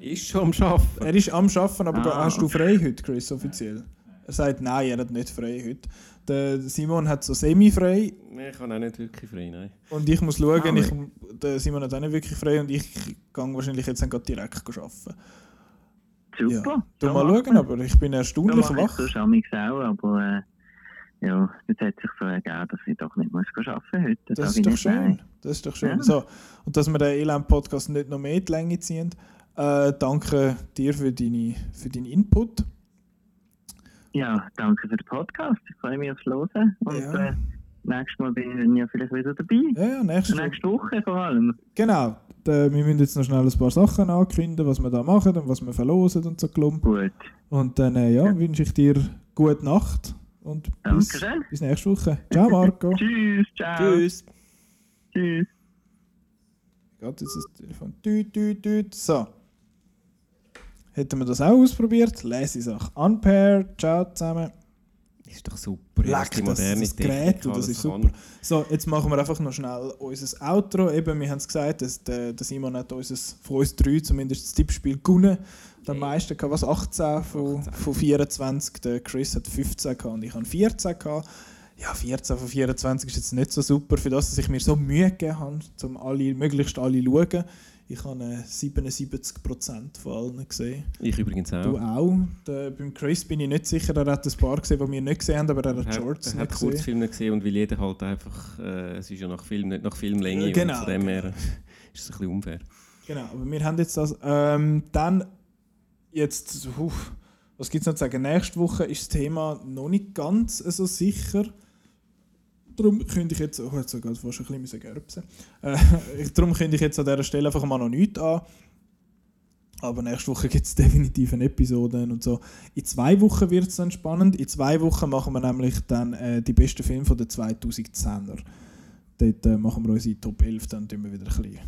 [SPEAKER 2] Ist schon am Arbeiten.
[SPEAKER 1] Er ist am Arbeiten, aber
[SPEAKER 11] Ah,
[SPEAKER 1] hast du frei heute, Chris, offiziell? Er sagt, nein, er hat nicht frei heute. Der Simon hat so semi-frei
[SPEAKER 2] Nein, ich habe auch nicht wirklich frei, nein.
[SPEAKER 1] und ich muss schauen,
[SPEAKER 11] Ah,
[SPEAKER 1] ich, der Simon hat auch nicht wirklich frei und ich gehe wahrscheinlich jetzt dann gerade direkt arbeiten.
[SPEAKER 11] Super.
[SPEAKER 1] Ja. Du mal schauen,
[SPEAKER 11] man.
[SPEAKER 1] aber ich bin erstaunlich
[SPEAKER 11] ich
[SPEAKER 1] wach.
[SPEAKER 11] amigs auch, aber äh, ja, jetzt hat sich so ergeben, dass ich doch nicht muss arbeiten heute.
[SPEAKER 1] Das
[SPEAKER 11] Sag
[SPEAKER 1] ist
[SPEAKER 11] ich
[SPEAKER 1] doch schön.
[SPEAKER 11] nein.
[SPEAKER 1] Das ist doch schön.
[SPEAKER 11] Ja.
[SPEAKER 1] So, und dass wir den Elend-Podcast nicht noch mehr in die Länge ziehen. Äh, danke dir für, deine, für deinen Input.
[SPEAKER 11] Ja, danke für den Podcast. Ich freue mich aufs Hören. Und
[SPEAKER 1] Ja.
[SPEAKER 11] äh, nächstes Mal bin ich ja vielleicht wieder dabei.
[SPEAKER 1] Ja, ja, nächstes
[SPEAKER 11] Nächste Woche vor allem.
[SPEAKER 1] Genau. Wir müssen jetzt noch schnell ein paar Sachen ankündigen, was wir da machen und was wir verlosen und so klump.
[SPEAKER 11] Gut.
[SPEAKER 1] Und dann äh, ja, wünsche ich dir gute Nacht und bis, bis nächste Woche. Ciao Marco.
[SPEAKER 11] Tschüss, ciao.
[SPEAKER 2] Tschüss.
[SPEAKER 11] Tschüss.
[SPEAKER 1] Geht jetzt das Telefon. Tüt, tüt, tüt. So. Hätten wir das auch ausprobiert? Lesesache. Unpaired. Ciao zusammen.
[SPEAKER 2] Ist doch super.
[SPEAKER 1] Leck,
[SPEAKER 2] die
[SPEAKER 1] das,
[SPEAKER 2] moderne
[SPEAKER 1] das
[SPEAKER 2] Technik
[SPEAKER 1] Gerät, und das
[SPEAKER 2] alles
[SPEAKER 1] ist
[SPEAKER 2] kann.
[SPEAKER 1] super. So, jetzt machen wir einfach noch schnell unser Outro. Eben, wir haben es gesagt, dass der, der Simon hat unseres, von uns drei zumindest das Tippspiel gewonnen. Der
[SPEAKER 2] Yay.
[SPEAKER 1] meiste was 18 von,
[SPEAKER 2] 18.
[SPEAKER 1] von 24. Der Chris hat 15 gehabt und ich habe 14 gehabt. Ja, 14 von 24 ist jetzt nicht so super, für das, dass ich mir so Mühe gegeben habe, um alle, möglichst alle zu schauen. Ich habe äh, 77% von allen gesehen.
[SPEAKER 2] Ich übrigens auch.
[SPEAKER 1] Du auch. Der, beim Chris bin ich nicht sicher, er hat ein paar gesehen, die wir nicht gesehen haben, aber er hat
[SPEAKER 2] Er
[SPEAKER 1] Shorts
[SPEAKER 2] er
[SPEAKER 1] nicht
[SPEAKER 2] hat
[SPEAKER 1] gesehen.
[SPEAKER 2] Kurzfilme gesehen und weil jeder halt einfach, äh, es ist ja nach Film, nicht nach Filmlänge
[SPEAKER 1] Genau,
[SPEAKER 2] und von dem her ist es ein bisschen unfair.
[SPEAKER 1] Genau, aber wir haben jetzt das. Ähm, dann, jetzt, uff, was gibt es noch zu sagen? Nächste Woche ist das Thema noch nicht ganz so sicher. Darum könnte ich jetzt, oh, jetzt sogar fast ein bisschen gerpsen. Äh, darum könnte ich jetzt an dieser Stelle einfach mal noch nichts an. Aber nächste Woche gibt es definitiv eine Episode und so. In zwei Wochen wird es dann spannend. In zwei Wochen machen wir nämlich dann äh, die besten Filme den 2010er. Dort äh, machen wir unsere Top 11, dann tun wir wieder ein bisschen, ein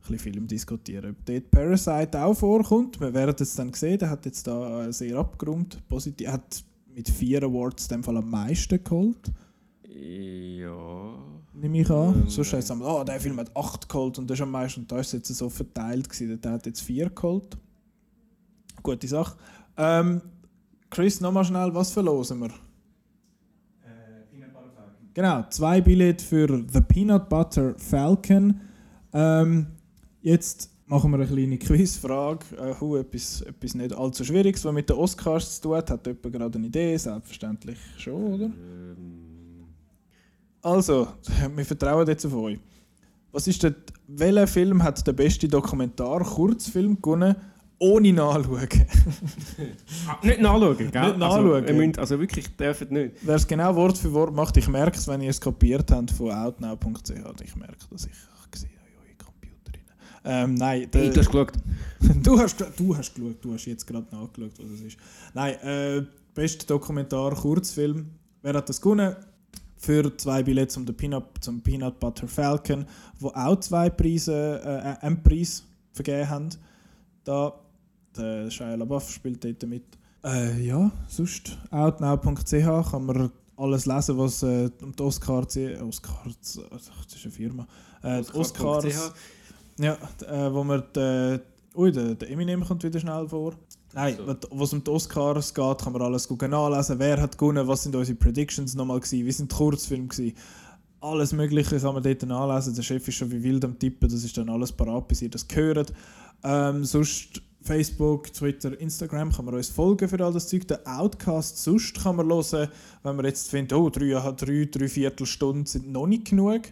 [SPEAKER 1] bisschen Film diskutieren. Ob dort Parasite auch vorkommt, wir werden es dann sehen. Der hat jetzt da äh, sehr abgerundet. Positiv, hat mit vier Awards in dem Fall am meisten geholt
[SPEAKER 2] Ja.
[SPEAKER 1] nehme ich an.
[SPEAKER 2] Ähm,
[SPEAKER 1] Sonst heißt es oh, der Film hat 8 geholt und das ist am meisten. Da ist es jetzt so verteilt gewesen. Der hat jetzt 4 geholt. Gute Sache. Ähm, Chris, nochmal schnell, was verlosen wir? Genau, zwei Billette für The Peanut Butter Falcon. Ähm, jetzt machen wir eine kleine Quizfrage. Äh, hu, etwas, etwas nicht allzu Schwieriges, was mit den Oscars zu tun hat. Hat jemand gerade eine Idee? Selbstverständlich schon, oder? Also, wir vertrauen jetzt auf euch. Was ist der, welcher Film hat den besten Dokumentar-Kurzfilm gewonnen, ohne nachschauen?
[SPEAKER 2] ah, nicht nachschauen, gell?
[SPEAKER 1] Nicht nachschauen.
[SPEAKER 2] Also, ihr müsst, also wirklich, dürfen nicht.
[SPEAKER 1] Wer es genau Wort für Wort macht, ich merke es, wenn ihr es kopiert habt von outnow.ch. Ich merke, dass ich ich sehe eure Computer rein. Ähm, nein, der-
[SPEAKER 2] Hey, du hast geschaut.
[SPEAKER 1] du, hast, du hast geschaut, du hast jetzt gerade nachgeschaut, was es ist. Nein, äh, bester Dokumentar-Kurzfilm. Wer hat das gewonnen? Für zwei Billets zum, Peanut, zum Peanut Butter Falcon, wo auch zwei Preise, äh, einen Preis vergeben haben. Da, der Shia LaBeouf spielt dort mit. Äh, ja, sonst outnow.ch kann man alles lesen, was äh, um die Oscars... Oscars... ach, Das ist eine Firma. Äh. Oscars... Ja, äh, wo man die, ui, der, der Eminem kommt wieder schnell vor. Nein,
[SPEAKER 2] So.
[SPEAKER 1] was um die Oscars geht, kann man alles gut nachlesen. Wer hat gewonnen, was sind unsere Predictions nochmal gewesen, wie sind die Kurzfilme gewesen. Alles Mögliche kann man dort nachlesen. Der Chef ist schon wie wild am Tippen, das ist dann alles parat, bis ihr das hört. Ähm, sonst Facebook, Twitter, Instagram kann man uns folgen für all das Zeug. Den Outcast sonst kann man hören, wenn man jetzt findet, oh, drei, drei, drei Viertelstunden sind noch nicht genug.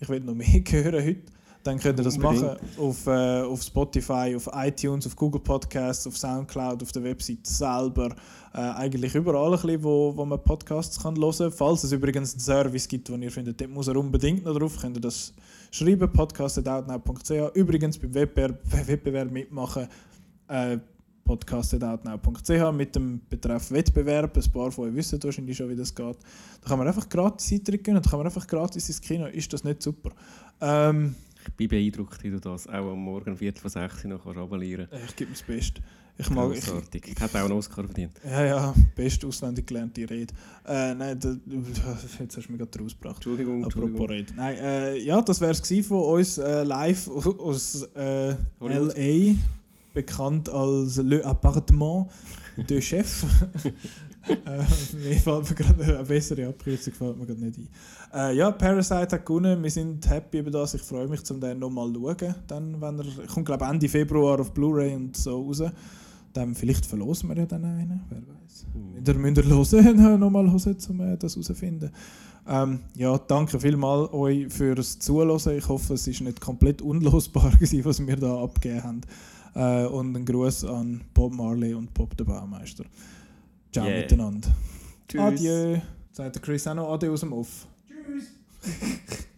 [SPEAKER 1] Ich will noch mehr hören heute. Dann könnt ihr das
[SPEAKER 2] Unbedingt.
[SPEAKER 1] machen auf, äh, auf Spotify, auf iTunes, auf Google Podcasts, auf Soundcloud, auf der Website selber. Äh, eigentlich überall, ein bisschen, wo, wo man Podcasts kann hören kann. Falls es übrigens einen Service gibt, wo ihr findet, dort muss er unbedingt noch drauf, könnt ihr das schreiben, podcast.outnow.ch. Übrigens beim Wettbewerb, Wettbewerb mitmachen, äh, podcast.outnow.ch mit dem Betreff Wettbewerb. Ein paar von euch wissen wahrscheinlich schon, wie das geht. Da kann man einfach gratis Eintritt gönnen, da kann man einfach gratis ins Kino. Ist das nicht super? Ähm,
[SPEAKER 2] bin beeindruckt, wie du das auch am Morgen Viertel 6 Uhr noch kannst abonnieren
[SPEAKER 1] ich gebe mir das Beste. Ich mag, ich,
[SPEAKER 2] Grossartig. Ich hätte auch einen Oscar verdient.
[SPEAKER 1] ja, ja, best auswendig gelernte Rede. Äh, nein, da, jetzt hast du mich gerade rausgebracht.
[SPEAKER 2] Entschuldigung,
[SPEAKER 1] Apropos. Rede. Nein, äh, ja, das wäre es von uns äh, live aus äh. L.A., bekannt als Le Appartement de Chef. äh, mir fällt mir gerade eine bessere Abkürzung fällt mir gerade nicht ein. Äh, ja, Parasite hat gewonnen. Wir sind happy über das. Ich freue mich, zum den nochmal zu schauen. Dann, wenn er kommt, glaube Ende Februar auf Blu-ray und so raus. Dann vielleicht verlosen wir ja dann einen, wer weiß. Wieder müsst ihr hören, nochmal hören, um äh, das herauszufinden. Ähm, ja, danke vielmals euch fürs Zuhören. Ich hoffe, es ist nicht komplett unlosbar, gewesen, was wir da abgegeben haben. Äh, und ein Gruß an Bob Marley und Bob der Baumeister. Ciao
[SPEAKER 2] Yeah.
[SPEAKER 1] miteinander.
[SPEAKER 2] Tschüss.
[SPEAKER 1] Adieu. Sagt der Chris auch noch Adieu aus dem Off.
[SPEAKER 9] Tschüss!